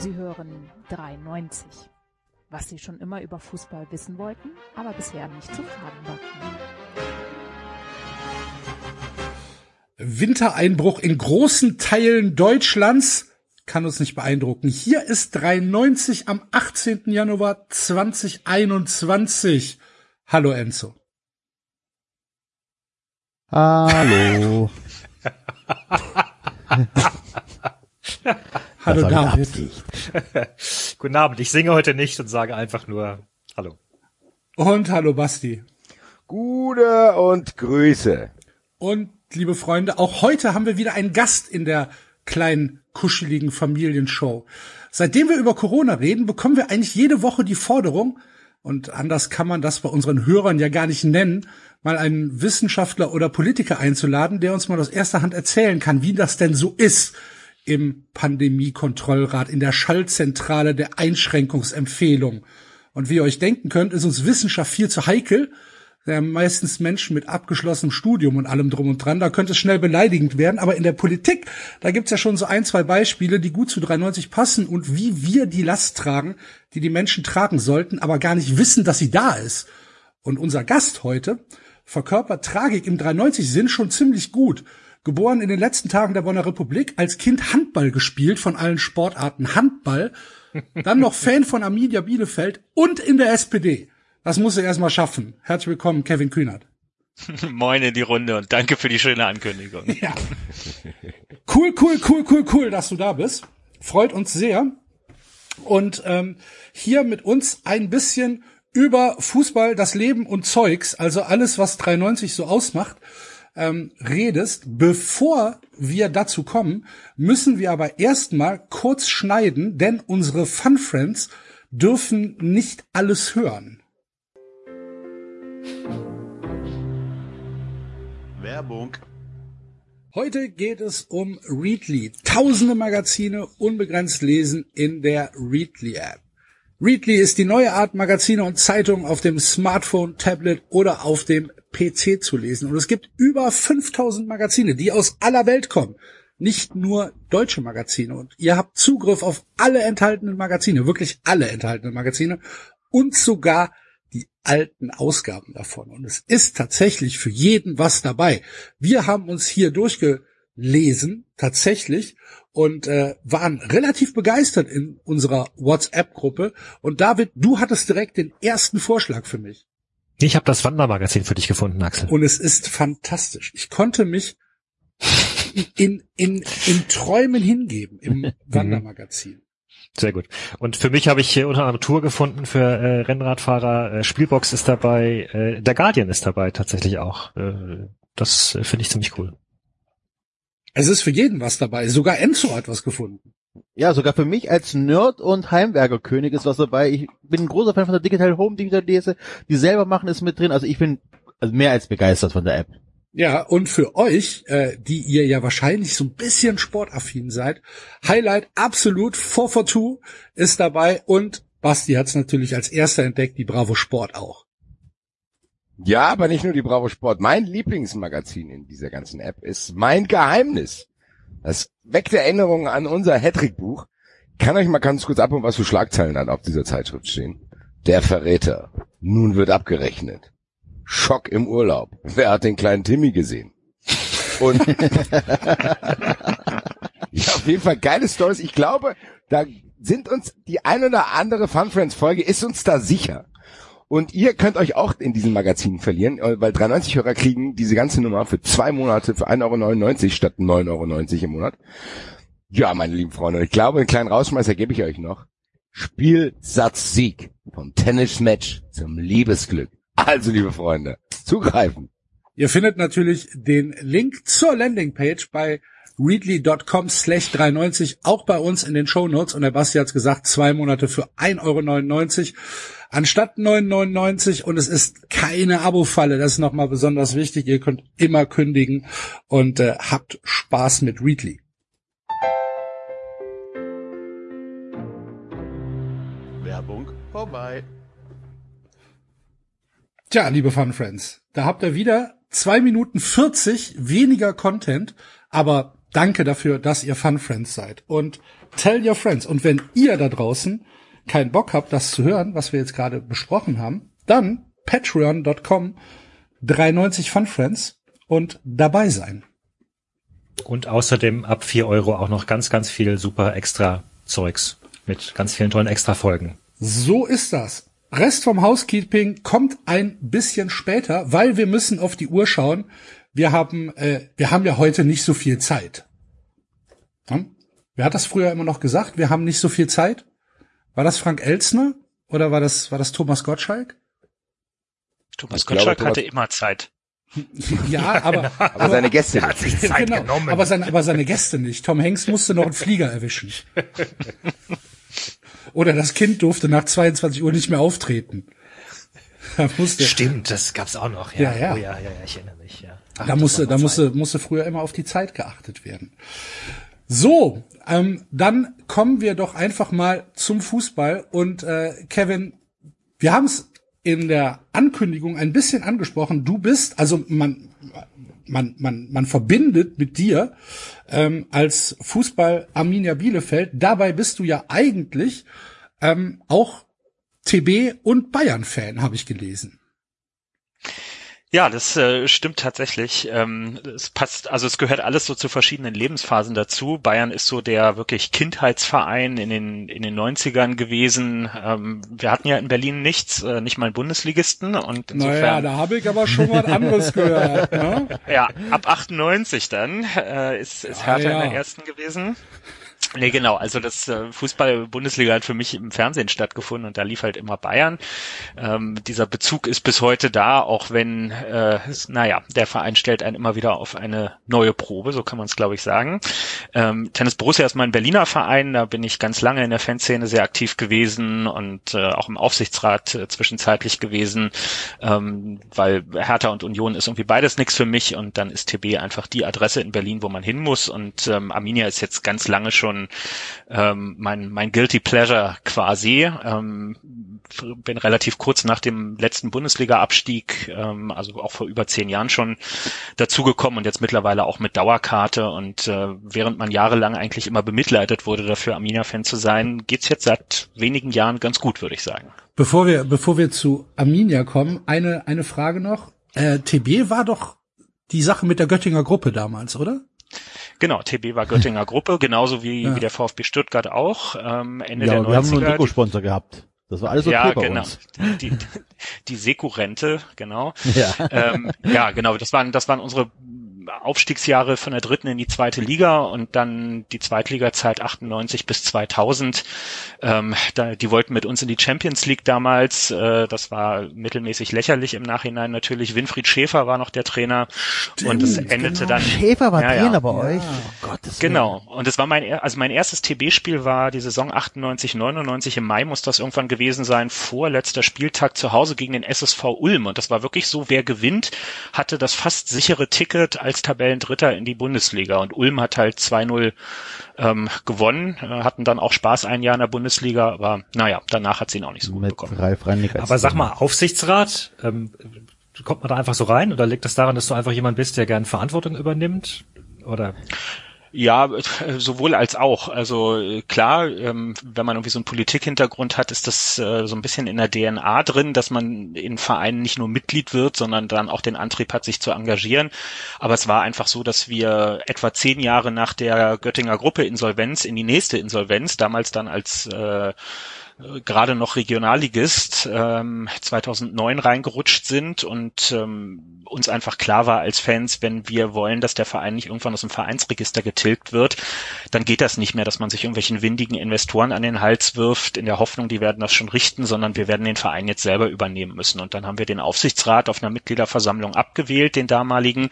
Sie hören 93. Was Sie schon immer über Fußball wissen wollten, aber bisher nicht zu fragen war. Wintereinbruch in großen Teilen Deutschlands kann uns nicht beeindrucken. Hier ist 93 am 18. Januar 2021. Hallo Enzo. Hallo. Hallo David. Guten Abend. Ich singe heute nicht und sage einfach nur Hallo. Und hallo Basti. Gute und Grüße. Und liebe Freunde, auch heute haben wir wieder einen Gast in der kleinen kuscheligen Familienshow. Seitdem wir über Corona reden, bekommen wir eigentlich jede Woche die Forderung, und anders kann man das bei unseren Hörern ja gar nicht nennen, mal einen Wissenschaftler oder Politiker einzuladen, der uns mal aus erster Hand erzählen kann, wie das denn so ist im Pandemiekontrollrat, in der Schallzentrale der Einschränkungsempfehlung. Und wie ihr euch denken könnt, ist uns Wissenschaft viel zu heikel. Ja, meistens Menschen mit abgeschlossenem Studium und allem drum und dran. Da könnte es schnell beleidigend werden. Aber in der Politik, da gibt's ja schon so ein, zwei Beispiele, die gut zu 93 passen und wie wir die Last tragen, die die Menschen tragen sollten, aber gar nicht wissen, dass sie da ist. Und unser Gast heute verkörpert Tragik im 93-Sinn schon ziemlich gut. Geboren in den letzten Tagen der Bonner Republik, als Kind Handball gespielt von allen Sportarten Handball, dann noch Fan von Arminia Bielefeld und in der SPD. Das muss er erstmal schaffen. Herzlich willkommen, Kevin Kühnert. Moin in die Runde und danke für die schöne Ankündigung. Ja. Cool, cool, cool, cool, cool, dass du da bist. Freut uns sehr. Und ähm, hier mit uns ein bisschen über Fußball, das Leben und Zeugs, also alles, was 93 so ausmacht, ähm, redest. Bevor wir dazu kommen, müssen wir aber erstmal kurz schneiden, denn unsere Fun Friends dürfen nicht alles hören. Werbung. Heute geht es um Readly. Tausende Magazine unbegrenzt lesen in der Readly App. Readly ist die neue Art, Magazine und Zeitungen auf dem Smartphone, Tablet oder auf dem PC zu lesen. Und es gibt über 5000 Magazine, die aus aller Welt kommen. Nicht nur deutsche Magazine. Und ihr habt Zugriff auf alle enthaltenen Magazine, wirklich alle enthaltenen Magazine und sogar die alten Ausgaben davon. Und es ist tatsächlich für jeden was dabei. Wir haben uns hier durchgelesen, tatsächlich, und äh, waren relativ begeistert in unserer WhatsApp-Gruppe. Und David, du hattest direkt den ersten Vorschlag für mich. Ich habe das Wandermagazin für dich gefunden, Axel. Und es ist fantastisch. Ich konnte mich in, in, in Träumen hingeben im Wandermagazin. Sehr gut. Und für mich habe ich hier unter anderem Tour gefunden für äh, Rennradfahrer. Äh, Spielbox ist dabei. Äh, der Guardian ist dabei tatsächlich auch. Äh, das äh, finde ich ziemlich cool. Es ist für jeden was dabei. Sogar Enzo hat was gefunden. Ja, sogar für mich als Nerd und Heimwerkerkönig ist was dabei. Ich bin ein großer Fan von der Digital Home, die ich da lese. Die selber machen ist mit drin. Also ich bin also mehr als begeistert von der App. Ja, und für euch, äh, die ihr ja wahrscheinlich so ein bisschen sportaffin seid, Highlight absolut 442 ist dabei und Basti hat es natürlich als erster entdeckt, die Bravo Sport auch. Ja, aber nicht nur die Bravo Sport. Mein Lieblingsmagazin in dieser ganzen App ist Mein Geheimnis. Das weckt Erinnerungen an unser Hattrick-Buch. Kann euch mal ganz kurz ab und was für Schlagzeilen dann auf dieser Zeitschrift stehen. Der Verräter. Nun wird abgerechnet. Schock im Urlaub. Wer hat den kleinen Timmy gesehen? Und ja, auf jeden Fall geile Stories. Ich glaube, da sind uns die ein oder andere Fun Friends Folge ist uns da sicher. Und ihr könnt euch auch in diesem Magazin verlieren, äh, weil 93 Hörer kriegen diese ganze Nummer für zwei Monate für 1,99 Euro statt 9,90 Euro im Monat. Ja, meine lieben Freunde, ich glaube, einen kleinen Rausschmeißer gebe ich euch noch. Spielsatz Sieg vom Tennis-Match zum Liebesglück. Also, liebe Freunde, zugreifen. Ihr findet natürlich den Link zur Landingpage bei readly.com slash 390 auch bei uns in den Show Notes und der Basti hat's gesagt, zwei Monate für 1,99 Euro anstatt 9,99 und es ist keine Abo-Falle, das ist nochmal besonders wichtig, ihr könnt immer kündigen und äh, habt Spaß mit Readly. Werbung vorbei. Tja, liebe Fun Friends, da habt ihr wieder zwei Minuten 40 weniger Content, aber danke dafür, dass ihr Fun Friends seid. Und tell your friends. Und wenn ihr da draußen keinen Bock habt, das zu hören, was wir jetzt gerade besprochen haben, dann patreon.com 93 Fun Friends und dabei sein. Und außerdem ab vier Euro auch noch ganz, ganz viel super extra Zeugs mit ganz vielen tollen extra Folgen. So ist das. Rest vom Housekeeping kommt ein bisschen später, weil wir müssen auf die Uhr schauen. Wir haben, äh, wir haben ja heute nicht so viel Zeit. Hm? Wer hat das früher immer noch gesagt? Wir haben nicht so viel Zeit. War das Frank Elsner oder war das war das Thomas Gottschalk? Thomas Ich glaube, Gottschalk Thomas- hatte immer Zeit. Ja, aber Aber seine Gäste hat nicht. sich Zeit genau, genommen. aber seine aber seine Gäste nicht. Tom Hanks musste noch einen Flieger erwischen. Oder das Kind durfte nach 22 Uhr nicht mehr auftreten. Da musste, Stimmt, das gab's auch noch. Ja, ja. Oh, ja, ja, ja, ich erinnere mich. Ja. Ach, da musste, da musste, musste früher immer auf die Zeit geachtet werden. So, ähm, dann kommen wir doch einfach mal zum Fußball und äh, Kevin, wir haben es in der Ankündigung ein bisschen angesprochen. Du bist, also man, man, man, man verbindet mit dir ähm, als Fußball Arminia Bielefeld. Dabei bist du ja eigentlich ähm, auch TB und Bayern-Fan, habe ich gelesen. Ja, das äh, stimmt tatsächlich. Ähm, es passt, also es gehört alles so zu verschiedenen Lebensphasen dazu. Bayern ist so der wirklich Kindheitsverein in den in den 90ern gewesen. Ähm, wir hatten ja in Berlin nichts, äh, nicht mal einen Bundesligisten und Naja, insofern da habe ich aber schon was anderes gehört. Ne? ja, ab 98 dann äh, ist, ist Hertha ja. in der ersten gewesen. Nee, genau. Also das äh, Fußball-Bundesliga hat für mich im Fernsehen stattgefunden und da lief halt immer Bayern. Ähm, dieser Bezug ist bis heute da, auch wenn, äh, naja, der Verein stellt einen immer wieder auf eine neue Probe, so kann man es, glaube ich, sagen. Ähm, Tennis Borussia ist mein Berliner Verein, da bin ich ganz lange in der Fanszene sehr aktiv gewesen und äh, auch im Aufsichtsrat äh, zwischenzeitlich gewesen, ähm, weil Hertha und Union ist irgendwie beides nichts für mich und dann ist TB einfach die Adresse in Berlin, wo man hin muss und ähm, Arminia ist jetzt ganz lange schon ähm, mein, mein Guilty Pleasure quasi. Ähm, bin relativ kurz nach dem letzten Bundesliga-Abstieg, ähm, also auch vor über zehn Jahren schon dazugekommen und jetzt mittlerweile auch mit Dauerkarte und äh, während man jahrelang eigentlich immer bemitleidet wurde dafür, Arminia-Fan zu sein, geht's jetzt seit wenigen Jahren ganz gut, würde ich sagen. Bevor wir, bevor wir zu Arminia kommen, eine, eine Frage noch. Äh, TB war doch die Sache mit der Göttinger Gruppe damals, oder? Genau, TB war Göttinger Gruppe, genauso wie, Ja. wie der VfB Stuttgart auch. Ähm, Ende Ja, der und wir haben nur einen 90er. Trikotsponsor gehabt. Das war alles okay ja, bei genau. uns. Die, die Seku-Rente, genau. Ja. ähm, ja, genau. Das waren, das waren unsere Aufstiegsjahre von der dritten in die zweite Liga und dann die Zweitliga-Zeit 98 bis 2000. Ähm, da, die wollten mit uns in die Champions League damals. Äh, das war mittelmäßig lächerlich im Nachhinein natürlich. Winfried Schäfer war noch der Trainer und es endete dann. Schäfer war Ja, ja. Trainer bei euch. Oh Gottes. Genau. Und es war mein, also mein erstes TB-Spiel war die Saison 98, 99. Im Mai muss das irgendwann gewesen sein. Vorletzter Spieltag zu Hause gegen den SSV Ulm. Und das war wirklich so, wer gewinnt, hatte das fast sichere Ticket als Tabellendritter in die Bundesliga. Und Ulm hat halt 2-0 ähm, gewonnen, äh, hatten dann auch Spaß ein Jahr in der Bundesliga. Aber naja, danach hat sie ihn auch nicht so gut Mit bekommen. Ralf Aber sag mal, Aufsichtsrat, ähm, kommt man da einfach so rein oder liegt das daran, dass du einfach jemand bist, der gern Verantwortung übernimmt? Oder Ja, sowohl als auch. Also äh, klar, ähm, wenn man irgendwie so einen Politikhintergrund hat, ist das äh, so ein bisschen in der DNA drin, dass man in Vereinen nicht nur Mitglied wird, sondern dann auch den Antrieb hat, sich zu engagieren. Aber es war einfach so, dass wir etwa zehn Jahre nach der Göttinger Gruppe Insolvenz in die nächste Insolvenz, damals dann als äh, gerade noch Regionalligist ähm, 2009 reingerutscht sind und ähm, uns einfach klar war als Fans, wenn wir wollen, dass der Verein nicht irgendwann aus dem Vereinsregister getilgt wird, dann geht das nicht mehr, dass man sich irgendwelchen windigen Investoren an den Hals wirft, in der Hoffnung, die werden das schon richten, sondern wir werden den Verein jetzt selber übernehmen müssen. Und dann haben wir den Aufsichtsrat auf einer Mitgliederversammlung abgewählt, den damaligen,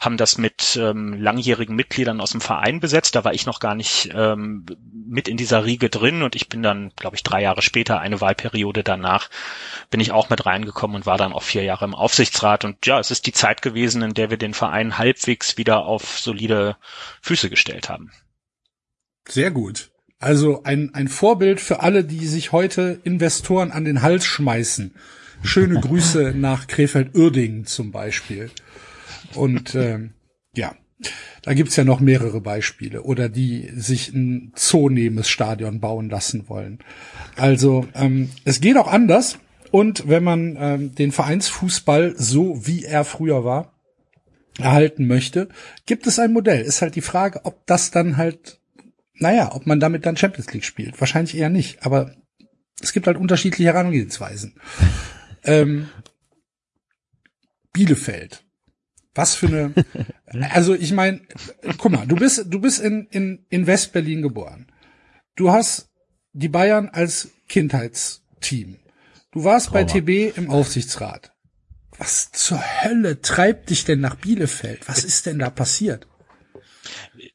haben das mit ähm, langjährigen Mitgliedern aus dem Verein besetzt. Da war ich noch gar nicht ähm, mit in dieser Riege drin und ich bin dann, glaube ich, drei Jahre später, eine Wahlperiode danach, bin ich auch mit reingekommen und war dann auch vier Jahre im Aufsichtsrat. Und ja, es ist die Zeit gewesen, in der wir den Verein halbwegs wieder auf solide Füße gestellt haben. Sehr gut. Also ein, ein Vorbild für alle, die sich heute Investoren an den Hals schmeißen. Schöne Grüße nach Krefeld-Uerdingen zum Beispiel. Und ähm, ja, Da gibt's ja noch mehrere Beispiele. Oder die sich ein zoonehmes Stadion bauen lassen wollen. Also ähm, es geht auch anders. Und wenn man ähm, den Vereinsfußball so wie er früher war, erhalten möchte, gibt es ein Modell. Ist halt die Frage, ob das dann halt, naja, ob man damit dann Champions League spielt. Wahrscheinlich eher nicht. Aber es gibt halt unterschiedliche Herangehensweisen. ähm, Bielefeld. Was für eine, also ich meine, guck mal, du bist, du bist in, in, in West-Berlin geboren. Du hast die Bayern als Kindheitsteam. Du warst Trauma. bei TB im Aufsichtsrat. Was zur Hölle treibt dich denn nach Bielefeld? Was ist denn da passiert?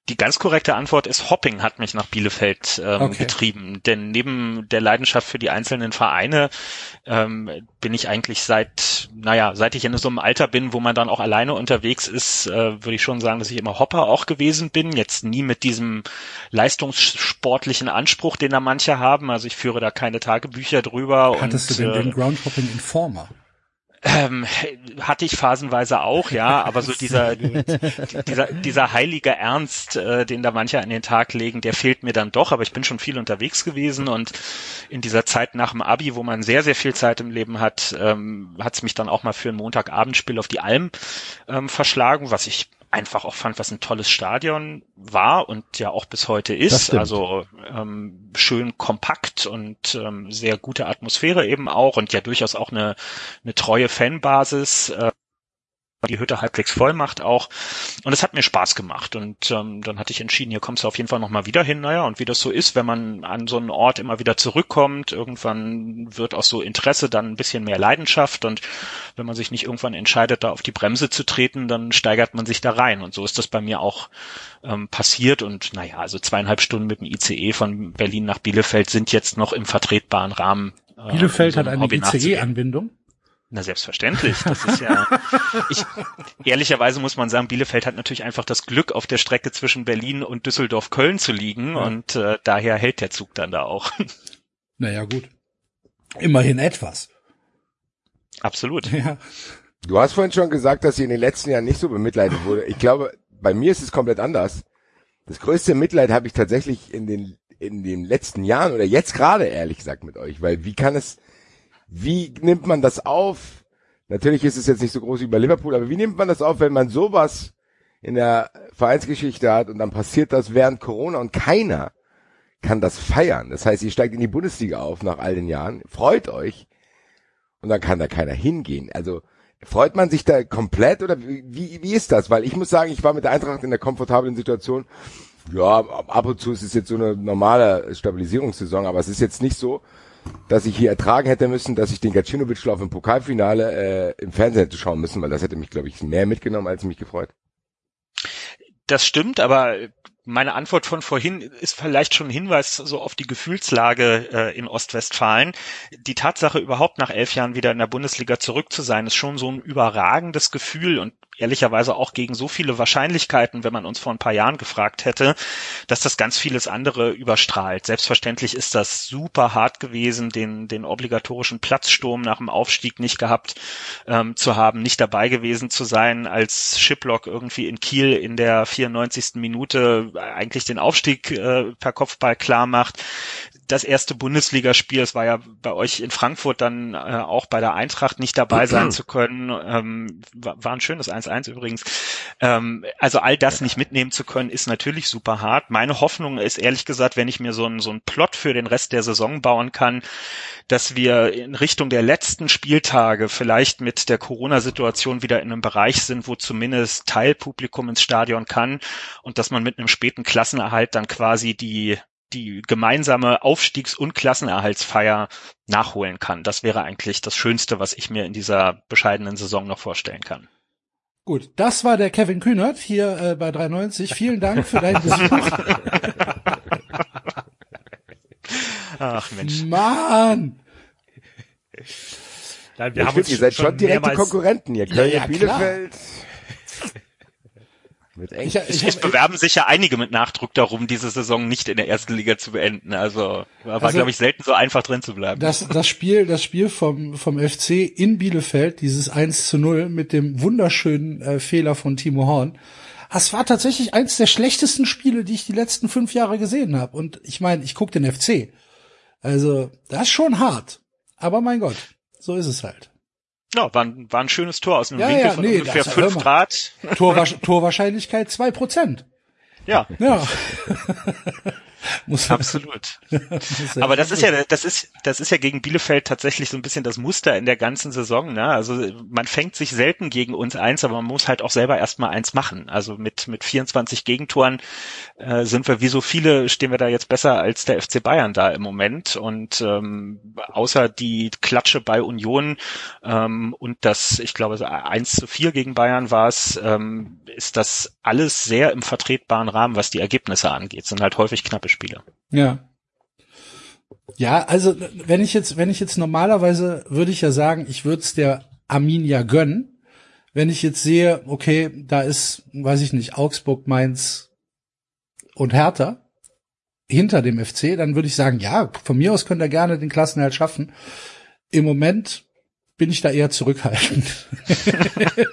Die ganz korrekte Antwort ist, Hopping hat mich nach Bielefeld ähm, Okay. getrieben. Denn neben der Leidenschaft für die einzelnen Vereine ähm, bin ich eigentlich seit, naja, seit ich in so einem Alter bin, wo man dann auch alleine unterwegs ist, äh, würde ich schon sagen, dass ich immer Hopper auch gewesen bin. Jetzt nie mit diesem leistungssportlichen Anspruch, den da manche haben. Also ich führe da keine Tagebücher drüber. Hattest und, du denn äh, den Groundhopping Informer? Ähm, hatte ich phasenweise auch, ja, aber so dieser, dieser, dieser heilige Ernst, äh, den da manche an den Tag legen, der fehlt mir dann doch, aber ich bin schon viel unterwegs gewesen und in dieser Zeit nach dem Abi, wo man sehr, sehr viel Zeit im Leben hat, ähm, hat es mich dann auch mal für ein Montagabendspiel auf die Alm ähm, verschlagen, was ich einfach auch fand, was ein tolles Stadion war und ja auch bis heute ist. Also ähm, schön kompakt und ähm, sehr gute Atmosphäre eben auch und ja durchaus auch eine, eine treue Fanbasis. Äh, die Hütte halbwegs voll macht auch. Und es hat mir Spaß gemacht. Und ähm, dann hatte ich entschieden, hier kommst du auf jeden Fall nochmal wieder hin. Naja, und wie das so ist, wenn man an so einen Ort immer wieder zurückkommt, irgendwann wird aus so Interesse dann ein bisschen mehr Leidenschaft. Und wenn man sich nicht irgendwann entscheidet, da auf die Bremse zu treten, dann steigert man sich da rein. Und so ist das bei mir auch ähm, passiert. Und naja, also zweieinhalb Stunden mit dem ICE von Berlin nach Bielefeld sind jetzt noch im vertretbaren Rahmen. äh, Bielefeld um so hat eine. ICE-Anbindung. Na, selbstverständlich. Das ist ja, ich, ehrlicherweise muss man sagen, Bielefeld hat natürlich einfach das Glück, auf der Strecke zwischen Berlin und Düsseldorf-Köln zu liegen und äh, daher hält der Zug dann da auch. Naja, gut. Immerhin etwas. Absolut. Ja. Du hast vorhin schon gesagt, dass sie in den letzten Jahren nicht so bemitleidet wurde. Ich glaube, bei mir ist es komplett anders. Das größte Mitleid habe ich tatsächlich in den in den letzten Jahren oder jetzt gerade ehrlich gesagt mit euch, weil wie kann es, wie nimmt man das auf? Natürlich ist es jetzt nicht so groß wie bei Liverpool, aber wie nimmt man das auf, wenn man sowas in der Vereinsgeschichte hat und dann passiert das während Corona und keiner kann das feiern. Das heißt, ihr steigt in die Bundesliga auf nach all den Jahren, freut euch und dann kann da keiner hingehen. Also freut man sich da komplett oder wie, wie, ist das? Weil ich muss sagen, ich war mit der Eintracht in der komfortablen Situation. Ja, ab und zu ist es jetzt so eine normale Stabilisierungssaison, aber es ist jetzt nicht so, dass ich hier ertragen hätte müssen, dass ich den Gacinovic-Lauf im Pokalfinale äh, im Fernsehen hätte schauen müssen, weil das hätte mich, glaube ich, mehr mitgenommen als mich gefreut. Das stimmt, aber meine Antwort von vorhin ist vielleicht schon ein Hinweis so auf die Gefühlslage äh, in Ostwestfalen. Die Tatsache, überhaupt nach elf Jahren wieder in der Bundesliga zurück zu sein, ist schon so ein überragendes Gefühl und ehrlicherweise auch gegen so viele Wahrscheinlichkeiten, wenn man uns vor ein paar Jahren gefragt hätte, dass das ganz vieles andere überstrahlt. Selbstverständlich ist das super hart gewesen, den, den obligatorischen Platzsturm nach dem Aufstieg nicht gehabt ähm, zu haben, nicht dabei gewesen zu sein, als Shiplock irgendwie in Kiel in der 94. Minute eigentlich den Aufstieg äh, per Kopfball klar macht. Das erste Bundesligaspiel, es war ja bei euch in Frankfurt dann äh, auch bei der Eintracht nicht dabei sein zu können, ähm, war, war ein schönes 1-1 übrigens. Ähm, also all das nicht mitnehmen zu können, ist natürlich super hart. Meine Hoffnung ist ehrlich gesagt, wenn ich mir so einen so einen Plot für den Rest der Saison bauen kann, dass wir in Richtung der letzten Spieltage vielleicht mit der Corona-Situation wieder in einem Bereich sind, wo zumindest Teilpublikum ins Stadion kann und dass man mit einem späten Klassenerhalt dann quasi die die gemeinsame Aufstiegs- und Klassenerhaltsfeier nachholen kann. Das wäre eigentlich das Schönste, was ich mir in dieser bescheidenen Saison noch vorstellen kann. Gut, das war der Kevin Kühnert hier äh, bei 390. Vielen Dank für deinen Besuch. Ach Mensch. Mann! Nein, wir Ja, haben uns ihr seid schon direkte Konkurrenten. Ihr Köln, Ja, ja, Bielefeld. Eng. Ich, ich, Es bewerben sich ja einige mit Nachdruck darum, diese Saison nicht in der ersten Liga zu beenden. Also war, Also- glaube ich, selten so einfach drin zu bleiben. das, das Spiel, das Spiel vom, vom FC in Bielefeld, dieses 1 zu 0 mit dem wunderschönen äh, Fehler von Timo Horn, das war tatsächlich eins der schlechtesten Spiele, die ich die letzten fünf Jahre gesehen habe. Und ich meine, ich gucke den FC. Also, das ist schon hart. Aber mein Gott, so ist es halt. Ja, war ein, war ein schönes Tor aus einem Ja, Winkel ja, von nee, ungefähr das- fünf. Grad. Torwahrscheinlichkeit zwei Prozent. Ja, Ja. Muss absolut. Aber das ist ja, das ist, das ist ja gegen Bielefeld tatsächlich so ein bisschen das Muster in der ganzen Saison. Ne? Also man fängt sich selten gegen uns eins, aber man muss halt auch selber erstmal eins machen. Also mit mit 24 Gegentoren äh, sind wir wie so viele stehen wir da jetzt besser als der FC Bayern da im Moment. Und ähm, außer die Klatsche bei Union ähm, und das, ich glaube, 1 zu 4 gegen Bayern war es, ähm, ist das alles sehr im vertretbaren Rahmen, was die Ergebnisse angeht. Sind halt häufig knappe Spiele. Ja. Ja, also wenn ich jetzt, wenn ich jetzt normalerweise würde ich ja sagen, ich würde es der Arminia gönnen. Wenn ich jetzt sehe, okay, da ist, weiß ich nicht, Augsburg, Mainz und Hertha hinter dem FC, dann würde ich sagen, ja, von mir aus könnt ihr gerne den Klassenerhalt schaffen. Im Moment bin ich da eher zurückhaltend.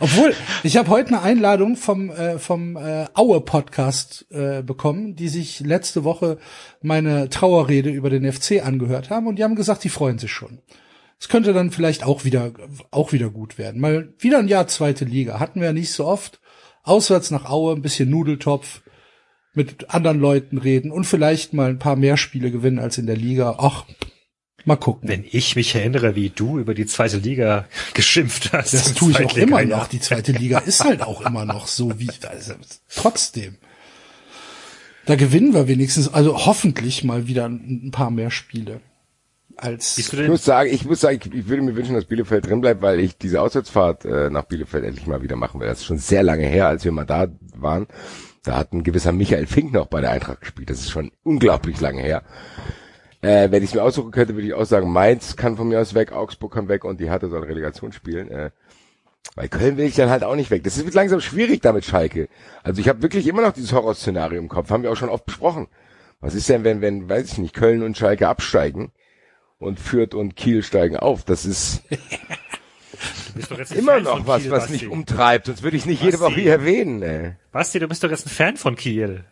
Obwohl, ich habe heute eine Einladung vom, äh, vom äh, Aue Podcast äh, bekommen, die sich letzte Woche meine Trauerrede über den FC angehört haben und die haben gesagt, die freuen sich schon. Es könnte dann vielleicht auch wieder, auch wieder gut werden. Mal wieder ein Jahr zweite Liga. Hatten wir ja nicht so oft. Auswärts nach Aue, ein bisschen Nudeltopf, mit anderen Leuten reden und vielleicht mal ein paar mehr Spiele gewinnen als in der Liga. Ach, mal gucken. Wenn ich mich erinnere, wie du über die zweite Liga geschimpft hast. Das tue ich auch immer noch. Die zweite Liga ist halt auch immer noch so wie, also, trotzdem. Da gewinnen wir wenigstens, also hoffentlich mal wieder ein, paar mehr Spiele. Als, Ich muss sagen, ich muss sagen, ich, ich würde mir wünschen, dass Bielefeld drin bleibt, weil ich diese Auswärtsfahrt äh, nach Bielefeld endlich mal wieder machen will. Das ist schon sehr lange her, als wir mal da waren. Da hat ein gewisser Michael Fink noch bei der Eintracht gespielt. Das ist schon unglaublich lange her. Äh, wenn ich es mir aussuchen könnte, würde ich auch sagen, Mainz kann von mir aus weg, Augsburg kann weg und die Hertha soll Relegation spielen. Äh, weil Köln will ich dann halt auch nicht weg. Das wird langsam schwierig damit Schalke. Also ich habe wirklich immer noch dieses Horrorszenario im Kopf. Haben wir auch schon oft besprochen. Was ist denn, wenn, wenn, weiß ich nicht, Köln und Schalke absteigen und Fürth und Kiel steigen auf? Das ist immer Fan noch was, Kiel, was mich umtreibt. Sonst würde ich nicht jede Basti. Woche hier erwähnen. Ey. Basti, du bist doch jetzt ein Fan von Kiel.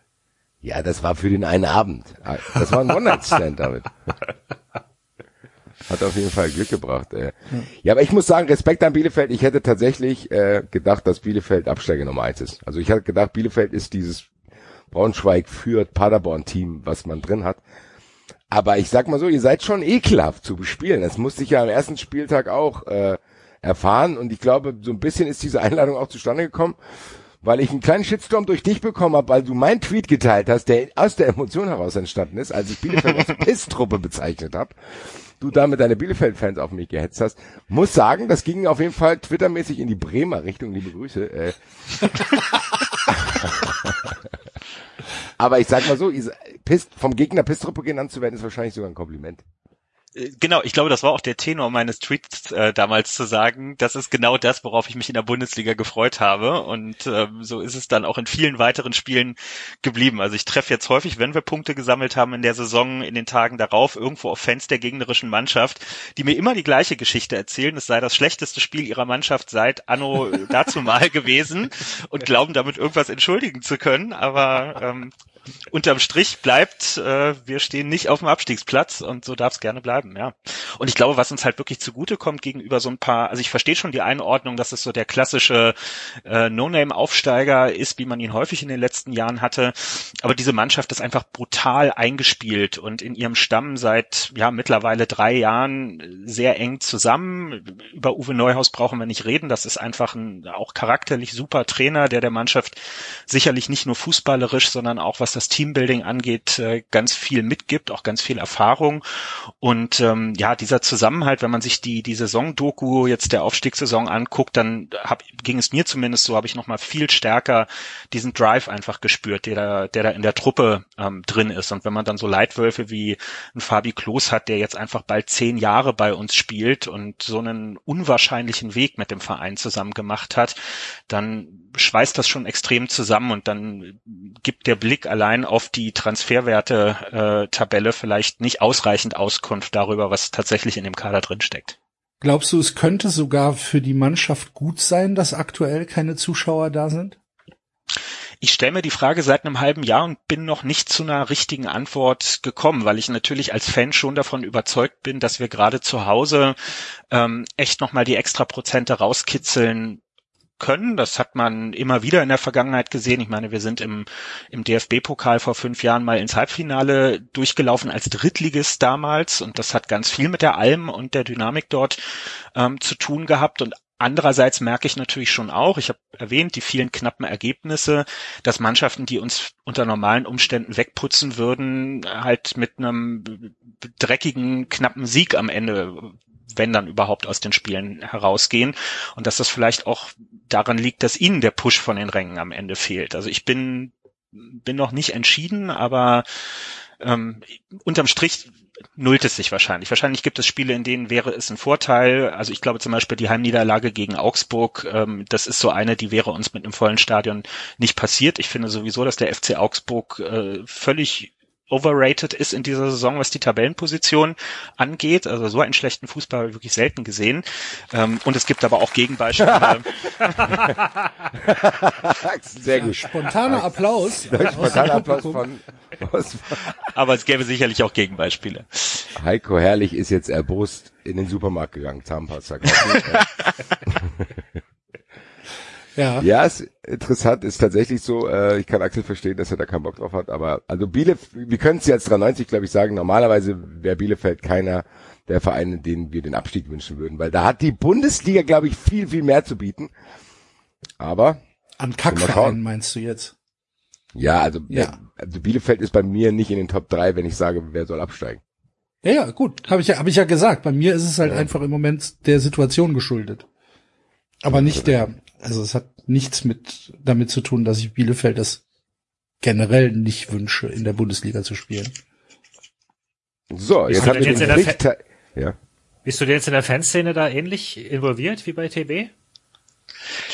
Ja, das war für den einen Abend. Das war ein One-Night-Stand damit. Hat auf jeden Fall Glück gebracht. Äh. Ja, aber ich muss sagen, Respekt an Bielefeld. Ich hätte tatsächlich äh, gedacht, dass Bielefeld Absteiger Nummer eins ist. Also ich hatte gedacht, Bielefeld ist dieses Braunschweig führt Paderborn-Team, was man drin hat. Aber ich sag mal so, ihr seid schon ekelhaft zu bespielen. Das musste ich ja am ersten Spieltag auch äh, erfahren. Und ich glaube, so ein bisschen ist diese Einladung auch zustande gekommen, weil ich einen kleinen Shitstorm durch dich bekommen habe, weil du meinen Tweet geteilt hast, der aus der Emotion heraus entstanden ist, als ich Bielefeld als Pisstruppe bezeichnet habe. Du damit deine Bielefeld-Fans auf mich gehetzt hast. Muss sagen, das ging auf jeden Fall twittermäßig in die Bremer Richtung. Liebe Grüße. Äh. Aber ich sag mal so, Pist, vom Gegner Pistruppe genannt zu werden, ist wahrscheinlich sogar ein Kompliment. Genau, ich glaube, das war auch der Tenor meines Tweets äh, damals zu sagen, das ist genau das, worauf ich mich in der Bundesliga gefreut habe. Und ähm, so ist es dann auch in vielen weiteren Spielen geblieben. Also ich treffe jetzt häufig, wenn wir Punkte gesammelt haben in der Saison, in den Tagen darauf, irgendwo auf Fans der gegnerischen Mannschaft, die mir immer die gleiche Geschichte erzählen. Es sei das schlechteste Spiel ihrer Mannschaft seit Anno dazu mal gewesen und glauben damit irgendwas entschuldigen zu können. Aber ähm, unterm Strich bleibt, äh, wir stehen nicht auf dem Abstiegsplatz und so darf es gerne bleiben, ja. Und ich glaube, was uns halt wirklich zugute kommt gegenüber so ein paar, also ich verstehe schon die Einordnung, dass es so der klassische äh, No-Name-Aufsteiger ist, wie man ihn häufig in den letzten Jahren hatte. Aber diese Mannschaft ist einfach brutal eingespielt und in ihrem Stamm seit ja mittlerweile drei Jahren sehr eng zusammen. Über Uwe Neuhaus brauchen wir nicht reden. Das ist einfach ein auch charakterlich super Trainer, der der Mannschaft sicherlich nicht nur fußballerisch, sondern auch was das Teambuilding angeht, äh, ganz viel mitgibt, auch ganz viel Erfahrung. Und ähm, ja, dieser Zusammenhalt, wenn man sich die die Saison-Doku jetzt der Aufstiegssaison anguckt, dann hab, ging es mir zumindest so, habe ich noch mal viel stärker diesen Drive einfach gespürt, der da, der da in der Truppe ähm, drin ist. Und wenn man dann so Leitwölfe wie ein Fabi Klos hat, der jetzt einfach bald zehn Jahre bei uns spielt und so einen unwahrscheinlichen Weg mit dem Verein zusammen gemacht hat, dann schweißt das schon extrem zusammen und dann gibt der Blick allein auf die Transferwerte-Tabelle vielleicht nicht ausreichend Auskunft darüber, was tatsächlich in dem Kader drin steckt. glaubst du, es könnte sogar für die Mannschaft gut sein, dass aktuell keine Zuschauer da sind? ich stelle mir die Frage seit einem halben Jahr und bin noch nicht zu einer richtigen Antwort gekommen, weil ich natürlich als Fan schon davon überzeugt bin, dass wir gerade zu Hause ähm, echt nochmal die extra Prozente rauskitzeln können. Das hat man immer wieder in der Vergangenheit gesehen. Ich meine, wir sind im, im DFB-Pokal vor fünf Jahren mal ins Halbfinale durchgelaufen als Drittligist damals und das hat ganz viel mit der Alm und der Dynamik dort ähm, zu tun gehabt und Andererseits merke ich natürlich schon auch, ich habe erwähnt, die vielen knappen Ergebnisse, dass Mannschaften, die uns unter normalen Umständen wegputzen würden, halt mit einem dreckigen, knappen Sieg am Ende wenn dann überhaupt aus den Spielen herausgehen und dass das vielleicht auch daran liegt, dass ihnen der Push von den Rängen am Ende fehlt. Also ich bin bin noch nicht entschieden, aber ähm, unterm Strich nullt es sich wahrscheinlich. Wahrscheinlich gibt es Spiele, in denen wäre es ein Vorteil. Also ich glaube zum Beispiel die Heimniederlage gegen Augsburg, ähm, das ist so eine, die wäre uns mit einem vollen Stadion nicht passiert. Ich finde sowieso, dass der FC Augsburg äh, völlig overrated ist in dieser Saison, was die Tabellenposition angeht. Also so einen schlechten Fußball habe ich wirklich selten gesehen. Ähm, und es gibt aber auch Gegenbeispiele. Sehr gut. Spontaner Applaus. Spontaner Applaus von, aus, aber es gäbe sicherlich auch Gegenbeispiele. Heiko Herrlich ist jetzt erbost in den Supermarkt gegangen, Zahnpasta. Ja. Ja, ist interessant, ist tatsächlich so, äh, ich kann Axel verstehen, dass er da keinen Bock drauf hat, aber also Bielefeld, wir können es jetzt 93, glaube ich, sagen, normalerweise wäre Bielefeld keiner der Vereine, denen wir den Abstieg wünschen würden, weil da hat die Bundesliga, glaube ich, viel, viel mehr zu bieten. Aber, An Kackvereinen meinst du jetzt? ja, also, Ja. also Bielefeld ist bei mir nicht in den Top 3, wenn ich sage, wer soll absteigen. Ja, ja, gut. Habe ich ja, habe ich ja gesagt. Bei mir ist es halt Ja. einfach im Moment der Situation geschuldet. Aber nicht der, also es hat nichts mit damit zu tun, dass ich Bielefeld das generell nicht wünsche, in der Bundesliga zu spielen. So, Bist jetzt du haben wir denn jetzt den in der Pflichtteil. Ja. Bist du denn jetzt in der Fanszene da ähnlich involviert wie bei TB?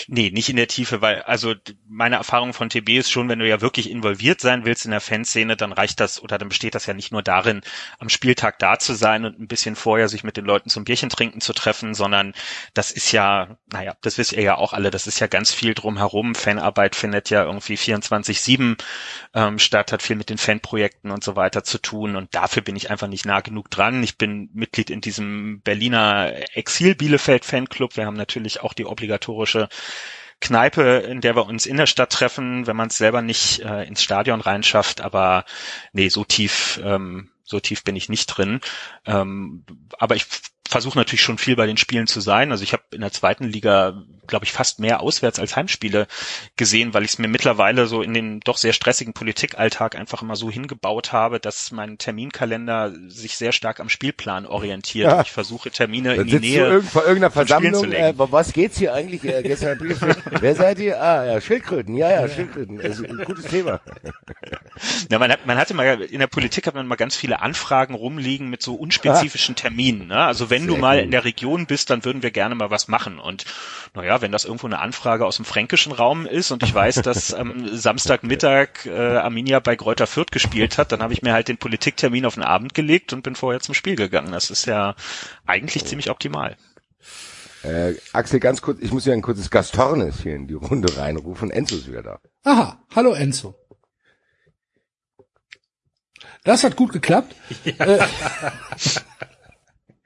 Nee, nicht in der Tiefe, weil, also meine Erfahrung von TB ist schon, wenn du ja wirklich involviert sein willst in der Fanszene, dann reicht das oder dann besteht das ja nicht nur darin, am Spieltag da zu sein und ein bisschen vorher sich mit den Leuten zum Bierchen trinken zu treffen, sondern das ist ja, naja, das wisst ihr ja auch alle, das ist ja ganz viel drumherum. Fanarbeit findet ja irgendwie 24-7 ähm, statt, hat viel mit den Fanprojekten und so weiter zu tun und dafür bin ich einfach nicht nah genug dran. Ich bin Mitglied in diesem Berliner Exil-Bielefeld-Fanclub. Wir haben natürlich auch die obligatorische Kneipe, in der wir uns in der Stadt treffen, wenn man es selber nicht äh, ins Stadion reinschafft. Aber nee, so tief, ähm, so tief bin ich nicht drin. Ähm, aber ich versuche natürlich schon viel bei den Spielen zu sein. Also ich habe in der zweiten Liga, glaube ich, fast mehr Auswärts als Heimspiele gesehen, weil ich es mir mittlerweile so in den doch sehr stressigen Politikalltag einfach immer so hingebaut habe, dass mein Terminkalender sich sehr stark am Spielplan orientiert. Ja. Ich versuche Termine Dann in die sitzt du Nähe. irgend, vor irgendeiner Versammlung, zu äh, was geht's hier eigentlich? Äh, gestern. Wer seid ihr? Ah, ja, Schildkröten. Ja, ja, Schildkröten. Also, ein gutes Thema. Ja, man, hat, man hatte mal, in der Politik hat man mal ganz viele Anfragen rumliegen mit so unspezifischen Terminen. Ne? Also wenn du Sehr mal gut. in der Region bist, dann würden wir gerne mal was machen. Und naja, wenn das irgendwo eine Anfrage aus dem fränkischen Raum ist und ich weiß, dass am Samstagmittag äh, Arminia bei Greuther Fürth gespielt hat, dann habe ich mir halt den Politiktermin auf den Abend gelegt und bin vorher zum Spiel gegangen. Das ist ja eigentlich ziemlich optimal. Äh, Axel, ganz kurz, ich muss ja ein kurzes Gastornis hier in die Runde reinrufen. Enzo ist wieder da. Aha, hallo Enzo. Das hat gut geklappt. Äh,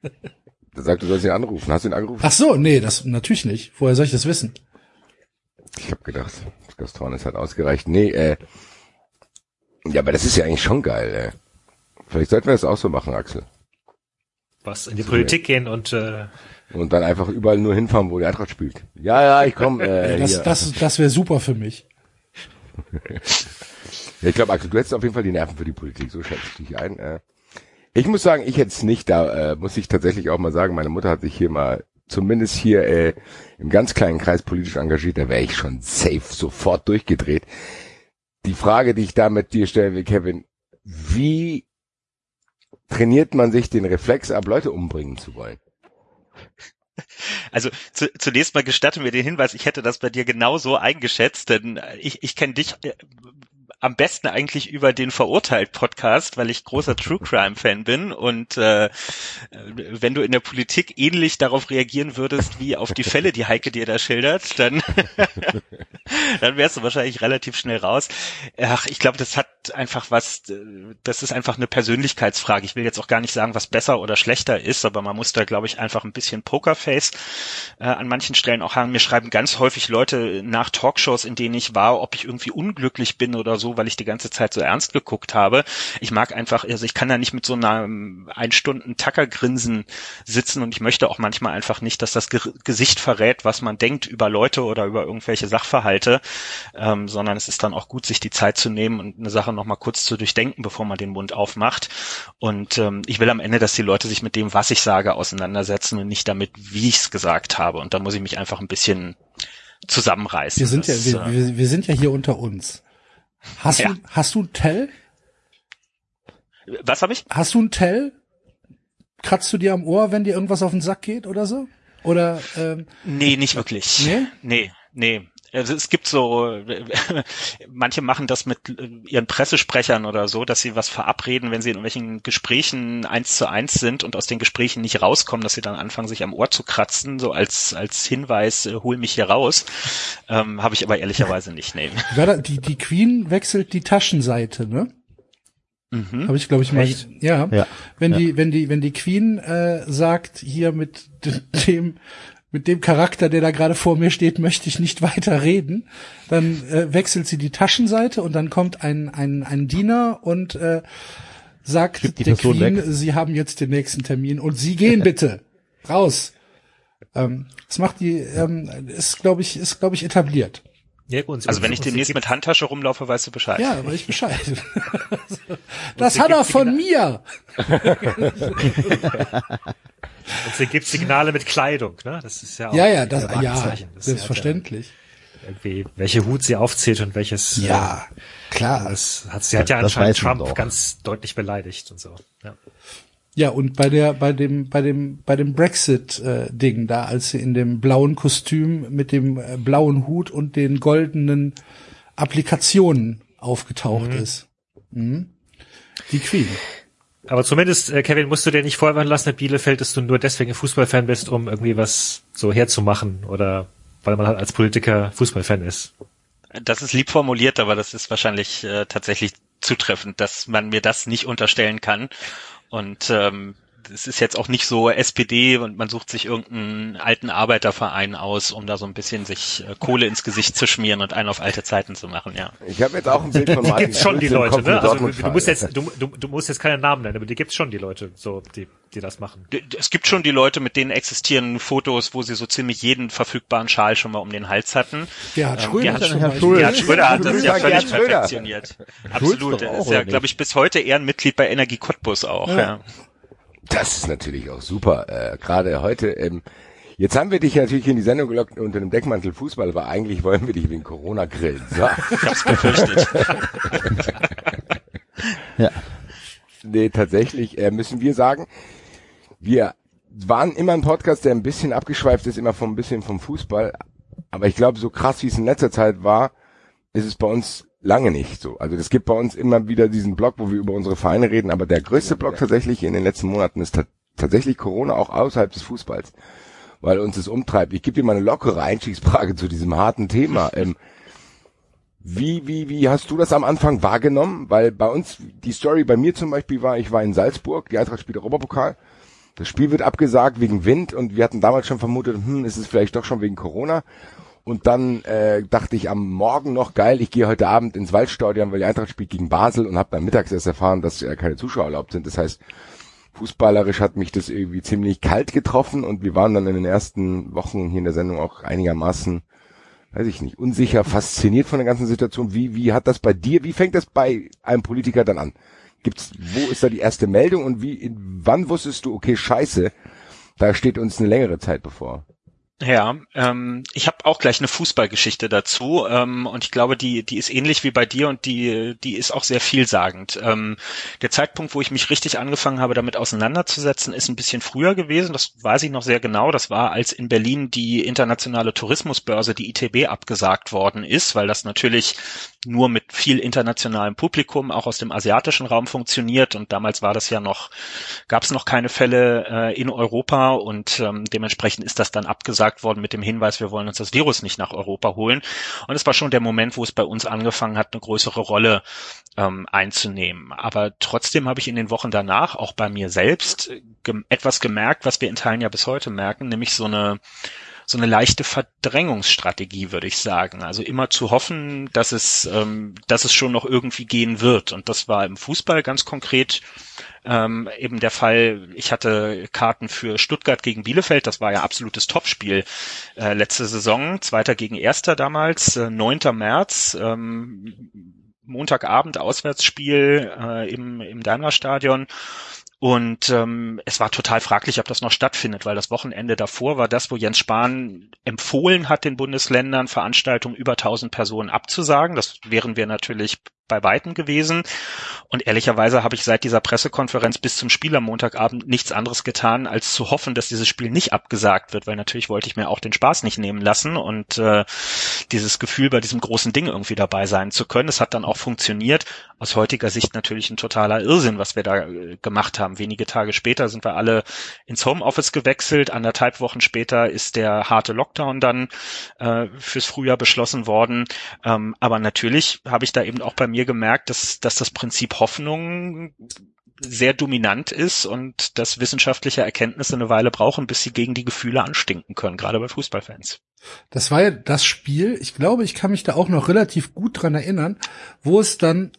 Der sagt, du sollst ihn anrufen. Hast du ihn angerufen? ach so, nee, das natürlich nicht. Woher soll ich das wissen? Ich habe gedacht, das Gastornis hat ausgereicht. Nee, äh, ja, aber das ist ja eigentlich schon geil, ey. Vielleicht sollten wir das auch so machen, Axel. Was in die Politik gehen und äh, Und dann einfach überall nur hinfahren, wo die Eintracht spielt. Ja, ja, ich komme. Äh, Das, hier. das, das wäre super für mich. Ja, ich glaube, Axel, du hättest auf jeden Fall die Nerven für die Politik, so schätze ich dich ein. Äh. Ich muss sagen, ich hätte es nicht, da äh, muss ich tatsächlich auch mal sagen, meine Mutter hat sich hier mal zumindest hier äh, im ganz kleinen Kreis politisch engagiert, da wäre ich schon safe sofort durchgedreht. Die Frage, die ich da mit dir stellen will, Kevin, wie trainiert man sich den Reflex ab, Leute umbringen zu wollen? Also zu, zunächst mal gestatte mir den Hinweis, ich hätte das bei dir genauso eingeschätzt, denn ich, ich kenne dich äh, am besten eigentlich über den Verurteilt-Podcast, weil ich großer True Crime-Fan bin. Und äh, wenn du in der Politik ähnlich darauf reagieren würdest, wie auf die Fälle, die Heike dir da schildert, dann, dann wärst du wahrscheinlich relativ schnell raus. Ach, ich glaube, das hat einfach was, das ist einfach eine Persönlichkeitsfrage. Ich will jetzt auch gar nicht sagen, was besser oder schlechter ist, aber man muss da, glaube ich, einfach ein bisschen Pokerface äh, an manchen Stellen auch haben. Mir schreiben ganz häufig Leute nach Talkshows, in denen ich war, ob ich irgendwie unglücklich bin oder so, weil ich die ganze Zeit so ernst geguckt habe. Ich mag einfach, also ich kann da nicht mit so einer ein Stunden Tackergrinsen sitzen und ich möchte auch manchmal einfach nicht, dass das Ge Gesicht verrät, was man denkt über Leute oder über irgendwelche Sachverhalte, ähm, sondern es ist dann auch gut, sich die Zeit zu nehmen und eine Sache nochmal kurz zu durchdenken, bevor man den Mund aufmacht. Und ähm, ich will am Ende, dass die Leute sich mit dem, was ich sage, auseinandersetzen und nicht damit, wie ich es gesagt habe. Und da muss ich mich einfach ein bisschen zusammenreißen. Wir sind das, ja, wir, wir, wir sind ja hier unter uns. Hast Ja. du, hast du ein Tell? Was habe ich? Hast du ein Tell? Kratzt du dir am Ohr, wenn dir irgendwas auf den Sack geht oder so? Oder ähm, Nee, nicht wirklich. Nee? Nee, nee. Also es gibt so, manche machen das mit äh, ihren Pressesprechern oder so, dass sie was verabreden, wenn sie in irgendwelchen Gesprächen eins zu eins sind und aus den Gesprächen nicht rauskommen, dass sie dann anfangen, sich am Ohr zu kratzen, so als, als Hinweis, äh, hol mich hier raus. Ähm, Habe ich aber ehrlicherweise nicht, nee. da, die, die Queen wechselt die Taschenseite, ne? Mhm. Habe ich, glaube ich, mal. Echt? Ja. Ja. Wenn Ja. die, wenn die, wenn die Queen äh, sagt, hier mit dem, mit dem Charakter, der da gerade vor mir steht, möchte ich nicht weiter reden, dann äh, wechselt sie die Taschenseite und dann kommt ein, ein, ein Diener und äh, sagt der Person Queen, weg. sie haben jetzt den nächsten Termin und sie gehen bitte raus. Ähm, das macht die, ähm, ist glaube ich, ist glaube ich etabliert. Ja, gut, Also wenn ich demnächst mit Handtasche rumlaufe, weißt du Bescheid. Ja, weiß ich Bescheid. das sie hat er von mir. Und sie gibt Signale mit Kleidung, ne? Das ist ja auch Ja, ja, ein das, ja. Das ist selbstverständlich. Ja irgendwie, welche Hut sie aufzählt und welches. Ja, klar. Äh, das hat sie hat ja Das anscheinend Trump doch. ganz deutlich beleidigt und so. Ja. Ja, und bei der, bei dem, bei dem, bei dem Brexit-Ding da, als sie in dem blauen Kostüm mit dem äh, blauen Hut und den goldenen Applikationen aufgetaucht ist. Mhm. Die Queen. Aber zumindest, äh, Kevin, musst du dir nicht vorwerfen lassen mit Bielefeld, dass du nur deswegen Fußballfan bist, um irgendwie was so herzumachen oder weil man halt als Politiker Fußballfan ist. Das ist lieb formuliert, aber das ist wahrscheinlich äh, tatsächlich zutreffend, dass man mir das nicht unterstellen kann. Und ähm, es ist jetzt auch nicht so SPD und man sucht sich irgendeinen alten Arbeiterverein aus, um da so ein bisschen sich äh, Kohle ins Gesicht zu schmieren und einen auf alte Zeiten zu machen, ja. Ich habe jetzt auch ein Bild von Martin gibt's schon die Leute, ne? Also du, musst jetzt, du, du, du musst jetzt keine Namen nennen, aber die gibt's schon die Leute, so die, die das machen. Es gibt schon die Leute, mit denen existieren Fotos, wo sie so ziemlich jeden verfügbaren Schal schon mal um den Hals hatten. Gerhard Ähm, Schröder Gerhard Beispiel. Schröder. Gerhard Schröder hat das ja völlig Gerhard Schröder. perfektioniert. Absolut. Er ist ja, glaube ich, bis heute Ehrenmitglied bei Energie Cottbus auch. Ja. Ja. Das ist natürlich auch super. Äh, Gerade heute. Ähm, jetzt haben wir dich natürlich in die Sendung gelockt unter dem Deckmantel Fußball, aber eigentlich wollen wir dich wegen Corona grillen. So. Ich hab's befürchtet. Ja. Nee, tatsächlich äh, müssen wir sagen, wir waren immer ein Podcast, der ein bisschen abgeschweift ist, immer vom ein bisschen vom Fußball. Aber ich glaube, so krass wie es in letzter Zeit war, ist es bei uns lange nicht so. Also es gibt bei uns immer wieder diesen Blog, wo wir über unsere Vereine reden, aber der größte Blog tatsächlich in den letzten Monaten ist ta tatsächlich Corona auch außerhalb des Fußballs, weil uns das umtreibt. Ich gebe dir mal eine lockere Einstiegsfrage zu diesem harten Thema. Ähm, wie, wie, wie hast du das am Anfang wahrgenommen? Weil bei uns, die Story bei mir zum Beispiel war, ich war in Salzburg, die Eintracht spielt Europapokal. Das Spiel wird abgesagt wegen Wind und wir hatten damals schon vermutet, hm, ist es vielleicht doch schon wegen Corona. Und dann äh, dachte ich am Morgen noch, geil, ich gehe heute Abend ins Waldstadion, weil die Eintracht spielt gegen Basel und habe dann mittags erst erfahren, dass äh, keine Zuschauer erlaubt sind. Das heißt, fußballerisch hat mich das irgendwie ziemlich kalt getroffen und wir waren dann in den ersten Wochen hier in der Sendung auch einigermaßen weiß ich nicht, unsicher, fasziniert von der ganzen Situation. Wie, wie hat das bei dir, wie fängt das bei einem Politiker dann an? Gibt's, wo ist da die erste Meldung und wie, in, wann wusstest du, okay, scheiße, da steht uns eine längere Zeit bevor? Ja, ähm, ich habe auch gleich eine Fußballgeschichte dazu ähm, und ich glaube, die die ist ähnlich wie bei dir und die die ist auch sehr vielsagend. Ähm, der Zeitpunkt, wo ich mich richtig angefangen habe, damit auseinanderzusetzen, ist ein bisschen früher gewesen. Das weiß ich noch sehr genau. Das war, als in Berlin die internationale Tourismusbörse, die ITB, abgesagt worden ist, weil das natürlich nur mit viel internationalem Publikum auch aus dem asiatischen Raum funktioniert und damals war das ja noch, gab es noch keine Fälle äh, in Europa und ähm, dementsprechend ist das dann abgesagt gesagt worden mit dem Hinweis, wir wollen uns das Virus nicht nach Europa holen. Und es war schon der Moment, wo es bei uns angefangen hat, eine größere Rolle ähm, einzunehmen. Aber trotzdem habe ich in den Wochen danach auch bei mir selbst ge etwas gemerkt, was wir in Teilen ja bis heute merken, nämlich so eine so eine leichte Verdrängungsstrategie, würde ich sagen. Also immer zu hoffen, dass es, ähm, dass es schon noch irgendwie gehen wird. Und das war im Fußball ganz konkret ähm, eben der Fall, ich hatte Karten für Stuttgart gegen Bielefeld, das war ja absolutes Topspiel äh, letzte Saison, zweiter gegen erster damals, äh, 9. März, ähm, Montagabend Auswärtsspiel äh, im, im Daimler-Stadion. Und ähm, es war total fraglich, ob das noch stattfindet, weil das Wochenende davor war das, wo Jens Spahn empfohlen hat, den Bundesländern Veranstaltungen über 1000 Personen abzusagen. Das wären wir natürlich bei Weitem gewesen. Und ehrlicherweise habe ich seit dieser Pressekonferenz bis zum Spiel am Montagabend nichts anderes getan, als zu hoffen, dass dieses Spiel nicht abgesagt wird, weil natürlich wollte ich mir auch den Spaß nicht nehmen lassen und äh, dieses Gefühl, bei diesem großen Ding irgendwie dabei sein zu können. Es hat dann auch funktioniert. Aus heutiger Sicht natürlich ein totaler Irrsinn, was wir da äh, gemacht haben. Wenige Tage später sind wir alle ins Homeoffice gewechselt. Anderthalb Wochen später ist der harte Lockdown dann äh, fürs Frühjahr beschlossen worden. Ähm, aber natürlich habe ich da eben auch bei mir mir gemerkt, dass, dass das Prinzip Hoffnung sehr dominant ist und dass wissenschaftliche Erkenntnisse eine Weile brauchen, bis sie gegen die Gefühle anstinken können, gerade bei Fußballfans. Das war ja das Spiel, ich glaube, ich kann mich da auch noch relativ gut dran erinnern, wo es dann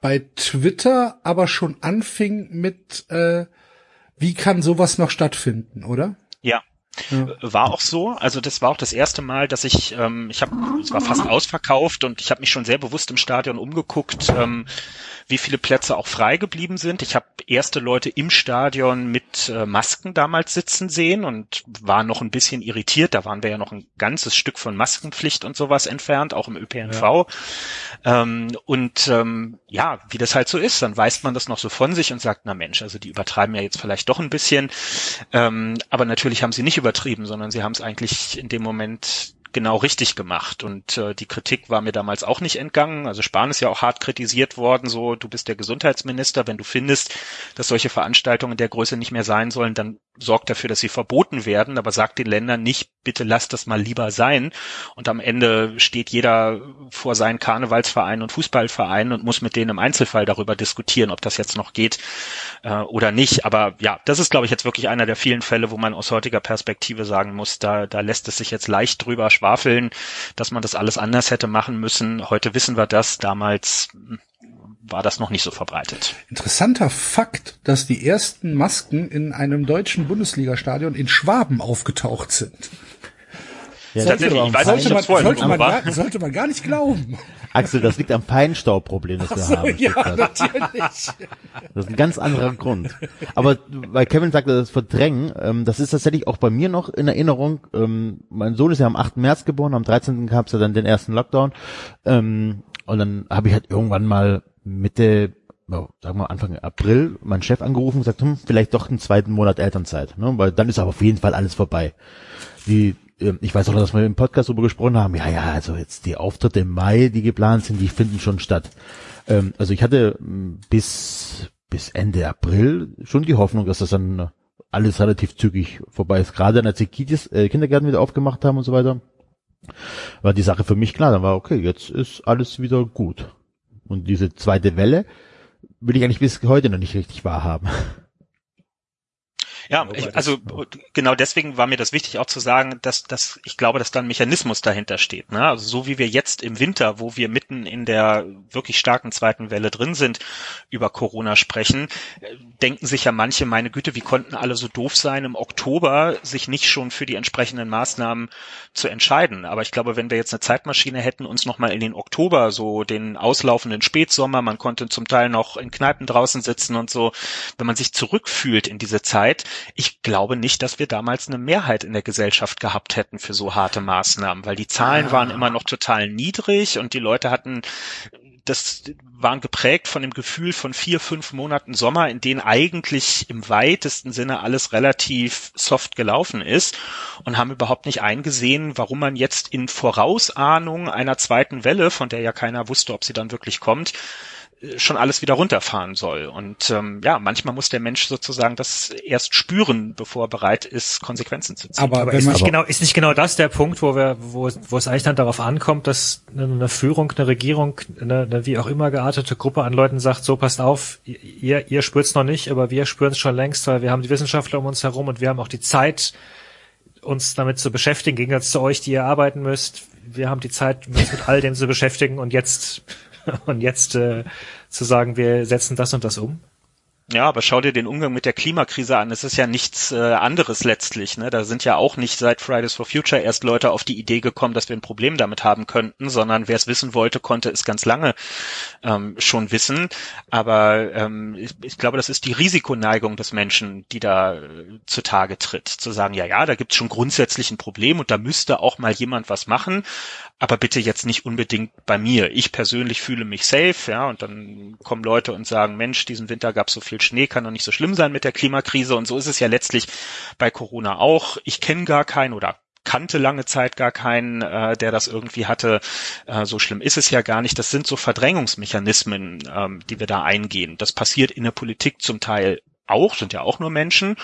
bei Twitter aber schon anfing mit, äh, wie kann sowas noch stattfinden, oder? Ja. War auch so. Also das war auch das erste Mal, dass ich, ähm, ich habe, es war fast ausverkauft und ich habe mich schon sehr bewusst im Stadion umgeguckt, ähm, wie viele Plätze auch frei geblieben sind. Ich habe erste Leute im Stadion mit äh, Masken damals sitzen sehen und war noch ein bisschen irritiert. Da waren wir ja noch ein ganzes Stück von Maskenpflicht und sowas entfernt, auch im ÖPNV. Ja. Ähm, und ähm, ja, wie das halt so ist, dann weist man das noch so von sich und sagt, na Mensch, also die übertreiben ja jetzt vielleicht doch ein bisschen. Ähm, aber natürlich haben sie nicht übertrieben, sondern sie haben es eigentlich in dem Moment genau richtig gemacht. Und äh, die Kritik war mir damals auch nicht entgangen. Also Spahn ist ja auch hart kritisiert worden, so du bist der Gesundheitsminister, wenn du findest, dass solche Veranstaltungen der Größe nicht mehr sein sollen, dann sorgt dafür, dass sie verboten werden, aber sagt den Ländern nicht, bitte lasst das mal lieber sein. Und am Ende steht jeder vor seinen Karnevalsvereinen und Fußballvereinen und muss mit denen im Einzelfall darüber diskutieren, ob das jetzt noch geht äh, oder nicht. Aber ja, das ist, glaube ich, jetzt wirklich einer der vielen Fälle, wo man aus heutiger Perspektive sagen muss, da, da lässt es sich jetzt leicht drüber schwafeln, dass man das alles anders hätte machen müssen. Heute wissen wir das, damals hm, war das noch nicht so verbreitet. Interessanter Fakt, dass die ersten Masken in einem deutschen Bundesligastadion in Schwaben aufgetaucht sind. Ja, sollte, man, weiß sollte, man, sollte, man gar, sollte man gar nicht glauben. Axel, das liegt am Feinstaubproblem, das wir so, haben. Ja, natürlich. Das ist ein ganz anderer Grund. Aber weil Kevin sagte, das Verdrängen, ähm, das ist tatsächlich auch bei mir noch in Erinnerung. Ähm, mein Sohn ist ja am 8. März geboren, am 13. gab es ja dann den ersten Lockdown. Ähm, und dann habe ich halt irgendwann mal Mitte, oh, sagen wir Anfang April, meinen Chef angerufen und gesagt, hm, vielleicht doch einen zweiten Monat Elternzeit, ne? weil dann ist aber auf jeden Fall alles vorbei. Die, ich weiß auch, dass wir im Podcast darüber gesprochen haben, ja, ja, also jetzt die Auftritte im Mai, die geplant sind, die finden schon statt. Ähm, also ich hatte hm, bis, bis Ende April schon die Hoffnung, dass das dann alles relativ zügig vorbei ist. Gerade als die Kitas, äh, Kindergärten wieder aufgemacht haben und so weiter, war die Sache für mich klar. Dann war okay, jetzt ist alles wieder gut. Und diese zweite Welle will ich eigentlich bis heute noch nicht richtig wahrhaben. Ja, ich, also genau deswegen war mir das wichtig auch zu sagen, dass, dass ich glaube, dass da ein Mechanismus dahinter steht. Ne? Also so wie wir jetzt im Winter, wo wir mitten in der wirklich starken zweiten Welle drin sind, über Corona sprechen, denken sich ja manche, meine Güte, wie konnten alle so doof sein, im Oktober sich nicht schon für die entsprechenden Maßnahmen zu entscheiden. Aber ich glaube, wenn wir jetzt eine Zeitmaschine hätten, uns nochmal in den Oktober, so den auslaufenden Spätsommer, man konnte zum Teil noch in Kneipen draußen sitzen und so, wenn man sich zurückfühlt in diese Zeit, ich glaube nicht, dass wir damals eine Mehrheit in der Gesellschaft gehabt hätten für so harte Maßnahmen, weil die Zahlen ah. waren immer noch total niedrig und die Leute hatten das waren geprägt von dem Gefühl von vier, fünf Monaten Sommer, in denen eigentlich im weitesten Sinne alles relativ soft gelaufen ist und haben überhaupt nicht eingesehen, warum man jetzt in Vorausahnung einer zweiten Welle, von der ja keiner wusste, ob sie dann wirklich kommt, schon alles wieder runterfahren soll. Und ähm, ja, manchmal muss der Mensch sozusagen das erst spüren, bevor er bereit ist, Konsequenzen zu ziehen. Aber, aber ist, nicht genau, ist nicht genau das der Punkt, wo wir, wo, wo es eigentlich dann darauf ankommt, dass eine Führung, eine Regierung, eine, eine wie auch immer geartete Gruppe an Leuten sagt, so passt auf, ihr, ihr spürt's noch nicht, aber wir spüren es schon längst, weil wir haben die Wissenschaftler um uns herum und wir haben auch die Zeit, uns damit zu beschäftigen, im Gegensatz zu euch, die ihr arbeiten müsst. Wir haben die Zeit, uns mit all dem zu beschäftigen und jetzt und jetzt äh, zu sagen, wir setzen das und das um? Ja, aber schau dir den Umgang mit der Klimakrise an. Es ist ja nichts äh, anderes letztlich. Ne? Da sind ja auch nicht seit Fridays for Future erst Leute auf die Idee gekommen, dass wir ein Problem damit haben könnten, sondern wer es wissen wollte, konnte es ganz lange ähm, schon wissen. Aber ähm, ich, ich, glaube, das ist die Risikoneigung des Menschen, die da äh, zutage tritt. Zu sagen, ja, ja, da gibt es schon grundsätzlich ein Problem und da müsste auch mal jemand was machen aber bitte jetzt nicht unbedingt bei mir. Ich persönlich fühle mich safe, ja, und dann kommen Leute und sagen, Mensch, diesen Winter gab es so viel Schnee, kann doch nicht so schlimm sein mit der Klimakrise. Und so ist es ja letztlich bei Corona auch. Ich kenne gar keinen oder kannte lange Zeit gar keinen, äh, der das irgendwie hatte. Äh, so schlimm ist es ja gar nicht. Das sind so Verdrängungsmechanismen, ähm, die wir da eingehen. Das passiert in der Politik zum Teil auch, sind ja auch nur Menschen.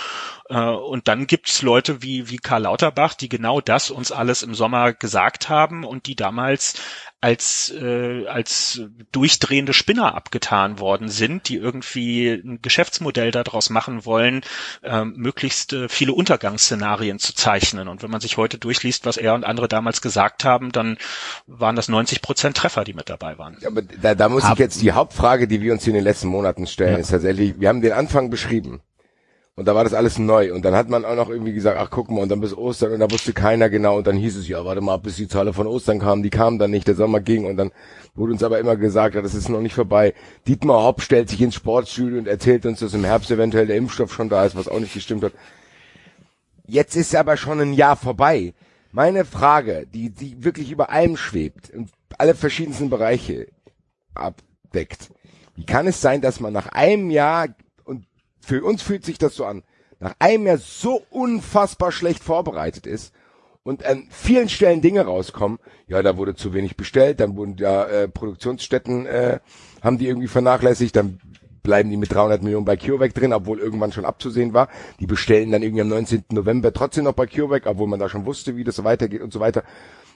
Äh, und dann gibt's Leute wie, wie Karl Lauterbach, die genau das uns alles im Sommer gesagt haben und die damals als, äh, als durchdrehende Spinner abgetan worden sind, die irgendwie ein Geschäftsmodell daraus machen wollen, äh, möglichst äh, viele Untergangsszenarien zu zeichnen. Und wenn man sich heute durchliest, was er und andere damals gesagt haben, dann waren das 90 Prozent Treffer, die mit dabei waren. Ja, aber da, da muss Ab ich jetzt die Hauptfrage, die wir uns in den letzten Monaten stellen, ja. ist tatsächlich, wir haben den Anfang beschrieben. Und da war das alles neu. Und dann hat man auch noch irgendwie gesagt, ach guck mal, und dann bis Ostern, und da wusste keiner genau. Und dann hieß es, ja, warte mal, bis die Zahl von Ostern kam, die kam dann nicht, der Sommer ging. Und dann wurde uns aber immer gesagt, ja, das ist noch nicht vorbei. Dietmar Hopp stellt sich ins Sportstudio und erzählt uns, dass im Herbst eventuell der Impfstoff schon da ist, was auch nicht gestimmt hat. Jetzt ist aber schon ein Jahr vorbei. Meine Frage, die, die wirklich über allem schwebt und alle verschiedensten Bereiche abdeckt. Wie kann es sein, dass man nach einem Jahr für uns fühlt sich das so an, nach einem Jahr so unfassbar schlecht vorbereitet ist und an vielen Stellen Dinge rauskommen, ja, da wurde zu wenig bestellt, dann wurden da äh, Produktionsstätten, äh, haben die irgendwie vernachlässigt, dann bleiben die mit 300 Millionen bei CureVac drin, obwohl irgendwann schon abzusehen war. Die bestellen dann irgendwie am 19. November trotzdem noch bei CureVac, obwohl man da schon wusste, wie das weitergeht und so weiter.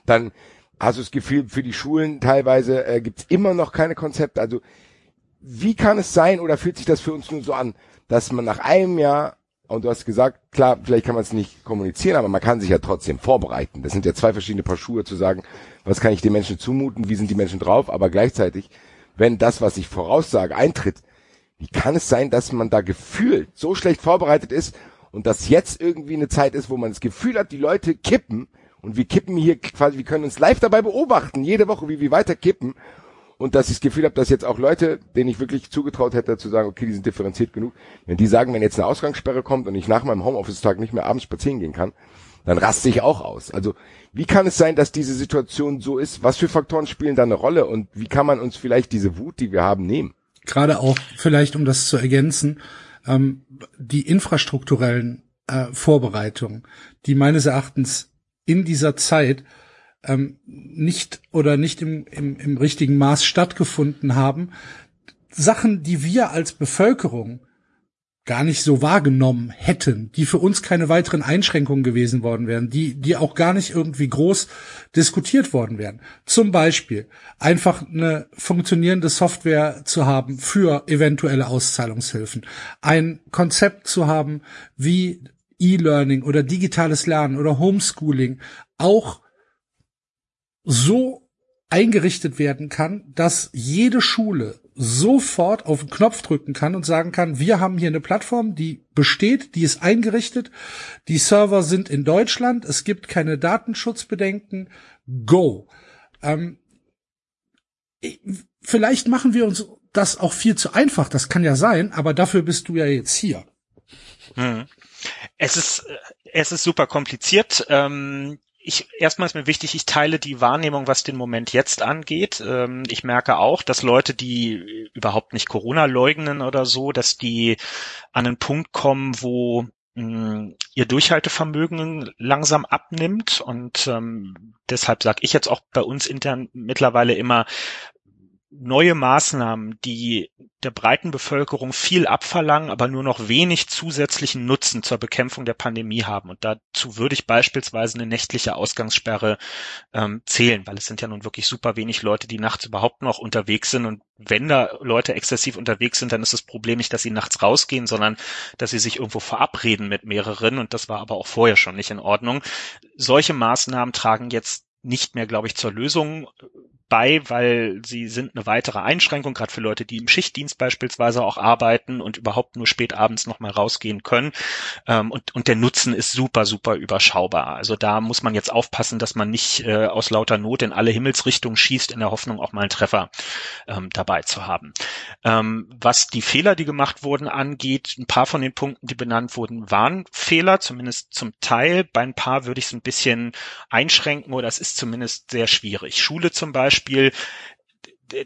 Dann hast du das Gefühl, für die Schulen teilweise äh, gibt's immer noch keine Konzepte. Also wie kann es sein oder fühlt sich das für uns nur so an, dass man nach einem Jahr, und du hast gesagt, klar, vielleicht kann man es nicht kommunizieren, aber man kann sich ja trotzdem vorbereiten. Das sind ja zwei verschiedene Paar Schuhe zu sagen, was kann ich den Menschen zumuten, wie sind die Menschen drauf, aber gleichzeitig, wenn das, was ich voraussage, eintritt, wie kann es sein, dass man da gefühlt so schlecht vorbereitet ist und dass jetzt irgendwie eine Zeit ist, wo man das Gefühl hat, die Leute kippen und wir kippen hier quasi, wir können uns live dabei beobachten, jede Woche, wie wir weiter kippen und dass ich das Gefühl habe, dass jetzt auch Leute, denen ich wirklich zugetraut hätte, zu sagen, okay, die sind differenziert genug, wenn die sagen, wenn jetzt eine Ausgangssperre kommt und ich nach meinem Homeoffice-Tag nicht mehr abends spazieren gehen kann, dann raste ich auch aus. Also wie kann es sein, dass diese Situation so ist? Was für Faktoren spielen da eine Rolle und wie kann man uns vielleicht diese Wut, die wir haben, nehmen? Gerade auch vielleicht, um das zu ergänzen, ähm, die infrastrukturellen äh, Vorbereitungen, die meines Erachtens in dieser Zeit ähm, nicht oder nicht im, im, im richtigen Maß stattgefunden haben. Sachen, die wir als Bevölkerung gar nicht so wahrgenommen hätten, die für uns keine weiteren Einschränkungen gewesen worden wären, die, die auch gar nicht irgendwie groß diskutiert worden wären. Zum Beispiel einfach eine funktionierende Software zu haben für eventuelle Auszahlungshilfen, ein Konzept zu haben, wie E-Learning oder digitales Lernen oder Homeschooling auch so eingerichtet werden kann, dass jede Schule sofort auf den Knopf drücken kann und sagen kann, wir haben hier eine Plattform, die besteht, die ist eingerichtet, die Server sind in Deutschland, es gibt keine Datenschutzbedenken, go. Ähm, vielleicht machen wir uns das auch viel zu einfach, das kann ja sein, aber dafür bist du ja jetzt hier. Hm. Es ist, äh, es ist super kompliziert. Ähm, ich, erstmal ist mir wichtig, ich teile die Wahrnehmung, was den Moment jetzt angeht. Ähm, ich merke auch, dass Leute, die überhaupt nicht Corona leugnen oder so, dass die an einen Punkt kommen, wo mh, ihr Durchhaltevermögen langsam abnimmt und ähm, deshalb sage ich jetzt auch bei uns intern mittlerweile immer, neue Maßnahmen, die der breiten Bevölkerung viel abverlangen, aber nur noch wenig zusätzlichen Nutzen zur Bekämpfung der Pandemie haben. Und dazu würde ich beispielsweise eine nächtliche Ausgangssperre ähm, zählen, weil es sind ja nun wirklich super wenig Leute, die nachts überhaupt noch unterwegs sind. Und wenn da Leute exzessiv unterwegs sind, dann ist das Problem nicht, dass sie nachts rausgehen, sondern dass sie sich irgendwo verabreden mit mehreren. Und das war aber auch vorher schon nicht in Ordnung. Solche Maßnahmen tragen jetzt nicht mehr, glaube ich, zur Lösung bei, weil sie sind eine weitere Einschränkung, gerade für Leute, die im Schichtdienst beispielsweise auch arbeiten und überhaupt nur spät abends nochmal rausgehen können. Ähm, und, und der Nutzen ist super, super überschaubar. Also da muss man jetzt aufpassen, dass man nicht äh, aus lauter Not in alle Himmelsrichtungen schießt, in der Hoffnung, auch mal einen Treffer ähm, dabei zu haben. Ähm, was die Fehler, die gemacht wurden, angeht, ein paar von den Punkten, die benannt wurden, waren Fehler, zumindest zum Teil. Bei ein paar würde ich es ein bisschen einschränken oder es ist zumindest sehr schwierig. Schule zum Beispiel Beispiel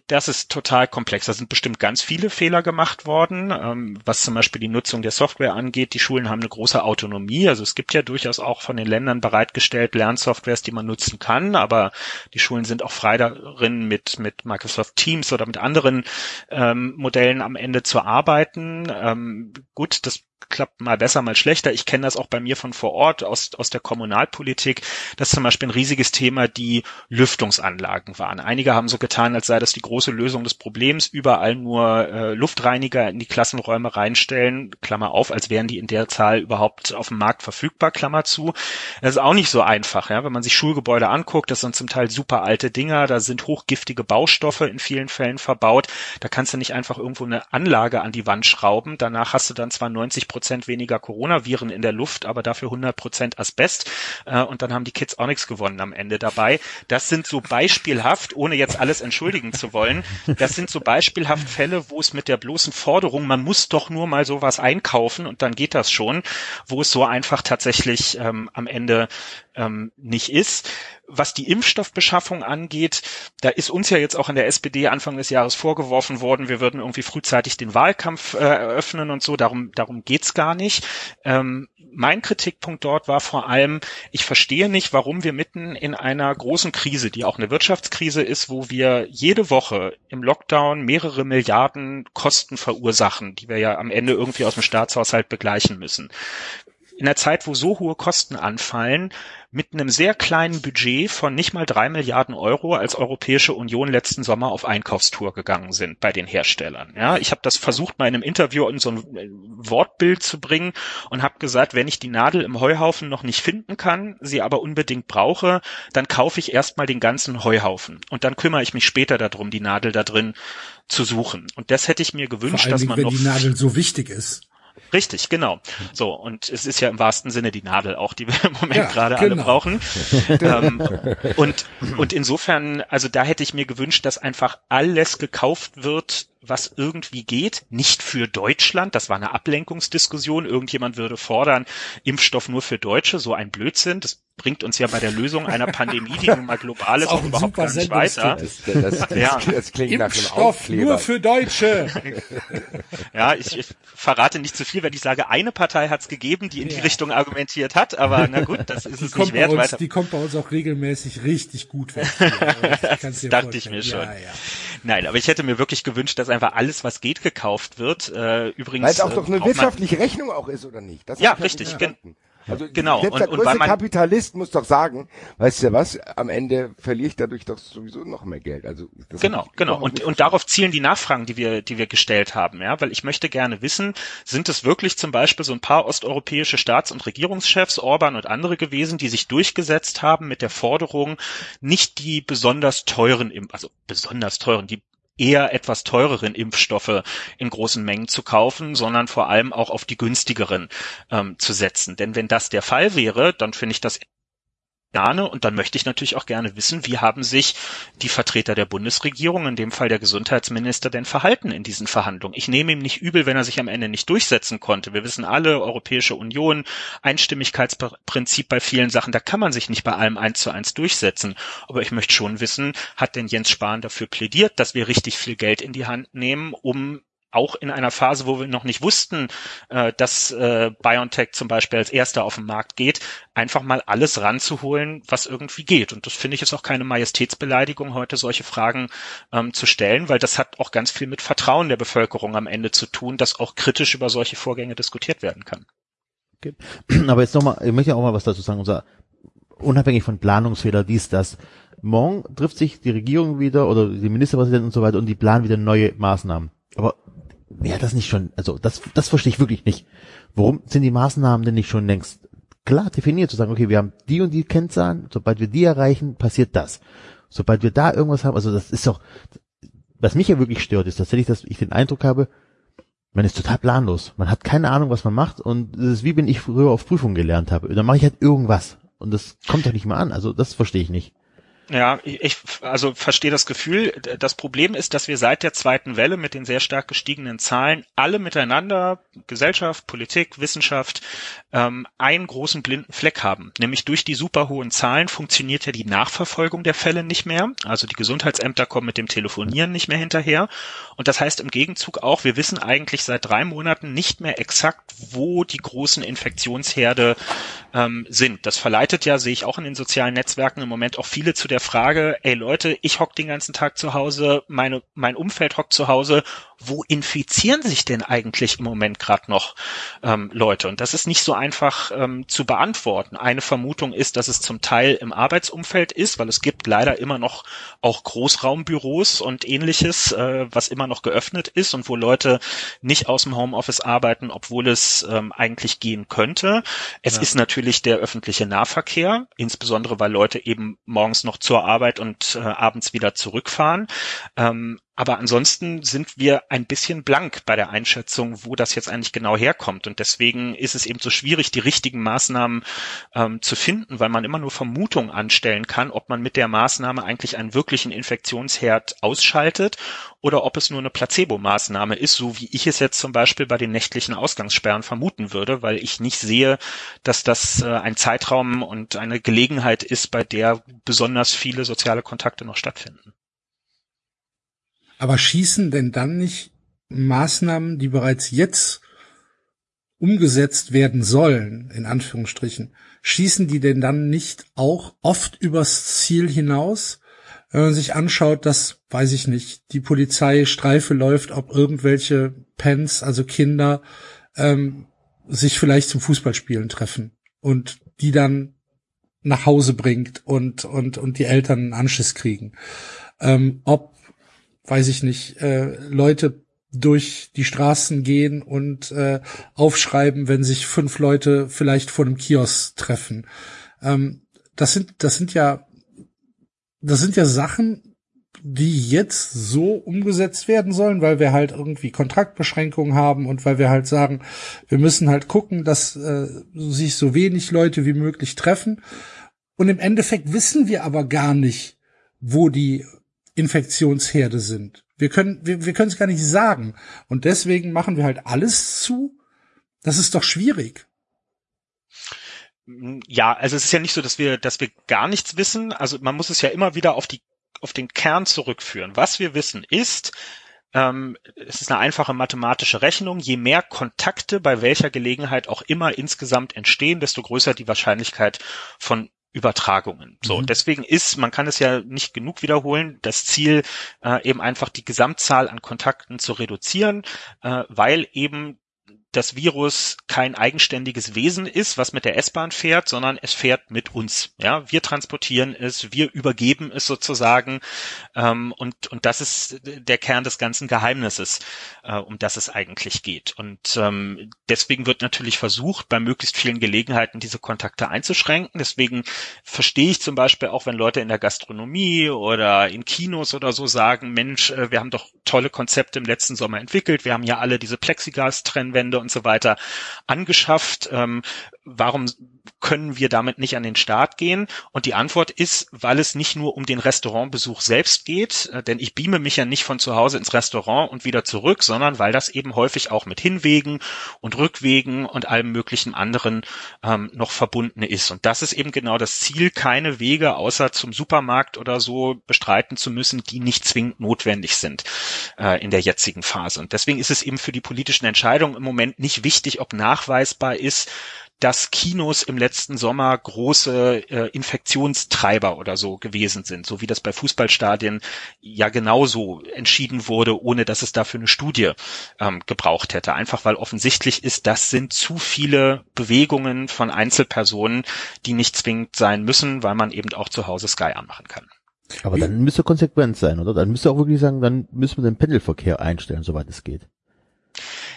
das ist total komplex. Da sind bestimmt ganz viele Fehler gemacht worden, ähm, was zum Beispiel die Nutzung der Software angeht. Die Schulen haben eine große Autonomie. Also es gibt ja durchaus auch von den Ländern bereitgestellt Lernsoftwares, die man nutzen kann, aber die Schulen sind auch frei darin, mit, mit Microsoft Teams oder mit anderen ähm, Modellen am Ende zu arbeiten. Ähm, gut, das klappt mal besser, mal schlechter. Ich kenne das auch bei mir von vor Ort aus, aus der Kommunalpolitik. Das ist zum Beispiel ein riesiges Thema, die Lüftungsanlagen waren. Einige haben so getan, als sei das die große Lösung des Problems, überall nur äh, Luftreiniger in die Klassenräume reinstellen, Klammer auf, als wären die in der Zahl überhaupt auf dem Markt verfügbar, Klammer zu. Das ist auch nicht so einfach, ja. Wenn man sich Schulgebäude anguckt, das sind zum Teil super alte Dinger, da sind hochgiftige Baustoffe in vielen Fällen verbaut. Da kannst du nicht einfach irgendwo eine Anlage an die Wand schrauben. Danach hast du dann zwar 90 Prozent weniger Coronaviren in der Luft, aber dafür 100 Prozent Asbest. Äh, und dann haben die Kids auch nichts gewonnen am Ende dabei. Das sind so beispielhaft, ohne jetzt alles entschuldigen zu wollen, das sind so beispielhaft Fälle, wo es mit der bloßen Forderung, man muss doch nur mal sowas einkaufen und dann geht das schon, wo es so einfach tatsächlich ähm, am Ende ähm, nicht ist. Was die Impfstoffbeschaffung angeht, da ist uns ja jetzt auch in der SPD Anfang des Jahres vorgeworfen worden, wir würden irgendwie frühzeitig den Wahlkampf äh, eröffnen und so. Darum, darum geht's gar nicht. Ähm, mein Kritikpunkt dort war vor allem, ich verstehe nicht, warum wir mitten in einer großen Krise, die auch eine Wirtschaftskrise ist, wo wir jede Woche im Lockdown mehrere Milliarden Kosten verursachen, die wir ja am Ende irgendwie aus dem Staatshaushalt begleichen müssen in der Zeit, wo so hohe Kosten anfallen, mit einem sehr kleinen Budget von nicht mal drei Milliarden Euro als Europäische Union letzten Sommer auf Einkaufstour gegangen sind bei den Herstellern. Ja, ich habe das versucht, mal in einem Interview in so ein äh, Wortbild zu bringen und habe gesagt, wenn ich die Nadel im Heuhaufen noch nicht finden kann, sie aber unbedingt brauche, dann kaufe ich erstmal den ganzen Heuhaufen und dann kümmere ich mich später darum, die Nadel da drin zu suchen. Und das hätte ich mir gewünscht, dass man wenn noch die Nadel so wichtig ist. Richtig, genau. So, und es ist ja im wahrsten Sinne die Nadel auch, die wir im Moment Ja, gerade genau. alle brauchen. ähm, und, und insofern, also da hätte ich mir gewünscht, dass einfach alles gekauft wird, was irgendwie geht, nicht für Deutschland. Das war eine Ablenkungsdiskussion. Irgendjemand würde fordern, Impfstoff nur für Deutsche, so ein Blödsinn. Das bringt uns ja bei der Lösung einer Pandemie, die nun mal global ist, auch überhaupt gar nicht weiter. Das, das, das, Ja. das klingt nach einem Impfstoff Aufkleber. nur für Deutsche. Ja, ich, ich verrate nicht zu viel, wenn ich sage, eine Partei hat es gegeben, die in die Ja. Richtung argumentiert hat, aber na gut, das ist Die es kommt, nicht wert, uns, weiter. die kommt bei uns auch regelmäßig richtig gut weg. Das dachte ich mir schon. Ja, ja. Nein, aber ich hätte mir wirklich gewünscht, dass einfach alles, was geht, gekauft wird. Äh, übrigens Weil es auch äh, doch eine wirtschaftliche Rechnung auch ist, oder nicht? Das Ja, richtig, gen-. Also genau. selbst Und- der und größte weil man- Kapitalist muss doch sagen, weißt du was, am Ende verliere ich dadurch doch sowieso noch mehr Geld. Also Genau, genau. Und, und darauf zielen die Nachfragen, die wir, die wir gestellt haben, ja, weil ich möchte gerne wissen, sind es wirklich zum Beispiel so ein paar osteuropäische Staats- und Regierungschefs, Orban und andere gewesen, die sich durchgesetzt haben mit der Forderung, nicht die besonders teuren, also besonders teuren, die eher etwas teureren Impfstoffe in großen Mengen zu kaufen, sondern vor allem auch auf die günstigeren ähm, zu setzen. Denn wenn das der Fall wäre, dann finde ich das Organe und dann möchte ich natürlich auch gerne wissen, wie haben sich die Vertreter der Bundesregierung, in dem Fall der Gesundheitsminister, denn verhalten in diesen Verhandlungen. Ich nehme ihm nicht übel, wenn er sich am Ende nicht durchsetzen konnte. Wir wissen alle, Europäische Union, Einstimmigkeitsprinzip bei vielen Sachen, da kann man sich nicht bei allem eins zu eins durchsetzen. Aber ich möchte schon wissen, hat denn Jens Spahn dafür plädiert, dass wir richtig viel Geld in die Hand nehmen, um auch in einer Phase, wo wir noch nicht wussten, äh, dass äh, BioNTech zum Beispiel als erster auf den Markt geht, einfach mal alles ranzuholen, was irgendwie geht. Und das finde ich ist auch keine Majestätsbeleidigung, heute solche Fragen ähm, zu stellen, weil das hat auch ganz viel mit Vertrauen der Bevölkerung am Ende zu tun, dass auch kritisch über solche Vorgänge diskutiert werden kann. Okay. Aber jetzt nochmal, ich möchte auch mal was dazu sagen, unser, unabhängig von Planungsfehler, dies, das. Morgen trifft sich die Regierung wieder oder die Ministerpräsidenten und so weiter und die planen wieder neue Maßnahmen. Aber wäre das nicht schon, also das, das verstehe ich wirklich nicht. Warum sind die Maßnahmen denn nicht schon längst klar definiert, zu sagen, okay, wir haben die und die Kennzahlen, sobald wir die erreichen, passiert das. Sobald wir da irgendwas haben, also das ist doch, was mich ja wirklich stört, ist tatsächlich, dass ich den Eindruck habe, man ist total planlos. Man hat keine Ahnung, was man macht und es ist wie wenn ich früher auf Prüfungen gelernt habe. Dann mache ich halt irgendwas und das kommt doch nicht mal an. Also das verstehe ich nicht. Ja, ich also verstehe das Gefühl. Das Problem ist, dass wir seit der zweiten Welle mit den sehr stark gestiegenen Zahlen alle miteinander, Gesellschaft, Politik, Wissenschaft, ähm, einen großen blinden Fleck haben. Nämlich durch die super hohen Zahlen funktioniert ja die Nachverfolgung der Fälle nicht mehr. Also die Gesundheitsämter kommen mit dem Telefonieren nicht mehr hinterher. Und das heißt im Gegenzug auch, wir wissen eigentlich seit drei Monaten nicht mehr exakt, wo die großen Infektionsherde ähm, sind. Das verleitet ja, sehe ich auch in den sozialen Netzwerken im Moment auch viele zu der Frage, ey Leute, ich hock den ganzen Tag zu Hause, meine, mein Umfeld hockt zu Hause, wo infizieren sich denn eigentlich im Moment gerade noch ähm, Leute? Und das ist nicht so einfach ähm, zu beantworten. Eine Vermutung ist, dass es zum Teil im Arbeitsumfeld ist, weil es gibt leider immer noch auch Großraumbüros und ähnliches, äh, was immer noch geöffnet ist und wo Leute nicht aus dem Homeoffice arbeiten, obwohl es ähm, eigentlich gehen könnte. Es ja. ist natürlich der öffentliche Nahverkehr, insbesondere weil Leute eben morgens noch zur Arbeit und äh, abends wieder zurückfahren. Ähm, aber ansonsten sind wir ein bisschen blank bei der Einschätzung, wo das jetzt eigentlich genau herkommt. Und deswegen ist es eben so schwierig, die richtigen Maßnahmen ähm, zu finden, weil man immer nur Vermutungen anstellen kann, ob man mit der Maßnahme eigentlich einen wirklichen Infektionsherd ausschaltet oder ob es nur eine Placebo-Maßnahme ist, so wie ich es jetzt zum Beispiel bei den nächtlichen Ausgangssperren vermuten würde, weil ich nicht sehe, dass das äh, ein Zeitraum und eine Gelegenheit ist, bei der besonders viele soziale Kontakte noch stattfinden. Aber schießen denn dann nicht Maßnahmen, die bereits jetzt umgesetzt werden sollen, in Anführungsstrichen, schießen die denn dann nicht auch oft übers Ziel hinaus? Wenn man sich anschaut, dass, weiß ich nicht, die Polizei Streife läuft, ob irgendwelche Pens, also Kinder, ähm, sich vielleicht zum Fußballspielen treffen und die dann nach Hause bringt und, und, und die Eltern einen Anschiss kriegen. Ähm, ob weiß ich nicht, äh, Leute durch die Straßen gehen und äh, aufschreiben, wenn sich fünf Leute vielleicht vor einem Kiosk treffen. Ähm, das sind, das sind ja, das sind ja Sachen, die jetzt so umgesetzt werden sollen, weil wir halt irgendwie Kontraktbeschränkungen haben und weil wir halt sagen, wir müssen halt gucken, dass äh, sich so wenig Leute wie möglich treffen. Und im Endeffekt wissen wir aber gar nicht, wo die Infektionsherde sind. Wir können, wir, wir können es gar nicht sagen. Und deswegen machen wir halt alles zu. Das ist doch schwierig. Ja, also es ist ja nicht so, dass wir, dass wir gar nichts wissen. Also man muss es ja immer wieder auf die, auf den Kern zurückführen. Was wir wissen ist, ähm, es ist eine einfache mathematische Rechnung. Je mehr Kontakte bei welcher Gelegenheit auch immer insgesamt entstehen, desto größer die Wahrscheinlichkeit von Übertragungen. So, mhm. deswegen ist, man kann es ja nicht genug wiederholen, das Ziel äh, eben einfach die Gesamtzahl an Kontakten zu reduzieren, äh, weil eben das Virus kein eigenständiges Wesen ist, was mit der S-Bahn fährt, sondern es fährt mit uns. Ja, wir transportieren es, wir übergeben es sozusagen, ähm, und und das ist der Kern des ganzen Geheimnisses, äh, um das es eigentlich geht. Und ähm, deswegen wird natürlich versucht, bei möglichst vielen Gelegenheiten diese Kontakte einzuschränken. Deswegen verstehe ich zum Beispiel auch, wenn Leute in der Gastronomie oder in Kinos oder so sagen, Mensch, äh, wir haben doch tolle Konzepte im letzten Sommer entwickelt, wir haben ja alle diese Plexiglas-Trennwände und so weiter angeschafft. Ähm, warum können wir damit nicht an den Start gehen? Und die Antwort ist, weil es nicht nur um den Restaurantbesuch selbst geht, äh, denn ich beame mich ja nicht von zu Hause ins Restaurant und wieder zurück, sondern weil das eben häufig auch mit Hinwegen und Rückwegen und allem möglichen anderen ähm, noch verbunden ist. Und das ist eben genau das Ziel, keine Wege außer zum Supermarkt oder so bestreiten zu müssen, die nicht zwingend notwendig sind äh, in der jetzigen Phase. Und deswegen ist es eben für die politischen Entscheidungen im Moment nicht wichtig, ob nachweisbar ist, dass Kinos im letzten Sommer große äh, Infektionstreiber oder so gewesen sind, so wie das bei Fußballstadien ja genauso entschieden wurde, ohne dass es dafür eine Studie ähm, gebraucht hätte. Einfach weil offensichtlich ist, das sind zu viele Bewegungen von Einzelpersonen, die nicht zwingend sein müssen, weil man eben auch zu Hause Sky anmachen kann. Aber dann müsste konsequent sein, oder? Dann müsste auch wirklich sagen, dann müssen wir den Pendelverkehr einstellen, soweit es geht.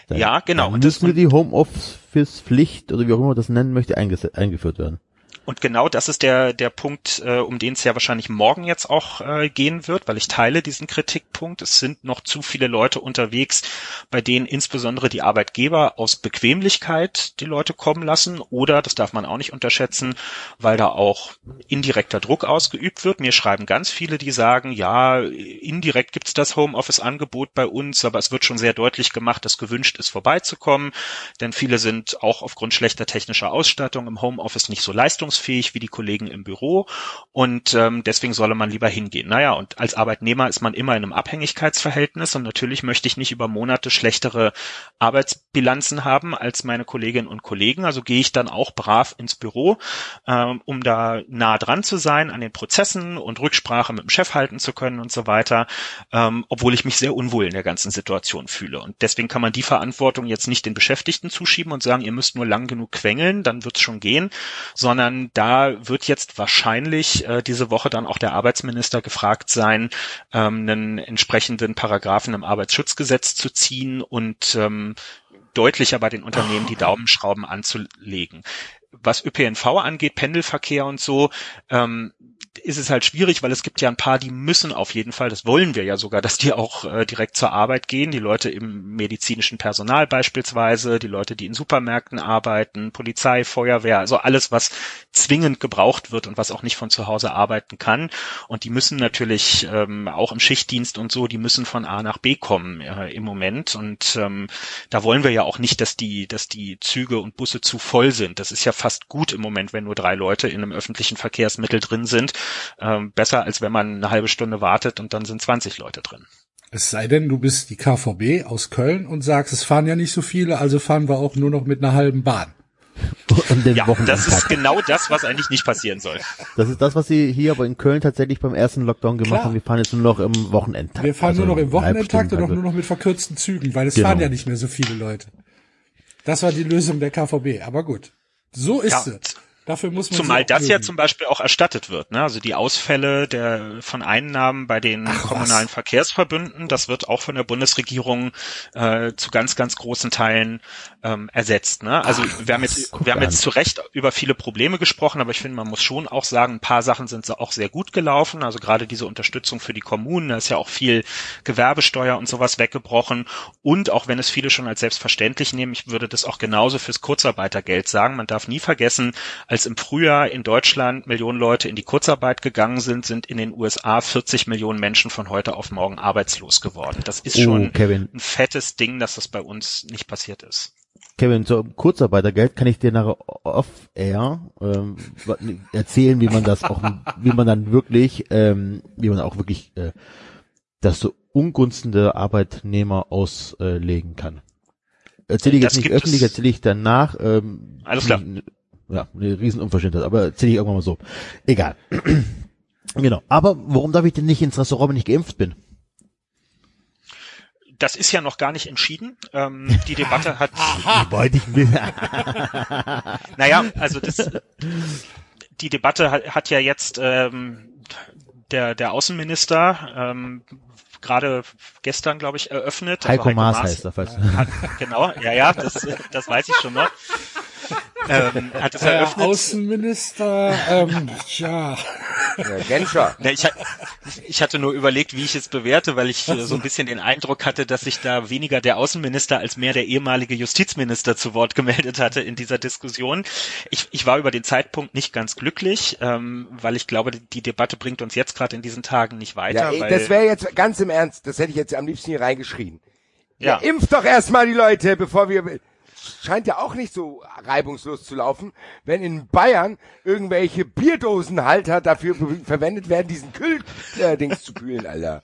Dann, ja, genau. Dann müssen wir die Homeoffice-Pflicht oder wie auch immer man das nennen möchte, eingeführt werden. Und genau das ist der, der Punkt, äh, um den es ja wahrscheinlich morgen jetzt auch äh, gehen wird, weil ich teile diesen Kritikpunkt. Es sind noch zu viele Leute unterwegs, bei denen insbesondere die Arbeitgeber aus Bequemlichkeit die Leute kommen lassen oder, das darf man auch nicht unterschätzen, weil da auch indirekter Druck ausgeübt wird. Mir schreiben ganz viele, die sagen, ja, indirekt gibt's das Homeoffice-Angebot bei uns, aber es wird schon sehr deutlich gemacht, dass gewünscht ist, vorbeizukommen, denn viele sind auch aufgrund schlechter technischer Ausstattung im Homeoffice nicht so leistungsfähig leistungsfähig wie die Kollegen im Büro und ähm, deswegen solle man lieber hingehen. Naja, und als Arbeitnehmer ist man immer in einem Abhängigkeitsverhältnis und natürlich möchte ich nicht über Monate schlechtere Arbeitsbilanzen haben als meine Kolleginnen und Kollegen. Also gehe ich dann auch brav ins Büro, ähm, um da nah dran zu sein an den Prozessen und Rücksprache mit dem Chef halten zu können und so weiter, ähm, obwohl ich mich sehr unwohl in der ganzen Situation fühle. Und deswegen kann man die Verantwortung jetzt nicht den Beschäftigten zuschieben und sagen, ihr müsst nur lang genug quengeln, dann wird's schon gehen, sondern da wird jetzt wahrscheinlich äh, diese Woche dann auch der Arbeitsminister gefragt sein, ähm, einen entsprechenden Paragraphen im Arbeitsschutzgesetz zu ziehen und ähm, deutlicher bei den Unternehmen die Daumenschrauben anzulegen. Was ÖPNV angeht, Pendelverkehr und so, ähm, ist es halt schwierig, weil es gibt ja ein paar, die müssen auf jeden Fall, das wollen wir ja sogar, dass die auch äh, direkt zur Arbeit gehen, die Leute im medizinischen Personal beispielsweise, die Leute, die in Supermärkten arbeiten, Polizei, Feuerwehr, also alles, was zwingend gebraucht wird und was auch nicht von zu Hause arbeiten kann. Und die müssen natürlich ähm, auch im Schichtdienst und so, die müssen von A nach B kommen äh, im Moment. Und ähm, da wollen wir ja auch nicht, dass die, dass die Züge und Busse zu voll sind. Das ist ja fast gut im Moment, wenn nur drei Leute in einem öffentlichen Verkehrsmittel drin sind ähm, besser, als wenn man eine halbe Stunde wartet und dann sind 20 Leute drin. Es sei denn, du bist die KVB aus Köln und sagst, es fahren ja nicht so viele, also fahren wir auch nur noch mit einer halben Bahn. ja, das ist genau das, was eigentlich nicht passieren soll. Das ist das, was sie hier aber in Köln tatsächlich beim ersten Lockdown gemacht Klar. haben. Wir fahren jetzt nur noch im Wochenendtakt. Wir fahren also nur noch im Wochenendtakt und auch nur noch mit verkürzten Zügen, weil es genau. fahren ja nicht mehr so viele Leute. Das war die Lösung der KVB, aber gut. So ist ja. es. Dafür muss man Zumal das ja zum Beispiel auch erstattet wird. Ne? Also die Ausfälle der von Einnahmen bei den Ach, kommunalen was? Verkehrsverbünden, das wird auch von der Bundesregierung äh, zu ganz, ganz großen Teilen ähm, ersetzt. Ne? Also Ach, wir haben jetzt, wir haben jetzt zu Recht über viele Probleme gesprochen, aber ich finde, man muss schon auch sagen, ein paar Sachen sind auch sehr gut gelaufen. Also gerade diese Unterstützung für die Kommunen, da ist ja auch viel Gewerbesteuer und sowas weggebrochen. Und auch wenn es viele schon als selbstverständlich nehmen, ich würde das auch genauso fürs Kurzarbeitergeld sagen. Man darf nie vergessen, als im Frühjahr in Deutschland Millionen Leute in die Kurzarbeit gegangen sind, sind in den USA 40 Millionen Menschen von heute auf morgen arbeitslos geworden. Das ist schon oh, ein fettes Ding, dass das bei uns nicht passiert ist. Kevin, zum Kurzarbeitergeld kann ich dir nachher off-air ähm, erzählen, wie man das auch, wie man dann wirklich, ähm, wie man auch wirklich äh, das so Ungunsten der Arbeitnehmer auslegen kann. Erzähle ich das jetzt nicht öffentlich, erzähle ich danach. Ähm, Alles klar ja, eine Riesenunverschämtheit, aber erzähle ich irgendwann mal so. Egal. genau. Aber warum darf ich denn nicht ins Restaurant, wenn ich geimpft bin? Das ist ja noch gar nicht entschieden. Ähm, die Debatte hat. Wollte ich mir. naja, also das, die Debatte hat, hat ja jetzt ähm, der, der Außenminister ähm, gerade gestern, glaube ich, eröffnet. Heiko, also Heiko Maas, Maas heißt er. Falls. Hat, genau, ja, ja, das, das weiß ich schon noch ähm, hat es eröffnet. Außenminister, ähm, ja. Ja, Genscher. Ne, ich, ich hatte nur überlegt, wie ich es bewerte, weil ich äh, so ein bisschen den Eindruck hatte, dass sich da weniger der Außenminister als mehr der ehemalige Justizminister zu Wort gemeldet hatte in dieser Diskussion. Ich, ich war über den Zeitpunkt nicht ganz glücklich, ähm, weil ich glaube, die Debatte bringt uns jetzt gerade in diesen Tagen nicht weiter. Ja, weil, das wäre jetzt ganz im Ernst, das hätte ich jetzt am liebsten hier reingeschrien. Ja. ja. Impft doch erstmal die Leute, bevor wir scheint ja auch nicht so reibungslos zu laufen, wenn in Bayern irgendwelche Bierdosenhalter dafür verwendet werden, diesen Kühl-Dings zu kühlen, Alter.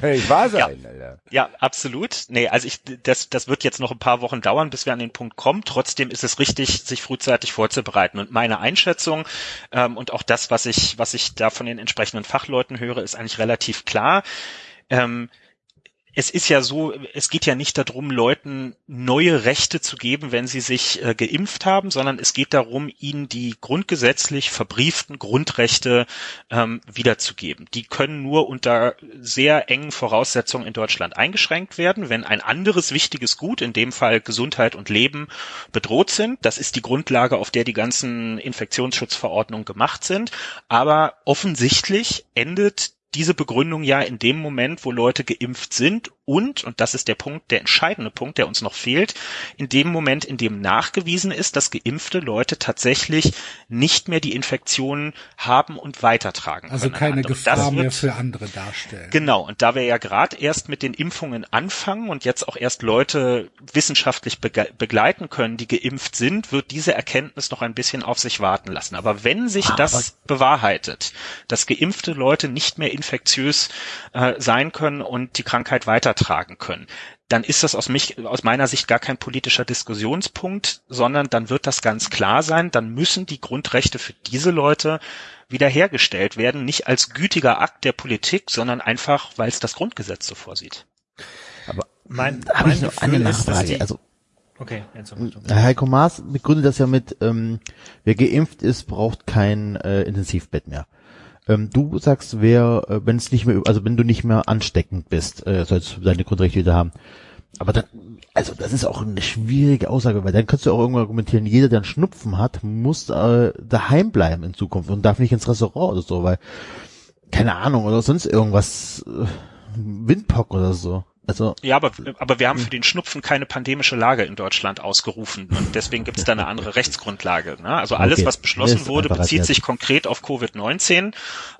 Kann nicht wahr sein, ja. Alter. Ja, absolut. Nee, also ich, das, das wird jetzt noch ein paar Wochen dauern, bis wir an den Punkt kommen. Trotzdem ist es richtig, sich frühzeitig vorzubereiten. Und meine Einschätzung ähm, und auch das, was ich, was ich da von den entsprechenden Fachleuten höre, ist eigentlich relativ klar. Ähm, es ist ja so, es geht ja nicht darum, Leuten neue Rechte zu geben, wenn sie sich äh, geimpft haben, sondern es geht darum, ihnen die grundgesetzlich verbrieften Grundrechte ähm, wiederzugeben. Die können nur unter sehr engen Voraussetzungen in Deutschland eingeschränkt werden, wenn ein anderes wichtiges Gut, in dem Fall Gesundheit und Leben, bedroht sind. Das ist die Grundlage, auf der die ganzen Infektionsschutzverordnungen gemacht sind. Aber offensichtlich endet diese Begründung ja in dem Moment, wo Leute geimpft sind und, und das ist der Punkt, der entscheidende Punkt, der uns noch fehlt, in dem Moment, in dem nachgewiesen ist, dass geimpfte Leute tatsächlich nicht mehr die Infektionen haben und weitertragen also keine Gefahr wird, mehr für andere darstellen. Genau, und da wir ja gerade erst mit den Impfungen anfangen und jetzt auch erst Leute wissenschaftlich begleiten können, die geimpft sind, wird diese Erkenntnis noch ein bisschen auf sich warten lassen. Aber wenn sich Ah, das bewahrheitet, dass geimpfte Leute nicht mehr infektiös äh, sein können und die Krankheit weitertragen können, dann ist das aus, mich, aus meiner Sicht gar kein politischer Diskussionspunkt, sondern dann wird das ganz klar sein, dann müssen die Grundrechte für diese Leute wiederhergestellt werden, nicht als gütiger Akt der Politik, sondern einfach, weil es das Grundgesetz so vorsieht. Mein, Da habe mein ich noch eine Nachfrage. die, Also okay, Heiko Maas begründet das ja mit, ähm, wer geimpft ist, braucht kein äh, Intensivbett mehr. Ähm, du sagst, wer, äh, wenn es nicht mehr, also wenn du nicht mehr ansteckend bist, äh, sollst du deine Grundrechte wieder haben. Aber dann, also das ist auch eine schwierige Aussage, weil dann kannst du auch irgendwann argumentieren, jeder, der einen Schnupfen hat, muss äh, daheim bleiben in Zukunft und darf nicht ins Restaurant oder so, weil, keine Ahnung, oder sonst irgendwas, äh, Windpock oder so. Also, Ja, aber, aber wir haben für den Schnupfen keine pandemische Lage in Deutschland ausgerufen und deswegen gibt es da eine andere Rechtsgrundlage. Ne? Also alles, Okay. was beschlossen wurde, bezieht sich konkret auf Covid-19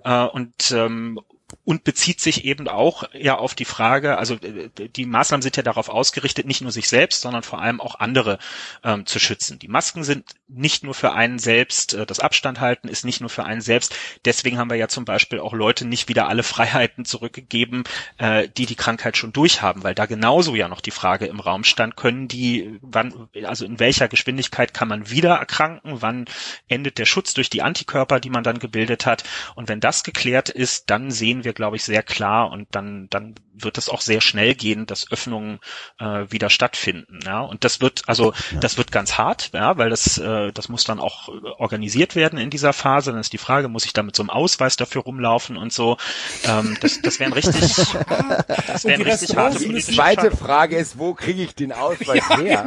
äh, und ähm, und bezieht sich eben auch ja auf die Frage, also äh, die Maßnahmen sind ja darauf ausgerichtet, nicht nur sich selbst, sondern vor allem auch andere ähm, zu schützen. Die Masken sind nicht nur für einen selbst, äh, das Abstand halten ist nicht nur für einen selbst. Deswegen haben wir ja zum Beispiel auch Leute nicht wieder alle Freiheiten zurückgegeben, äh, die die Krankheit schon durchhaben, weil da genauso ja noch die Frage im Raum stand, können die, wann, also in welcher Geschwindigkeit kann man wieder erkranken, wann endet der Schutz durch die Antikörper, die man dann gebildet hat. Und wenn das geklärt ist, dann sehen wir, glaube ich, sehr klar und dann, dann wird es auch sehr schnell gehen, dass Öffnungen äh, wieder stattfinden. Ja, und das wird also das wird ganz hart, ja, weil das äh, das muss dann auch äh, organisiert werden in dieser Phase. Dann ist die Frage, muss ich da mit so einem Ausweis dafür rumlaufen und so. Ähm, das das wären richtig, das wären die richtig harte politische Zweite. Frage ist, wo kriege ich den Ausweis her?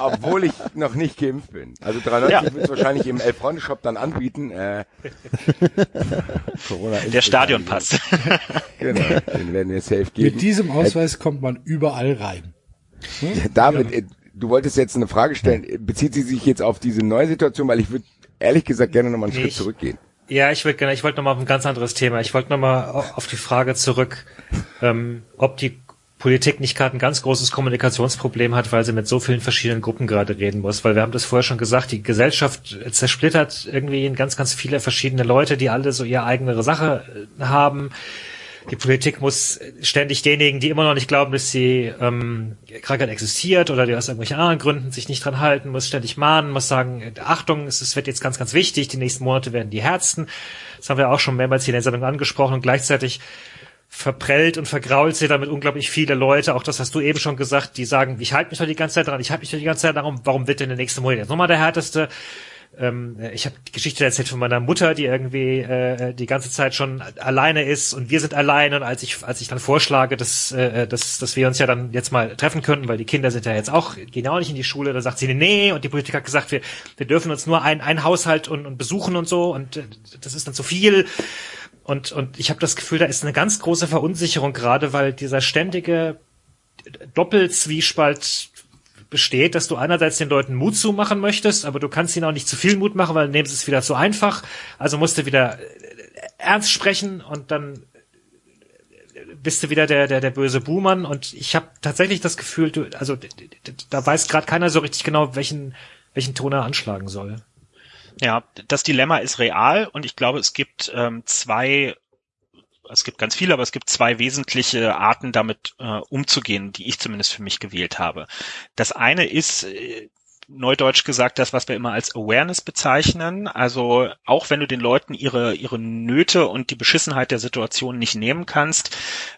Obwohl ich noch nicht geimpft bin. Also 93 Ja. wird es wahrscheinlich im Elf-Freunde-Shop dann anbieten. Äh, Corona Der Stadionpass. Genau, den werden wir safe geben. Mit diesem Ausweis kommt man überall rein. David, äh, du wolltest jetzt eine Frage stellen. Bezieht sie sich jetzt auf diese neue Situation? Weil ich würde ehrlich gesagt gerne nochmal einen Nee, Schritt ich- zurückgehen. Ja, ich wollte ich wollte noch mal auf ein ganz anderes Thema. Ich wollte noch mal au- auf die Frage zurück, ähm, ob die Politik nicht gerade ein ganz großes Kommunikationsproblem hat, weil sie mit so vielen verschiedenen Gruppen gerade reden muss. Weil wir haben das vorher schon gesagt, die Gesellschaft zersplittert irgendwie in ganz, ganz viele verschiedene Leute, die alle so ihre eigene Sache äh, haben. Die Politik muss ständig denjenigen, die immer noch nicht glauben, dass die ähm, Krankheit existiert oder die aus irgendwelchen anderen Gründen sich nicht dran halten, muss ständig mahnen, muss sagen, Achtung, es wird jetzt ganz, ganz wichtig, die nächsten Monate werden die härtesten. Das haben wir auch schon mehrmals hier in der Sendung angesprochen und gleichzeitig verprellt und vergrault sie damit unglaublich viele Leute. Auch das hast du eben schon gesagt, die sagen, ich halte mich doch die ganze Zeit dran, ich halte mich doch die ganze Zeit daran, warum wird denn der nächste Monat jetzt nochmal der härteste? ähm, ich habe die Geschichte erzählt von meiner Mutter, die irgendwie äh, die ganze Zeit schon alleine ist und wir sind alleine. Und als ich als ich dann vorschlage, dass, äh, dass, dass wir uns ja dann jetzt mal treffen könnten, weil die Kinder sind ja jetzt auch, gehen auch nicht in die Schule, da sagt sie, nee, und die Politik hat gesagt, wir, wir dürfen uns nur ein, ein Haushalt und, und besuchen und so und äh, das ist dann zu viel. Und, und ich habe das Gefühl, da ist eine ganz große Verunsicherung gerade, weil dieser ständige Doppelzwiespalt besteht, dass du einerseits den Leuten Mut zumachen möchtest, aber du kannst ihnen auch nicht zu viel Mut machen, weil dann nehmen sie es wieder zu einfach. Also musst du wieder äh, ernst sprechen und dann bist du wieder der der der böse Buhmann und ich habe tatsächlich das Gefühl, du also da weiß gerade keiner so richtig genau, welchen welchen Ton er anschlagen soll. Ja, das Dilemma ist real und ich glaube, es gibt ähm, zwei es gibt ganz viele, aber es gibt zwei wesentliche Arten, damit äh, umzugehen, die ich zumindest für mich gewählt habe. Das eine ist, äh, neudeutsch gesagt, das, was wir immer als Awareness bezeichnen. Also auch wenn du den Leuten ihre, ihre Nöte und die Beschissenheit der Situation nicht nehmen kannst,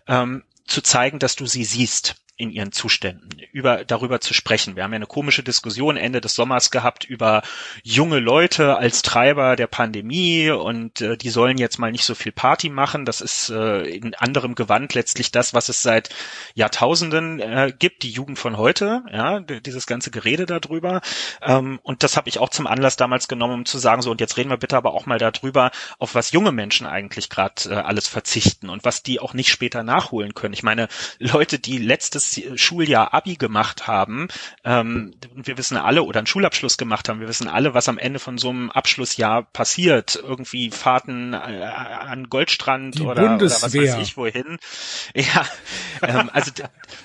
ähm, zu zeigen, dass du sie siehst in ihren Zuständen, über, darüber zu sprechen. Wir haben ja eine komische Diskussion Ende des Sommers gehabt über junge Leute als Treiber der Pandemie und äh, die sollen jetzt mal nicht so viel Party machen. Das ist äh, in anderem Gewand letztlich das, was es seit Jahrtausenden äh, gibt, die Jugend von heute, ja, dieses ganze Gerede darüber. Ähm, und das habe ich auch zum Anlass damals genommen, um zu sagen, so und jetzt reden wir bitte aber auch mal darüber, auf was junge Menschen eigentlich gerade äh, alles verzichten und was die auch nicht später nachholen können. Ich meine, Leute, die letztes Schuljahr Abi gemacht haben, ähm, wir wissen alle, oder einen Schulabschluss gemacht haben, wir wissen alle, was am Ende von so einem Abschlussjahr passiert. Irgendwie Fahrten äh, an Goldstrand oder, oder, was weiß ich wohin. Ja, ähm, also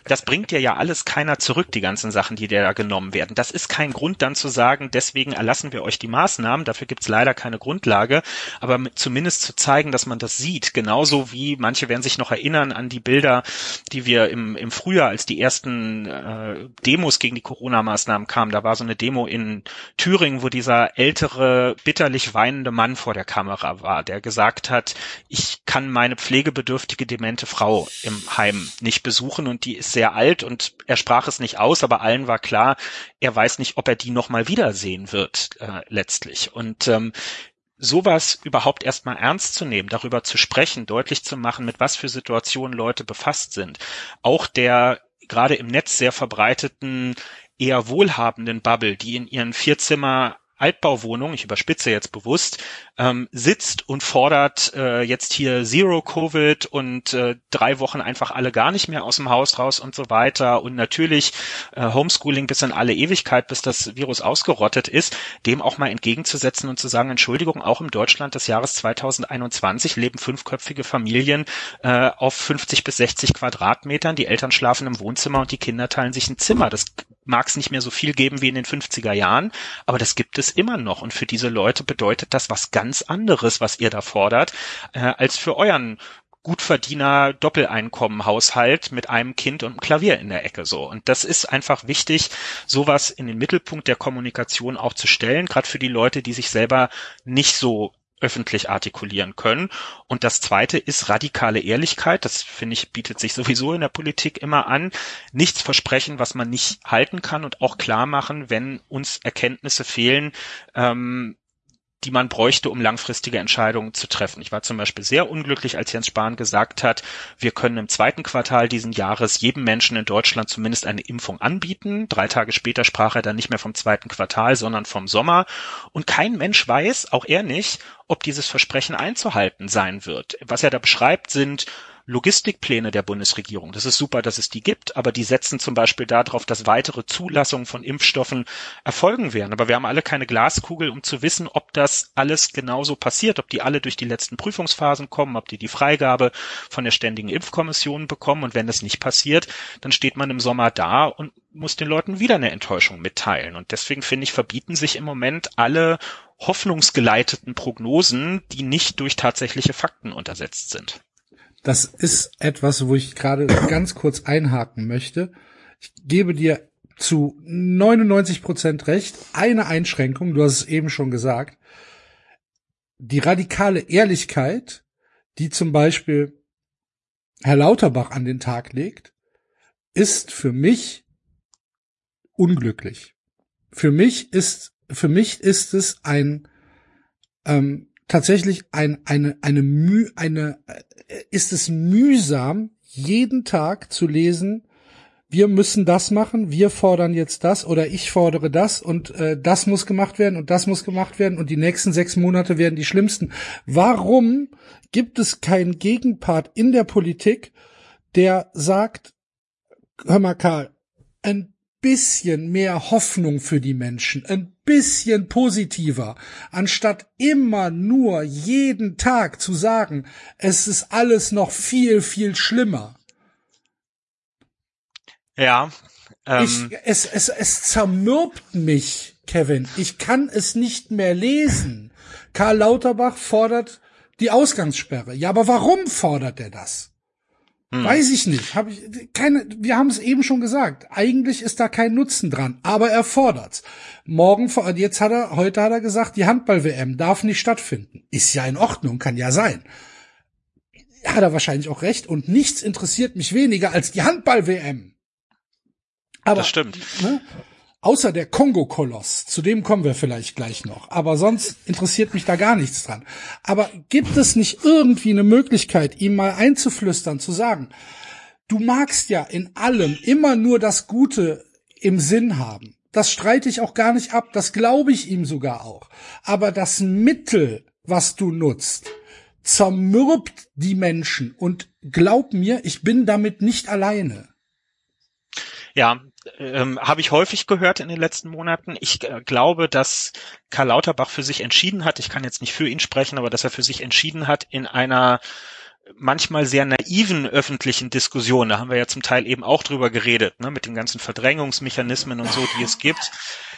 das bringt dir ja alles keiner zurück, die ganzen Sachen, die dir da genommen werden. Das ist kein Grund dann zu sagen, deswegen erlassen wir euch die Maßnahmen, dafür gibt's leider keine Grundlage, aber zumindest zu zeigen, dass man das sieht, genauso wie manche werden sich noch erinnern an die Bilder, die wir im, im Frühjahr als die ersten äh, Demos gegen die Corona-Maßnahmen kamen, da war so eine Demo in Thüringen, wo dieser ältere, bitterlich weinende Mann vor der Kamera war, der gesagt hat, ich kann meine pflegebedürftige demente Frau im Heim nicht besuchen und die ist sehr alt und er sprach es nicht aus, aber allen war klar, er weiß nicht, ob er die noch mal wiedersehen wird äh, letztlich. Und ähm, sowas überhaupt erstmal ernst zu nehmen, darüber zu sprechen, deutlich zu machen, mit was für Situationen Leute befasst sind. Auch der gerade im Netz sehr verbreiteten eher wohlhabenden Bubble, die in ihren Vierzimmer Altbauwohnung, ich überspitze jetzt bewusst, ähm, sitzt und fordert äh, jetzt hier Zero Covid und äh, drei Wochen einfach alle gar nicht mehr aus dem Haus raus und so weiter. Und natürlich äh, Homeschooling bis in alle Ewigkeit, bis das Virus ausgerottet ist, dem auch mal entgegenzusetzen und zu sagen, Entschuldigung, auch im Deutschland des Jahres 2021 leben fünfköpfige Familien äh, auf 50 bis 60 Quadratmetern, die Eltern schlafen im Wohnzimmer und die Kinder teilen sich ein Zimmer. Das mag es nicht mehr so viel geben wie in den 50er Jahren, aber das gibt es immer noch. Und für diese Leute bedeutet das was ganz ganz anderes, was ihr da fordert, äh, als für euren Gutverdiener Doppeleinkommenhaushalt mit einem Kind und einem Klavier in der Ecke so. Und das ist einfach wichtig, sowas in den Mittelpunkt der Kommunikation auch zu stellen, gerade für die Leute, die sich selber nicht so öffentlich artikulieren können. Und das zweite ist radikale Ehrlichkeit. Das finde ich bietet sich sowieso in der Politik immer an. Nichts versprechen, was man nicht halten kann und auch klar machen, wenn uns Erkenntnisse fehlen, ähm, die man bräuchte, um langfristige Entscheidungen zu treffen. Ich war zum Beispiel sehr unglücklich, als Jens Spahn gesagt hat, wir können im zweiten Quartal diesen Jahres jedem Menschen in Deutschland zumindest eine Impfung anbieten. Drei Tage später sprach er dann nicht mehr vom zweiten Quartal, sondern vom Sommer. Und kein Mensch weiß, auch er nicht, ob dieses Versprechen einzuhalten sein wird. Was er da beschreibt, sind Logistikpläne der Bundesregierung. Das ist super, dass es die gibt, aber die setzen zum Beispiel darauf, dass weitere Zulassungen von Impfstoffen erfolgen werden. Aber wir haben alle keine Glaskugel, um zu wissen, ob das alles genauso passiert, ob die alle durch die letzten Prüfungsphasen kommen, ob die die Freigabe von der Ständigen Impfkommission bekommen. Und wenn das nicht passiert, dann steht man im Sommer da und muss den Leuten wieder eine Enttäuschung mitteilen. Und deswegen finde ich, verbieten sich im Moment alle hoffnungsgeleiteten Prognosen, die nicht durch tatsächliche Fakten untersetzt sind. Das ist etwas, wo ich gerade ganz kurz einhaken möchte. Ich gebe dir zu 99 Prozent recht. Eine Einschränkung, du hast es eben schon gesagt. Die radikale Ehrlichkeit, die zum Beispiel Herr Lauterbach an den Tag legt, ist für mich unglücklich. Für mich ist für mich ist es ein ähm, tatsächlich ein eine eine Müh eine äh, ist es mühsam jeden Tag zu lesen wir müssen das machen, wir fordern jetzt das oder ich fordere das und äh, das muss gemacht werden und das muss gemacht werden und die nächsten sechs Monate werden die schlimmsten. Warum gibt es keinen Gegenpart in der Politik, der sagt, hör mal Karl, ein bisschen mehr Hoffnung für die Menschen, ein bisschen positiver, anstatt immer nur jeden Tag zu sagen, es ist alles noch viel, viel schlimmer. Ja. Ähm, ich, es, es, es zermürbt mich, Kevin. Ich kann es nicht mehr lesen. Karl Lauterbach fordert die Ausgangssperre. Ja, aber warum fordert er das? Hm. Weiß ich nicht. Hab ich keine. Wir haben es eben schon gesagt. Eigentlich ist da kein Nutzen dran, aber er fordert's. Morgen, jetzt hat er, heute hat er gesagt, die Handball-WM darf nicht stattfinden. Ist ja in Ordnung, kann ja sein. Hat er wahrscheinlich auch recht. Und nichts interessiert mich weniger als die Handball-WM. Aber, das stimmt. Ne, außer der Kongo-Koloss, zu dem kommen wir vielleicht gleich noch. Aber sonst interessiert mich da gar nichts dran. Aber gibt es nicht irgendwie eine Möglichkeit, ihm mal einzuflüstern, zu sagen, du magst ja in allem immer nur das Gute im Sinn haben. Das streite ich auch gar nicht ab, das glaube ich ihm sogar auch. Aber das Mittel, was du nutzt, zermürbt die Menschen und glaub mir, ich bin damit nicht alleine. Ja, ähm, habe ich häufig gehört in den letzten Monaten. Ich äh, glaube, dass Karl Lauterbach für sich entschieden hat, ich kann jetzt nicht für ihn sprechen, aber dass er für sich entschieden hat, in einer manchmal sehr naiven öffentlichen Diskussion, da haben wir ja zum Teil eben auch drüber geredet, ne, mit den ganzen Verdrängungsmechanismen und so, die es gibt,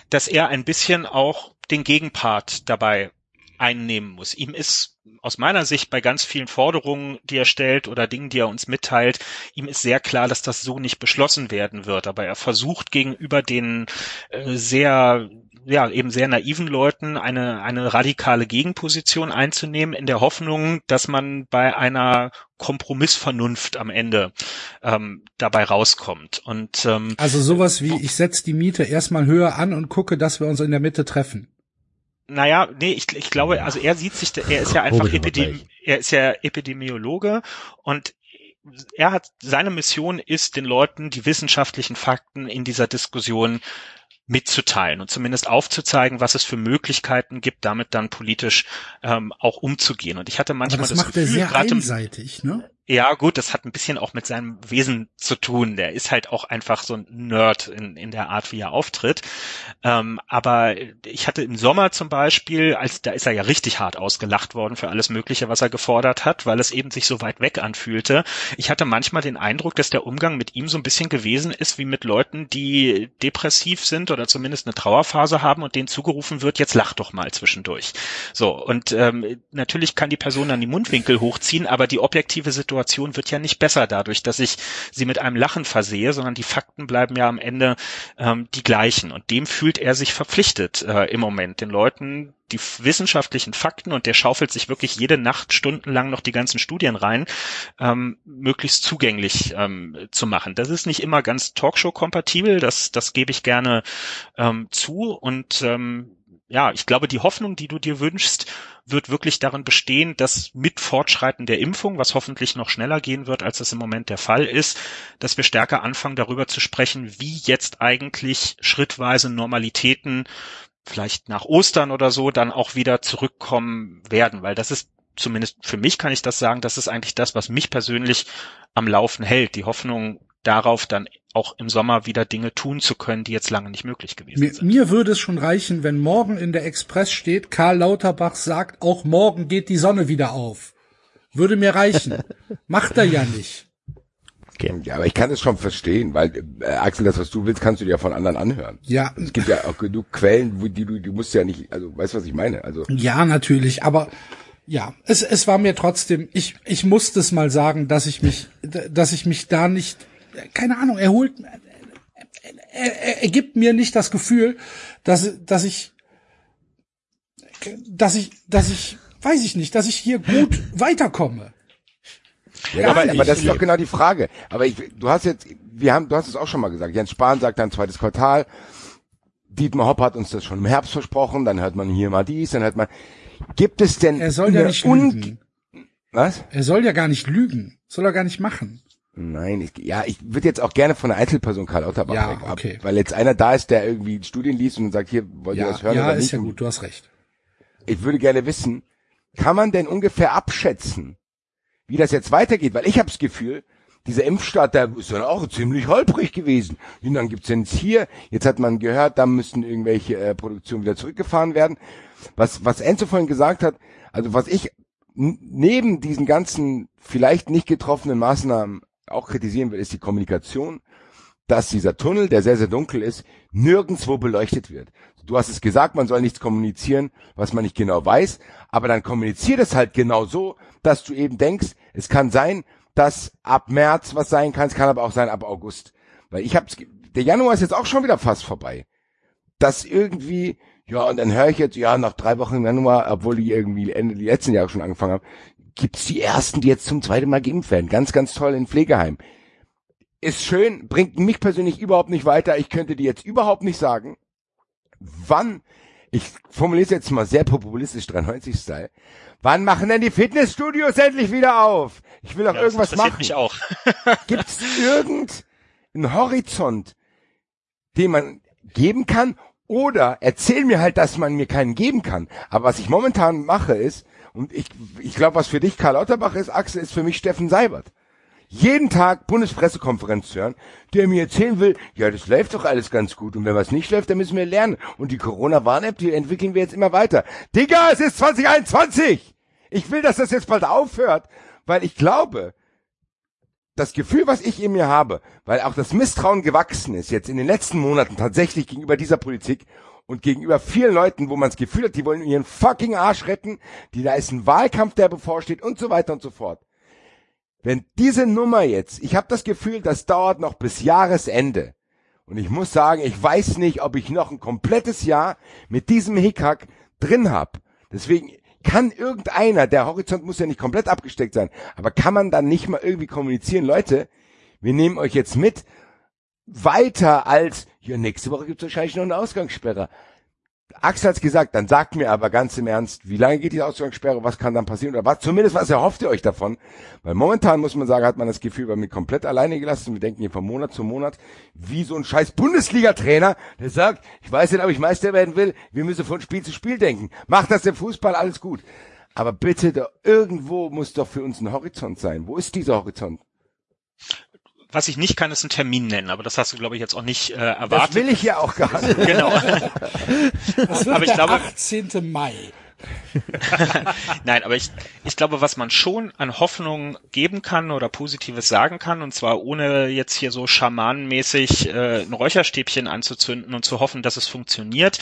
dass er ein bisschen auch den Gegenpart dabei einnehmen muss. Ihm ist aus meiner Sicht bei ganz vielen Forderungen, die er stellt oder Dingen, die er uns mitteilt, ihm ist sehr klar, dass das so nicht beschlossen werden wird. Aber er versucht gegenüber den äh, sehr ja, eben sehr naiven Leuten eine, eine radikale Gegenposition einzunehmen, in der Hoffnung, dass man bei einer Kompromissvernunft am Ende ähm, dabei rauskommt. Und ähm, also sowas wie ich setze die Miete erstmal höher an und gucke, dass wir uns in der Mitte treffen. Naja, nee, ich, ich glaube, also er sieht sich, er ist ja einfach Epidemi er ist ja Epidemiologe und er hat, seine Mission ist, den Leuten die wissenschaftlichen Fakten in dieser Diskussion mitzuteilen und zumindest aufzuzeigen, was es für Möglichkeiten gibt, damit dann politisch ähm, auch umzugehen. Und ich hatte manchmal Aber das, das macht Gefühl, er sehr einseitig, ne? Ja, gut, das hat ein bisschen auch mit seinem Wesen zu tun. Der ist halt auch einfach so ein Nerd in, in der Art, wie er auftritt. Ähm, aber ich hatte im Sommer zum Beispiel, als da ist er ja richtig hart ausgelacht worden für alles Mögliche, was er gefordert hat, weil es eben sich so weit weg anfühlte. Ich hatte manchmal den Eindruck, dass der Umgang mit ihm so ein bisschen gewesen ist wie mit Leuten, die depressiv sind oder zumindest eine Trauerphase haben und denen zugerufen wird, jetzt lach doch mal zwischendurch. So, und ähm, natürlich kann die Person dann die Mundwinkel hochziehen, aber die objektive Situation Situation wird ja nicht besser dadurch, dass ich sie mit einem Lachen versehe, sondern die Fakten bleiben ja am Ende ähm, die gleichen. Und dem fühlt er sich verpflichtet äh, im Moment, den Leuten die wissenschaftlichen Fakten und der schaufelt sich wirklich jede Nacht stundenlang noch die ganzen Studien rein, ähm, möglichst zugänglich ähm, zu machen. Das ist nicht immer ganz Talkshow-kompatibel, das, das gebe ich gerne ähm, zu und ähm, ja, ich glaube, die Hoffnung, die du dir wünschst, wird wirklich darin bestehen, dass mit Fortschreiten der Impfung, was hoffentlich noch schneller gehen wird, als es im Moment der Fall ist, dass wir stärker anfangen, darüber zu sprechen, wie jetzt eigentlich schrittweise Normalitäten vielleicht nach Ostern oder so dann auch wieder zurückkommen werden, weil das ist zumindest für mich kann ich das sagen, das ist eigentlich das, was mich persönlich am Laufen hält. Die Hoffnung darauf, dann auch im Sommer wieder Dinge tun zu können, die jetzt lange nicht möglich gewesen mir, sind. Mir würde es schon reichen, wenn morgen in der Express steht, Karl Lauterbach sagt, auch morgen geht die Sonne wieder auf. Würde mir reichen. Macht er ja nicht. Okay. Ja, aber ich kann es schon verstehen, weil äh, Axel, das was du willst, kannst du dir ja von anderen anhören. Ja. Es gibt ja auch genug Quellen, wo die du, du musst ja nicht, also weißt du, was ich meine? Also ja, natürlich, aber ja, es, es war mir trotzdem, ich, ich musste es mal sagen, dass ich mich, dass ich mich da nicht keine Ahnung, er holt, er, er, er gibt mir nicht das Gefühl, dass, dass ich, dass ich, dass ich, weiß ich nicht, dass ich hier gut weiterkomme. Ja, aber, aber das ist doch genau die Frage. Aber ich, du hast jetzt, wir haben, du hast es auch schon mal gesagt. Jens Spahn sagt dann zweites Quartal. Dietmar Hopp hat uns das schon im Herbst versprochen, dann hört man hier mal dies, dann hört man, gibt es denn Er soll ja nicht lügen. Was? Er soll ja gar nicht lügen. Soll er gar nicht machen. Nein, ich, ja, ich würde jetzt auch gerne von der Einzelperson Karl Lauterbach Ja, weg, ab, okay. weil jetzt einer da ist, der irgendwie Studien liest und sagt, hier, wollt ihr Ja, das hören ja oder ist nicht? ja Und gut, du hast recht. Ich würde gerne wissen, kann man denn ungefähr abschätzen, wie das jetzt weitergeht? Weil ich habe das Gefühl, dieser Impfstart, der ist dann auch ziemlich holprig gewesen. Und dann gibt's jetzt hier, jetzt hat man gehört, da müssten irgendwelche äh, Produktionen wieder zurückgefahren werden. Was, was Enzo vorhin gesagt hat, also was ich neben diesen ganzen vielleicht nicht getroffenen Maßnahmen auch kritisieren will, ist die Kommunikation, dass dieser Tunnel, der sehr, sehr dunkel ist, nirgendwo beleuchtet wird. Du hast es gesagt, man soll nichts kommunizieren, was man nicht genau weiß, aber dann kommuniziert es halt genau so, dass du eben denkst, es kann sein, dass ab März was sein kann, es kann aber auch sein ab August. Weil ich hab's, der Januar ist jetzt auch schon wieder fast vorbei. Dass irgendwie, ja, und dann höre ich jetzt, ja, nach drei Wochen im Januar, obwohl die irgendwie Ende letzten Jahre schon angefangen haben, gibt's die ersten, die jetzt zum zweiten Mal geimpft werden. Ganz, ganz toll in Pflegeheim. Ist schön, bringt mich persönlich überhaupt nicht weiter. Ich könnte dir jetzt überhaupt nicht sagen, wann, ich formuliere es jetzt mal sehr populistisch 93-Style, wann machen denn die Fitnessstudios endlich wieder auf? Ich will doch Ja, das irgendwas interessiert machen. mich auch. Gibt's irgendeinen Horizont, den man geben kann? Oder erzähl mir halt, dass man mir keinen geben kann. Aber was ich momentan mache ist, und ich, ich glaube, was für dich Karl Lauterbach ist, Axel, ist für mich Steffen Seibert. Jeden Tag Bundespressekonferenz zu hören, der mir erzählen will, ja, das läuft doch alles ganz gut. Und wenn was nicht läuft, dann müssen wir lernen. Und die Corona-Warn-App, die entwickeln wir jetzt immer weiter. Digga, es ist 2021! Ich will, dass das jetzt bald aufhört, weil ich glaube, das Gefühl, was ich in mir habe, weil auch das Misstrauen gewachsen ist, jetzt in den letzten Monaten tatsächlich gegenüber dieser Politik und gegenüber vielen Leuten, wo man das Gefühl hat, die wollen ihren fucking Arsch retten, die da ist ein Wahlkampf, der bevorsteht und so weiter und so fort. Wenn diese Nummer jetzt, ich habe das Gefühl, das dauert noch bis Jahresende. Und ich muss sagen, ich weiß nicht, ob ich noch ein komplettes Jahr mit diesem Hickhack drin hab. Deswegen kann irgendeiner, der Horizont muss ja nicht komplett abgesteckt sein, aber kann man dann nicht mal irgendwie kommunizieren, Leute, wir nehmen euch jetzt mit weiter als, ja, nächste Woche gibt's wahrscheinlich noch eine Ausgangssperre. Axel hat's gesagt, dann sagt mir aber ganz im Ernst, wie lange geht die Ausgangssperre, was kann dann passieren oder was, zumindest was erhofft ihr euch davon? Weil momentan muss man sagen, hat man das Gefühl, wir haben ihn komplett alleine gelassen. Wir denken hier von Monat zu Monat, wie so ein scheiß Bundesliga-Trainer, der sagt, ich weiß nicht, ob ich Meister werden will, wir müssen von Spiel zu Spiel denken. Macht das im Fußball, alles gut. Aber bitte, da, irgendwo muss doch für uns ein Horizont sein. Wo ist dieser Horizont? Was ich nicht kann, ist einen Termin nennen, aber das hast du, glaube ich, jetzt auch nicht äh, Das erwartet. will ich ja auch gar nicht. Genau. Das wird Aber ich der glaube- 18. Mai. Nein, aber ich, ich glaube, was man schon an Hoffnung geben kann oder Positives sagen kann, und zwar ohne jetzt hier so schamanenmäßig äh, ein Räucherstäbchen anzuzünden und zu hoffen, dass es funktioniert,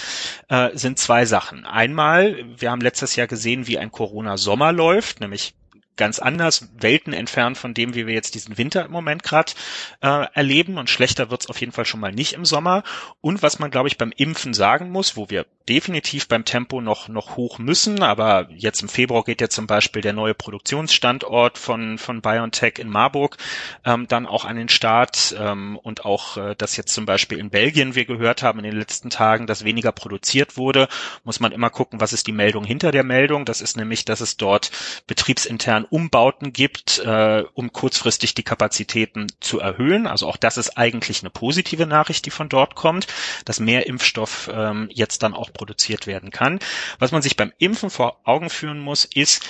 äh, sind zwei Sachen. Einmal, wir haben letztes Jahr gesehen, wie ein Corona-Sommer läuft, nämlich ganz anders, Welten entfernt von dem, wie wir jetzt diesen Winter im Moment gerade äh, erleben. Und schlechter wird's auf jeden Fall schon mal nicht im Sommer. Und was man, glaube ich, beim Impfen sagen muss, wo wir definitiv beim Tempo noch, noch hoch müssen, aber jetzt im Februar geht ja zum Beispiel der neue Produktionsstandort von, von BioNTech in Marburg ähm, dann auch an den Start ähm, und auch, äh, dass jetzt zum Beispiel in Belgien wir gehört haben in den letzten Tagen, dass weniger produziert wurde, muss man immer gucken, was ist die Meldung hinter der Meldung. Das ist nämlich, dass es dort betriebsintern Umbauten gibt, äh, um kurzfristig die Kapazitäten zu erhöhen. Also auch das ist eigentlich eine positive Nachricht, die von dort kommt, dass mehr Impfstoff ähm, jetzt dann auch produziert werden kann. Was man sich beim Impfen vor Augen führen muss, ist,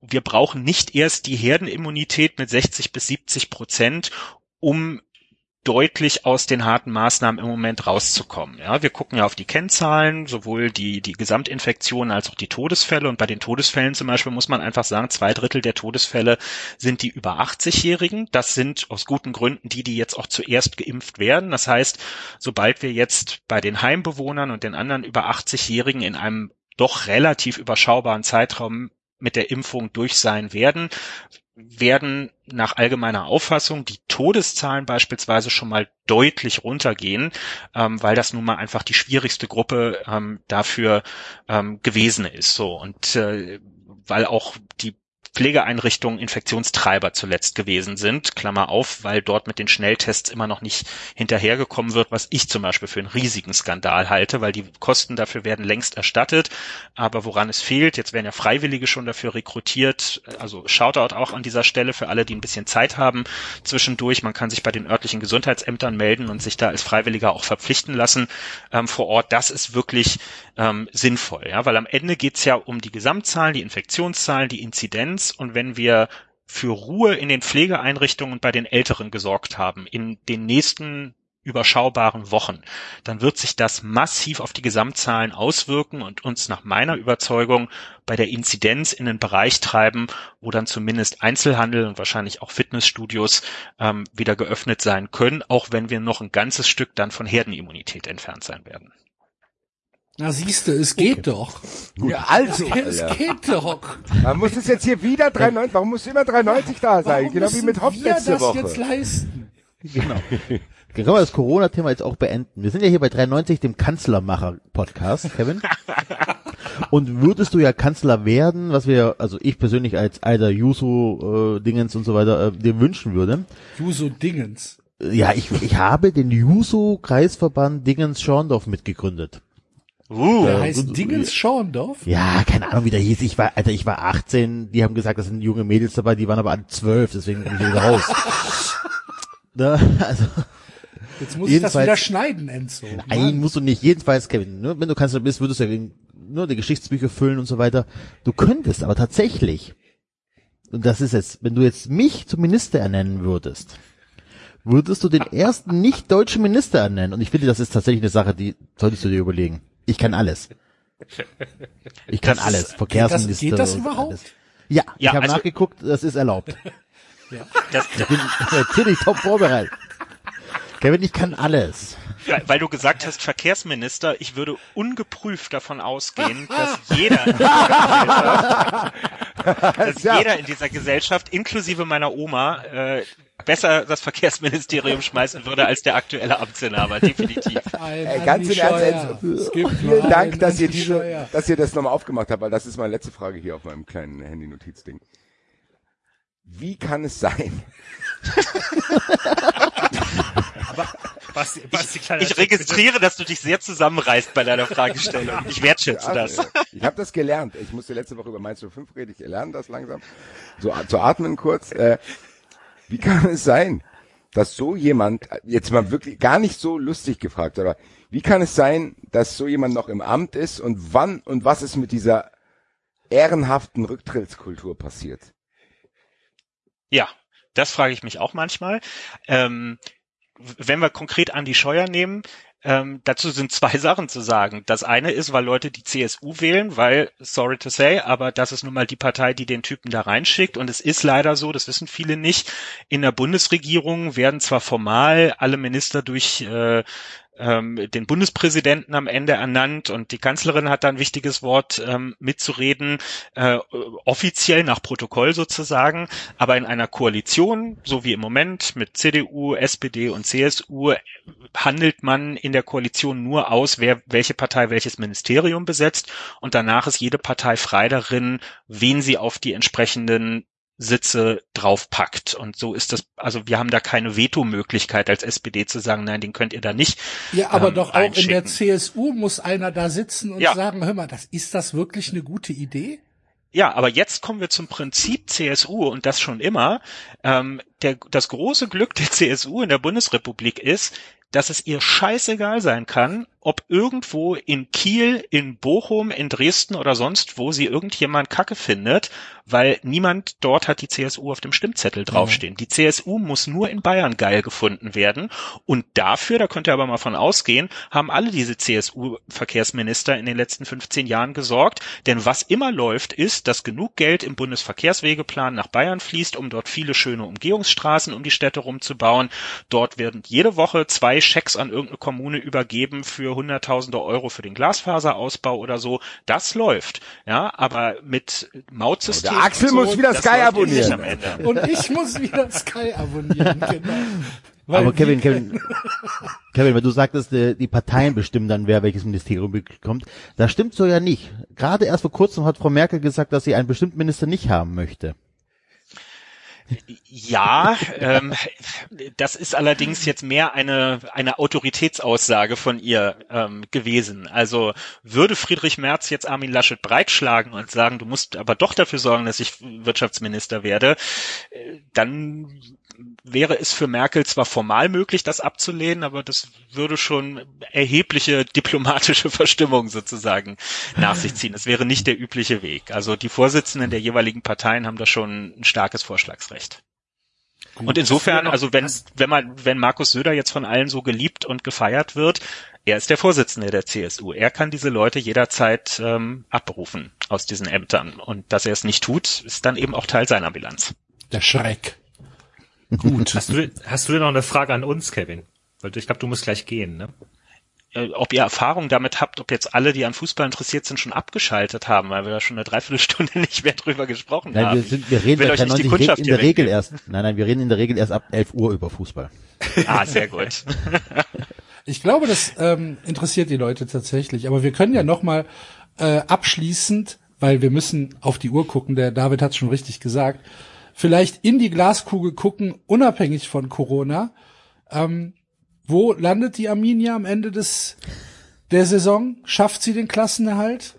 wir brauchen nicht erst die Herdenimmunität mit 60 bis 70 Prozent, um deutlich aus den harten Maßnahmen im Moment rauszukommen. Ja, wir gucken ja auf die Kennzahlen, sowohl die, die Gesamtinfektionen als auch die Todesfälle. Und bei den Todesfällen zum Beispiel muss man einfach sagen, zwei Drittel der Todesfälle sind die über 80-Jährigen. Das sind aus guten Gründen die, die jetzt auch zuerst geimpft werden. Das heißt, sobald wir jetzt bei den Heimbewohnern und den anderen über 80-Jährigen in einem doch relativ überschaubaren Zeitraum mit der Impfung durch sein werden, werden nach allgemeiner Auffassung die Todeszahlen beispielsweise schon mal deutlich runtergehen, ähm, weil das nun mal einfach die schwierigste Gruppe ähm, dafür ähm, gewesen ist. So und äh, weil auch die Pflegeeinrichtungen Infektionstreiber zuletzt gewesen sind. Klammer auf, weil dort mit den Schnelltests immer noch nicht hinterhergekommen wird, was ich zum Beispiel für einen riesigen Skandal halte, weil die Kosten dafür werden längst erstattet. Aber woran es fehlt, jetzt werden ja Freiwillige schon dafür rekrutiert. Also Shoutout auch an dieser Stelle für alle, die ein bisschen Zeit haben zwischendurch. Man kann sich bei den örtlichen Gesundheitsämtern melden und sich da als Freiwilliger auch verpflichten lassen ähm, vor Ort. Das ist wirklich ähm, sinnvoll, ja, weil am Ende geht's ja um die Gesamtzahlen, die Infektionszahlen, die Inzidenz und wenn wir für Ruhe in den Pflegeeinrichtungen bei den Älteren gesorgt haben in den nächsten überschaubaren Wochen, dann wird sich das massiv auf die Gesamtzahlen auswirken und uns nach meiner Überzeugung bei der Inzidenz in den Bereich treiben, wo dann zumindest Einzelhandel und wahrscheinlich auch Fitnessstudios ähm, wieder geöffnet sein können, auch wenn wir noch ein ganzes Stück dann von Herdenimmunität entfernt sein werden. Na siehste, es geht doch. Ja, also, Es Alter. geht doch. Man muss es jetzt hier wieder 3,90, warum muss immer 3,90 da sein? Warum genau wie mit Hopp letzte das Woche. jetzt leisten? Genau. Dann können wir das Corona-Thema jetzt auch beenden. Wir sind ja hier bei 93, dem Kanzlermacher-Podcast, Kevin. Und würdest du ja Kanzler werden, was wir, also ich persönlich als alter Juso-Dingens und so weiter, äh, dir wünschen würde. Du so Dingens. Ja, ich, ich habe den Juso-Kreisverband Dingens Schorndorf mitgegründet. Uh, Der heißt Dingens Schorndorf. Ja, keine Ahnung, wie der hieß. Ich war, Alter, ich war 18, die haben gesagt, das sind junge Mädels dabei, die waren aber alle 12, deswegen bin ich wieder raus. ne? Also, Jetzt muss ich das wieder schneiden, Enzo. Nein, musst du nicht. Jedenfalls, Kevin, ne, wenn du Kanzler bist, würdest du ja nur die Geschichtsbücher füllen und so weiter. Du könntest aber tatsächlich, und das ist jetzt, wenn du jetzt mich zum Minister ernennen würdest, würdest du den ersten nicht-deutschen Minister ernennen. Und ich finde, das ist tatsächlich eine Sache, die solltest du dir überlegen. Ich kann alles. Ich kann Das ist- alles. Verkehrsminister. geht das und überhaupt? Alles. Ja, Ja, ich habe also- nachgeguckt, das ist erlaubt. das, Ich bin natürlich top vorbereitet. Kevin, ich kann alles. Ja, weil du gesagt hast, Verkehrsminister, ich würde ungeprüft davon ausgehen, dass jeder, in dieser Gesellschaft, dass jeder in dieser Gesellschaft, inklusive meiner Oma, äh, besser das Verkehrsministerium schmeißen würde als der aktuelle Amtsinhaber, definitiv. Ey, ganz im Ernst, nur Vielen Dank, dass ihr diese, dass ihr das nochmal aufgemacht habt, weil das ist meine letzte Frage hier auf meinem kleinen Handy-Notizding. Wie kann es sein? Basti, Basti, kleiner Ich Tipp, registriere, dass du dich sehr zusammenreißt bei deiner Fragestellung. Ich wertschätze das. Ich habe das gelernt. Ich musste letzte Woche über Mainz 05 reden. Ich lerne das langsam. So zu atmen kurz. Äh, wie kann es sein, dass so jemand, jetzt mal wirklich gar nicht so lustig gefragt, aber wie kann es sein, dass so jemand noch im Amt ist und wann und was ist mit dieser ehrenhaften Rücktrittskultur passiert? Ja, das frage ich mich auch manchmal. Ähm, wenn wir konkret Andi Scheuer nehmen, ähm, dazu sind zwei Sachen zu sagen. Das eine ist, weil Leute die CSU wählen, weil, sorry to say, aber das ist nun mal die Partei, die den Typen da reinschickt. Und es ist leider so, das wissen viele nicht, in der Bundesregierung werden zwar formal alle Minister durch äh, ähm, den Bundespräsidenten am Ende ernannt und die Kanzlerin hat da ein wichtiges Wort ähm, mitzureden, äh, offiziell nach Protokoll sozusagen, aber in einer Koalition, so wie im Moment mit CDU, SPD und CSU, handelt man in der Koalition nur aus, wer welche Partei welches Ministerium besetzt und danach ist jede Partei frei darin, wen sie auf die entsprechenden Sitze draufpackt. Und so ist das, also wir haben da keine Vetomöglichkeit als SPD zu sagen, nein, den könnt ihr da nicht. Ja, aber ähm, doch auch in der. CSU muss einer da sitzen und Ja. sagen, hör mal, das ist das wirklich eine gute Idee? Ja, aber jetzt kommen wir zum Prinzip CSU und das schon immer. Ähm, der, das große Glück der CSU in der Bundesrepublik ist, dass es ihr scheißegal sein kann, ob irgendwo in Kiel, in Bochum, in Dresden oder sonst wo sie irgendjemand Kacke findet, weil niemand dort hat die CSU auf dem Stimmzettel draufstehen. Die CSU muss nur in Bayern geil gefunden werden und dafür, da könnt ihr aber mal von ausgehen, haben alle diese CSU-Verkehrsminister in den letzten 15 Jahren gesorgt, denn was immer läuft, ist, dass genug Geld im Bundesverkehrswegeplan nach Bayern fließt, um dort viele schöne Umgehungsstraßen um die Städte rumzubauen. Dort werden jede Woche zwei Schecks an irgendeine Kommune übergeben für hunderttausende Euro für den Glasfaserausbau oder so. Das läuft. Ja, aber mit Mautsystem. Der Axel und muss so, wieder Sky abonnieren. am Ende. Und ich muss wieder Sky abonnieren, genau. Weil Aber Kevin, Kevin, Kevin, wenn du sagtest, äh, die Parteien bestimmen dann, wer welches Ministerium bekommt, das stimmt so ja nicht. Gerade erst vor kurzem hat Frau Merkel gesagt, dass sie einen bestimmten Minister nicht haben möchte. Ja, ähm, das ist allerdings jetzt mehr eine, eine Autoritätsaussage von ihr ähm, gewesen. Also würde Friedrich Merz jetzt Armin Laschet breitschlagen und sagen, du musst aber doch dafür sorgen, dass ich Wirtschaftsminister werde, äh, dann wäre es für Merkel zwar formal möglich, das abzulehnen, aber das würde schon erhebliche diplomatische Verstimmung sozusagen nach sich ziehen. Das wäre nicht der übliche Weg. Also die Vorsitzenden der jeweiligen Parteien haben da schon ein starkes Vorschlagsrecht. Und insofern, also wenn, wenn man, wenn Markus Söder jetzt von allen so geliebt und gefeiert wird, er ist der Vorsitzende der CSU. Er kann diese Leute jederzeit ähm, abberufen aus diesen Ämtern. Und dass er es nicht tut, ist dann eben auch Teil seiner Bilanz. Der Schreck. Gut. Hast du, hast du denn noch eine Frage an uns, Kevin? Weil ich glaube, du musst gleich gehen, ne? Äh, ob ihr Erfahrung damit habt, ob jetzt alle, die an Fußball interessiert sind, schon abgeschaltet haben, weil wir da schon eine Dreiviertelstunde nicht mehr drüber gesprochen Nein, haben. wir, sind, wir reden euch nicht die in Kundschaft der hier Regel erst. Nein, nein, wir reden in der Regel erst ab 11 Uhr über Fußball. Ah, sehr gut. Ich glaube, das ähm, interessiert die Leute tatsächlich. Aber wir können ja noch mal äh, abschließend, weil wir müssen auf die Uhr gucken. Der David hat schon richtig gesagt. Vielleicht in die Glaskugel gucken, unabhängig von Corona. Ähm, wo landet die Arminia am Ende des der Saison? Schafft sie den Klassenerhalt?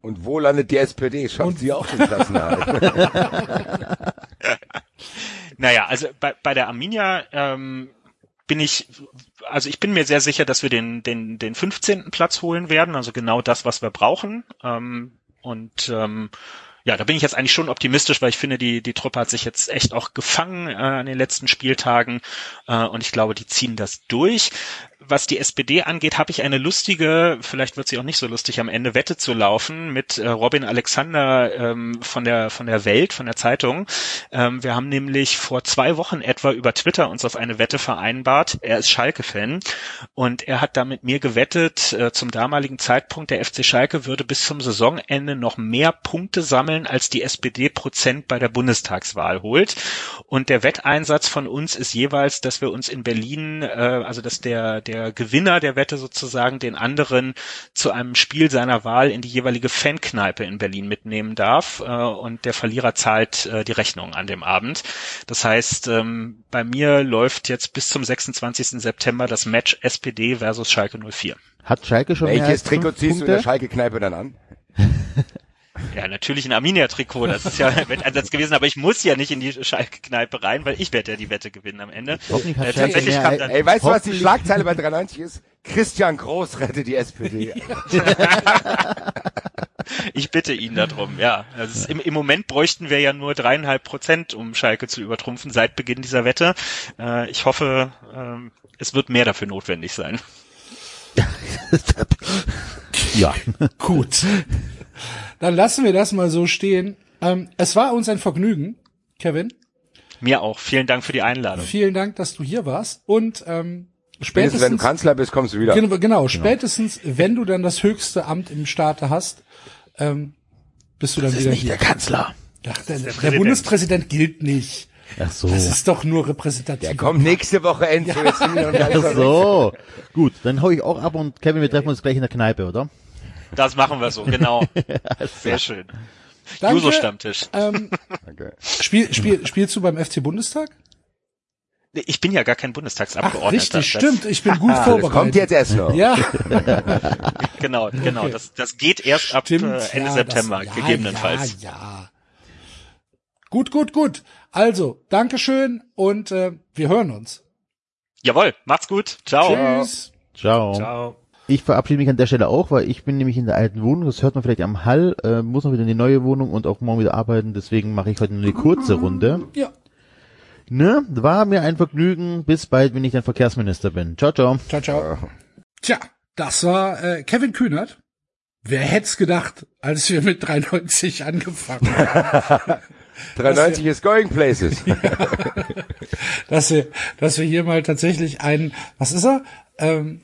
Und wo landet die SPD? Schafft Und- sie auch den Klassenerhalt? Naja, also bei, bei der Arminia ähm, bin ich, also ich bin mir sehr sicher, dass wir den, den, den 15. Platz holen werden, also genau das, was wir brauchen. Ähm, und ähm, ja, da bin ich jetzt eigentlich schon optimistisch, weil ich finde, die, die Truppe hat sich jetzt echt auch gefangen äh, an den letzten Spieltagen äh, und ich glaube, die ziehen das durch. Was die SPD angeht, habe ich eine lustige, vielleicht wird sie auch nicht so lustig am Ende, Wette zu laufen mit äh, Robin Alexander ähm, von der von der Welt, von der Zeitung. Ähm, wir haben nämlich vor zwei Wochen etwa über Twitter uns auf eine Wette vereinbart. Er ist Schalke-Fan und er hat da mit mir gewettet, äh, zum damaligen Zeitpunkt, der FC Schalke würde bis zum Saisonende noch mehr Punkte sammeln, als die SPD Prozent bei der Bundestagswahl holt. Und der Wetteinsatz von uns ist jeweils, dass wir uns in Berlin, äh, also dass der, der Gewinner der Wette sozusagen den anderen zu einem Spiel seiner Wahl in die jeweilige Fankneipe in Berlin mitnehmen darf. Äh, und der Verlierer zahlt äh, die Rechnung an dem Abend. Das heißt, ähm, bei mir läuft jetzt bis zum 26. September das Match SPD versus Schalke 04. Hat Schalke schon Welches Trikot ziehst du in Punkte? der Schalke-Kneipe dann an? Ja, natürlich ein Arminia-Trikot, das ist ja ein Wetteinsatz gewesen, aber ich muss ja nicht in die Schalke-Kneipe rein, weil ich werde ja die Wette gewinnen am Ende. Hoffentlich hat Äh, Schalke tatsächlich mehr kam dann, Ey, weißt du, was die Schlagzeile bei 93 ist? Christian Groß rettet die SPD. ich bitte ihn darum, ja. Also im, Im Moment bräuchten wir ja nur dreieinhalb Prozent, um Schalke zu übertrumpfen seit Beginn dieser Wette. Äh, ich hoffe, ähm, es wird mehr dafür notwendig sein. ja. Gut. Dann lassen wir das mal so stehen. Ähm, es war uns ein Vergnügen, Kevin. Mir auch. Vielen Dank für die Einladung. Vielen Dank, dass du hier warst. Und ähm, Spätestens wenn du spätestens, Kanzler bist, kommst du wieder. genau, genau, spätestens, wenn du dann das höchste Amt im Staate hast, ähm, bist du dann wieder hier. Kanzler. Ach, der, der, Bundespräsident gilt nicht. Ach so. Das ist doch nur repräsentativ. Der kommt nächste Woche endlich. Nicht Ach so. Gut, dann hau ich auch ab und Kevin, wir treffen uns gleich in der Kneipe, oder? Das machen wir so, genau. Sehr schön. Danke. Juso-Stammtisch. Ähm, Okay. spiel, spiel, spielst du beim FC Bundestag? Ich bin ja gar kein Ach, Bundestagsabgeordneter. richtig, Das- stimmt. Ich bin gut Ah, das vorbereitet. kommt jetzt erst noch. Ja, Genau, genau. Okay. Das, das geht erst ab stimmt. äh, Ende ja, September, das, ja, gegebenenfalls. Ja, ja. Gut, gut, gut. Also, Dankeschön und äh, wir hören uns. Jawohl, macht's gut. Ciao. Tschüss. Ciao. Ciao. Ich verabschiede mich an der Stelle auch, weil ich bin nämlich in der alten Wohnung, das hört man vielleicht am Hall, äh, muss noch wieder in die neue Wohnung und auch morgen wieder arbeiten, deswegen mache ich heute nur eine kurze Runde. Ja. Ne, war mir ein Vergnügen, bis bald, wenn ich dann Verkehrsminister bin. Ciao, ciao. Ciao, ciao. Tja, das war äh, Kevin Kühnert. Wer hätte es gedacht, als wir mit 93 angefangen haben, 93 ist going places. dass wir, dass wir hier mal tatsächlich einen, was ist er? Ähm,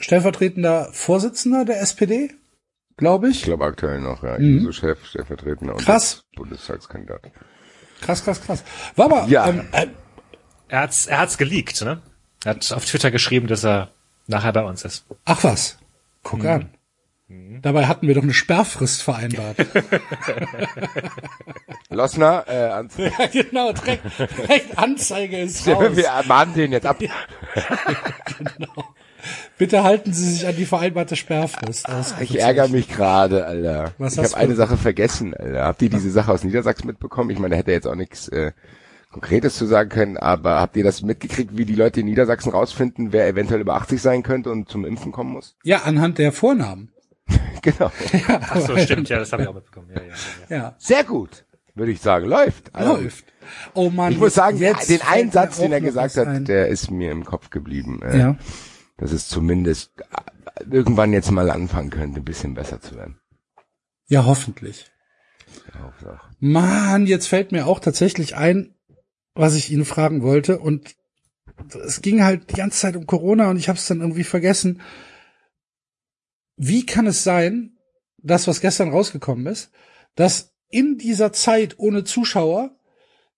stellvertretender Vorsitzender der SPD, glaube Ich ich. glaube aktuell noch, ja. Mhm. So Chef, Stellvertretender und Krass. Bundestagskandidat. Krass, krass, krass. War aber, Ja. ähm, äh, Er hat's, er hat's geleakt, ne? Er hat auf Twitter geschrieben, dass er nachher bei uns ist. ach was, guck an. Dabei hatten wir doch eine Sperrfrist vereinbart. Losner, äh, ans ja, genau, direkt, direkt Anzeige ist raus. wir mahnen den jetzt ab. Bitte halten Sie sich an die vereinbarte Sperrfrist. Ich ärgere mich gerade, Alter. Was ich habe eine? Sache vergessen, Alter. Habt ihr diese Sache aus Niedersachsen mitbekommen? Ich meine, da hätte jetzt auch nichts äh, Konkretes zu sagen können, aber habt ihr das mitgekriegt, wie die Leute in Niedersachsen rausfinden, wer eventuell über 80 sein könnte und zum Impfen kommen muss? Ja, anhand der Vornamen. Genau. Ach so, stimmt, ja, das habe ich auch mitbekommen. Ja, ja, ja. Ja, Sehr gut, würde ich sagen. Läuft. Also, läuft. Oh Mann. Ich muss sagen, jetzt den einen Satz, den er gesagt hat, ein. der ist mir im Kopf geblieben. Äh, Ja. Dass es zumindest äh, irgendwann jetzt mal anfangen könnte, ein bisschen besser zu werden. Ja, hoffentlich. Auch. Mann, jetzt fällt mir auch tatsächlich ein, was ich Ihnen fragen wollte. Und es ging halt die ganze Zeit um Corona und ich habe es dann irgendwie vergessen. Wie kann es sein, das, was gestern rausgekommen ist, dass in dieser Zeit ohne Zuschauer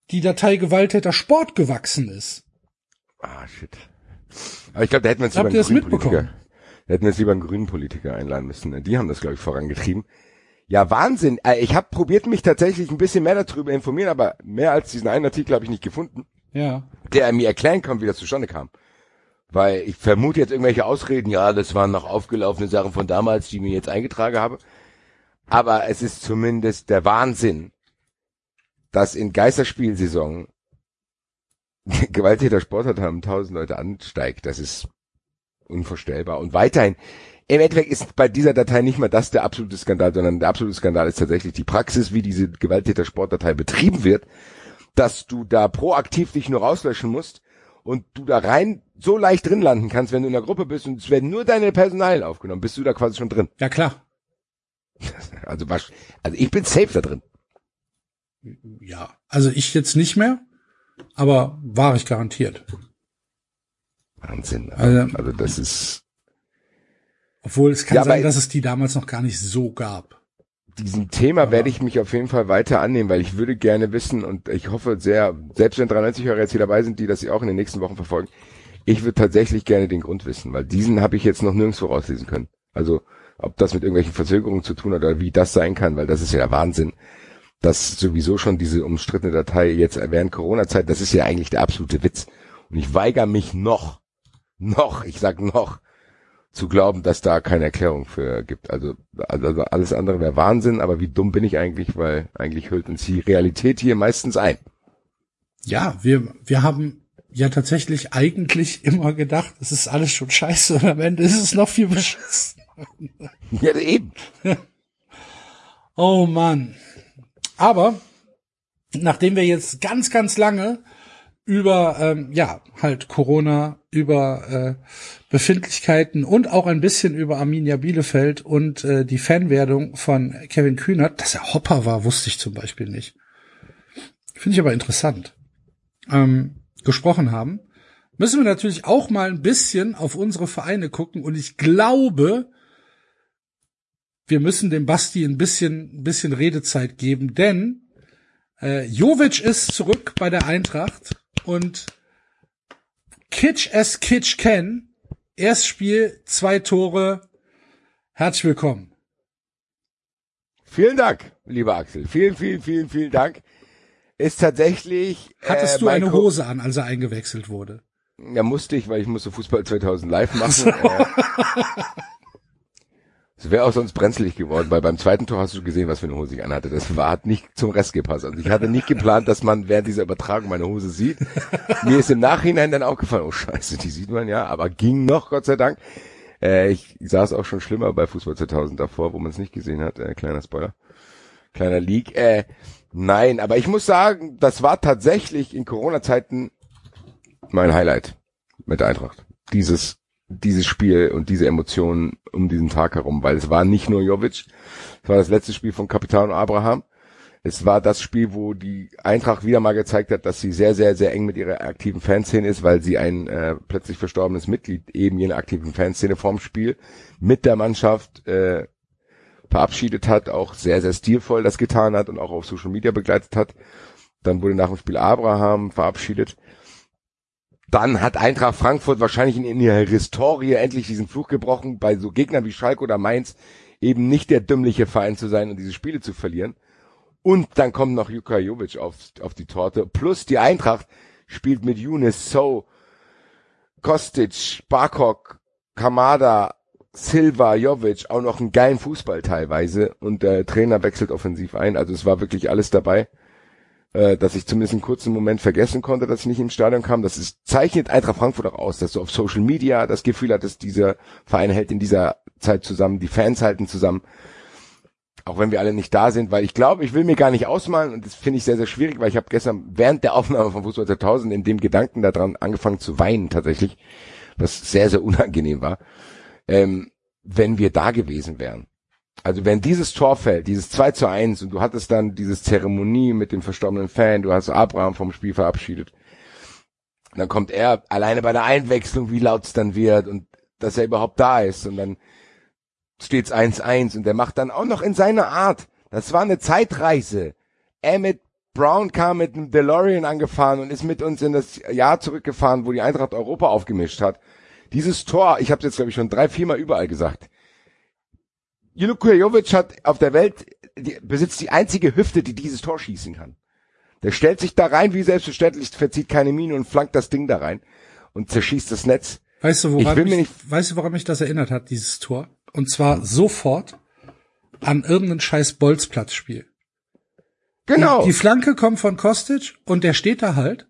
die Datei Gewalttäter Sport gewachsen ist? Ah, shit. Aber ich glaube, da hätten wir uns lieber einen grünen? Politiker, da hätten wir uns lieber einen grünen Politiker einladen müssen. Die haben das, glaube ich, vorangetrieben. Ja, Wahnsinn. Äh, Ich habe probiert, mich tatsächlich ein bisschen mehr darüber informieren, aber mehr als diesen einen Artikel habe ich nicht gefunden, Ja. der mir erklären kann, wie das zustande kam. Weil ich vermute jetzt irgendwelche Ausreden, ja, das waren noch aufgelaufene Sachen von damals, die mir jetzt eingetragen habe. Aber es ist zumindest der Wahnsinn, dass in Geisterspielsaison Gewalttäter Sportart haben tausend Leute ansteigt. Das ist unvorstellbar. Und weiterhin, im Endeffekt ist bei dieser Datei nicht mal das der absolute Skandal, sondern der absolute Skandal ist tatsächlich die Praxis, wie diese Gewalttäter Sportdatei betrieben wird, dass du da proaktiv dich nur rauslöschen musst und du da rein so leicht drin landen kannst, wenn du in der Gruppe bist und es werden nur deine Personalien aufgenommen, bist du da quasi schon drin. Ja, klar. Also, was, also ich bin safe da drin. Ja. Also ich jetzt nicht mehr, aber war ich garantiert. Wahnsinn. Also- Also das ist Obwohl es kann Ja, sein, dass es die damals noch gar nicht so gab. diesem Thema werde ich mich auf jeden Fall weiter annehmen, weil ich würde gerne wissen und ich hoffe sehr, selbst wenn 93 Hörer jetzt hier dabei sind, die das auch in den nächsten Wochen verfolgen, ich würde tatsächlich gerne den Grund wissen, weil diesen habe ich jetzt noch nirgendwo rauslesen können. Also ob das mit irgendwelchen Verzögerungen zu tun hat oder wie das sein kann, weil das ist ja der Wahnsinn, dass sowieso schon diese umstrittene Datei jetzt während Corona-Zeit, das ist ja eigentlich der absolute Witz. Und ich weigere mich noch, noch, ich sag noch, zu glauben, dass da keine Erklärung für gibt. Also, also alles andere wäre Wahnsinn, aber wie dumm bin ich eigentlich, weil eigentlich hüllt uns die Realität hier meistens ein. Ja, wir, wir haben ja tatsächlich eigentlich immer gedacht, es ist alles schon scheiße und am Ende ist es noch viel beschissen. Ja, eben. Oh Mann. Aber nachdem wir jetzt ganz, ganz lange über ähm, ja halt Corona, über äh, Befindlichkeiten und auch ein bisschen über Arminia Bielefeld und äh, die Fanwerdung von Kevin Kühnert, dass er Hopper war, wusste ich zum Beispiel nicht. Finde ich aber interessant. Ähm, gesprochen haben, müssen wir natürlich auch mal ein bisschen auf unsere Vereine gucken und ich glaube, wir müssen dem Basti ein bisschen, ein bisschen Redezeit geben, denn äh, Jovic ist zurück bei der Eintracht und Kitsch as Kitsch can, Erstspiel, zwei Tore, herzlich willkommen. Vielen Dank, lieber Axel. Vielen, vielen, vielen, vielen Dank. Ist tatsächlich. Hattest äh, du eine Co- Hose an, als er eingewechselt wurde? Ja, musste ich, weil ich musste Fußball 2000 live machen. Äh, Es wäre auch sonst brenzlig geworden, weil beim zweiten Tor hast du gesehen, was für eine Hose ich anhatte. Das war, hat nicht zum Rest gepasst. Also ich hatte nicht geplant, dass man während dieser Übertragung meine Hose sieht. Mir ist im Nachhinein dann aufgefallen, oh scheiße, die sieht man ja, aber ging noch, Gott sei Dank. Äh, ich saß auch schon schlimmer bei Fußball 2000 davor, wo man es nicht gesehen hat. Äh, kleiner Spoiler. Kleiner Leak. Äh, nein, aber ich muss sagen, das war tatsächlich in Corona-Zeiten mein Highlight mit der Eintracht. Dieses, dieses Spiel und diese Emotionen um diesen Tag herum, weil es war nicht nur Jovic, es war das letzte Spiel von Capitano Abraham. Es war das Spiel, wo die Eintracht wieder mal gezeigt hat, dass sie sehr, sehr, sehr eng mit ihrer aktiven Fanszene ist, weil sie ein äh, plötzlich verstorbenes Mitglied eben jener aktiven Fanszene vorm Spiel mit der Mannschaft äh, verabschiedet hat, auch sehr, sehr stilvoll das getan hat und auch auf Social Media begleitet hat. Dann wurde nach dem Spiel Abraham verabschiedet. Dann hat Eintracht Frankfurt wahrscheinlich in, in ihrer Historie endlich diesen Fluch gebrochen. Bei so Gegnern wie Schalke oder Mainz eben nicht der dümmliche Verein zu sein und diese Spiele zu verlieren. Und dann kommt noch Juka Jovic auf, auf die Torte. Plus die Eintracht spielt mit Younes, So, Kostic, Barkok, Kamada, Silva, Jovic auch noch einen geilen Fußball teilweise und der Trainer wechselt offensiv ein. Also es war wirklich alles dabei, äh, dass ich zumindest einen kurzen Moment vergessen konnte, dass ich nicht ins Stadion kam. Das ist, zeichnet Eintracht Frankfurt auch aus, dass du auf Social Media das Gefühl hattest, dieser Verein hält in dieser Zeit zusammen, die Fans halten zusammen. Auch wenn wir alle nicht da sind, weil ich glaube, ich will mir gar nicht ausmalen und das finde ich sehr, sehr schwierig, weil ich habe gestern während der Aufnahme von Fußball 2000 in dem Gedanken daran angefangen zu weinen tatsächlich, was sehr, sehr unangenehm war ähm, wenn wir da gewesen wären. Also wenn dieses Tor fällt, dieses 2 zu 1 und du hattest dann dieses Zeremonie mit dem verstorbenen Fan, du hast Abraham vom Spiel verabschiedet, dann kommt er alleine bei der Einwechslung, wie laut es dann wird und dass er überhaupt da ist und dann steht's 1-1 und der macht dann auch noch in seiner Art, das war eine Zeitreise. Mit Brown kam mit einem DeLorean angefahren und ist mit uns in das Jahr zurückgefahren, wo die Eintracht Europa aufgemischt hat. Dieses Tor, ich habe es jetzt glaube ich schon drei, viermal überall gesagt. Juluka Jovic hat auf der Welt die, besitzt die einzige Hüfte, die dieses Tor schießen kann. Der stellt sich da rein wie selbstverständlich, verzieht keine Miene und flankt das Ding da rein und zerschießt das Netz. Weißt du, woran mich, weißt du, woran mich das erinnert hat, dieses Tor? Und zwar sofort an irgendein scheiß Bolzplatzspiel. Genau. Die, die Flanke kommt von Kostic und der steht da halt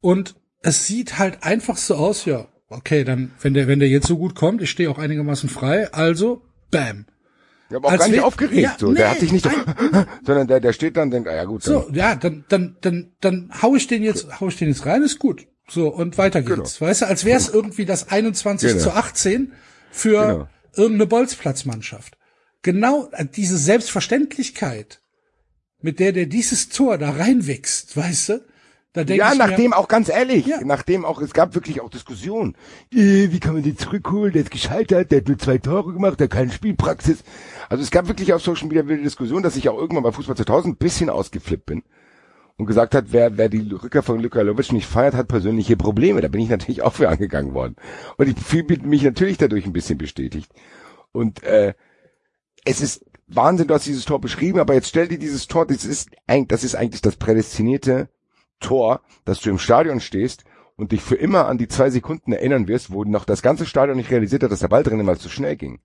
und es sieht halt einfach so aus, ja, okay, dann, wenn der, wenn der jetzt so gut kommt, ich stehe auch einigermaßen frei, also, bam. Ja, aber auch gar nicht aufgeregt, ja, so. Nee, der hat sich nicht, so, sondern der, der steht dann und denkt, ah, ja gut. Dann. So, ja, dann, dann, dann, dann hau ich den jetzt, hau ich den jetzt rein, ist gut. So, und weiter geht's. Genau. Weißt du, als wäre es irgendwie das 21 genau. zu 18 für genau. irgendeine Bolzplatzmannschaft. Genau äh, diese Selbstverständlichkeit, mit der der dieses Tor da reinwächst, weißt du, ja, nachdem mir, auch ganz ehrlich, ja. nachdem auch, es gab wirklich auch Diskussionen. Äh, wie kann man den zurückholen? Der ist gescheitert, der hat nur zwei Tore gemacht, der hat keine Spielpraxis. Also es gab wirklich auf Social Media wilde Diskussionen, dass ich auch irgendwann bei Fußball 2000 ein bisschen ausgeflippt bin und gesagt hat, wer, wer die Rückkehr von Luka Lovic nicht feiert, hat persönliche Probleme. Da bin ich natürlich auch für angegangen worden. Und ich fühle mich natürlich dadurch ein bisschen bestätigt. Und äh, es ist Wahnsinn, du hast dieses Tor beschrieben, aber jetzt stell dir dieses Tor, das ist das ist eigentlich das prädestinierte Tor, dass du im Stadion stehst und dich für immer an die zwei Sekunden erinnern wirst, wo noch das ganze Stadion nicht realisiert hat, dass der Ball drinnen mal zu schnell ging.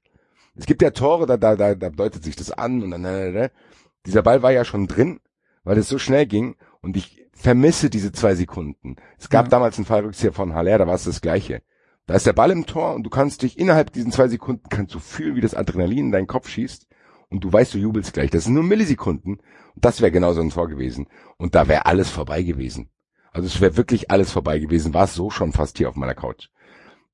Es gibt ja Tore, da, da, da, da deutet sich das an und dann, äh, äh, dieser Ball war ja schon drin, weil es so schnell ging und ich vermisse diese zwei Sekunden. Es gab ja. damals einen Fallrückzieher von Haller, da war es das Gleiche. Da ist der Ball im Tor und du kannst dich innerhalb diesen zwei Sekunden kannst du fühlen, wie das Adrenalin in deinen Kopf schießt und du weißt, du jubelst gleich. Das sind nur Millisekunden. Und das wäre genau so ein Tor gewesen. Und da wäre alles vorbei gewesen. Also es wäre wirklich alles vorbei gewesen. War es so schon fast hier auf meiner Couch.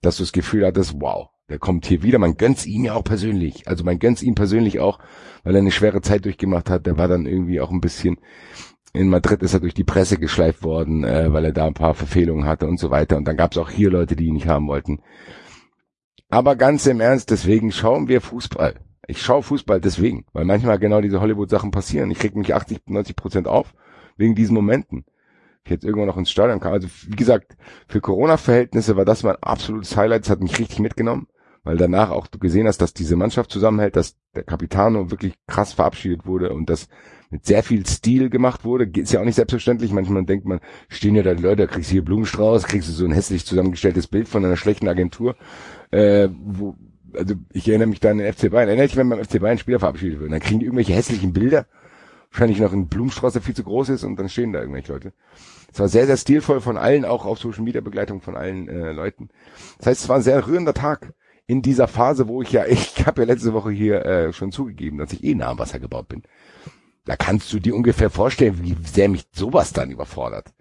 Dass du das Gefühl hattest, wow, der kommt hier wieder. Man gönnt's ihm ja auch persönlich. Also man gönnt's ihm persönlich auch, weil er eine schwere Zeit durchgemacht hat. Der war dann irgendwie auch ein bisschen in Madrid ist er durch die Presse geschleift worden, äh, weil er da ein paar Verfehlungen hatte und so weiter. Und dann gab's auch hier Leute, die ihn nicht haben wollten. Aber ganz im Ernst, deswegen schauen wir Fußball. Ich schaue Fußball deswegen, weil manchmal genau diese Hollywood-Sachen passieren. Ich krieg mich 80, 90 Prozent auf wegen diesen Momenten. Ich jetzt irgendwann noch ins Stadion kam. Also wie gesagt, für Corona-Verhältnisse war das mein absolutes Highlight. Das hat mich richtig mitgenommen, weil danach auch du gesehen hast, dass diese Mannschaft zusammenhält, dass der Capitano wirklich krass verabschiedet wurde und das mit sehr viel Stil gemacht wurde. Ist ja auch nicht selbstverständlich. Manchmal denkt man, stehen ja da die Leute, kriegst du hier Blumenstrauß, kriegst du so ein hässlich zusammengestelltes Bild von einer schlechten Agentur, äh, wo, also ich erinnere mich da an den FC Bayern. Erinnere dich, wenn beim FC Bayern Spieler verabschiedet wird. Dann kriegen die irgendwelche hässlichen Bilder. Wahrscheinlich noch ein Blumenstrauß, der viel zu groß ist und dann stehen da irgendwelche Leute. Es war sehr, sehr stilvoll von allen, auch auf Social Media Begleitung von allen äh, Leuten. Das heißt, es war ein sehr rührender Tag in dieser Phase, wo ich ja, ich habe ja letzte Woche hier äh, schon zugegeben, dass ich eh nah am Wasser gebaut bin. Da kannst du dir ungefähr vorstellen, wie sehr mich sowas dann überfordert.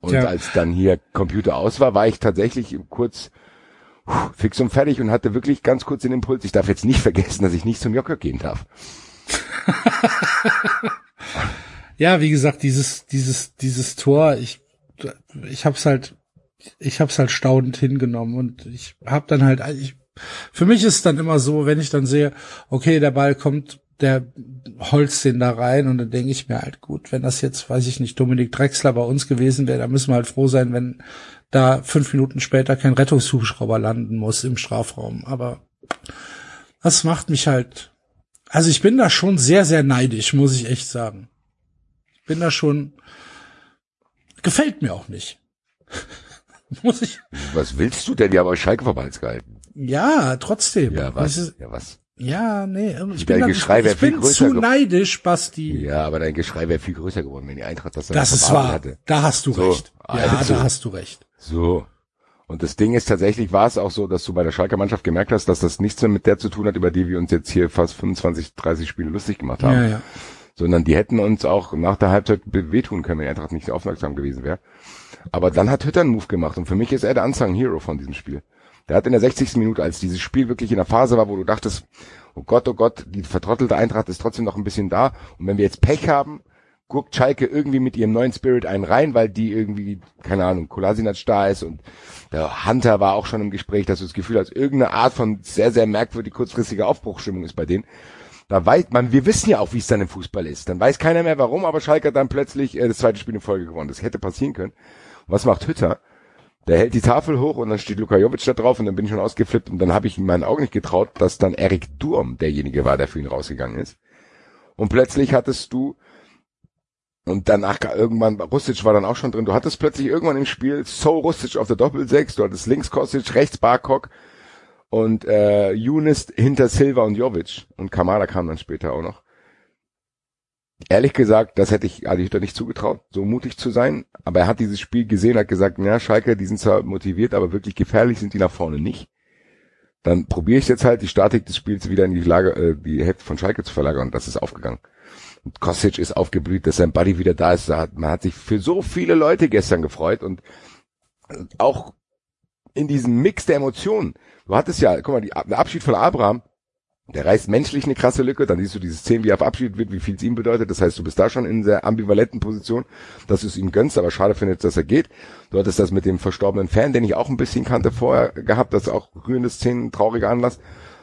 Und ja. als dann hier Computer aus war, war ich tatsächlich kurz fix und fertig und hatte wirklich ganz kurz den Impuls, ich darf jetzt nicht vergessen, dass ich nicht zum Jocker gehen darf. ja, wie gesagt, dieses, dieses, dieses Tor, ich, ich hab's halt, ich hab's halt staunend hingenommen und ich hab dann halt, ich, für mich ist es dann immer so, wenn ich dann sehe, okay, der Ball kommt, der holzt den da rein und dann denke ich mir halt, gut, wenn das jetzt, weiß ich nicht, Dominik Drexler bei uns gewesen wäre, dann müssen wir halt froh sein, wenn da fünf Minuten später kein Rettungshubschrauber landen muss im Strafraum. Aber das macht mich halt Also ich bin da schon sehr, sehr neidisch, muss ich echt sagen. Ich bin da schon, gefällt mir auch nicht. muss ich. Was willst du denn? Die haben aber Schalke vom Hals gehalten. Ja, trotzdem. Ja, was? Ist- Ja, was? Ja, nee, ich Dein bin, Geschrei ich, wär ich bin zu neidisch, Basti. Ja, aber dein Geschrei wäre viel größer geworden, wenn die Eintracht das dann Das ist wahr. hatte. Da hast du So, recht. Ja, also. da hast du recht. So. Und das Ding ist tatsächlich, war es auch so, dass du bei der Schalker Mannschaft gemerkt hast, dass das nichts mehr mit der zu tun hat, über die wir uns jetzt hier fast 25, 30 Spiele lustig gemacht haben. Ja, ja. Sondern die hätten uns auch nach der Halbzeit wehtun können, wenn Eintracht nicht so aufmerksam gewesen wäre. Aber dann hat Hütter einen Move gemacht und für mich ist er der Unsung Hero von diesem Spiel. Der hat in der 60. Minute, als dieses Spiel wirklich in der Phase war, wo du dachtest, oh Gott, oh Gott, die vertrottelte Eintracht ist trotzdem noch ein bisschen da. Und wenn wir jetzt Pech haben, guckt Schalke irgendwie mit ihrem neuen Spirit einen rein, weil die irgendwie, keine Ahnung, Kolasinac da ist und der Hunter war auch schon im Gespräch, dass du das Gefühl hast, irgendeine Art von sehr, sehr merkwürdig kurzfristiger Aufbruchstimmung ist bei denen. Da weiß man, wir wissen ja auch, wie es dann im Fußball ist. Dann weiß keiner mehr warum, aber Schalke hat dann plötzlich äh, das zweite Spiel in Folge gewonnen. Das hätte passieren können. Und was macht Hütter? Der hält die Tafel hoch und dann steht Luka Jovic da drauf und dann bin ich schon ausgeflippt und dann habe ich in meinen Augen nicht getraut, dass dann Erik Durm derjenige war, der für ihn rausgegangen ist. Und plötzlich hattest du und danach irgendwann, Rustic war dann auch schon drin, du hattest plötzlich irgendwann im Spiel So Rustic auf der Doppelsechs, du hattest links Kostic, rechts Barkok und äh, Younes hinter Silva und Jovic und Kamada kam dann später auch noch. Ehrlich gesagt, das hätte ich Adi Hütter nicht zugetraut, so mutig zu sein. Aber er hat dieses Spiel gesehen, hat gesagt, ja, Schalke, die sind zwar motiviert, aber wirklich gefährlich sind die nach vorne nicht. Dann probiere ich jetzt halt die Statik des Spiels wieder in die Lage, äh, die Hälfte von Schalke zu verlagern und das ist aufgegangen. Kostic ist aufgeblüht, dass sein Buddy wieder da ist. Man hat sich für so viele Leute gestern gefreut und auch in diesem Mix der Emotionen. Du hattest ja, guck mal, die, der Abschied von Abraham, der reißt menschlich eine krasse Lücke, dann siehst du diese Szene, wie er verabschiedet wird, wie viel es ihm bedeutet. Das heißt, du bist da schon in sehr ambivalenten Position, dass du es ihm gönnst, aber schade findest, dass er geht. Du hattest das mit dem verstorbenen Fan, den ich auch ein bisschen kannte vorher gehabt, das ist auch rührende Szenen, trauriger Anlass.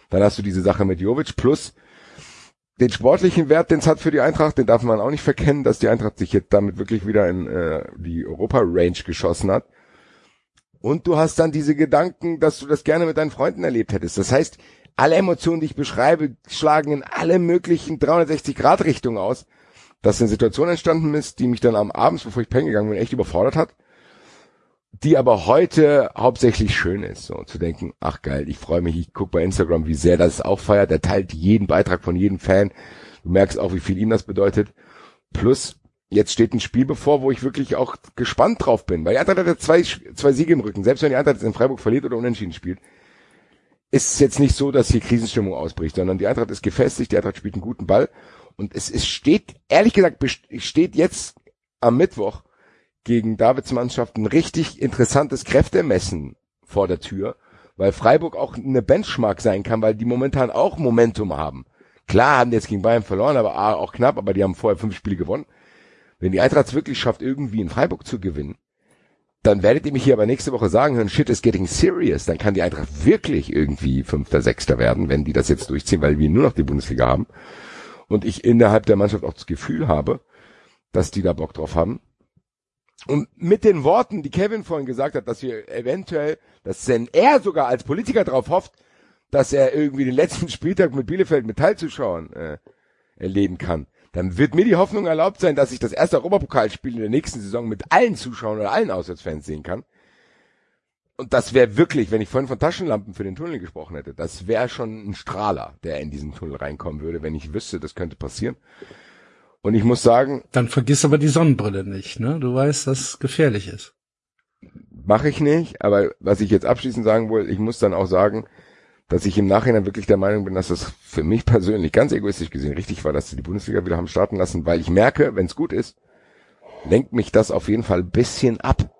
Dann hast du diese Sache mit Jovic plus den sportlichen Wert, den es hat für die Eintracht, den darf man auch nicht verkennen, dass die Eintracht sich jetzt damit wirklich wieder in äh, die Europa-Range geschossen hat. Und du hast dann diese Gedanken, dass du das gerne mit deinen Freunden erlebt hättest. Das heißt, alle Emotionen, die ich beschreibe, schlagen in alle möglichen 360-Grad-Richtungen aus, dass eine Situation entstanden ist, die mich dann am Abend, bevor ich pennen gegangen bin, echt überfordert hat, die aber heute hauptsächlich schön ist, so zu denken, ach geil, ich freue mich, ich gucke bei Instagram, wie sehr das auch feiert, er teilt jeden Beitrag von jedem Fan, du merkst auch, wie viel ihm das bedeutet, plus jetzt steht ein Spiel bevor, wo ich wirklich auch gespannt drauf bin, weil die Eintracht hat zwei, zwei Siege im Rücken, selbst wenn die Eintracht jetzt in Freiburg verliert oder unentschieden spielt, ist es jetzt nicht so, dass hier Krisenstimmung ausbricht, sondern die Eintracht ist gefestigt, die Eintracht spielt einen guten Ball. Und es, es steht, ehrlich gesagt, steht jetzt am Mittwoch gegen Davids Mannschaft ein richtig interessantes Kräftemessen vor der Tür, weil Freiburg auch eine Benchmark sein kann, weil die momentan auch Momentum haben. Klar haben die jetzt gegen Bayern verloren, aber auch knapp, aber die haben vorher fünf Spiele gewonnen. Wenn die Eintracht es wirklich schafft, irgendwie in Freiburg zu gewinnen, dann werdet ihr mich hier aber nächste Woche sagen hören, shit is getting serious. Dann kann die Eintracht wirklich irgendwie Fünfter, Sechster werden, wenn die das jetzt durchziehen, weil wir nur noch die Bundesliga haben. Und ich innerhalb der Mannschaft auch das Gefühl habe, dass die da Bock drauf haben. Und mit den Worten, die Kevin vorhin gesagt hat, dass wir eventuell, dass wenn er sogar als Politiker darauf hofft, dass er irgendwie den letzten Spieltag mit Bielefeld mit Teilzuschauern äh, erleben kann, dann wird mir die Hoffnung erlaubt sein, dass ich das erste Europapokalspiel in der nächsten Saison mit allen Zuschauern oder allen Auswärtsfans sehen kann. Und das wäre wirklich, wenn ich vorhin von Taschenlampen für den Tunnel gesprochen hätte, das wäre schon ein Strahler, der in diesen Tunnel reinkommen würde, wenn ich wüsste, das könnte passieren. Und ich muss sagen, Dann vergiss aber die Sonnenbrille nicht, ne? Du weißt, dass es gefährlich ist. mache ich nicht, aber was ich jetzt abschließend sagen will, ich muss dann auch sagen, dass ich im Nachhinein wirklich der Meinung bin, dass das für mich persönlich ganz egoistisch gesehen richtig war, dass sie die Bundesliga wieder haben starten lassen, weil ich merke, wenn es gut ist, lenkt mich das auf jeden Fall ein bisschen ab.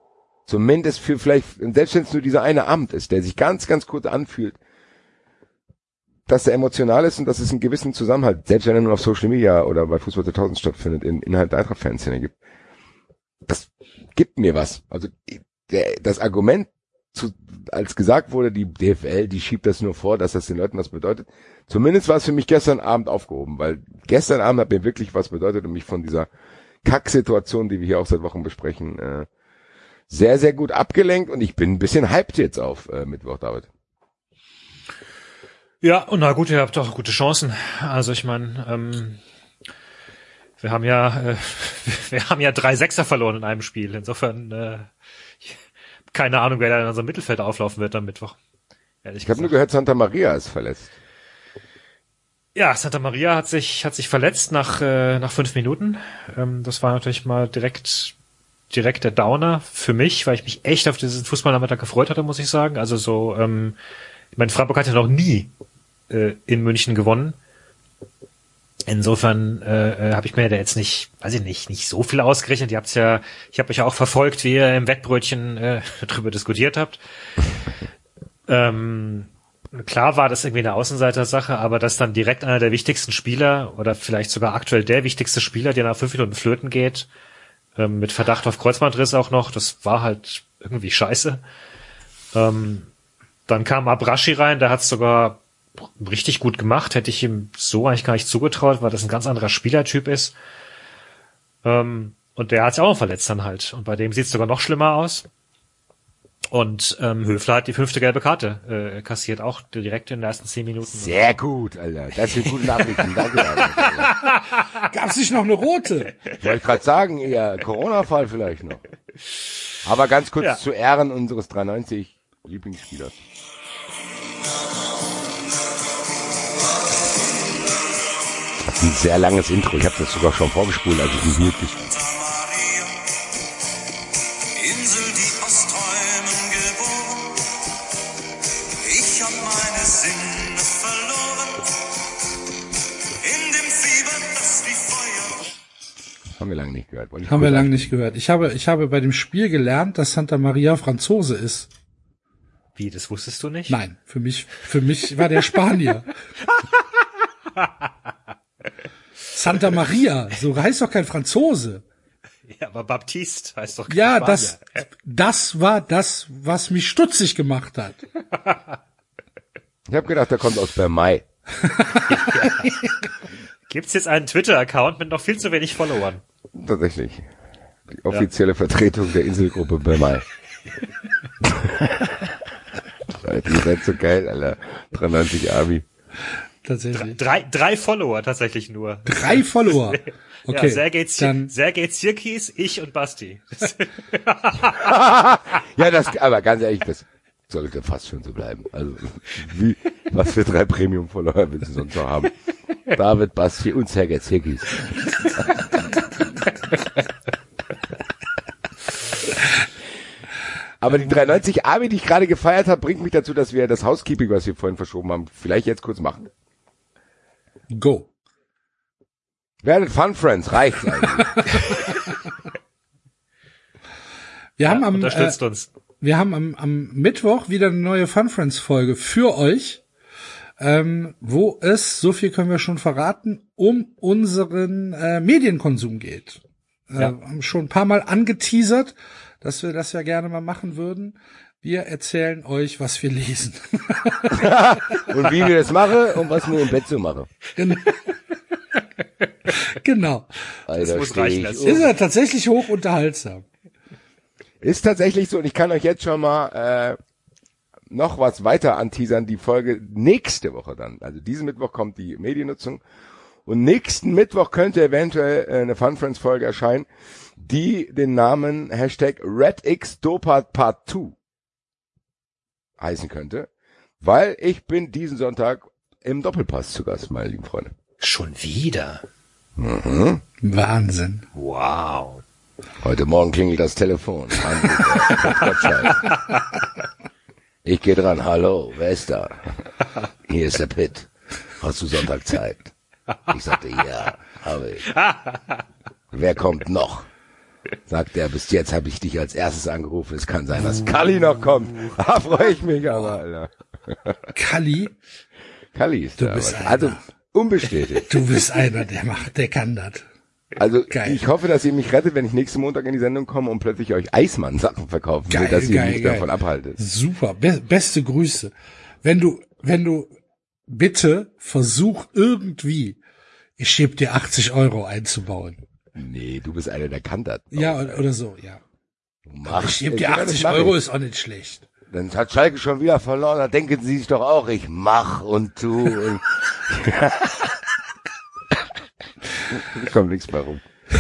Zumindest für vielleicht, selbst wenn es nur dieser eine Abend ist, der sich ganz, ganz kurz anfühlt, dass er emotional ist und dass es einen gewissen Zusammenhalt, selbst wenn er nur auf Social Media oder bei Fußball 2000 stattfindet, in, innerhalb der Eintracht-Fanszene gibt. Das gibt mir was. Also der, das Argument, zu, als gesagt wurde, die DFL, die schiebt das nur vor, dass das den Leuten was bedeutet. Zumindest war es für mich gestern Abend aufgehoben, weil gestern Abend hat mir wirklich was bedeutet und mich von dieser Kacksituation, die wir hier auch seit Wochen besprechen, äh, sehr, sehr gut abgelenkt und ich bin ein bisschen hyped jetzt auf äh, Mittwoch, David. Ja, und na gut, ihr habt auch gute Chancen. Also ich meine, ähm, wir haben ja, äh, wir haben ja drei Sechser verloren in einem Spiel. Insofern äh, keine Ahnung, wer da in unserem Mittelfeld auflaufen wird am Mittwoch. Ehrlich ich habe nur gehört, Santa Maria ist verletzt. Ja, Santa Maria hat sich hat sich verletzt nach äh, nach fünf Minuten. Ähm, das war natürlich mal direkt direkt der Downer für mich, weil ich mich echt auf diesen Fußballnachmittag gefreut hatte, muss ich sagen. Also so, ähm, ich meine, Freiburg hat ja noch nie äh, in München gewonnen. Insofern äh, äh habe ich mir da jetzt nicht, weiß ich nicht, nicht so viel ausgerechnet. Ihr habt's ja, ich habe euch ja auch verfolgt, wie ihr im Wettbrötchen äh, darüber diskutiert habt. ähm, klar war das irgendwie eine Außenseiter-Sache, aber dass dann direkt einer der wichtigsten Spieler oder vielleicht sogar aktuell der wichtigste Spieler, der nach fünf Minuten flöten geht, ähm, mit Verdacht auf Kreuzbandriss auch noch, das war halt irgendwie scheiße. Ähm, dann kam Abrashi rein, der hat sogar richtig gut gemacht, hätte ich ihm so eigentlich gar nicht zugetraut, weil das ein ganz anderer Spielertyp ist. Ähm, und der hat sich auch noch verletzt dann halt. Und bei dem sieht es sogar noch schlimmer aus. Und ähm, Höfler hat die fünfte gelbe Karte äh, kassiert, auch direkt in den ersten zehn Minuten. Sehr gut, Alter. Das sind gute Nachrichten. Danke. Gab's nicht noch eine rote? Wollte gerade sagen, eher Corona-Fall vielleicht noch. Aber ganz kurz ja. zu Ehren unseres 390 Lieblingsspielers. Ein sehr langes Intro. Ich habe das sogar schon vorgespult, als ich mich mute Insel, die aus Träumen geboren. Ich hab meine Sinne verloren. In dem Fieber, das wie Feuer. Haben wir lange nicht gehört. Haben wir lange nicht gehört. Ich habe, ich habe bei dem Spiel gelernt, dass Santa Maria Franzose ist. Wie, das wusstest du nicht? Nein, für mich, für mich war der Spanier. Santa Maria, so heißt doch kein Franzose. Ja, aber Baptiste heißt doch kein Ja, das, das war das, was mich stutzig gemacht hat. Ich habe gedacht, der kommt aus Bermay. Gibt's jetzt einen Twitter-Account mit noch viel zu wenig Followern? Tatsächlich. Die offizielle ja. Vertretung der Inselgruppe Bermay. Alter, ihr seid so geil, Alter. 93 Army tatsächlich. Drei, drei Follower tatsächlich nur. Drei Follower. Okay. Ja, Sergej, dann Sergej Zirkis, ich und Basti. ja, das, aber ganz ehrlich, das sollte fast schon so bleiben. Also, wie, was für drei Premium-Follower willst du sonst noch haben? David, Basti und Sergej Zirkis. Aber die 390 Army, die ich gerade gefeiert habe, bringt mich dazu, dass wir das Housekeeping, was wir vorhin verschoben haben, vielleicht jetzt kurz machen. Go. Werdet Fun Friends, reicht eigentlich. wir ja, haben am, unterstützt äh, uns. Wir haben am, am Mittwoch wieder eine neue Fun Friends Folge für euch, ähm, wo es, so viel können wir schon verraten, um unseren äh, Medienkonsum geht. Äh, ja. Haben schon ein paar Mal angeteasert, dass wir das ja gerne mal machen würden. Wir erzählen euch, was wir lesen. und wie wir das machen und was wir im Bett so machen. Genau. genau. Alter, das muss reichen. Das ist ja tatsächlich hoch unterhaltsam. Ist tatsächlich so und ich kann euch jetzt schon mal äh, noch was weiter anteasern. Die Folge nächste Woche dann. Also diesen Mittwoch kommt die Mediennutzung und nächsten Mittwoch könnte eventuell äh, eine Fun Friends Folge erscheinen, die den Namen Hashtag RedXDopart Part 2 heißen könnte, weil ich bin diesen Sonntag im Doppelpass zu Gast, meine lieben Freunde. Schon wieder? Mhm. Wahnsinn. Wow. Heute Morgen klingelt das Telefon. ich gehe dran. Hallo, wer ist da? Hier ist der Pitt. Hast du Sonntag Zeit? Ich sagte, ja, habe ich. Wer kommt noch? Sagt er, bis jetzt habe ich dich als erstes angerufen. Es kann sein, dass Kali noch kommt. Da freue ich mich aber, Alter. Kali? Kali ist du da. Bist also unbestätigt. Du bist einer, der macht, der kann das. Also geil. ich hoffe, dass ihr mich rettet, wenn ich nächsten Montag in die Sendung komme und plötzlich euch Eismann-Sachen verkaufen geil, will, dass ihr mich geil. davon abhaltet. Super, Be beste Grüße. Wenn du, wenn du bitte versuch irgendwie, ich schieb dir 80 Euro einzubauen. Nee, du bist einer, der kann das. Ja, oder, so, ja. Mach, ich gebe dir 80 Euro, ist auch nicht schlecht. dann hat Schalke schon wieder verloren, da denken sie sich doch auch, ich mach und tu und ich kommt nichts mehr rum.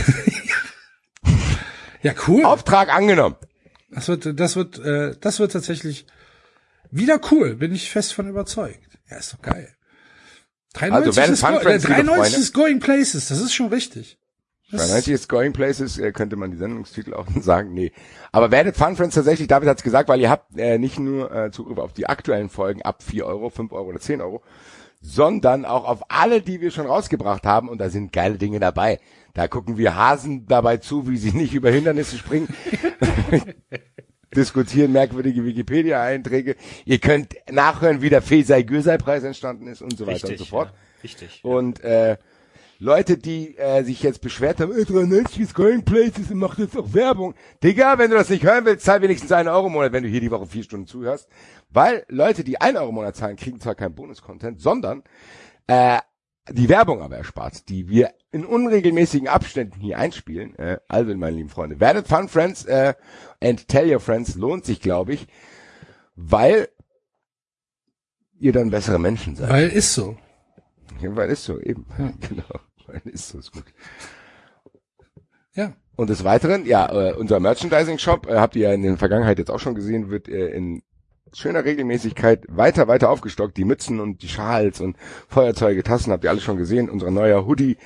Ja, cool. Auftrag angenommen. Das wird, das wird, äh, das wird tatsächlich wieder cool. Bin ich fest von überzeugt. Ja, ist doch geil. 93, Also, wenn ist, go Friends, äh, liebe 93 Freunde. ist Going Places. Das ist schon richtig. Das 93 ist Going Places, äh, könnte man die Sendungstitel auch sagen. Nee. Aber werdet Fun Friends tatsächlich, David hat's gesagt, weil ihr habt äh, nicht nur äh, Zugriff auf die aktuellen Folgen ab 4 Euro, 5 Euro oder 10 Euro, sondern auch auf alle, die wir schon rausgebracht haben. Und da sind geile Dinge dabei. Da gucken wir Hasen dabei zu, wie sie nicht über Hindernisse springen. Diskutieren merkwürdige Wikipedia-Einträge. Ihr könnt nachhören, wie der Fesei-Gürsei-Preis entstanden ist und so weiter und so fort. Ja, richtig. Und äh, Leute, die äh, sich jetzt beschwert haben, äh, 93 ist Going Places und macht jetzt auch Werbung. Digga, wenn du das nicht hören willst, zahl wenigstens einen Euro im Monat, wenn du hier die Woche vier Stunden zuhörst. Weil Leute, die einen Euro im Monat zahlen, kriegen zwar keinen Bonus-Content, sondern äh, die Werbung aber erspart, die wir in unregelmäßigen Abständen hier einspielen. Äh, also, meine lieben Freunde, werdet Fun Friends äh, and Tell Your Friends lohnt sich, glaube ich, weil ihr dann bessere Menschen seid. Weil ist so. Ja, weil ist so, eben. Genau. Ist ist gut. Ja. Und des Weiteren, ja, äh, unser Merchandising-Shop, äh, habt ihr ja in der Vergangenheit jetzt auch schon gesehen, wird äh, in schöner Regelmäßigkeit weiter, weiter aufgestockt. Die Mützen und die Schals und Feuerzeuge, Tassen habt ihr alle schon gesehen. Unser neuer Hoodie,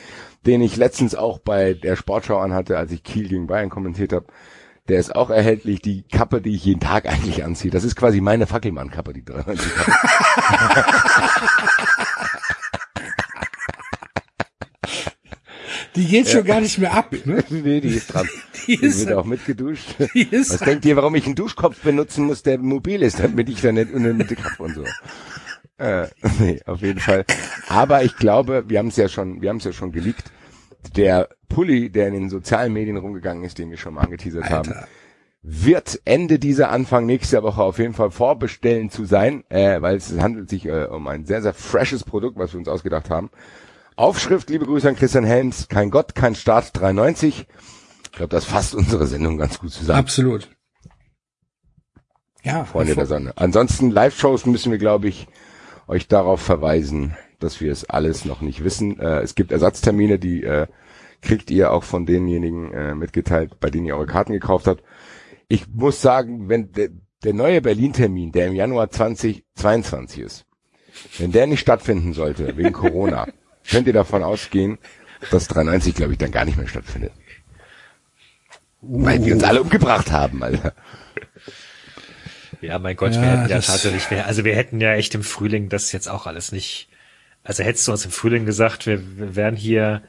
den ich letztens auch bei der Sportschau anhatte, als ich Kiel gegen Bayern kommentiert habe, der ist auch erhältlich. Die Kappe, die ich jeden Tag eigentlich anziehe, das ist quasi meine Fackelmann-Kappe, die 93 Kappe. Die geht schon gar nicht mehr ab. Ne? nee, die ist dran. Die Die ist, wird auch mitgeduscht. die ist Was denkt ihr, warum ich einen Duschkopf benutzen muss, der mobil ist, damit ich da nicht Mitte habe und so? Äh, nee, auf jeden Fall. Aber ich glaube, wir haben es ja schon, wir haben es ja schon geleakt. Der Pulli, der in den sozialen Medien rumgegangen ist, den wir schon mal angeteasert haben, Alter. wird Ende dieser Anfang nächster Woche auf jeden Fall vorbestellen zu sein, äh, weil es handelt sich äh, um ein sehr, sehr freshes Produkt, was wir uns ausgedacht haben. Aufschrift, liebe Grüße an Christian Helms, kein Gott, kein Staat 93. Ich glaube, das fasst unsere Sendung ganz gut zusammen. absolut. Ja, Freunde der Sonne. Ansonsten Live-Shows müssen wir, glaube ich, euch darauf verweisen, dass wir es alles noch nicht wissen. Äh, es gibt Ersatztermine, die äh, kriegt ihr auch von denjenigen äh, mitgeteilt, bei denen ihr eure Karten gekauft habt. Ich muss sagen, wenn der, der neue Berlin-Termin, der im Januar 2022 ist, wenn der nicht stattfinden sollte, wegen Corona, könnt ihr davon ausgehen, dass 93, glaube ich, dann gar nicht mehr stattfindet. Weil wir uns alle umgebracht haben, Alter. Ja, mein Gott, Ja, wir hätten ja tatsächlich, wir, also wir hätten ja echt im Frühling das jetzt auch alles nicht, also hättest du uns im Frühling gesagt, wir, wir wären hier,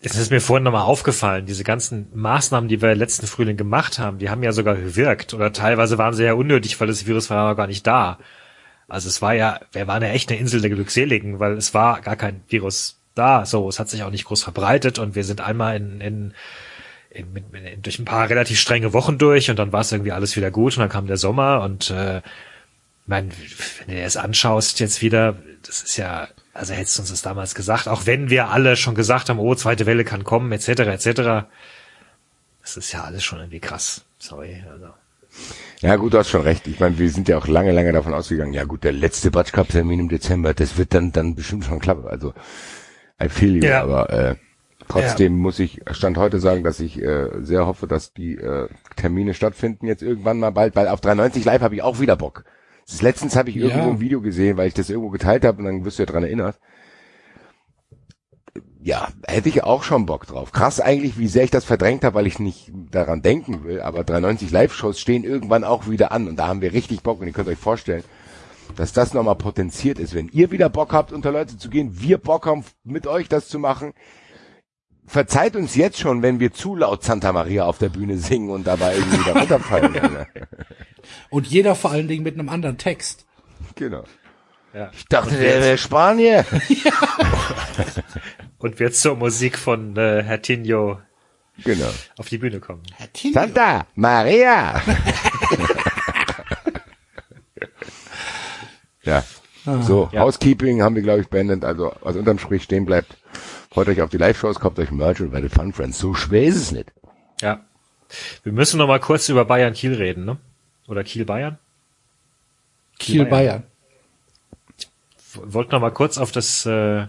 es ist mir vorhin nochmal aufgefallen, diese ganzen Maßnahmen, die wir letzten Frühling gemacht haben, die haben ja sogar gewirkt oder teilweise waren sie ja unnötig, weil das Virus war ja noch gar nicht da. Also es war ja, wir waren ja echt eine Insel der Glückseligen, weil es war gar kein Virus da, so, es hat sich auch nicht groß verbreitet und wir sind einmal in, in in, mit, durch ein paar relativ strenge Wochen durch und dann war es irgendwie alles wieder gut und dann kam der Sommer und äh, mein, wenn du dir das anschaust jetzt wieder, das ist ja, also hättest du uns das damals gesagt, auch wenn wir alle schon gesagt haben, oh, zweite Welle kann kommen, etc., etc., das ist ja alles schon irgendwie krass. Sorry. Also. Ja gut, du hast schon recht. Ich meine, wir sind ja auch lange, lange davon ausgegangen, ja gut, der letzte Batsch Cup Termin im Dezember, das wird dann dann bestimmt schon klappen. Also I feel you, Ja. aber äh, trotzdem muss ich Stand heute sagen, dass ich äh, sehr hoffe, dass die äh, Termine stattfinden jetzt irgendwann mal bald, weil auf 93 Live habe ich auch wieder Bock. Letztens habe ich Ja. irgendwo ein Video gesehen, weil ich das irgendwo geteilt habe und dann wirst du ja dran erinnert. Ja, hätte ich auch schon Bock drauf. Krass eigentlich, wie sehr ich das verdrängt habe, weil ich nicht daran denken will. Aber 93 Live-Shows stehen irgendwann auch wieder an und da haben wir richtig Bock und ihr könnt euch vorstellen, dass das nochmal potenziert ist. Wenn ihr wieder Bock habt, unter Leute zu gehen, wir Bock haben, mit euch das zu machen, verzeiht uns jetzt schon, wenn wir zu laut Santa Maria auf der Bühne singen und dabei irgendwie wieder runterfallen. Und jeder vor allen Dingen mit einem anderen Text. genau. Ja. Ich dachte, der wäre Spanier. Und wird zur Musik von äh, Herr Tinho genau. auf die Bühne kommen. Santa Maria. ja. So, Ja. Housekeeping haben wir, glaube ich, beendet. Also, was unterm Strich stehen bleibt, freut euch auf die Live-Shows, kauft euch Merch und werdet Fun Friends. So schwer ist es nicht. Ja. Wir müssen noch mal kurz über Bayern Kiel reden, ne? Oder Kiel Bayern? Kiel Bayern. Wollte noch mal kurz auf das äh,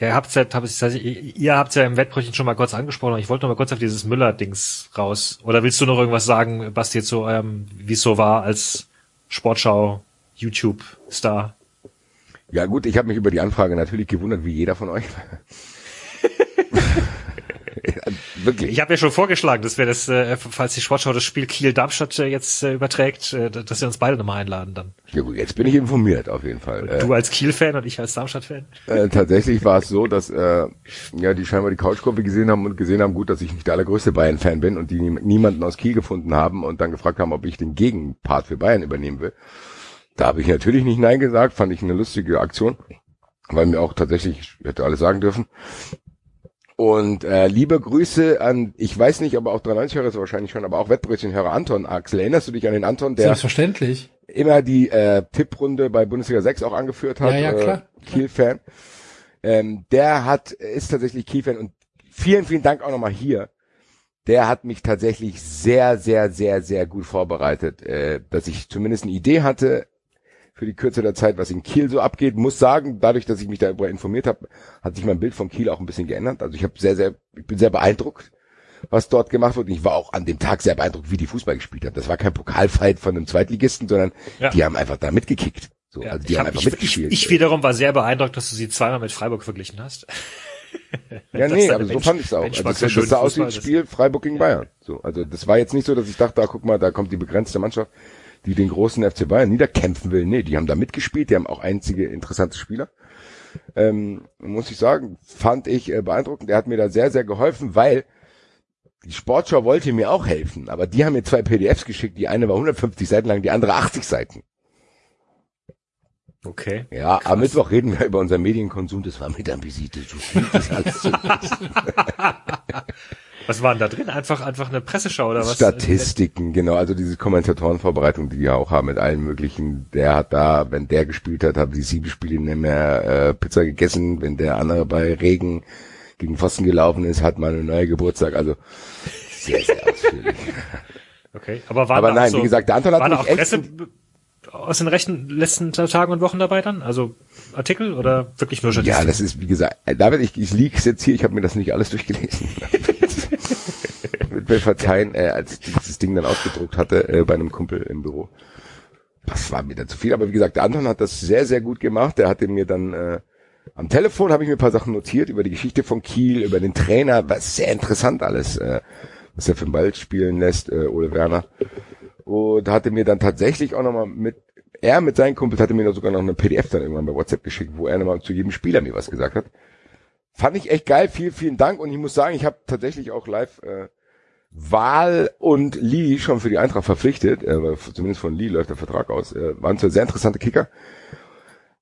ihr habt's ja, hab, das ihr habt's ja im Wettbrötchen schon mal kurz angesprochen. Ich wollte noch mal kurz auf dieses Müller-Dings raus. Oder willst du noch irgendwas sagen, Basti, jetzt so, ähm, wie es so war als Sportschau YouTube-Star? Ja gut, ich habe mich über die Anfrage natürlich gewundert, wie jeder von euch. Wirklich. Ich habe ja schon vorgeschlagen, dass wir das, äh, falls die Sportschau das Spiel Kiel-Darmstadt äh, jetzt äh, überträgt, äh, dass wir uns beide nochmal einladen dann. Ja gut, jetzt bin ich informiert auf jeden Fall. Und du als Kiel-Fan und ich als Darmstadt-Fan? Äh, tatsächlich war es so, dass äh, ja die scheinbar die Couchgruppe gesehen haben und gesehen haben, gut, dass ich nicht der allergrößte Bayern-Fan bin und die niemanden aus Kiel gefunden haben und dann gefragt haben, ob ich den Gegenpart für Bayern übernehmen will. Da habe ich natürlich nicht Nein gesagt, fand ich eine lustige Aktion, weil mir auch tatsächlich, ich hätte alles sagen dürfen, und äh, liebe Grüße an, ich weiß nicht, aber auch 93 hörer ist wahrscheinlich schon, aber auch Wettbrötchenhörer Anton Axel. Erinnerst du dich an den Anton, der Selbstverständlich. immer die äh, Tipprunde bei Bundesliga 6 auch angeführt hat? Ja, ja, klar. Äh, Kiel-Fan. Ähm, der hat, ist tatsächlich Kiel-Fan und vielen, vielen Dank auch nochmal hier. Der hat mich tatsächlich sehr, sehr, sehr, sehr gut vorbereitet, äh, dass ich zumindest eine Idee hatte, für die Kürze der Zeit, was in Kiel so abgeht. Muss sagen, dadurch, dass ich mich darüber informiert habe, hat sich mein Bild von Kiel auch ein bisschen geändert. Also ich habe sehr, sehr, ich bin sehr beeindruckt, was dort gemacht wird. Und ich war auch an dem Tag sehr beeindruckt, wie die Fußball gespielt haben. Das war kein Pokalfight von einem Zweitligisten, sondern ja. die haben einfach da mitgekickt. So, ja, also die haben hab, einfach ich, mitgespielt. Ich, ich wiederum war sehr beeindruckt, dass du sie zweimal mit Freiburg verglichen hast. ja, nee, aber so fand ich es auch. Also das, das sah aus wie ein Spiel Freiburg gegen Bayern. So, also das war jetzt nicht so, dass ich dachte, da guck mal, da kommt die begrenzte Mannschaft die den großen FC Bayern niederkämpfen will. Nee, die haben da mitgespielt, die haben auch einzige interessante Spieler. Ähm, muss ich sagen, fand ich äh, beeindruckend. Er hat mir da sehr, sehr geholfen, weil die Sportschau wollte mir auch helfen, aber die haben mir zwei PDFs geschickt. Die eine war 150 Seiten lang, die andere 80 Seiten. Okay. Ja, Krass. am Mittwoch reden wir über unseren Medienkonsum. Das war mit der Visite. So viel, das alles zu Was war denn da drin? Einfach, einfach eine Presseschau oder was? Statistiken, genau. Also diese Kommentatorenvorbereitung, die ja auch haben mit allen möglichen. Der hat da, wenn der gespielt hat, haben die sieben Spiele nicht mehr äh, Pizza gegessen. Wenn der andere bei Regen gegen Pfosten gelaufen ist, hat man einen neuen Geburtstag. Also sehr, sehr ausführlich. Okay, aber war Aber nein, so, wie gesagt, der Anton hat mich auch echt Presse aus den rechten letzten Tagen und Wochen dabei dann? Also Artikel oder wirklich nur Statistiken? Ja, das ist, wie gesagt, David, ich, ich liege jetzt hier, ich habe mir das nicht alles durchgelesen. Mit mir verzeihen, äh, als ich dieses Ding dann ausgedruckt hatte äh, bei einem Kumpel im Büro. Das war mir dann zu viel, aber wie gesagt, der Anton hat das sehr, sehr gut gemacht. Der hatte mir dann äh, am Telefon habe ich mir ein paar Sachen notiert über die Geschichte von Kiel, über den Trainer, was sehr interessant alles, äh, was er für den Ball spielen lässt, äh, Ole Werner. Und hatte mir dann tatsächlich auch nochmal mit, er mit seinen Kumpels hatte mir noch sogar noch eine PDF dann irgendwann bei WhatsApp geschickt, wo er nochmal zu jedem Spieler mir was gesagt hat. Fand ich echt geil, vielen, vielen Dank. Und ich muss sagen, ich habe tatsächlich auch live äh, Wahl und Lee schon für die Eintracht verpflichtet. Äh, zumindest von Lee läuft der Vertrag aus. Äh, waren zwei sehr interessante Kicker.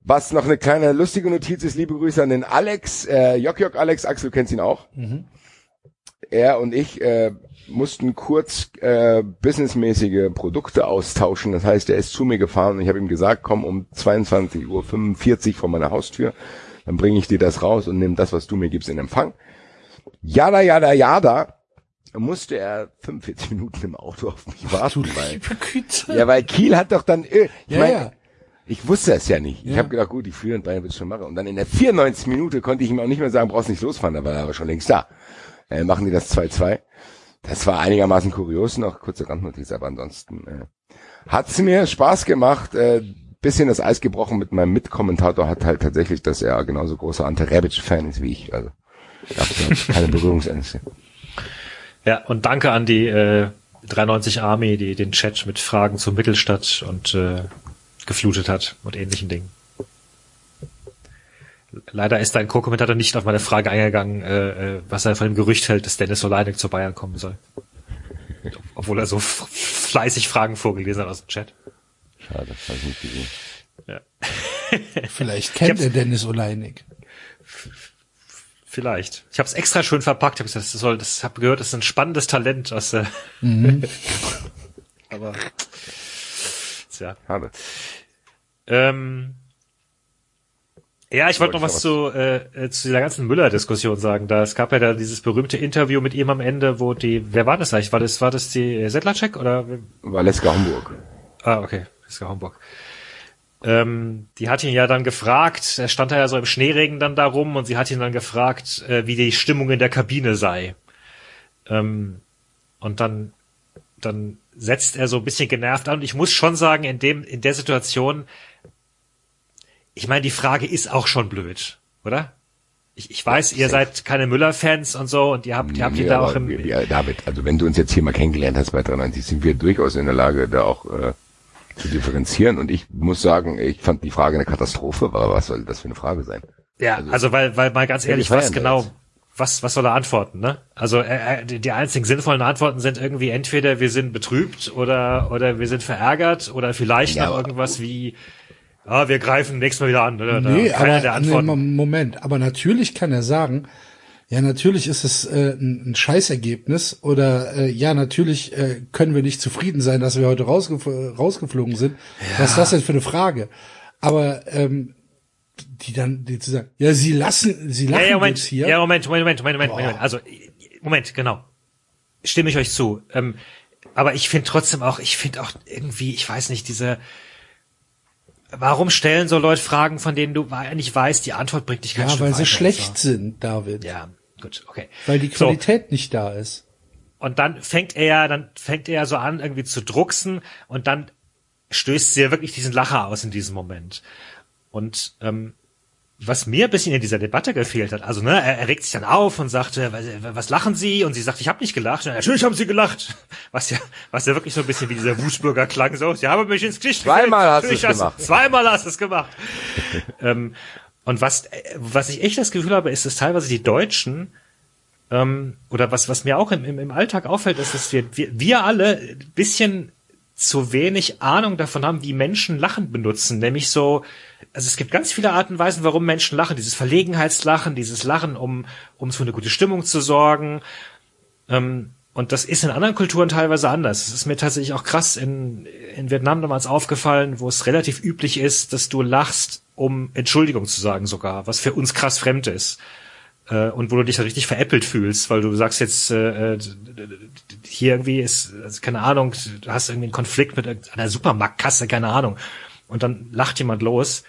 Was noch eine kleine lustige Notiz ist, liebe Grüße an den Alex, äh, Jok Jok Alex, Axel kennst ihn auch. Mhm. Er und ich äh, mussten kurz äh, businessmäßige Produkte austauschen. Das heißt, er ist zu mir gefahren und ich habe ihm gesagt, komm um 22.45 Uhr vor meiner Haustür dann bringe ich dir das raus und nimm das, was du mir gibst, in Empfang. Jada, jada, jada, musste er 45 Minuten im Auto auf mich warten. Weil, ja, weil Kiel hat doch dann, äh, ich ja, mein, ja. ich wusste es ja nicht. Ja. Ich habe gedacht, gut, die führen Bayern wird schon machen. Und dann in der 94. Minute konnte ich ihm auch nicht mehr sagen, brauchst nicht losfahren, da war er aber schon längst da. Äh, machen die das 2-2. Das war einigermaßen kurios, noch kurze Randnotiz, aber ansonsten äh, hat's mir Spaß gemacht. Äh, bisschen das Eis gebrochen mit meinem Mitkommentator hat halt tatsächlich, dass er genauso großer Ante Rebic-Fan ist wie ich. Also gab keine Berührungsängste. Ja, und danke an die äh, 93 Army, die den Chat mit Fragen zur Mittelstadt und äh, geflutet hat und ähnlichen Dingen. Leider ist dein Co-Kommentator nicht auf meine Frage eingegangen, äh, äh was er von dem Gerücht hält, dass Dennis Oleinik zu Bayern kommen soll. Obwohl er so fleißig Fragen vorgelesen hat aus dem Chat. Schade, habe ich nicht gesehen. Ja. Vielleicht kennt er Dennis Oleinik. Vielleicht. Ich habe es extra schön verpackt. Ich habe das soll, das habe gehört, das ist ein spannendes Talent aus der. Mhm. Aber tja. Schade. Ähm, Ja, ich wollte noch was zu, äh, äh, zu dieser ganzen Müller-Diskussion sagen. Da es gab ja da dieses berühmte Interview mit ihm am Ende, wo die, wer war das eigentlich? War das, war das die äh, Sedlacek oder? Valeska Hamburg. Ah, okay, ja Homburg. Ähm, die hat ihn ja dann gefragt, er stand da ja so im Schneeregen dann da rum und sie hat ihn dann gefragt, äh, wie die Stimmung in der Kabine sei. Ähm, und dann, dann setzt er so ein bisschen genervt an. Und ich muss schon sagen, in dem, in der Situation, ich meine, die Frage ist auch schon blöd, oder? Ich, ich weiß, ihr seid keine Müller-Fans und so und ihr habt, ihr habt ihn Nee, da auch im, wir, David, also wenn du uns jetzt hier mal kennengelernt hast bei 93, sind wir durchaus in der Lage, da auch äh, zu differenzieren. Und ich muss sagen, ich fand die Frage eine Katastrophe, aber was soll das für eine Frage sein? Ja, also, weil, weil mal ganz Ja, ehrlich, was genau, jetzt. was, was soll er antworten, ne? Also äh, äh, die die einzigen sinnvollen Antworten sind irgendwie entweder wir sind betrübt oder oder wir sind verärgert oder vielleicht Ja, noch irgendwas wie ah, wir greifen nächstes Mal wieder an. Oder? Nee, Keine aber der nee. Moment, aber natürlich kann er sagen, ja, natürlich ist es äh, ein, ein Scheißergebnis oder äh, ja, natürlich äh, können wir nicht zufrieden sein, dass wir heute rausgef rausgeflogen sind. Was ist das denn für eine Frage? Aber ähm, die dann die zu sagen, ja, sie lassen, sie Ja, lachen ja, Moment, jetzt hier. ja, Moment, Moment, Moment, Moment, Moment, Boah. Moment. Also, Moment, genau. Stimme ich euch zu. Ähm, aber ich finde trotzdem auch, ich finde auch irgendwie, ich weiß nicht, diese, warum stellen so Leute Fragen, von denen du eigentlich weißt, die Antwort bringt dich kein ja, Stück weil sie weiter, schlecht so. sind, David. Ja, gut, okay. Weil die So. Qualität nicht da ist. Und dann fängt er ja, dann fängt er ja so an, irgendwie zu drucksen und dann stößt sie ja wirklich diesen Lacher aus in diesem Moment. Und ähm, was mir ein bisschen in dieser Debatte gefehlt hat, also ne, er, er regt sich dann auf und sagt, äh, was, was lachen Sie? Und sie sagt, ich habe nicht gelacht. Und natürlich haben Sie gelacht. Was ja, was ja wirklich so ein bisschen wie dieser Wutbürger klang, so, Sie haben mich ins Gesicht Zweimal hast du es gemacht. Zweimal hast du es gemacht. ähm, und was, äh, was ich echt das Gefühl habe, ist, dass teilweise die Deutschen ähm, oder was, was mir auch im, im, im Alltag auffällt, ist, dass wir, wir, wir alle ein bisschen zu wenig Ahnung davon haben, wie Menschen Lachen benutzen. Nämlich so, also es gibt ganz viele Arten und Weisen, warum Menschen lachen. Dieses Verlegenheitslachen, dieses Lachen, um, um für eine gute Stimmung zu sorgen. Ähm, und das ist in anderen Kulturen teilweise anders. Es ist mir tatsächlich auch krass in, in Vietnam damals aufgefallen, wo es relativ üblich ist, dass du lachst, um Entschuldigung zu sagen sogar, was für uns krass fremd ist äh, und wo du dich da richtig veräppelt fühlst, weil du sagst jetzt äh, äh, hier irgendwie ist, also keine Ahnung, du hast irgendwie einen Konflikt mit einer Supermarktkasse, keine Ahnung, und dann lacht jemand los.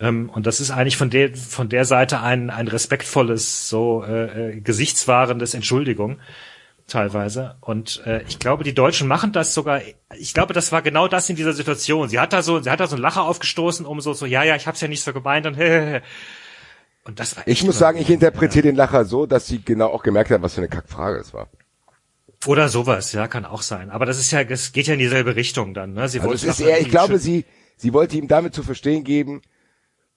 Ähm, und das ist eigentlich von der von der Seite ein ein respektvolles, so äh, äh, gesichtswahrendes Entschuldigung teilweise. Und äh, ich glaube, die Deutschen machen das sogar. Ich glaube, das war genau das in dieser Situation. Sie hat da so, sie hat da so einen Lacher aufgestoßen, um so so, ja, ja, ich hab's ja nicht so gemeint und und das Ich muss sagen, ich interpretiere den Lacher so, dass sie genau auch gemerkt hat, was für eine Kackfrage es war. Oder sowas, ja, kann auch sein. Aber das ist ja, das geht ja in dieselbe Richtung dann. Ne? Sie Also wollte es ist eher, ich glaube, sie, sie wollte ihm damit zu verstehen geben,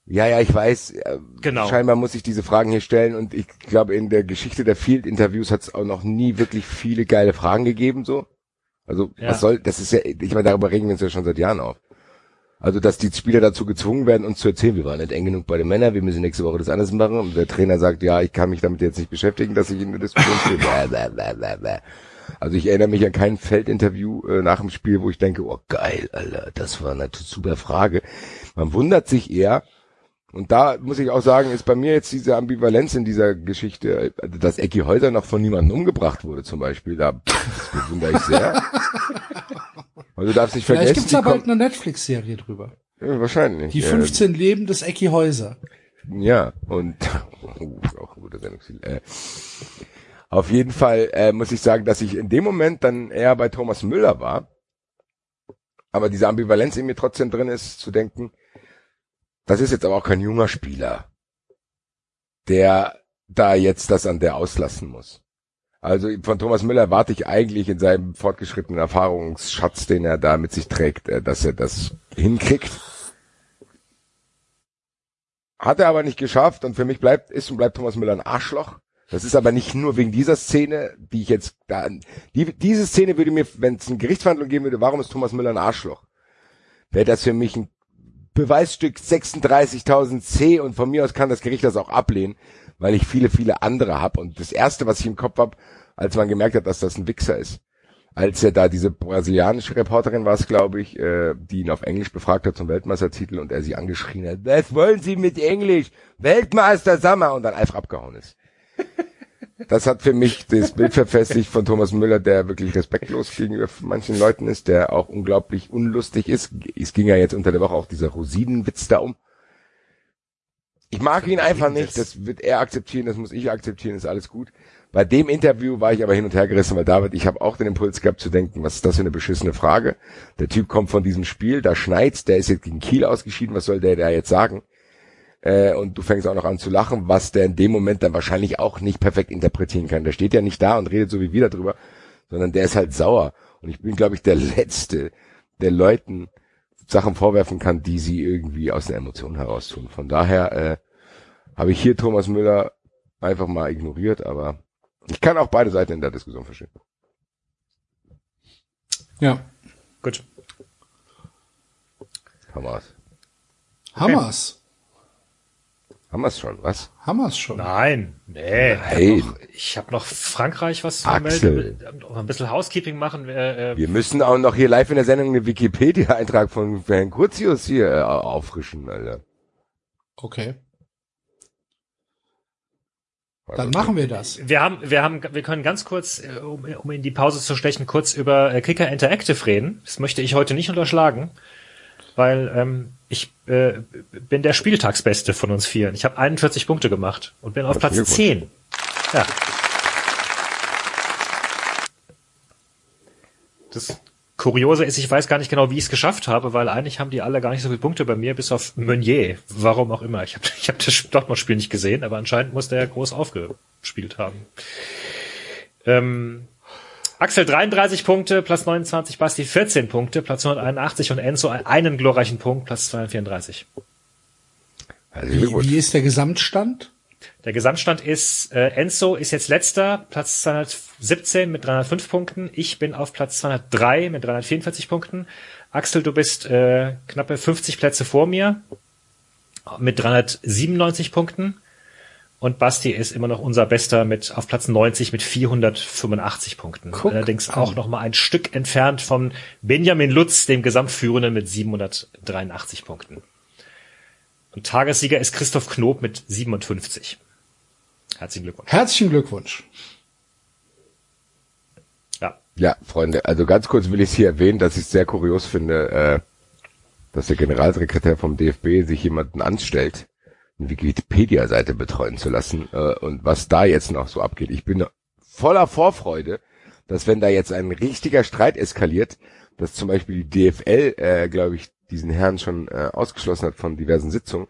ja, ja, ich weiß, äh, Genau. scheinbar muss ich diese Fragen hier stellen und ich glaube, in der Geschichte der Field-Interviews hat es auch noch nie wirklich viele geile Fragen gegeben, so. Also, Ja. was soll, das ist ja, ich meine, darüber regen wir uns ja schon seit Jahren auf. Also, dass die Spieler dazu gezwungen werden, uns zu erzählen, wir waren nicht eng genug bei den Männern, wir müssen nächste Woche das anders machen. Und der Trainer sagt, ja, ich kann mich damit jetzt nicht beschäftigen, dass ich in der Diskussion stehe. Also ich erinnere mich an kein Feldinterview äh, nach dem Spiel, wo ich denke, oh geil, Alter, das war eine super Frage. Man wundert sich eher, und da muss ich auch sagen, ist bei mir jetzt diese Ambivalenz in dieser Geschichte, äh, dass Ecki Häuser noch von niemandem umgebracht wurde zum Beispiel, da pff, das bewundere ich sehr. Also du darfst nicht Vielleicht vergessen, gibt's die da bald eine Netflix-Serie drüber. ja, wahrscheinlich. Die ja. 15 Leben des Ecki Häuser. Ja, und uh, auch ein guter. Äh, auf jeden Fall äh, muss ich sagen, dass ich in dem Moment dann eher bei Thomas Müller war. Aber diese Ambivalenz in mir trotzdem drin ist, zu denken, das ist jetzt aber auch kein junger Spieler, der da jetzt das an der auslassen muss. Also von Thomas Müller erwarte ich eigentlich in seinem fortgeschrittenen Erfahrungsschatz, den er da mit sich trägt, äh, dass er das hinkriegt. Hat er aber nicht geschafft und für mich bleibt, ist und bleibt Thomas Müller ein Arschloch. Das ist aber nicht nur wegen dieser Szene, die ich jetzt da, die, diese Szene würde mir, wenn es eine Gerichtsverhandlung geben würde, warum ist Thomas Müller ein Arschloch? Wäre das für mich ein Beweisstück 36.000 C und von mir aus kann das Gericht das auch ablehnen, weil ich viele, viele andere hab und das erste, was ich im Kopf hab, als man gemerkt hat, dass das ein Wichser ist. als er da diese brasilianische Reporterin war es, glaube ich, äh, die ihn auf Englisch befragt hat zum Weltmeistertitel und er sie angeschrien hat, was wollen Sie mit Englisch? Weltmeister Sommer und dann einfach abgehauen ist. Das hat für mich das Bild verfestigt von Thomas Müller, der wirklich respektlos gegenüber manchen Leuten ist, der auch unglaublich unlustig ist. Es ging ja jetzt unter der Woche auch dieser Rosinenwitz da um. Ich mag ihn einfach nicht, das wird er akzeptieren, das muss ich akzeptieren, ist alles gut. Bei dem Interview war ich aber hin und her gerissen, weil David, ich habe auch den Impuls gehabt zu denken, was ist das für eine beschissene Frage? Der Typ kommt von diesem Spiel, da schneit's, der ist jetzt gegen Kiel ausgeschieden, was soll der da jetzt sagen? Äh, und du fängst auch noch an zu lachen, was der in dem Moment dann wahrscheinlich auch nicht perfekt interpretieren kann. Der steht ja nicht da und redet so wie wir darüber, sondern der ist halt sauer. Und ich bin, glaube ich, der Letzte, der Leuten Sachen vorwerfen kann, die sie irgendwie aus der Emotion heraus tun. Von daher äh, habe ich hier Thomas Müller einfach mal ignoriert, aber ich kann auch beide Seiten in der Diskussion verstehen. Ja. Gut. Hamas. Hamas. Hamas schon, was? Hamas schon. Nein, nee. Nein. Ich habe noch Frankreich was zu Axel. vermelden. Noch ein bisschen Housekeeping machen. Äh, äh, Wir müssen auch noch hier live in der Sendung einen Wikipedia-Eintrag von Herrn Curtius hier äh, auffrischen, Alter. Okay. Dann machen wir das. wir haben, wir haben, wir können ganz kurz, äh, um, um in die Pause zu stechen, kurz über äh, Kicker Interactive reden. Das möchte ich heute nicht unterschlagen, weil ähm, ich äh, bin der Spieltagsbeste von uns vier. Ich habe 41 Punkte gemacht und bin auf Platz Glückwunsch. 10. Ja. Das Kuriose ist, ich weiß gar nicht genau, wie ich es geschafft habe, weil eigentlich haben die alle gar nicht so viele Punkte bei mir, bis auf Meunier. Warum auch immer. Ich habe ich hab das Dortmund-Spiel nicht gesehen, aber anscheinend muss der ja groß aufgespielt haben. Ähm, Axel 33 Punkte, Platz 29, Basti 14 Punkte, Platz 181 und Enzo einen glorreichen Punkt, Platz 234. Also, Wie, wie ist der Gesamtstand? Der Gesamtstand ist, äh, Enzo ist jetzt letzter, Platz 217 mit 305 Punkten. Ich bin auf Platz 203 mit 344 Punkten. Axel, du bist äh, knappe 50 Plätze vor mir mit 397 Punkten. Und Basti ist immer noch unser Bester mit auf Platz 90 mit 485 Punkten. Guck Allerdings an. auch noch mal ein Stück entfernt von Benjamin Lutz, dem Gesamtführenden mit 783 Punkten. Und Tagessieger ist Christoph Knob mit 57. Herzlichen Glückwunsch. Herzlichen Glückwunsch. Ja. Ja, Freunde, also ganz kurz will ich hier erwähnen, dass ich es sehr kurios finde, äh, dass der Generalsekretär vom DFB sich jemanden anstellt, eine Wikipedia-Seite betreuen zu lassen äh, und was da jetzt noch so abgeht. Ich bin voller Vorfreude, dass wenn da jetzt ein richtiger Streit eskaliert, dass zum Beispiel die DFL, äh, glaube ich, diesen Herrn schon äh, ausgeschlossen hat von diversen Sitzungen,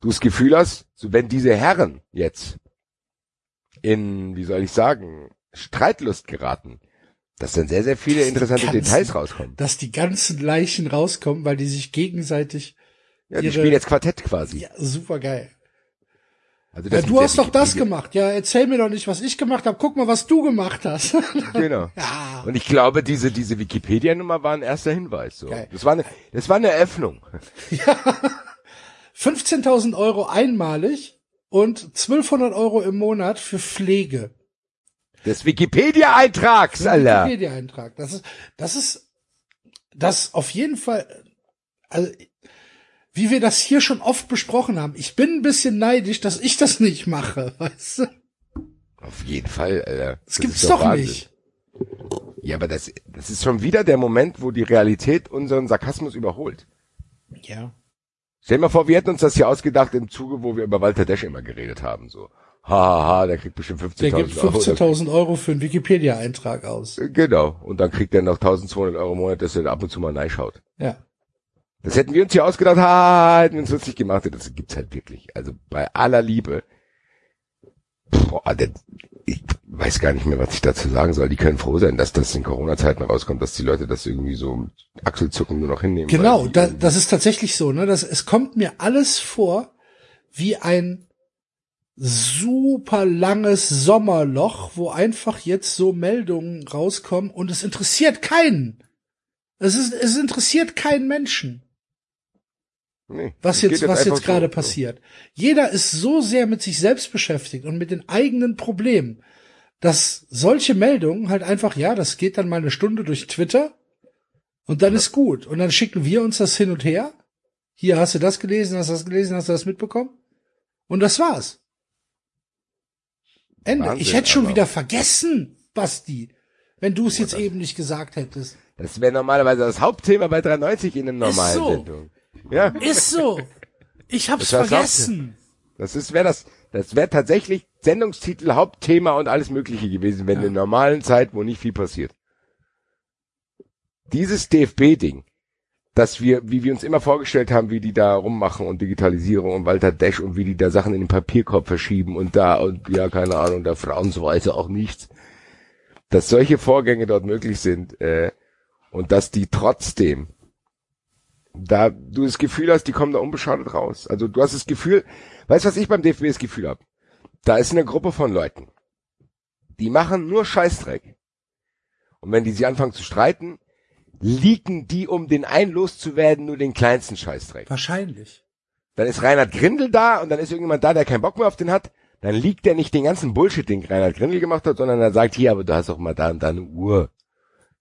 du das Gefühl hast, so wenn diese Herren jetzt in, wie soll ich sagen, Streitlust geraten, dass dann sehr, sehr viele interessante ganzen- Details rauskommen. Dass die ganzen Leichen rauskommen, weil die sich gegenseitig, Ja, die spielen jetzt Quartett quasi. ja, super geil. Also Ja, du hast doch das Wikipedia- gemacht. Ja, erzähl mir doch nicht, was ich gemacht habe. Guck mal, was du gemacht hast. Genau. ja. Und ich glaube, diese, diese Wikipedia-Nummer war ein erster Hinweis. So. Geil. Das war eine, das war eine Öffnung. 15.000 Euro einmalig und 1200 Euro im Monat für Pflege. Des Wikipedia-Eintrags, Alter. Wikipedia-Eintrag. Das ist, das ist, das auf jeden Fall, also, wie wir das hier schon oft besprochen haben. Ich bin ein bisschen neidisch, dass ich das nicht mache, weißt du? Auf jeden Fall, Alter. Das gibt's ist doch Wahnsinn. nicht. Ja, aber das, das ist schon wieder der Moment, wo die Realität unseren Sarkasmus überholt. Ja. Stell dir mal vor, wir hätten uns das hier ausgedacht im Zuge, wo wir über Walter Desch immer geredet haben, so. Hahaha, ha, ha, der kriegt bestimmt Der gibt 15.000 Euro. 15.000 Euro für einen Wikipedia-Eintrag aus. Genau. Und dann kriegt er noch 1200 Euro im Monat, dass er ab und zu mal reinschaut. Ja. Das hätten wir uns hier ausgedacht, ha, hätten wir uns lustig gemacht. Das gibt's halt wirklich. Also bei aller Liebe. Boah, der, ich weiß gar nicht mehr, was ich dazu sagen soll. Die können froh sein, dass das in Corona-Zeiten rauskommt, dass die Leute das irgendwie so mit Achselzucken nur noch hinnehmen. Genau, da, das ist tatsächlich so, ne? Das, es kommt mir alles vor wie ein super langes Sommerloch, wo einfach jetzt so Meldungen rauskommen und es interessiert keinen. Es ist, es interessiert keinen Menschen, nee, was jetzt, was jetzt gerade so. passiert. Jeder ist so sehr mit sich selbst beschäftigt und mit den eigenen Problemen, dass solche Meldungen halt einfach, ja, das geht dann mal eine Stunde durch Twitter und dann ist gut. Und dann schicken wir uns das hin und her. Hier hast du das gelesen, hast du das gelesen, hast du das mitbekommen? Und das war's. Ende. Wahnsinn, ich hätte schon wieder vergessen, Basti, wenn du es jetzt eben nicht gesagt hättest. Das wäre normalerweise das Hauptthema bei 93 in einer normalen so. Sendung. Ja, Ist so. Ich hab's Das vergessen. das ist wäre das das wäre tatsächlich Sendungstitel, Hauptthema und alles mögliche gewesen, wenn in der normalen Zeit, wo nicht viel passiert. Dieses DFB Ding, dass wir, wie wir uns immer vorgestellt haben, wie die da rummachen und Digitalisierung und Walter Desch und wie die da Sachen in den Papierkorb verschieben und da und ja, keine Ahnung, da Frauensweise auch nichts. Dass solche Vorgänge dort möglich sind, äh, und dass die trotzdem da du das Gefühl hast, die kommen da unbeschadet raus. Also du hast das Gefühl, weißt du, was ich beim DFB das Gefühl habe? Da ist eine Gruppe von Leuten, die machen nur Scheißdreck. Und wenn die sich anfangen zu streiten, liegen die, um den einen loszuwerden, nur den kleinsten Scheißdreck. Wahrscheinlich. Dann ist Reinhard Grindel da und dann ist irgendjemand da, der keinen Bock mehr auf den hat. Dann liegt der nicht den ganzen Bullshit, den Reinhard Grindel gemacht hat, sondern er sagt, hier, aber du hast doch mal da und da eine Uhr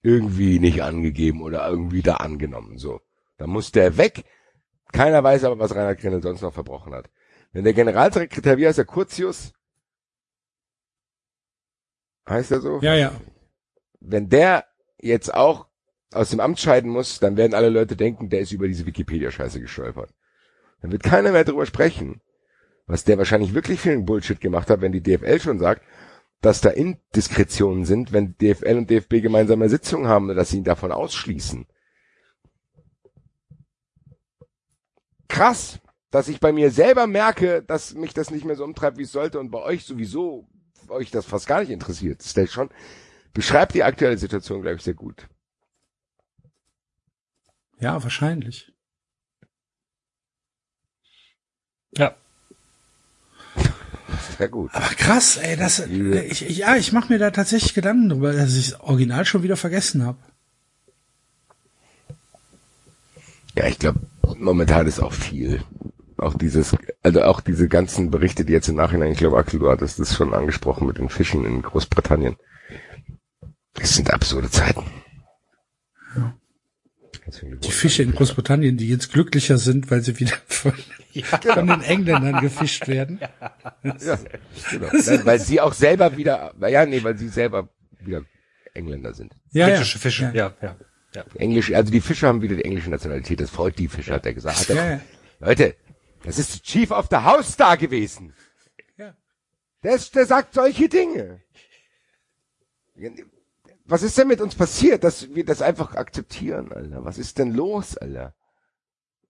irgendwie nicht angegeben oder irgendwie da angenommen, so. Dann muss der weg. Keiner weiß aber, was Reinhard Grindel sonst noch verbrochen hat. Wenn der Generalsekretär, wie heißt der, Curtius? Heißt er so? Ja, ja. Wenn der jetzt auch aus dem Amt scheiden muss, dann werden alle Leute denken, der ist über diese Wikipedia-Scheiße gestolpert. Dann wird keiner mehr darüber sprechen, was der wahrscheinlich wirklich für einen Bullshit gemacht hat, wenn die DFL schon sagt, dass da Indiskretionen sind, wenn DFL und DFB gemeinsame Sitzungen haben, dass sie ihn davon ausschließen. Krass, dass ich bei mir selber merke, dass mich das nicht mehr so umtreibt, wie es sollte und bei euch sowieso euch das fast gar nicht interessiert. Das stellt schon, beschreibt die aktuelle Situation, glaube ich, sehr gut. Ja, wahrscheinlich. Ja. Sehr gut. Aber krass, ey, das, ich, ich, ja, ich mache mir da tatsächlich Gedanken drüber, dass ich das Original schon wieder vergessen habe. Ja, ich glaube, momentan ist auch viel. Auch dieses, also auch diese ganzen Berichte, die jetzt im Nachhinein, ich glaube, Axel, du hattest das schon angesprochen mit den Fischen in Großbritannien. Es sind absurde Zeiten. Die Fische in Großbritannien, die jetzt glücklicher sind, weil sie wieder von, von den Engländern gefischt werden. Ja, genau. Nein, weil sie auch selber wieder, ja, nee, weil sie selber wieder Engländer sind. Ja, ja. Britische Fische, ja, ja. Ja. Englisch, also die Fische haben wieder die englische Nationalität. Das freut die Fische, hat er gesagt. Hat er, Ja, ja. Leute, das ist Chief of the House da gewesen. Ja. Der, ist, der sagt solche Dinge. Was ist denn mit uns passiert, dass wir das einfach akzeptieren, Alter? Was ist denn los, Alter?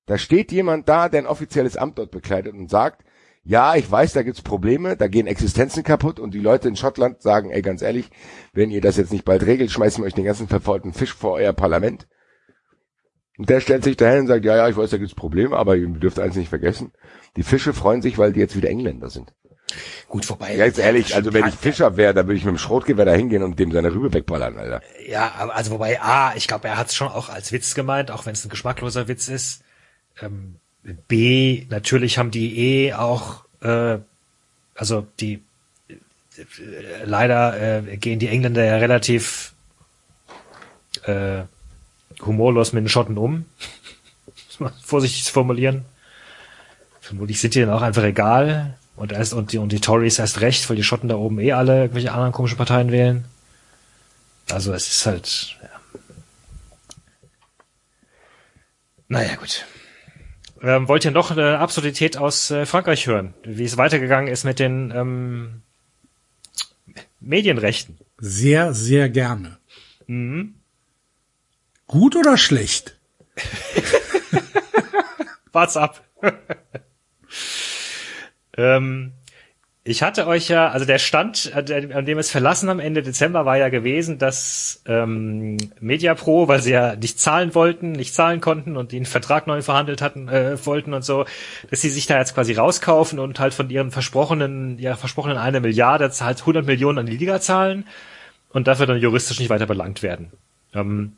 Da steht jemand da, der ein offizielles Amt dort bekleidet und sagt, ja, ich weiß, da gibt's Probleme, da gehen Existenzen kaputt und die Leute in Schottland sagen, ey, ganz ehrlich, wenn ihr das jetzt nicht bald regelt, schmeißen wir euch den ganzen verfaulten Fisch vor euer Parlament. Und der stellt sich dahin und sagt, ja, ja, ich weiß, da gibt's Probleme, aber ihr dürft eins nicht vergessen. Die Fische freuen sich, weil die jetzt wieder Engländer sind. Gut, wobei. Ganz ehrlich, also wenn ich Fischer wäre, dann würde ich mit dem Schrotgewehr da hingehen und dem seine Rübe wegballern, Alter. Ja, also wobei, A, ich glaube, er hat es schon auch als Witz gemeint, auch wenn es ein geschmackloser Witz ist. Ähm, B, natürlich haben die eh auch, äh, also die äh, leider äh, gehen die Engländer ja relativ äh, humorlos mit den Schotten um. Muss man vorsichtig formulieren. Vermutlich sind die dann auch einfach egal. Und erst und die, und die Tories erst recht, weil die Schotten da oben eh alle irgendwelche anderen komischen Parteien wählen. Also es ist halt. Ja. Naja, gut. Ähm, wollt ihr noch eine Absurdität aus äh, Frankreich hören? Wie es weitergegangen ist mit den ähm, Medienrechten? Sehr, sehr gerne. Mhm. Gut oder schlecht? Wart's ab. ähm, ich hatte euch ja, also der Stand, an dem- an dem es verlassen haben Ende Dezember, war ja gewesen, dass ähm, Mediapro, weil sie ja nicht zahlen wollten, nicht zahlen konnten und den Vertrag neu verhandelt hatten, äh, wollten und so, dass sie sich da jetzt quasi rauskaufen und halt von ihren versprochenen, ja versprochenen eine Milliarde halt 100 Millionen an die Liga zahlen und dafür dann juristisch nicht weiter belangt werden. Ähm,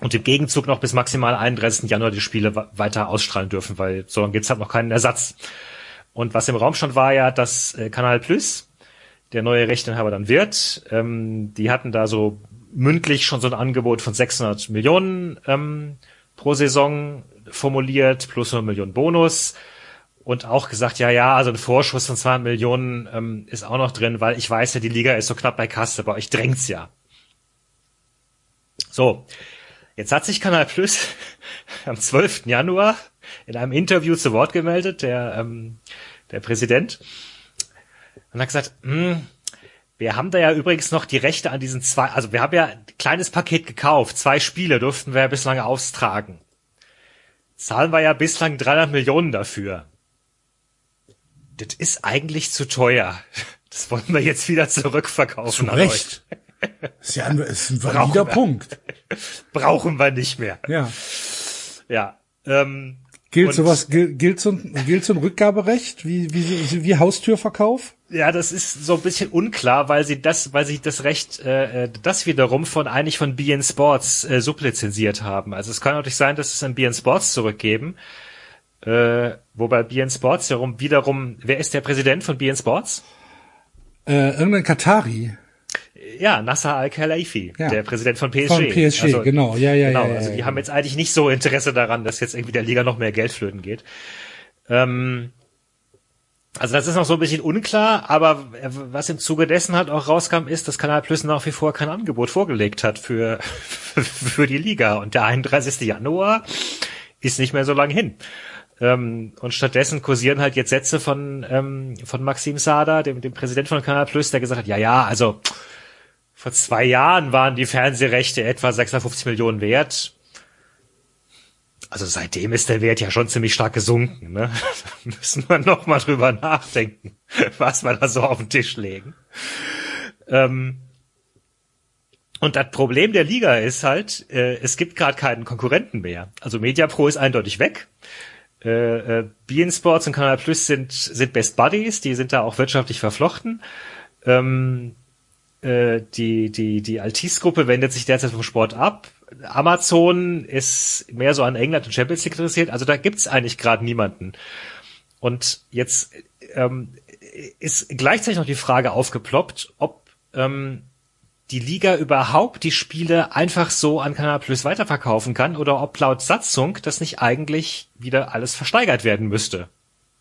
und im Gegenzug noch bis maximal 31. Januar die Spiele weiter ausstrahlen dürfen, weil so lange gibt's halt noch keinen Ersatz. Und was im Raum stand, war ja, dass äh, Kanal Plus der neue Rechteinhaber dann wird. Ähm, die hatten da so mündlich schon so ein Angebot von 600 Millionen ähm, pro Saison formuliert, plus 100 Millionen Bonus. Und auch gesagt, ja, ja, also ein Vorschuss von 200 Millionen ähm, ist auch noch drin, weil ich weiß ja, die Liga ist so knapp bei Kasse, bei euch drängt's ja. So, jetzt hat sich Kanal Plus am 12. Januar in einem Interview zu Wort gemeldet, der, ähm, der Präsident, und hat gesagt, hm, wir haben da ja übrigens noch die Rechte an diesen zwei, also wir haben ja ein kleines Paket gekauft, zwei Spiele durften wir ja bislang austragen. Zahlen wir ja bislang 300 Millionen dafür. Das ist eigentlich zu teuer. Das wollen wir jetzt wieder zurückverkaufen. Zu Recht. Ist ja ein, ist ein valider Punkt. Brauchen wir nicht mehr. Ja. Ja. Ähm, Gilt und- sowas, gilt, gilt, so ein, gilt so ein Rückgaberecht wie, wie, wie Haustürverkauf? Ja, das ist so ein bisschen unklar, weil sie das, weil sie das Recht, äh, äh, das wiederum von eigentlich von BN Sports äh, sublizenziert haben. Also es kann natürlich sein, dass es an BN Sports zurückgeben. Äh, wobei BN Sports wiederum, wiederum, wer ist der Präsident von BN Sports? Äh, irgendein Katari. Ja, Nasser Al-Khelaifi, Ja. der Präsident von PSG. Von PSG, genau. Ja, ja, genau, ja, ja, also ja, die ja. haben jetzt eigentlich nicht so Interesse daran, dass jetzt irgendwie der Liga noch mehr Geld flöten geht. Ähm, also das ist noch so ein bisschen unklar, aber was im Zuge dessen halt auch rauskam, ist, dass Kanal Plus nach wie vor kein Angebot vorgelegt hat für, für die Liga. Und der 31. Januar ist nicht mehr so lang hin. Ähm, und stattdessen kursieren halt jetzt Sätze von, ähm, von Maxim Sada, dem, dem Präsident von Kanal Plus, der gesagt hat, ja, ja, also vor zwei Jahren waren die Fernsehrechte etwa 650 Millionen wert. Also seitdem ist der Wert ja schon ziemlich stark gesunken. Ne? Da müssen wir noch mal drüber nachdenken, was wir da so auf den Tisch legen. Ähm, und das Problem der Liga ist halt, äh, es gibt gerade keinen Konkurrenten mehr. Also MediaPro ist eindeutig weg. Äh, äh, beIN Sports und Kanal Plus sind, sind Best Buddies, die sind da auch wirtschaftlich verflochten. Ähm, äh, die, die, die Altis-Gruppe wendet sich derzeit vom Sport ab. Amazon ist mehr so an England und Champions League interessiert. Also da gibt's eigentlich gerade niemanden. Und jetzt ähm, ist gleichzeitig noch die Frage aufgeploppt, ob ähm, die Liga überhaupt die Spiele einfach so an Kanal Plus weiterverkaufen kann oder ob laut Satzung das nicht eigentlich wieder alles versteigert werden müsste.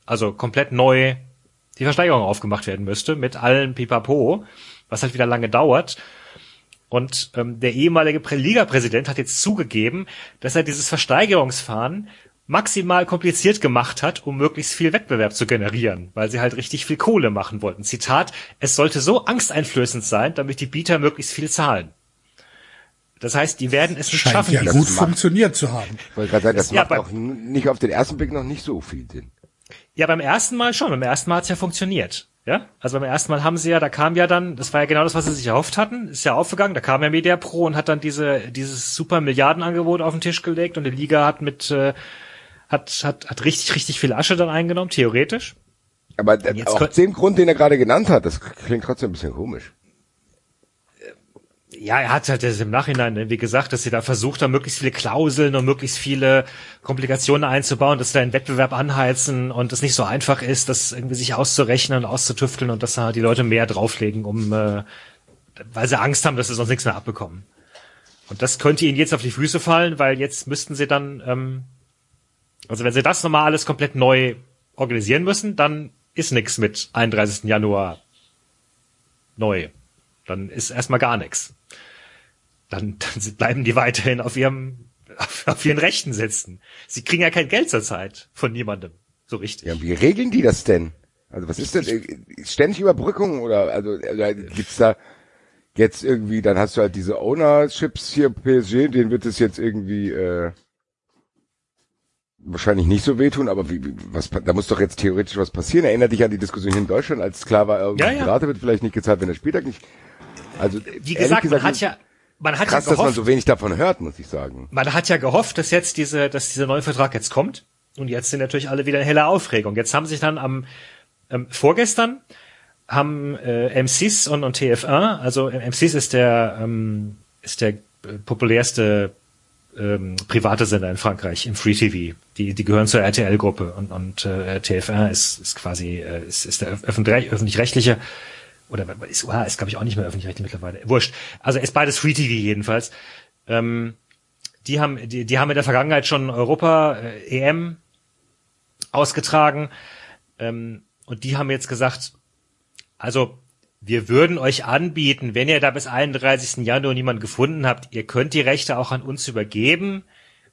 Also komplett neu die Versteigerung aufgemacht werden müsste mit allen Pipapo, was halt wieder lange dauert. Und ähm, der ehemalige Prä- Liga-Präsident hat jetzt zugegeben, dass er dieses Versteigerungsfahren maximal kompliziert gemacht hat, um möglichst viel Wettbewerb zu generieren, weil sie halt richtig viel Kohle machen wollten. Zitat, es sollte so angsteinflößend sein, damit die Bieter möglichst viel zahlen. Das heißt, die werden es nicht Scheint schaffen, ja gut macht- funktioniert zu haben. Ich wollte gerade sagen, das Ja, macht bei- auch nicht auf den ersten Blick noch nicht so viel Sinn. Ja, beim ersten Mal schon. Beim ersten Mal hat's ja funktioniert. Ja, also beim ersten Mal haben sie ja, da kam ja dann, das war ja genau das, was sie sich erhofft hatten, ist ja aufgegangen. Da kam ja Media Pro und hat dann diese dieses super Milliardenangebot auf den Tisch gelegt und die Liga hat mit äh, hat hat hat richtig richtig viel Asche dann eingenommen, theoretisch. Aber auch könnt- dem Grund, den er gerade genannt hat, das klingt trotzdem ein bisschen komisch. Ja, er hat halt im Nachhinein, ne, wie gesagt, dass sie da versucht haben, möglichst viele Klauseln und möglichst viele Komplikationen einzubauen, dass sie da einen Wettbewerb anheizen und es nicht so einfach ist, das irgendwie sich auszurechnen und auszutüfteln und dass da die Leute mehr drauflegen, um äh, weil sie Angst haben, dass sie sonst nichts mehr abbekommen. Und das könnte ihnen jetzt auf die Füße fallen, weil jetzt müssten sie dann, ähm, also wenn sie das nochmal alles komplett neu organisieren müssen, dann ist nix mit 31. Januar neu. Dann ist erstmal gar nichts. Dann, dann bleiben die weiterhin auf ihrem, auf, auf ihren Rechten sitzen. Sie kriegen ja kein Geld zurzeit von niemandem. So richtig. Ja, wie regeln die das denn? Also was ist denn äh, ständig Überbrückung oder also äh, gibt's da jetzt irgendwie, dann hast du halt diese Ownerships hier PSG, denen wird es jetzt irgendwie äh, wahrscheinlich nicht so wehtun, aber wie, was da muss doch jetzt theoretisch was passieren. Erinnert dich an die Diskussion hier in Deutschland, als klar war, irgendwie Ja, ja. Rate wird vielleicht nicht gezahlt, wenn der Spieltag nicht. Also Wie ehrlich gesagt, man hat ja, man hat krass, ja dass man gehofft, so wenig davon hört, muss ich sagen. man hat ja gehofft, dass jetzt diese, dass dieser neue Vertrag jetzt kommt. Und jetzt sind natürlich alle wieder in heller Aufregung. Jetzt haben sich dann am ähm, vorgestern haben äh, M6 und, und TF1, also M6 ist der ähm, ist der äh, populärste ähm, private Sender in Frankreich im Free TV. Die die gehören zur RTL-Gruppe und und äh, TF1 ist ist quasi äh, ist, ist der öffentlich öffentlich-rechtliche oder ist, ah, ist glaube ich auch nicht mehr öffentlich-rechtlich mittlerweile. Wurscht. Also ist beides Free TV jedenfalls. Ähm, die haben, die, die haben in der Vergangenheit schon Europa äh, EM ausgetragen ähm, und die haben jetzt gesagt, also wir würden euch anbieten, wenn ihr da bis 31. Januar niemanden gefunden habt, ihr könnt die Rechte auch an uns übergeben.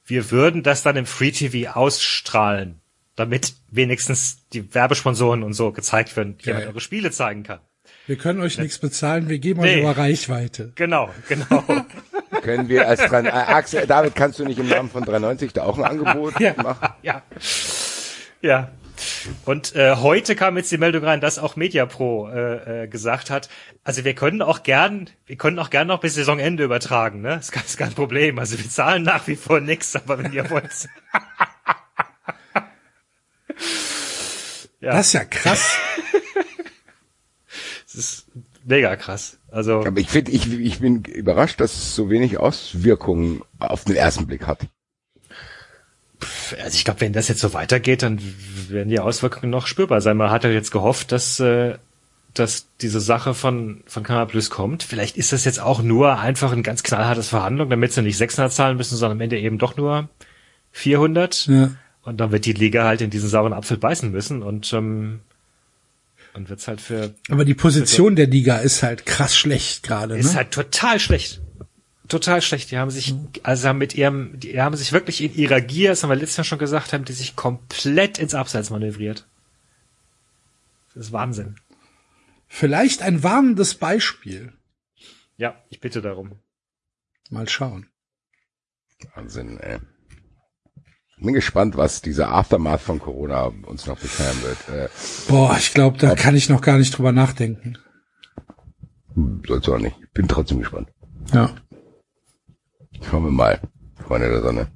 Wir würden das dann im Free TV ausstrahlen, damit wenigstens die Werbesponsoren und so gezeigt werden, wie man eure Spiele zeigen kann. Wir können euch nichts bezahlen, wir geben nee. euch aber Reichweite. Genau, genau. können wir als dran, äh, Axel, David, kannst du nicht im Namen von 93 da auch ein Angebot ja. machen? Ja. Ja. Und äh, heute kam jetzt die Meldung rein, dass auch MediaPro äh, äh, gesagt hat, also wir können auch gern, wir können auch gern noch bis Saisonende übertragen, ne? Das ist kein Problem. Also wir zahlen nach wie vor nichts, aber wenn ihr wollt. ja. Das ist ja krass. das ist mega krass. Also. Aber ich finde, ich, ich bin überrascht, dass es so wenig Auswirkungen auf den ersten Blick hat also ich glaube, wenn das jetzt so weitergeht, dann werden die Auswirkungen noch spürbar sein. Man hat ja jetzt gehofft, dass, äh, dass diese Sache von, von Kanal Plus kommt. Vielleicht ist das jetzt auch nur einfach ein ganz knallhartes Verhandlung, damit sie nicht 600 zahlen müssen, sondern am Ende eben doch nur 400. Ja. Und dann wird die Liga halt in diesen sauren Apfel beißen müssen und, ähm, und wird's halt für. Aber die Position der Liga ist halt krass schlecht gerade. Ist ne? halt total schlecht total schlecht. Die haben sich, also haben mit ihrem, die haben sich wirklich in ihrer Gier, das haben wir letztes Jahr schon gesagt, haben die sich komplett ins Abseits manövriert. Das ist Wahnsinn. Vielleicht ein warnendes Beispiel. Ja, ich bitte darum. Mal schauen. Wahnsinn, ey. Bin gespannt, was dieser Aftermath von Corona uns noch bescheren wird. Äh, Boah, ich glaube, da kann ich noch gar nicht drüber nachdenken. Sollst du auch nicht. Bin trotzdem gespannt. Ja. Schauen wir mal, Freunde der Sonne.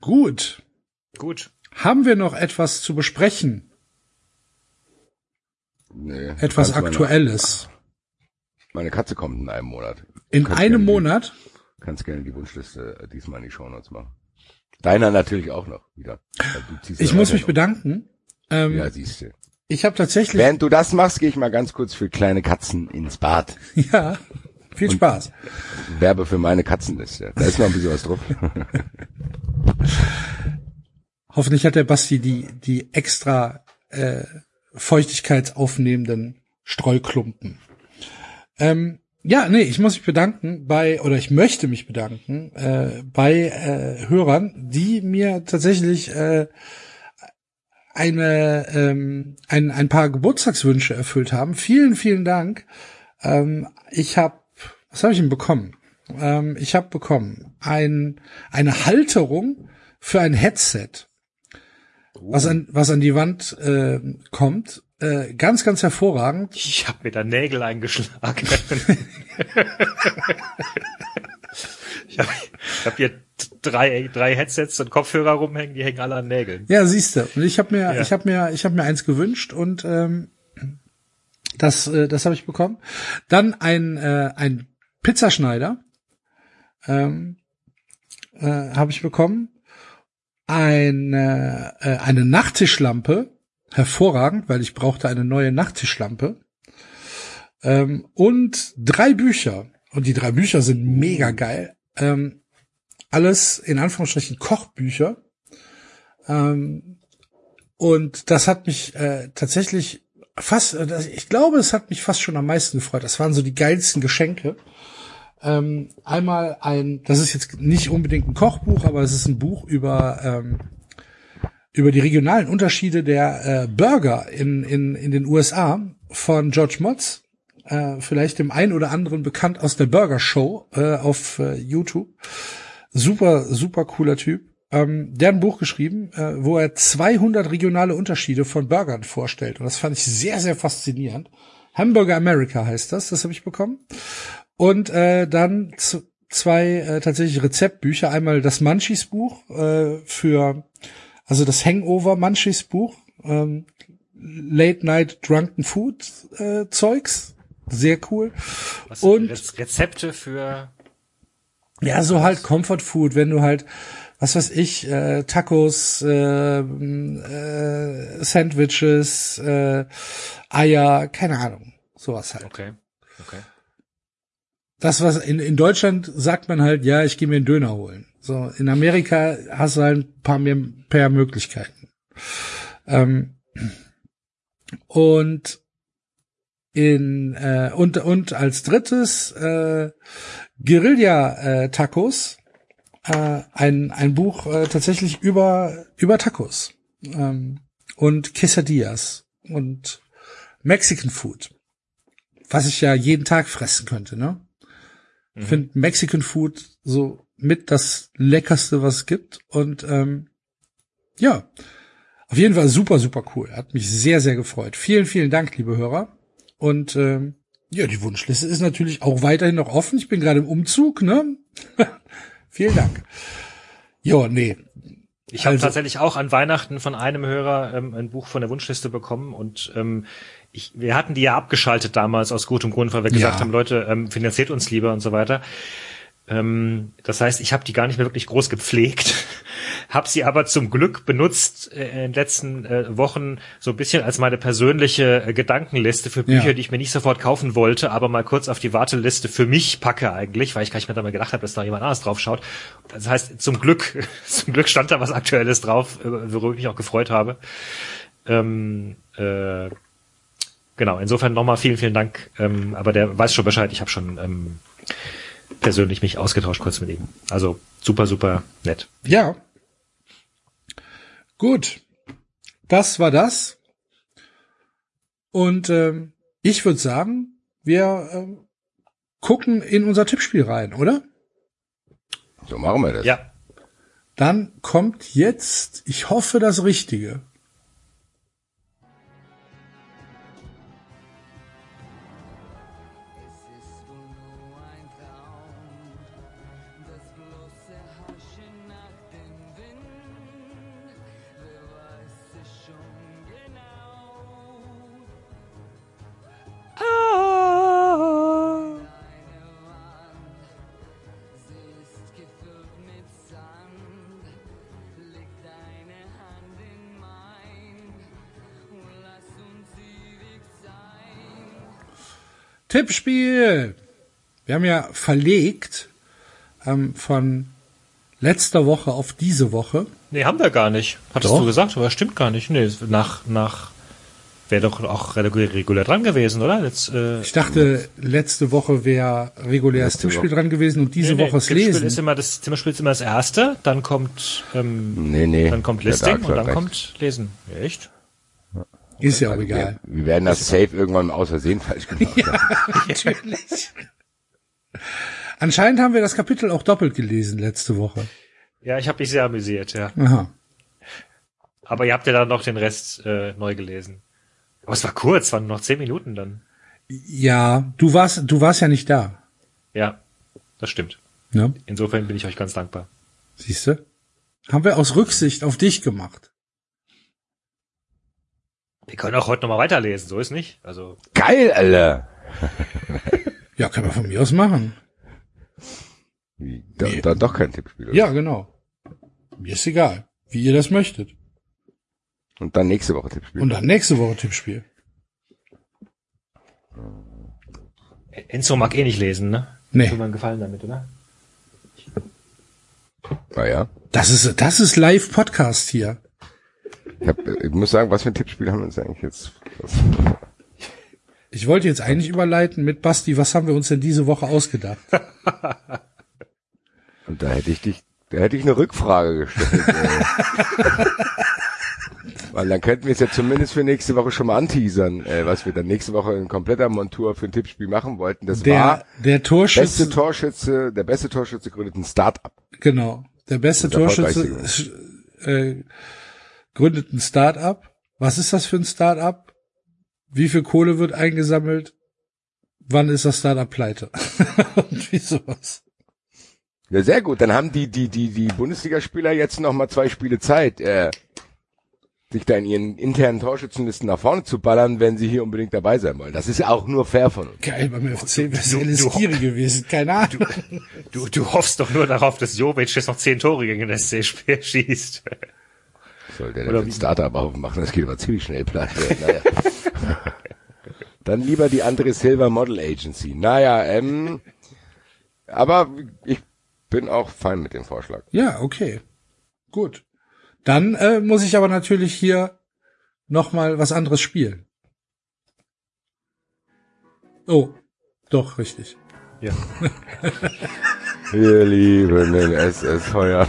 Gut. Gut. Haben wir noch etwas zu besprechen? Nee, etwas Aktuelles. Meine, meine, Katze kommt in einem Monat. In einem Monat? Kannst gerne die Wunschliste äh, diesmal in die Shownotes machen. Deiner natürlich auch noch wieder. Ich muss mich noch. bedanken. Ähm, ja, siehst du. Ich habe tatsächlich. Während du das machst, gehe ich mal ganz kurz für kleine Katzen ins Bad. Ja, viel Und Spaß. Werbe für meine Katzenliste. Da ist noch ein bisschen was drauf. Hoffentlich hat der Basti die die extra äh, feuchtigkeitsaufnehmenden Streuklumpen. Ähm, ja, nee, ich muss mich bedanken bei, oder ich möchte mich bedanken äh, bei äh, Hörern, die mir tatsächlich äh, eine, ähm, ein, ein paar Geburtstagswünsche erfüllt haben. Vielen, vielen Dank. Ähm, ich habe, was habe ich denn bekommen? Ähm, ich habe bekommen ein, eine Halterung für ein Headset, was an, was an die Wand äh, kommt. Äh, ganz, ganz hervorragend. Ich habe mir da Nägel eingeschlagen. ich habe hab hier drei, drei Headsets und Kopfhörer rumhängen, die hängen alle an Nägeln. Ja, siehst du. Und ich habe mir, ja. ich habe mir, ich habe mir eins gewünscht und ähm, das, äh, das habe ich bekommen. Dann ein, äh, ein Pizzaschneider ähm, äh, habe ich bekommen. Eine, äh, eine Nachttischlampe, hervorragend, weil ich brauchte eine neue Nachttischlampe. Ähm, und drei Bücher. Und die drei Bücher sind mega geil. Ähm, alles in Anführungsstrichen Kochbücher. Ähm, und das hat mich äh, tatsächlich fast, äh, ich glaube, es hat mich fast schon am meisten gefreut. Das waren so die geilsten Geschenke. Ähm, einmal ein, das ist jetzt nicht unbedingt ein Kochbuch, aber es ist ein Buch über ähm, über die regionalen Unterschiede der äh, Burger in, in, in den USA von George Motz. Äh, vielleicht dem einen oder anderen bekannt aus der Burger Show äh, auf äh, YouTube. Super, super cooler Typ. Ähm, der hat ein Buch geschrieben, äh, wo er 200 regionale Unterschiede von Burgern vorstellt. Und das fand ich sehr, sehr faszinierend. Hamburger America heißt das, das habe ich bekommen. Und äh, dann zwei äh, tatsächlich Rezeptbücher. Einmal das Munchies Buch äh, für, also das Hangover Munchies Buch, ähm, Late Night Drunken Food äh, Zeugs. Sehr cool. Was und Rezepte für ja, so halt Comfort Food, wenn du halt, was weiß ich, äh, Tacos, äh, äh, Sandwiches, äh, Eier, keine Ahnung, sowas halt. Okay. Okay. Das, was in, in Deutschland sagt man halt, ja, ich gehe mir einen Döner holen. So, in Amerika hast du halt ein paar mehr, mehr Möglichkeiten. Ähm, und in äh, und und als drittes äh, Guerilla äh, Tacos, äh, ein ein Buch äh, tatsächlich über über Tacos ähm, und Quesadillas und Mexican Food, was ich ja jeden Tag fressen könnte, ne? Ich finde Mexican Food so mit das leckerste, was es gibt und ähm, ja, auf jeden Fall super, super cool. Hat mich sehr, sehr gefreut. Vielen, vielen Dank, liebe Hörer. Und ähm, ja, die Wunschliste ist natürlich auch weiterhin noch offen. Ich bin gerade im Umzug, ne? vielen Dank. Ja, nee. Ich habe Also- tatsächlich auch an Weihnachten von einem Hörer ähm, ein Buch von der Wunschliste bekommen und ähm, ich, wir hatten die ja abgeschaltet damals aus gutem Grund, weil wir gesagt Ja. haben, Leute, ähm, finanziert uns lieber und so weiter. Ähm, das heißt, ich habe die gar nicht mehr wirklich groß gepflegt, habe sie aber zum Glück benutzt äh, in den letzten äh, Wochen so ein bisschen als meine persönliche äh, Gedankenliste für Bücher, Ja. die ich mir nicht sofort kaufen wollte, aber mal kurz auf die Warteliste für mich packe eigentlich, weil ich gar nicht mehr damit gedacht habe, dass da jemand anderes drauf schaut. Das heißt, zum Glück, zum Glück stand da was Aktuelles drauf, äh, worüber ich mich auch gefreut habe. Ähm, äh, genau, insofern nochmal vielen, vielen Dank. Ähm, aber der weiß schon Bescheid, ich habe schon ähm, persönlich mich ausgetauscht kurz mit ihm. Also super, super nett. Ja. Gut. Das war das. Und ähm, ich würde sagen, wir ähm, gucken in unser Tippspiel rein, oder? So machen wir das. Ja, Dann kommt jetzt, ich hoffe, das Richtige. Tippspiel. Wir haben ja verlegt ähm, von letzter Woche auf diese Woche. nee, haben wir gar nicht. Hattest Doch. du gesagt, aber stimmt gar nicht. Nee, nach, nach, wäre doch auch regulär, dran gewesen, oder? Jetzt, äh, Ich dachte, letzte Woche wäre reguläres Letzte Tippspiel Woche. dran gewesen und diese nee, nee, Woche das Tippspiel Lesen. ist immer das, Tippspiel ist immer das erste, dann kommt, ähm, Nee, nee. dann kommt Listing und dann kommt Lesen. Ja, Echt? Ist ja auch Also egal. Wir, wir werden das safe irgendwann mal aus Versehen falsch gemacht haben. Natürlich. Anscheinend haben wir das Kapitel auch doppelt gelesen letzte Woche. Ja, ich habe mich sehr amüsiert, ja. Aha. Aber ihr habt ja dann noch den Rest äh, neu gelesen. Aber es war kurz, waren nur noch zehn Minuten dann. Ja, du warst, du warst ja nicht da. Ja, das stimmt. Ne? Insofern bin ich euch ganz dankbar. Siehst du? Haben wir aus Rücksicht auf dich gemacht. Wir können auch heute noch mal weiterlesen, so ist nicht. Also Geil, Alter. Ja, können wir von mir aus machen. Wie, da, da, doch kein Tippspiel. oder? Ja, genau. Mir ist egal, wie ihr das möchtet. Und dann nächste Woche Tippspiel. Und dann nächste Woche Tippspiel. Enzo mag eh nicht lesen, ne? Nee. Tut mir einen Gefallen damit, oder? Ah, ja. Das ist, das ist Live-Podcast hier. Ich, hab, ich muss sagen, was für ein Tippspiel haben wir uns eigentlich jetzt? Ich wollte jetzt eigentlich überleiten mit Basti, was haben wir uns denn diese Woche ausgedacht? und da hätte ich dich, da hätte ich eine Rückfrage gestellt. äh. Weil dann könnten wir es ja zumindest für nächste Woche schon mal anteasern, äh, was wir dann nächste Woche in kompletter Montur für ein Tippspiel machen wollten. Das Der, war der beste Torschütze, Torschütze, der beste Torschütze gründet ein Start-up. genau, der beste Torschütze äh, gründet ein Start-up. Was ist das für ein Start-up? Wie viel Kohle wird eingesammelt? Wann ist das Start-up pleite? Und wie sowas. Ja, sehr gut. Dann haben die, die, die, die Bundesligaspieler jetzt noch mal zwei Spiele Zeit. Äh, sich da in ihren internen Torschützenlisten nach vorne zu ballern, wenn sie hier unbedingt dabei sein wollen. Das ist ja auch nur fair von uns. Geil, beim FC wäre es du- du- Giri gewesen. Keine Ahnung. Du, du hoffst doch nur darauf, dass Jovic jetzt noch zehn Tore gegen den SC spiel- schießt. Soll der denn ein Startup machen? Das geht aber ziemlich schnell platt. Naja. Dann lieber die andere Silver Model Agency. Naja, ähm, aber ich bin auch fein mit dem Vorschlag. Ja, okay. Gut. Dann äh, muss ich aber natürlich hier noch mal was anderes spielen. Oh, doch, richtig. Ja. Wir lieben den SS Feuer.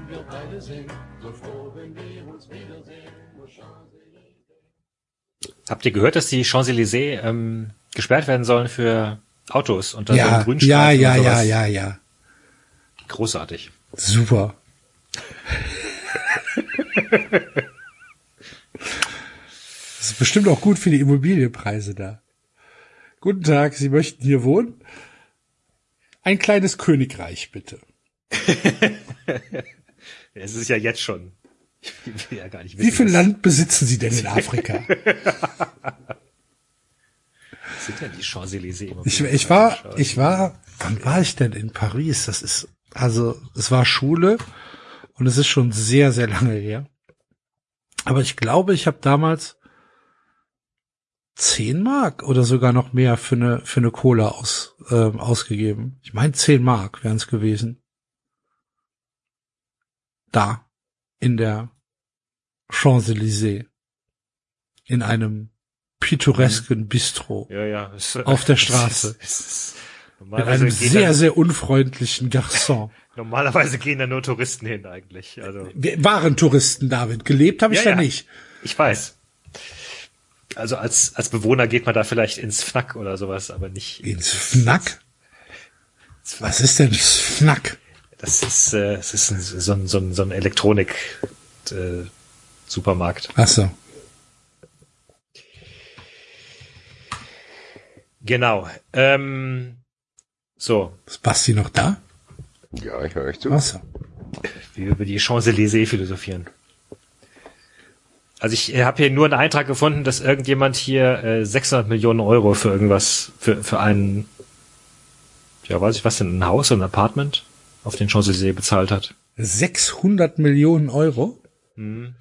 beide sind so froh, wenn wir uns wiedersehen. Habt ihr gehört, dass die Champs-Élysées ähm, gesperrt werden sollen für Autos unter so Ja, einem Grünstreifen ja, ja, und ja, ja, ja. Großartig. Super. Das ist bestimmt auch gut für die Immobilienpreise da. Guten Tag, Sie möchten hier wohnen? Ein kleines Königreich, bitte. Es ist ja jetzt schon. Ich will ja gar nicht Wie wissen, viel was- Land besitzen Sie denn in Afrika? sind denn die Champs-Élysées immer? Ich, ich war, ich war, wann war ich denn in Paris? Das ist, also, es war Schule und es ist schon sehr, sehr lange her. Aber ich glaube, ich habe damals 10 Mark oder sogar noch mehr für eine, für eine Cola aus, ähm, ausgegeben. Ich meine, 10 Mark wären es gewesen. Da, in der Champs-Élysées. In einem pittoresken Bistro. Ja, ja. Es, Auf der Straße. Es Mit einem sehr, da, sehr unfreundlichen Garçon. normalerweise gehen da nur Touristen hin eigentlich. Also Wir waren Touristen, David. Gelebt habe ich Ja, da ja. nicht. ich weiß. Also als als Bewohner geht man da vielleicht ins Fnack oder sowas, aber nicht Ins Fnack? Was ist denn Fnack? Das ist äh, es ist ein, so ein so ein, so ein Elektronik äh, Supermarkt. Ach so. Genau. Ähm, so, Ist Basti noch da? Ja, ich höre euch zu. Ach so. wie wir über die Champs-Élysées philosophieren. Also ich habe hier nur einen Eintrag gefunden, dass irgendjemand hier äh, 600 Millionen Euro für irgendwas, für, für einen, ja weiß ich was denn, ein Haus, ein Apartment auf den Champs-Élysées bezahlt hat. 600 Millionen Euro? Hm.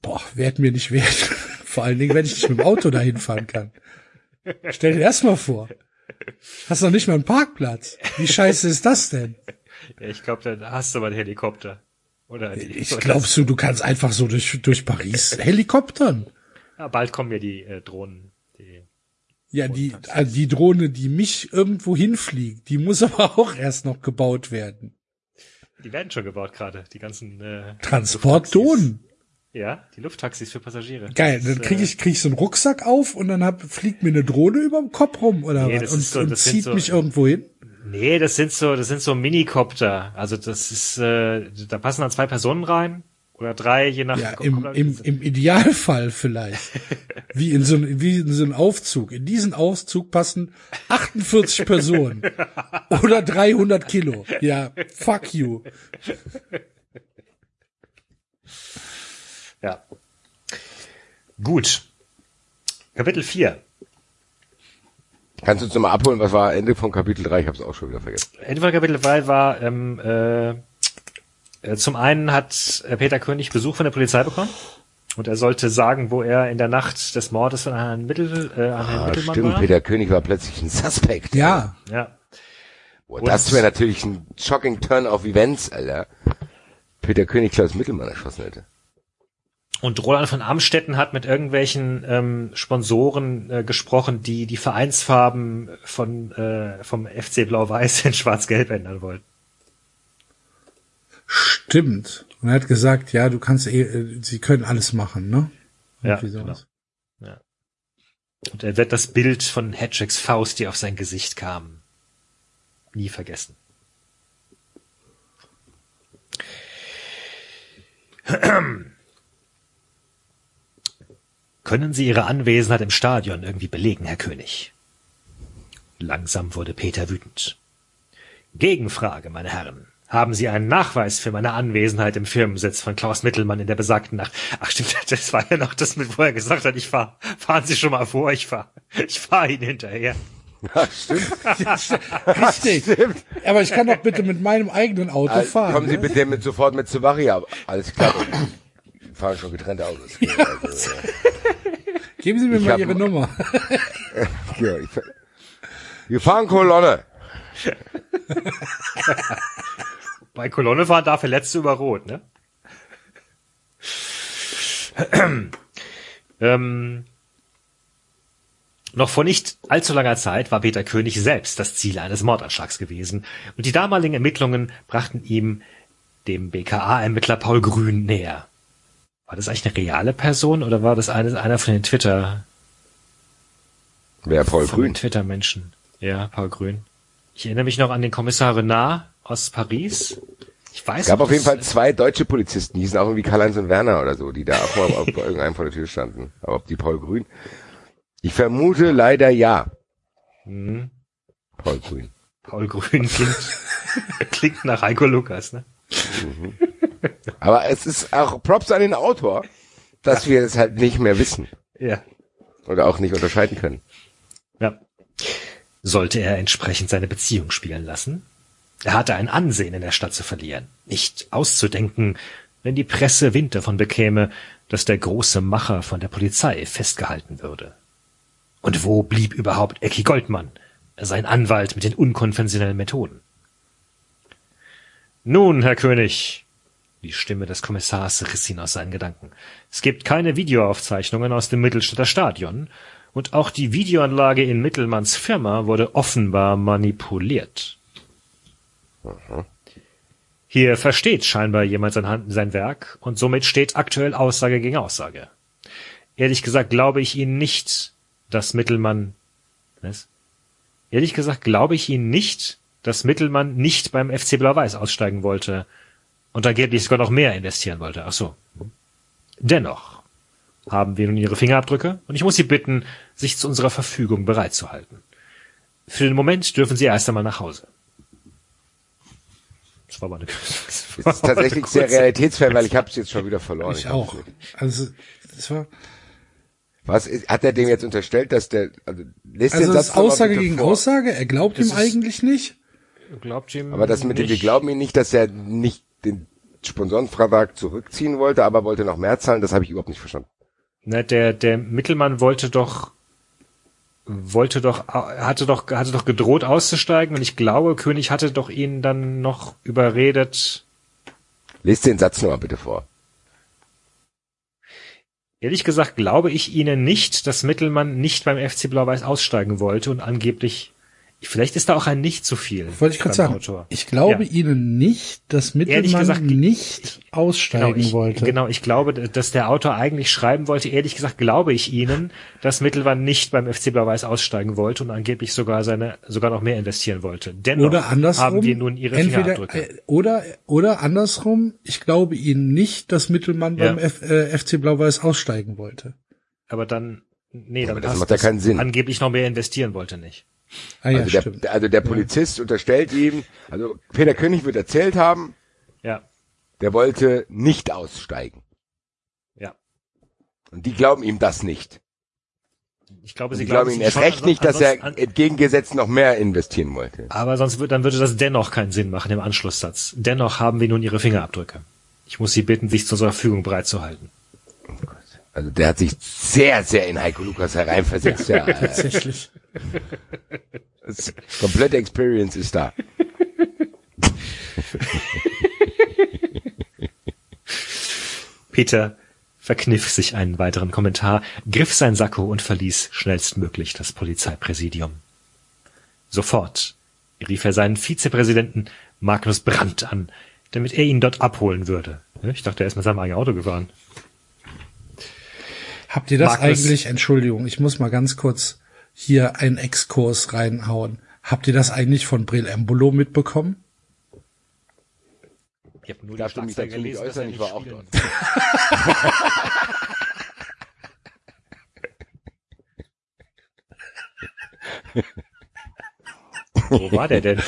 Boah, werd mir nicht wert. Vor allen Dingen, wenn ich nicht mit dem Auto dahin fahren kann. Stell dir erst mal vor. Hast noch nicht mal einen Parkplatz. Wie scheiße ist das denn? Ja, ich glaube, da hast du mal einen Helikopter. Oder die, Ich glaubst du, du kannst einfach so durch, durch Paris helikoptern? Ja, bald kommen ja die äh, Drohnen. Ja, die, äh, die Drohne, die mich irgendwo hinfliegt, die muss aber auch erst noch gebaut werden. die werden schon gebaut gerade, die ganzen äh, Transportdrohnen. Ja, die Lufttaxis für Passagiere. Geil, Das, dann krieg äh, ich, krieg ich so einen Rucksack auf und dann hab, fliegt mir eine Drohne überm Kopf rum oder Nee, was? Und, so- und zieht so- mich irgendwo hin. Nee, das sind so, das sind so Minikopter. Also das ist, äh, da passen dann zwei Personen rein oder drei, je nach. Ja, im, im, im Idealfall vielleicht. Wie in so, wie in so einem Aufzug. In diesen Aufzug passen 48 Personen. Oder 300 Kilo. Ja, fuck you. ja. Gut. Kapitel 4. Kannst du uns nochmal abholen, was war Ende von Kapitel 3? Ich habe es auch schon wieder vergessen. Ende von Kapitel 3 war, ähm, äh, äh, zum einen hat äh, Peter König Besuch von der Polizei bekommen und er sollte sagen, wo er in der Nacht des Mordes von Herrn Mittel, äh, an Herrn Ah, Mittelmann stimmt, war. Peter König war plötzlich ein Suspect. Ja, Ja. Boah, das wäre natürlich ein shocking Turn of Events, Alter. Peter König Klaus Mittelmann erschossen hätte. Und Roland von Amstetten hat mit irgendwelchen ähm, Sponsoren äh, gesprochen, die die Vereinsfarben von äh, vom FC Blau-Weiß in Schwarz-Gelb ändern wollten. Stimmt. Und er hat gesagt, ja, du kannst eh, äh, sie können alles machen, ne? Ja, Irgendwie sowas. Und er wird das Bild von Hedgehogs Faust, die auf sein Gesicht kam, nie vergessen. Können Sie Ihre Anwesenheit im Stadion irgendwie belegen, Herr König? Langsam wurde Peter wütend. Gegenfrage, meine Herren. Haben Sie einen Nachweis für meine Anwesenheit im Firmensitz von Klaus Mittelmann in der besagten Nacht? Ach stimmt, das war ja noch das, mit wo er gesagt hat, ich fahr, fahren Sie schon mal vor, ich fahr, ich fahr Ihnen hinterher. Ja, stimmt. Richtig. Aber ich kann doch bitte mit meinem eigenen Auto Also, fahren. kommen Sie ne? bitte mit, sofort mit zu Maria. Alles klar. Wir fahren schon getrennte Autos. Also, Geben Sie mir Ich mal hab- Ihre Nummer. ja, ich, wir fahren Kolonne. Bei Kolonne fahren darf er letzte über Rot, ne? ähm, noch vor nicht allzu langer Zeit war Peter König selbst das Ziel eines Mordanschlags gewesen und die damaligen Ermittlungen brachten ihm dem BKA-Ermittler Paul Grün näher. War das eigentlich eine reale Person oder war das eine, einer von den Twitter, Wer Paul von Grün? Twitter-Menschen? Ja, Paul Grün. Ich erinnere mich noch an den Kommissar Renard aus Paris. Ich weiß Es gab auf jeden Fall zwei deutsche Polizisten, die hießen auch irgendwie Karl-Heinz und Werner oder so, die da auch mal auf irgendeinem vor der Tür standen. Aber ob die Paul Grün? Ich vermute leider ja. Hm. Paul Grün. Paul Grün klingt, klingt nach Heiko Lukas, ne? Aber es ist auch Props an den Autor, dass wir es halt nicht mehr wissen Ja. oder auch nicht unterscheiden können. ja. Sollte er entsprechend seine Beziehung spielen lassen? Er hatte ein Ansehen in der Stadt zu verlieren. Nicht auszudenken, wenn die Presse Wind davon bekäme, dass der große Macher von der Polizei festgehalten würde. Und wo blieb überhaupt Ecki Goldmann, sein Anwalt mit den unkonventionellen Methoden? Nun, Herr König, die Stimme des Kommissars riss ihn aus seinen Gedanken. Es gibt keine Videoaufzeichnungen aus dem Mittelstädter Stadion und auch die Videoanlage in Mittelmanns Firma wurde offenbar manipuliert. Hier versteht scheinbar jemand sein, sein Werk und somit steht aktuell Aussage gegen Aussage. Ehrlich gesagt glaube ich Ihnen nicht, dass Mittelmann, was? Ehrlich gesagt glaube ich Ihnen nicht, dass Mittelmann nicht beim FC Blau-Weiß aussteigen wollte und angeblich sogar noch mehr investieren wollte. Ach so. Dennoch haben wir nun Ihre Fingerabdrücke und ich muss Sie bitten, sich zu unserer Verfügung bereitzuhalten. Für den Moment dürfen Sie erst einmal nach Hause. Das war aber eine, das war ist tatsächlich sehr realitätsfern, weil ich habe es jetzt schon wieder verloren. Ich hab's auch. Also, das war, Was ist, hat er dem jetzt unterstellt, dass der also lässt also den das mal Aussage gegen vor. Aussage. Er glaubt Das ihm ist- eigentlich nicht. Glaubt ihm Aber das mit dem, wir glauben ihm nicht, dass er nicht den Sponsorenvertrag zurückziehen wollte, aber wollte noch mehr zahlen, das habe ich überhaupt nicht verstanden. Ne, der, der Mittelmann wollte doch, wollte doch, hatte doch, hatte doch gedroht auszusteigen und ich glaube, König hatte doch ihn dann noch überredet. Lest den Satz nochmal bitte vor. Ehrlich gesagt glaube ich Ihnen nicht, dass Mittelmann nicht beim FC Blau-Weiß aussteigen wollte und angeblich, vielleicht ist da auch ein nicht zu viel. Wollte ich gerade sagen. Autor. Ich glaube Ja. Ihnen nicht, dass Mittelmann gesagt, nicht aussteigen Genau ich, wollte. genau, ich glaube, dass der Autor eigentlich schreiben wollte. Ehrlich gesagt glaube ich Ihnen, dass Mittelmann nicht beim FC Blau-Weiß aussteigen wollte und angeblich sogar seine, sogar noch mehr investieren wollte. Dennoch Oder andersrum. haben wir nun Ihre entweder, Fingerabdrücke. äh, oder, oder andersrum. Ich glaube Ihnen nicht, dass Mittelmann Ja. beim F, äh, FC Blau-Weiß aussteigen wollte. Aber dann, nee, dann Aber das macht ja keinen Sinn. Angeblich noch mehr investieren wollte nicht. Ah ja, also, stimmt. der, also der Polizist unterstellt ihm, also Peter König wird erzählt haben, Ja, der wollte nicht aussteigen. ja. Und die glauben ihm das nicht. Ich glaube, sie glauben es ihm erst recht nicht, dass er entgegengesetzt noch mehr investieren wollte. aber sonst wird, dann würde das dennoch keinen Sinn machen im Anschlusssatz. Dennoch haben wir nun Ihre Fingerabdrücke. Ich muss Sie bitten, sich zu unserer Verfügung bereitzuhalten. Also der hat sich sehr, sehr in Heiko Lukas hereinversetzt. Ja, äh, Tatsächlich. Das komplette Experience ist da. Peter verkniff sich einen weiteren Kommentar, griff sein Sakko und verließ schnellstmöglich das Polizeipräsidium. Sofort rief er seinen Vizepräsidenten Magnus Brandt an. damit er ihn dort abholen würde. Ich dachte, er ist mit seinem eigenen Auto gefahren. Habt ihr das Magnus- eigentlich, Entschuldigung, ich muss mal ganz kurz hier einen Exkurs reinhauen. Habt ihr das eigentlich von Brel Embolo mitbekommen? Ich habe nur Darf du mich dazu nicht äußern? Ich war auch dort. Wo war der denn?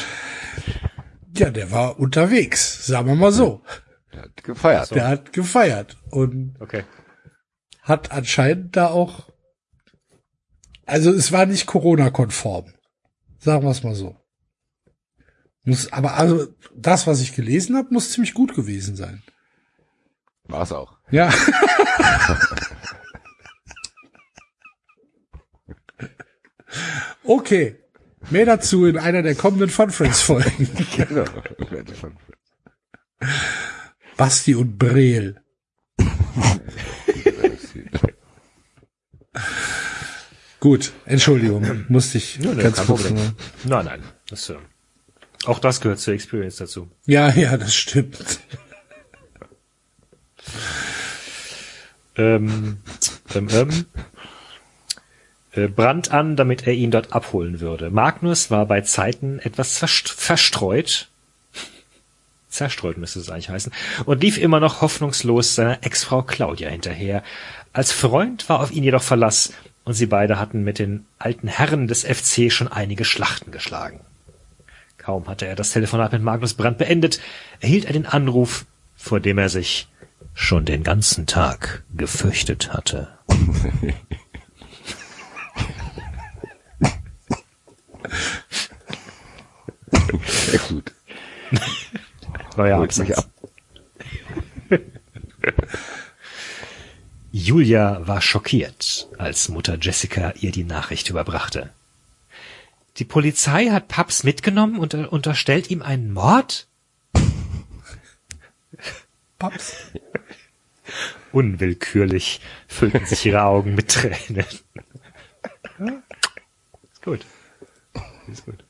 Ja, der war unterwegs, sagen wir mal so. Der hat gefeiert. Der hat gefeiert und Okay. hat anscheinend da auch, also es war nicht Corona-konform. Sagen wir es mal so. Muss, aber also das, was ich gelesen habe, muss ziemlich gut gewesen sein. War's auch. Ja. okay. Mehr dazu in einer der kommenden Fun Friends Folgen. Genau. Basti und Breel. Gut, Entschuldigung, musste ich nee, ganz kurz. Problem. nur- Nein, nein. Das, äh, auch das gehört zur Experience dazu. Ja, ja, das stimmt. Ähm, ähm, ähm, äh, Brand an, damit er ihn dort abholen würde. Magnus war bei Zeiten etwas verst verstreut, zerstreut müsste es eigentlich heißen, und lief immer noch hoffnungslos seiner Ex-Frau Claudia hinterher. Als Freund war auf ihn jedoch Verlass, und sie beide hatten mit den alten Herren des FC schon einige Schlachten geschlagen. Kaum hatte er das Telefonat mit Magnus Brandt beendet, erhielt er den Anruf, vor dem er sich schon den ganzen Tag gefürchtet hatte. Sehr gut. Neuer Absatz. Julia war schockiert, als Mutter Jessica ihr die Nachricht überbrachte. Die Polizei hat Paps mitgenommen und unterstellt ihm einen Mord? Paps. Unwillkürlich füllten sich ihre Augen mit Tränen. Ist gut. Ist gut.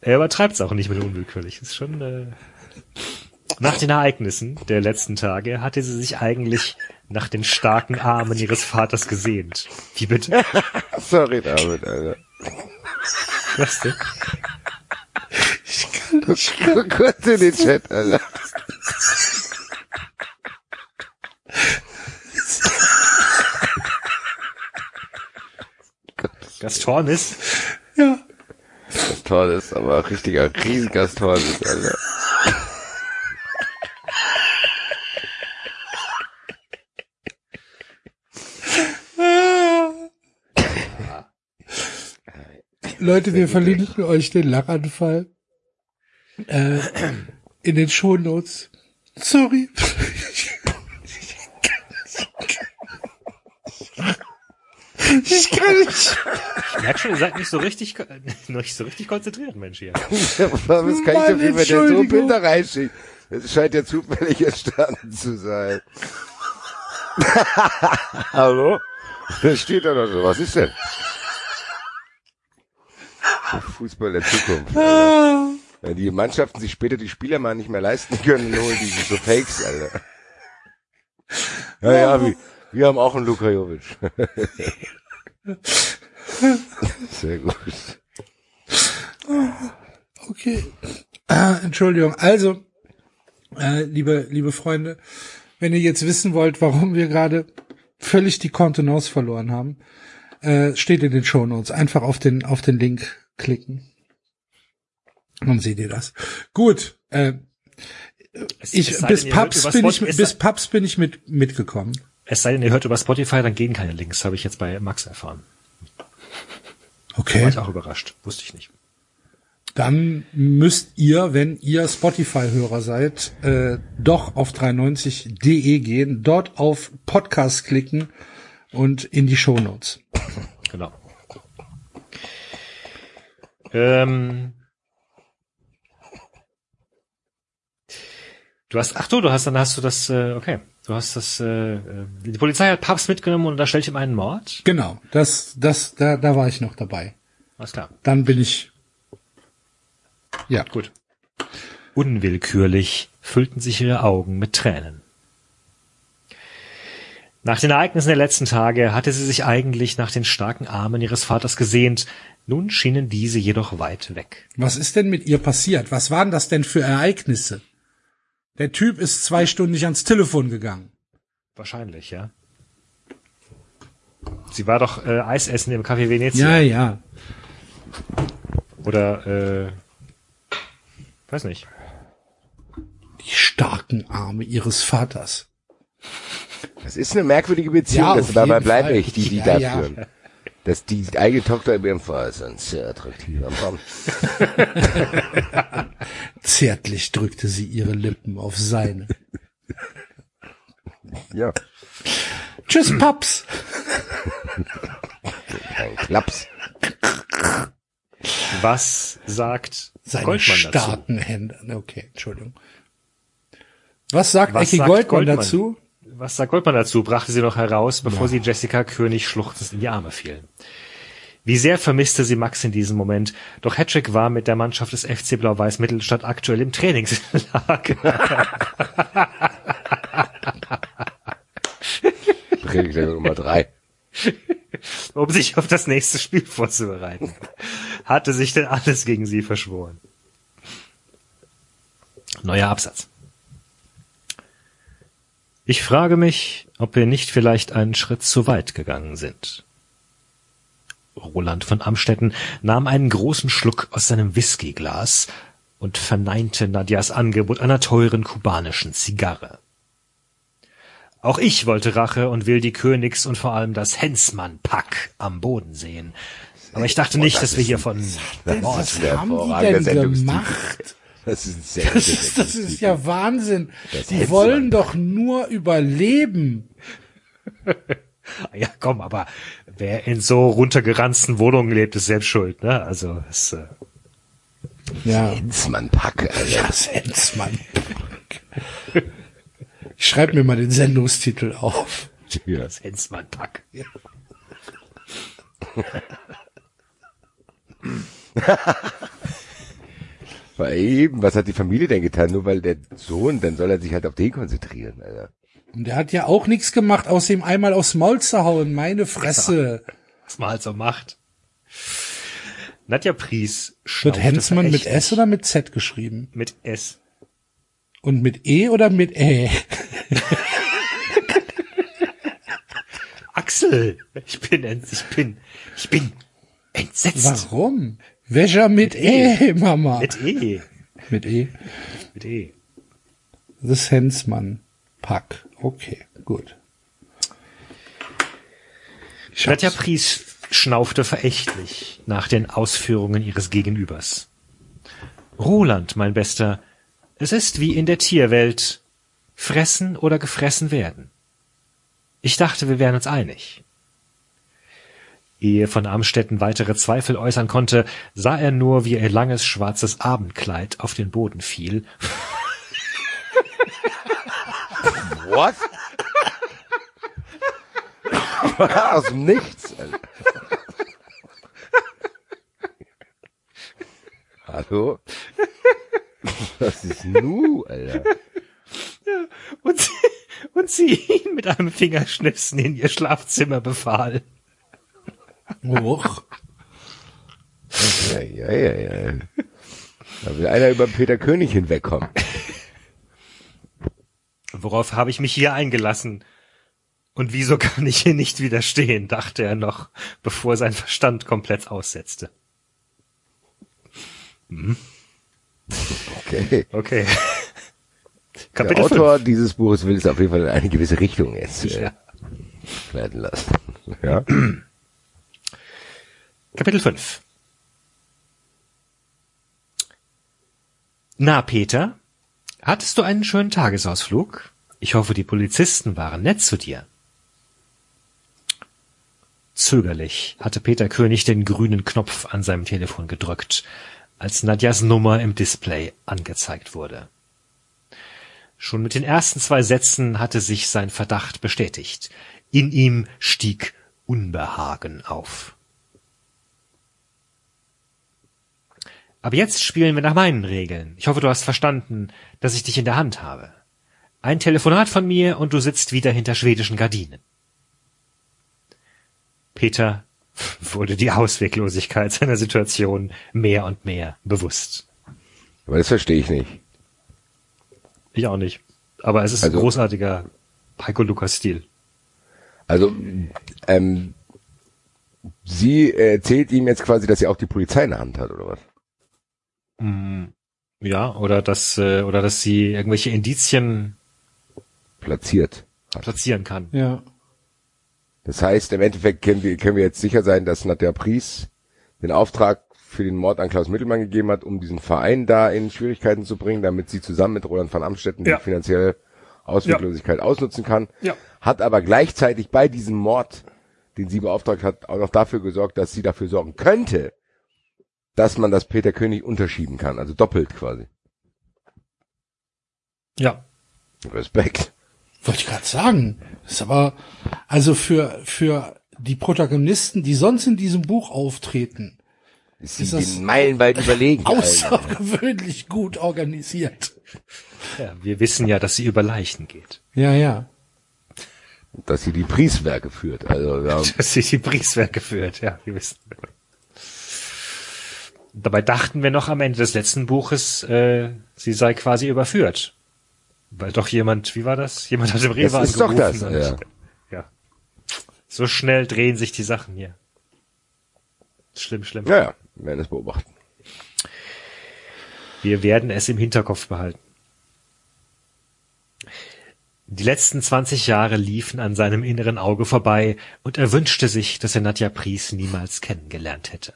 Er übertreibt es auch nicht mit unwillkürlich. Ist schon. Äh nach den Ereignissen der letzten Tage hatte sie sich eigentlich nach den starken Armen ihres Vaters gesehnt. Wie bitte? Sorry, David, Alter. Was denn? Guck kurz in den Chat, Alter. Gastornis? Ja. Das toll ist, aber richtiger Riesengastor ist, Alter. Leute, wir verlinken euch den Lachanfall äh, in den Shownotes. Sorry. Ich kann nicht. Ich merke schon, ihr seid nicht so richtig, nicht so richtig konzentriert, Mensch hier. Was kann ich dafür, wenn der so. Bilder reinschickt? Das scheint ja zufällig entstanden zu sein. Hallo? Da steht da noch so. Was ist denn? Fußball der Zukunft. Wenn die Mannschaften sich später die Spieler mal nicht mehr leisten können, dann holen die sich so Fakes, Alter. Ja, ja, wir, wir haben auch einen Luka Jovic. Sehr gut. Okay. Ah, Entschuldigung. Also, äh, liebe, liebe Freunde, wenn ihr jetzt wissen wollt, warum wir gerade völlig die Kontenance verloren haben, äh, steht in den Shownotes. Einfach auf den, auf den Link klicken. Dann seht ihr das. Gut. Äh, Es- ich, es bis denn, über bin ich, bis Paps bin ich mit, mitgekommen. Es sei denn, ihr hört über Spotify, dann gehen keine Links, habe ich jetzt bei Max erfahren. War Okay. ich auch überrascht. Wusste ich nicht. Dann müsst ihr, wenn ihr Spotify-Hörer seid, äh, doch auf 390.de gehen, dort auf Podcast klicken und in die Shownotes. Genau. Ähm, du hast, ach du, du hast, dann hast du das, äh, okay, du hast das, äh, äh, die Polizei hat Papst mitgenommen und da stellt ihm einen Mord. Genau, das, das, da, da war ich noch dabei. Alles klar, Dann bin ich, ja, gut. Unwillkürlich füllten sich ihre Augen mit Tränen. Nach den Ereignissen der letzten Tage hatte sie sich eigentlich nach den starken Armen ihres Vaters gesehnt, nun schienen diese jedoch weit weg. Was ist denn mit ihr passiert? Was waren das denn für Ereignisse? Der Typ ist zwei Stunden nicht ans Telefon gegangen. Wahrscheinlich, ja. Sie war doch äh, Eis essen im Café Venezia. Ja, ja. Oder, äh, weiß nicht. Die starken Arme ihres Vaters. Das ist eine merkwürdige Beziehung, Ja, das dabei bleibe ich, die die Ja, da ja. führen. Dass die eigene Tochter im ihrem Fall ist ein sehr attraktiver Mann. Zärtlich drückte sie ihre Lippen auf seine. Ja, Tschüss, Paps. ein Klaps. Was sagt Seine Goldmann dazu? starken Hände. Okay, Entschuldigung. Was sagt Was Ecki sagt Goldmann, Goldmann? dazu? Was sagt Goldmann dazu? brachte sie noch heraus, bevor sie Jessica König schluchzend in die Arme fiel. Wie sehr vermisste sie Max in diesem Moment, doch Hattrick war mit der Mannschaft des FC Blau-Weiß Mittelstadt aktuell im Trainingslager. Regel Nummer drei. um sich auf das nächste Spiel vorzubereiten. Hatte sich denn alles gegen sie verschworen. Neuer Absatz. Ich frage mich, ob wir nicht vielleicht einen Schritt zu weit gegangen sind. Roland von Amstetten nahm einen großen Schluck aus seinem Whiskyglas und verneinte Nadias Angebot einer teuren kubanischen Zigarre. Auch ich wollte Rache und will die Königs und vor allem das Hensmann-Pack am Boden sehen. Aber ich dachte nicht, dass wir hier von ein haben die denn gemacht? Das ist ein sehr Das ist, das ist ja Wahnsinn. Das Die wollen doch nur überleben. Ja, komm, aber wer in so runtergeranzten Wohnungen lebt, ist selbst schuld, ne? Also, es, äh, Ja, Hensmann Pack, Alter. das Hensmann. Ich schreib mir mal den Sendungstitel auf. Ja. das Hensmann-Pack. Weil eben, was hat die Familie denn getan? Nur weil der Sohn, dann soll er sich halt auf den konzentrieren, Alter. Und der hat ja auch nichts gemacht, außer ihm einmal aufs Maul zu hauen. Meine Fresse. Was man halt so macht. Nadja Pries Wird Hensmann mit. S oder mit Z geschrieben? Mit S. Und mit E oder mit Ä? Axel! Ich bin, ich bin, ich bin entsetzt. Warum? Welcher mit E, Mama? Mit E. Mit E. Mit E. Das Hensmann. Pack. Okay, gut. Hab's. Pries schnaufte verächtlich nach den Ausführungen ihres Gegenübers. Roland, mein Bester, es ist wie in der Tierwelt. Fressen oder gefressen werden. Ich dachte, wir wären uns einig. Ehe von Amstetten weitere Zweifel äußern konnte, sah er nur, wie ihr langes schwarzes Abendkleid auf den Boden fiel What? Aus dem Nichts, Alter. Hallo? Was ist nu, Alter? und sie, und sie ihn mit einem Fingerschnipsen in ihr Schlafzimmer befahl. Hoch. Ja, ja, ja, ja. Da will einer über Peter König hinwegkommen. Worauf habe ich mich hier eingelassen? Und wieso kann ich hier nicht widerstehen, dachte er noch, bevor sein Verstand komplett aussetzte. Okay. Okay. Der Kapitel Autor dieses Buches will es auf jeden Fall in eine gewisse Richtung jetzt äh, Ja. werden lassen. Ja. 5. Kapitel 5. Na, Peter, hattest du einen schönen Tagesausflug? Ich hoffe, die Polizisten waren nett zu dir. Zögerlich hatte Peter König den grünen Knopf an seinem Telefon gedrückt, als Nadjas Nummer im Display angezeigt wurde. Schon mit den ersten zwei Sätzen hatte sich sein Verdacht bestätigt. In ihm stieg Unbehagen auf. Aber jetzt spielen wir nach meinen Regeln. Ich hoffe, du hast verstanden, dass ich dich in der Hand habe. Ein Telefonat von mir und du sitzt wieder hinter schwedischen Gardinen. Peter wurde die Ausweglosigkeit seiner Situation mehr und mehr bewusst. Aber das verstehe ich nicht. Ich auch nicht. Aber es ist Also- ein großartiger Heiko Lukas-Stil. Also, ähm, sie erzählt ihm jetzt quasi, dass sie auch die Polizei in der Hand hat, oder was? Mm, Ja, oder dass, äh, oder dass sie irgendwelche Indizien Platziert. platzieren kann. Ja. Das heißt, im Endeffekt können wir, können wir jetzt sicher sein, dass Nadja Pries den Auftrag für den Mord an Klaus Mittelmann gegeben hat, um diesen Verein da in Schwierigkeiten zu bringen, damit sie zusammen mit Roland van Amstetten Ja. die finanzielle Ausweglosigkeit ausnutzen kann. Ja. Hat aber gleichzeitig bei diesem Mord, den sie beauftragt hat, auch noch dafür gesorgt, dass sie dafür sorgen könnte, dass man das Peter König unterschieben kann. Also doppelt quasi. Ja. Respekt. Wollte ich gerade sagen. Das ist aber, also für, für die Protagonisten, die sonst in diesem Buch auftreten, Ist Ist sie das meilenweit überlegen. Alter. außergewöhnlich gut organisiert. ja. Wir wissen ja, dass sie über Leichen geht. Ja, ja. Dass sie die Prieswerke führt. Also, ja, Dass sie die Briefswerke führt, ja, wir wissen. Dabei dachten wir noch am Ende des letzten Buches, äh, sie sei quasi überführt. Weil doch jemand, wie war das? Jemand hat im Rewe Das ist doch das, und- ja. ja. So schnell drehen sich die Sachen hier. Schlimm, schlimm. ja, ja, wir werden es beobachten. Wir werden es im Hinterkopf behalten. Die letzten 20 Jahre liefen an seinem inneren Auge vorbei und er wünschte sich, dass er Nadja Pries niemals kennengelernt hätte.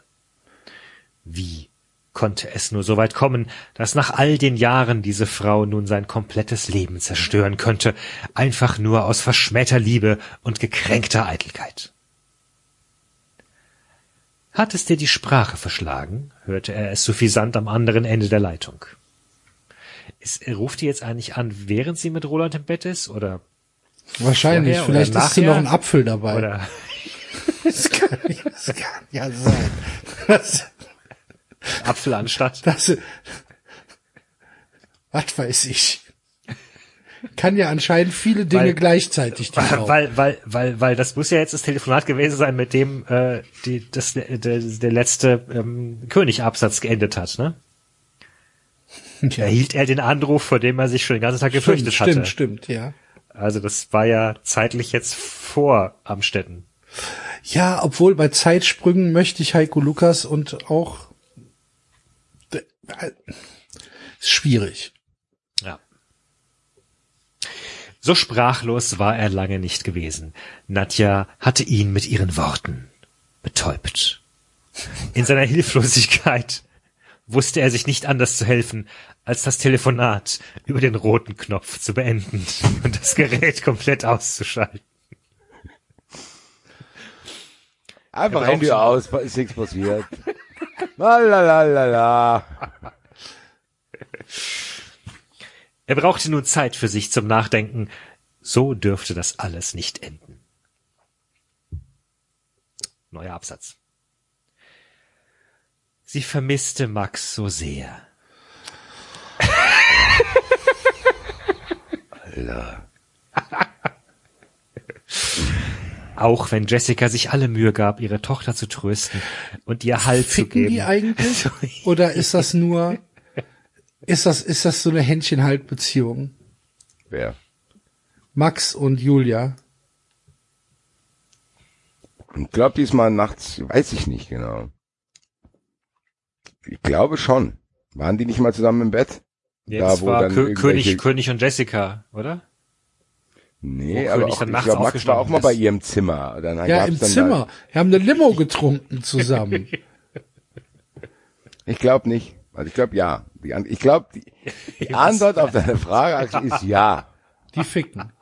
Wie konnte es nur so weit kommen, dass nach all den Jahren diese Frau nun sein komplettes Leben zerstören könnte, einfach nur aus verschmähter Liebe und gekränkter Eitelkeit? Hat es dir die Sprache verschlagen? hörte er es suffisant am anderen Ende der Leitung. Ist, ruft die jetzt eigentlich an, während sie mit Roland im Bett ist? Oder, Wahrscheinlich. Vorher Vielleicht oder ist sie noch ein Apfel dabei. oder Das kann, das kann ja sein. Das, Apfel anstatt? das, was weiß ich. Kann ja anscheinend viele Dinge Weil- gleichzeitig. Die Frau. Weil, weil, weil, weil das muss ja jetzt das Telefonat gewesen sein, mit dem äh, die, das, der, der letzte ähm, Königabsatz geendet hat, ne? ja, Erhielt er den Anruf, vor dem er sich schon den ganzen Tag gefürchtet stimmt, hatte. stimmt, stimmt, ja. Also das war ja zeitlich jetzt vor Amstetten. Ja, obwohl bei Zeitsprüngen möchte ich Heiko Lukas und auch ist schwierig. Ja. So sprachlos war er lange nicht gewesen. Nadja hatte ihn mit ihren Worten betäubt. In seiner Hilflosigkeit wusste er sich nicht anders zu helfen, als das Telefonat über den roten Knopf zu beenden und das Gerät komplett auszuschalten. Einfach Handy aus, ist nichts passiert. Lalalala. Er brauchte nun Zeit für sich zum Nachdenken. So dürfte das alles nicht enden. Neuer Absatz. Sie vermisste Max so sehr. Alter. Auch wenn Jessica sich alle Mühe gab, ihre Tochter zu trösten und ihr Halt zu Ficken geben. die eigentlich? Oder ist das nur, ist das, ist das so eine Händchenhaltbeziehung? Wer? Max und Julia. Ich glaube diesmal nachts, weiß ich nicht genau. Ich glaube schon. Waren die nicht mal zusammen im Bett? Jetzt Da, wo war dann Kö irgendwelche- König, König und Jessica, oder? Nee, aber König auch, ich glaube, Max war auch mal bei ihrem Zimmer. Dann Ja, gab's im dann Zimmer. Wir haben eine Limo getrunken zusammen. Ich glaube nicht. Also ich glaube ja. Ich glaube, die, die Antwort auf deine Frage ist ja. Die ficken.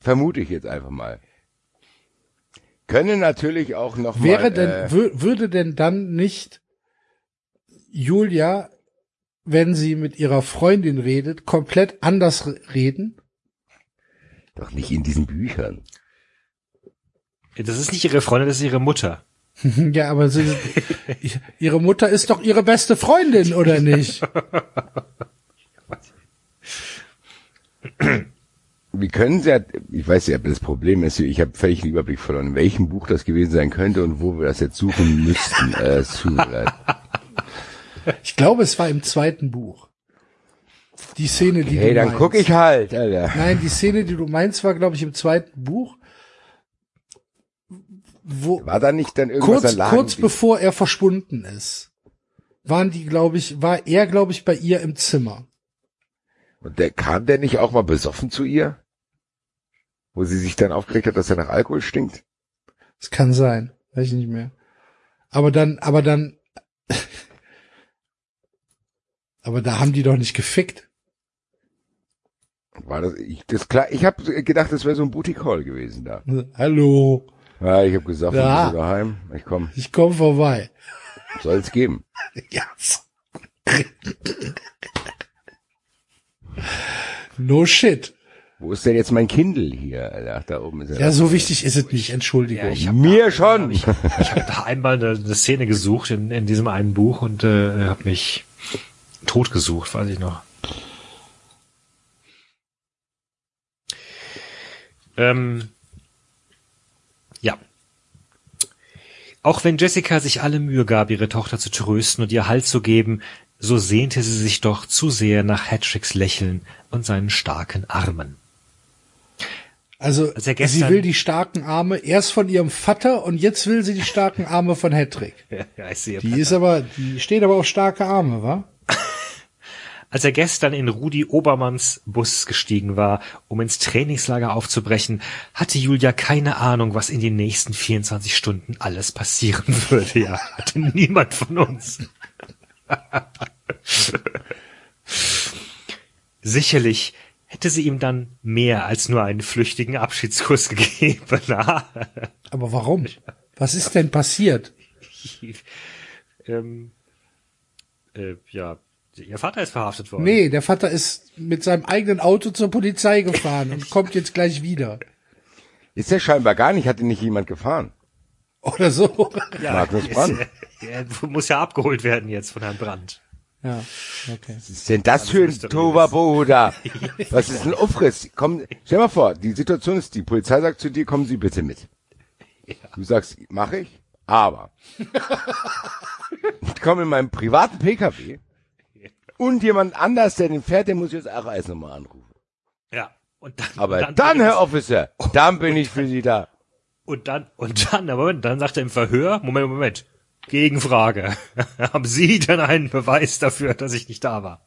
Vermute ich jetzt einfach mal. Können natürlich auch noch Wäre mal, denn, äh, wür- würde denn dann nicht Julia, wenn sie mit ihrer Freundin redet, komplett anders re- reden? doch nicht in diesen Büchern. Das ist nicht ihre Freundin, das ist ihre Mutter. Ja, aber sie, ihre Mutter ist doch ihre beste Freundin, oder nicht? Wie können Sie, ich weiß ja, das Problem ist, ich habe völlig den Überblick verloren, in welchem Buch das gewesen sein könnte und wo wir das jetzt suchen müssten. Äh, leid. Ich glaube, es war im zweiten Buch. Die Szene, die Hey, du dann meinst. guck ich halt, Alter. Nein, die Szene, die du meinst, war, glaube ich, im zweiten Buch. Wo, War da nicht dann irgendwas kurz, Lagen? kurz bevor er verschwunden ist, waren die, glaube ich, war er, glaube ich, bei ihr im Zimmer. Und der kam der nicht auch mal besoffen zu ihr? Wo sie sich dann aufgeregt hat, dass er nach Alkohol stinkt? Das kann sein, weiß ich nicht mehr. Aber dann, aber dann, aber da haben die doch nicht gefickt. War das, ich, das klar, ich habe gedacht, das wäre so ein Booty Call gewesen da. Hallo, Ja, ich habe gesagt, Ja. ja. daheim, ich komm, ich komme vorbei. soll's geben. Ja. No shit. Wo ist denn jetzt mein Kindle hier? Alter, da oben ist er. Ja, so wichtig ist es nicht, Entschuldigung. Ja, ich hab Mir da, schon. Ich, ich habe da einmal eine, eine Szene gesucht in, in diesem einen Buch und äh, habe mich tot gesucht, weiß ich noch. Ähm, ja. Auch wenn Jessica sich alle Mühe gab, ihre Tochter zu trösten und ihr Halt zu geben, so sehnte sie sich doch zu sehr nach Hattricks Lächeln und seinen starken Armen. Also, Als sie will die starken Arme erst von ihrem Vater und jetzt will sie die starken Arme von Hedrick. Ja, ich sehe. Die ist aber, die steht aber auf starke Arme, wa? Als er gestern in Rudi Obermanns Bus gestiegen war, um ins Trainingslager aufzubrechen, hatte Julia keine Ahnung, was in den nächsten 24 Stunden alles passieren würde. Ja, hatte niemand von uns. Sicherlich hätte sie ihm dann mehr als nur einen flüchtigen Abschiedskuss gegeben. Aber warum? Was ist denn passiert? ähm, äh, ja, ihr Vater ist verhaftet worden. Nee, der Vater ist mit seinem eigenen Auto zur Polizei gefahren und kommt jetzt gleich wieder. Ist der scheinbar gar nicht, hat ihn nicht jemand gefahren. Oder so. ja, Magnus Brandt. Er muss ja abgeholt werden jetzt von Herrn Brandt. Ja, okay. Was ist denn das für ein mysteriös. Tohuwabohu da? Was ist ein Aufriss? Komm, stell mal vor, die Situation ist, die Polizei sagt zu dir, kommen Sie bitte mit. Du sagst, mache ich, aber ich komme in meinem privaten PKW und jemand anders, der den fährt, der muss jetzt auch erst nochmal anrufen. Ja. Und dann, Aber und dann, Herr Officer, dann bin ich für Sie da. Und dann, und dann, aber dann sagt er im Verhör, Moment, Moment, Gegenfrage. Haben Sie denn einen Beweis dafür, dass ich nicht da war?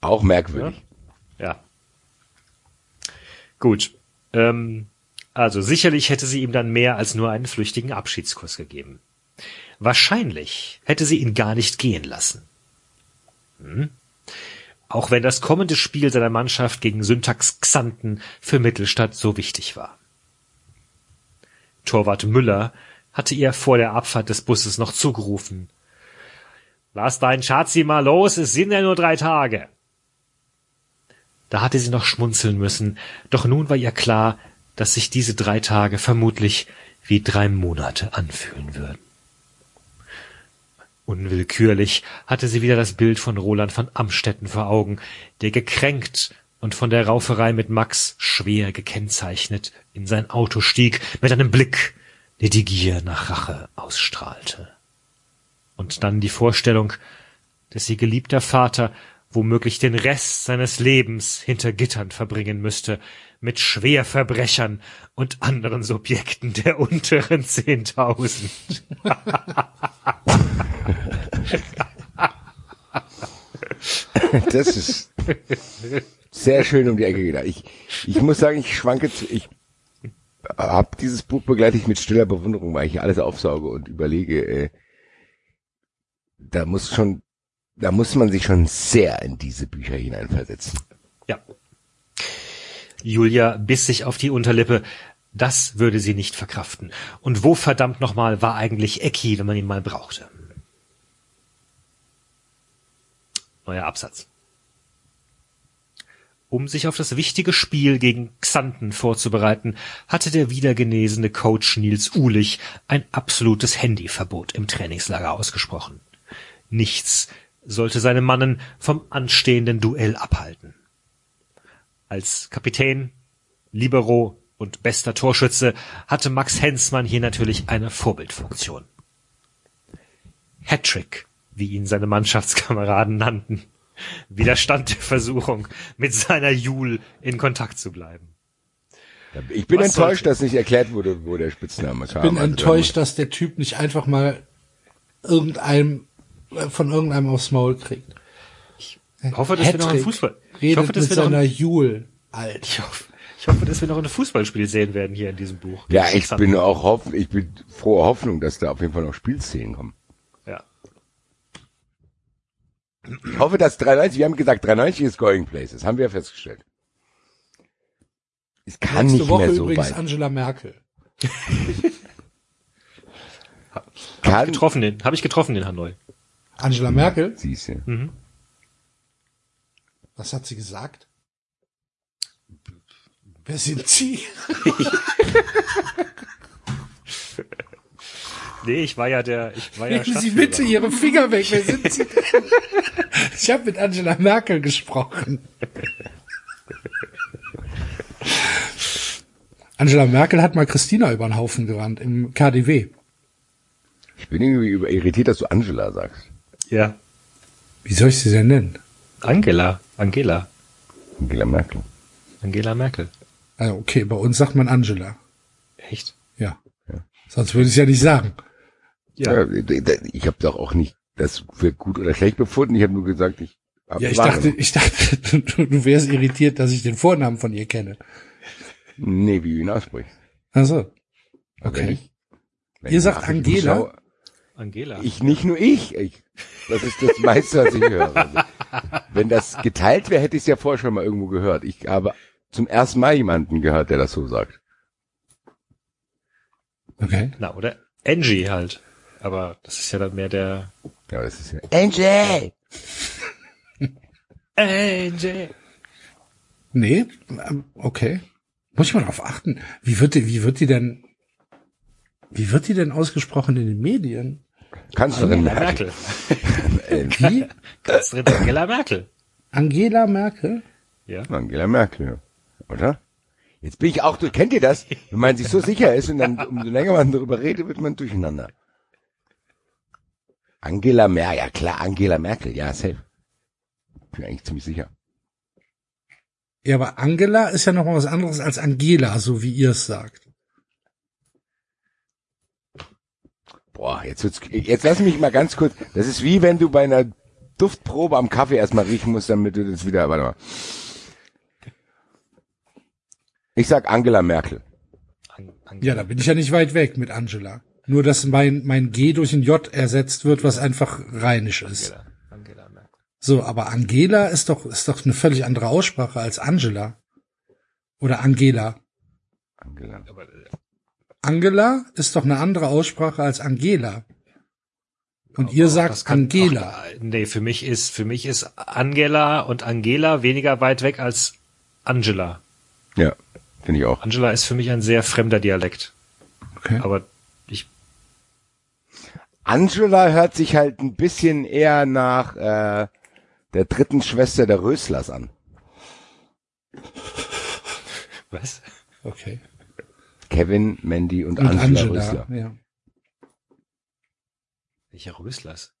Auch merkwürdig. Ja. Gut. Ähm, also sicherlich hätte sie ihm dann mehr als nur einen flüchtigen Abschiedskuss gegeben. Wahrscheinlich hätte sie ihn gar nicht gehen lassen. Hm? Auch wenn das kommende Spiel seiner Mannschaft gegen Syntax Xanten für Mittelstadt so wichtig war. Torwart Müller hatte ihr vor der Abfahrt des Busses noch zugerufen. Lass deinen Schatzi mal los, es sind ja nur drei Tage. Da hatte sie noch schmunzeln müssen, doch nun war ihr klar, dass sich diese drei Tage vermutlich wie drei Monate anfühlen würden. Unwillkürlich hatte sie wieder das Bild von Roland von Amstetten vor Augen, der gekränkt und von der Rauferei mit Max schwer gekennzeichnet in sein Auto stieg, mit einem Blick, der die Gier nach Rache ausstrahlte. Und dann die Vorstellung, dass ihr geliebter Vater womöglich den Rest seines Lebens hinter Gittern verbringen müsste, mit Schwerverbrechern und anderen Subjekten der unteren Zehntausend. Das ist sehr schön um die Ecke gedacht. Ich, ich muss sagen, ich schwanke zu, ich habe dieses Buch begleite ich mit stiller Bewunderung, weil ich alles aufsauge und überlege, äh, da muss schon, da muss man sich schon sehr in diese Bücher hineinversetzen. Ja. Julia biss sich auf die Unterlippe. Das würde sie nicht verkraften. Und wo verdammt nochmal war eigentlich Ecki, wenn man ihn mal brauchte? Neuer Absatz. Um sich auf das wichtige Spiel gegen Xanten vorzubereiten, hatte der wiedergenesene Coach Nils Uhlich ein absolutes Handyverbot im Trainingslager ausgesprochen. Nichts sollte seine Mannen vom anstehenden Duell abhalten. Als Kapitän, Libero und bester Torschütze hatte Max Hensmann hier natürlich eine Vorbildfunktion. Hattrick, wie ihn seine Mannschaftskameraden nannten, widerstand der Versuchung, mit seiner Jul in Kontakt zu bleiben. Ich bin Was enttäuscht, dass nicht erklärt wurde, wo der Spitzname kam. Ich bin Also, enttäuscht, dass der Typ nicht einfach mal irgendeinem äh, von irgendeinem aufs Maul kriegt. Ich hoffe, dass wir noch Hattrick Fußball. Ich hoffe, dass mit wir noch seiner ein, Jule. Alter. ich hoffe, ich hoffe, dass wir noch ein Fußballspiel sehen werden hier in diesem Buch. Ja, ich bin auch hoff, ich bin froher Hoffnung, dass da auf jeden Fall noch Spielszenen kommen. Ja. Ich hoffe, dass 93, wir haben gesagt, 93 ist Going Places, haben wir ja festgestellt. Es kann Nächste nicht Woche mehr so übrigens weit. Angela Merkel. Kann, Getroffen den, habe ich getroffen den Hanoi. Angela Merkel? siehst du. Mhm. Was hat sie gesagt? Wer sind Sie? Nee, ich war ja der, ich war ja Nehmen Sie bitte Ihre Finger weg. Wer sind Sie? Ich habe mit Angela Merkel gesprochen. Angela Merkel hat mal Christina über den Haufen gerannt im KDW. Ich bin irgendwie über- irritiert, dass du Angela sagst. Ja. Wie soll ich sie denn nennen? Angela, Angela, Angela Merkel. Angela Merkel. Also okay, bei uns sagt man Angela. Echt? Ja. Sonst würde ich es ja nicht sagen. Ja. Ich habe doch auch nicht das für gut oder schlecht befunden. Ich habe nur gesagt, ich hab Ja, ich wahrgenommen. dachte, ich dachte, du, du wärst irritiert, dass ich den Vornamen von ihr kenne. Nee, wie du ihn aussprichst. Also, Aber wenn okay. ich- wenn Ihr sagt Angela? schaue- Angela. Ich, nicht nur ich. ich. Das ist das meiste, was ich höre. Also, wenn das geteilt wäre, hätte ich es ja vorher schon mal irgendwo gehört. Ich habe zum ersten Mal jemanden gehört, der das so sagt. Okay. Na, oder Angie halt. Aber das ist ja dann mehr der Ja, das ist ja. Angel! Angie. Nee, ähm, okay. Muss ich mal drauf achten. Wie wird die, wie wird die denn, wie wird die denn ausgesprochen in den Medien? Kanzlerin Angela Merkel. Merkel. Wie? Kanzlerin Angela Merkel. Angela Merkel? Ja. Angela Merkel, ja. oder? Jetzt bin ich auch durch. Kennt ihr das? Wenn man sich so sicher ist und dann umso länger man darüber redet, wird man durcheinander. Angela Merkel, ja klar, Angela Merkel, ja, safe. Bin eigentlich ziemlich sicher. Ja, aber Angela ist ja noch mal was anderes als Angela, so wie ihr es sagt. Boah, jetzt wird's, jetzt lass mich mal ganz kurz. Das ist wie wenn du bei einer Duftprobe am Kaffee erstmal riechen musst, damit du das wieder, warte mal. Ich sag Angela Merkel. An Angela. Ja, da bin ich ja nicht weit weg mit Angela. Nur, dass mein, mein G durch ein J ersetzt wird, was einfach rheinisch ist. Angela. Angela Merkel. So, aber Angela ist doch, ist doch eine völlig andere Aussprache als Angela. Oder Angela. Angela. Aber, äh, Angela ist doch eine andere Aussprache als Angela. Und ihr das sagt kann- Angela. Ach, nee, für mich ist, für mich ist Angela und Angela weniger weit weg als Angela. Ja, finde ich auch. Angela ist für mich ein sehr fremder Dialekt. Okay. Aber Angela hört sich halt ein bisschen eher nach äh, der dritten Schwester der Röslers an. was? Okay. Kevin, Mandy und, Und Angela, Angela, Rösler. ja. Welcher Röslers?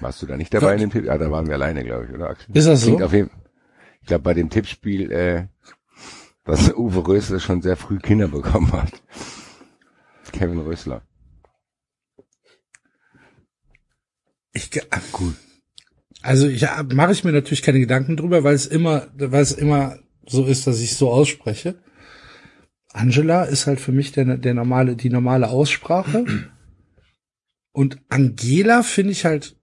Warst du da nicht dabei in dem Tipp? Ja, da waren wir alleine, glaube ich, oder Axel? Ist das so? Klingt Auf jeden, ich glaube, bei dem Tippspiel, äh, dass Uwe Rösler schon sehr früh Kinder bekommen hat. Kevin Rösler. Ich, ah, gut. Also ich mache ich mir natürlich keine Gedanken drüber, weil es immer, weil es immer so ist, dass ich so ausspreche. Angela ist halt für mich der, der normale, die normale Aussprache. Und Angela finde ich halt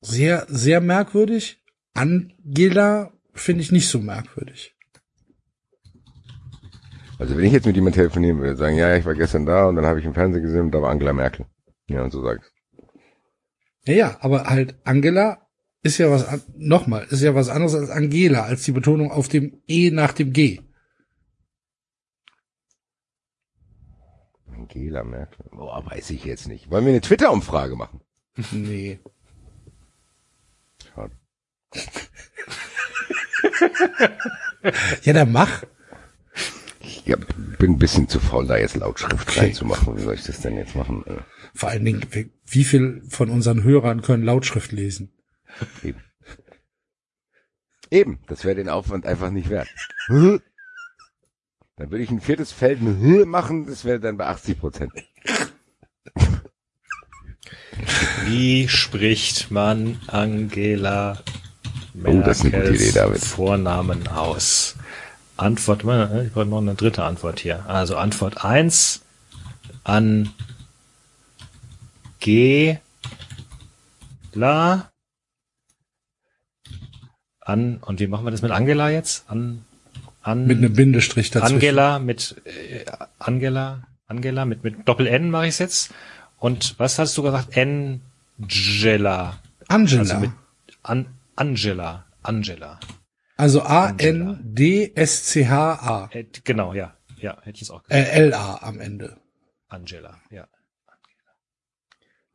sehr, sehr merkwürdig. Angela finde ich nicht so merkwürdig. Also wenn ich jetzt mit jemandem telefonieren würde, sagen, ja, ich war gestern da und dann habe ich im Fernsehen gesehen und da war Angela Merkel. Ja, und so sagst Ja, ja, aber halt Angela ist ja was, nochmal, ist ja was anderes als Angela, als die Betonung auf dem E nach dem G. Angela Merkel. Boah, weiß ich jetzt nicht. Wollen wir eine Twitter-Umfrage machen? Nee. Schade. Ja, dann mach. Ich bin ein bisschen zu faul, da jetzt Lautschrift Okay. reinzumachen. Wie soll ich das denn jetzt machen? Vor allen Dingen, wie- viel von unseren Hörern können Lautschrift lesen? Eben. Eben, das wäre den Aufwand einfach nicht wert. Dann würde ich ein viertes Feld machen, das wäre dann bei 80 Prozent. Wie spricht man Angela Oh, Idee, David. Vornamen aus? Antwort, ich brauche noch eine dritte Antwort hier. Also Antwort eins an G La an und wie machen wir das mit Angela jetzt? An an Mit einem Bindestrich dazwischen. Angela mit äh, Angela Angela mit mit Doppel N mache ich es jetzt. Und was hast du gesagt? Angela. Angela. Also mit An Angela. Angela. Also A-N-D-S-C-H-A. Äh, genau, ja. Ja, hätte ich es auch gesagt. Äh, L-A am Ende. Angela, ja.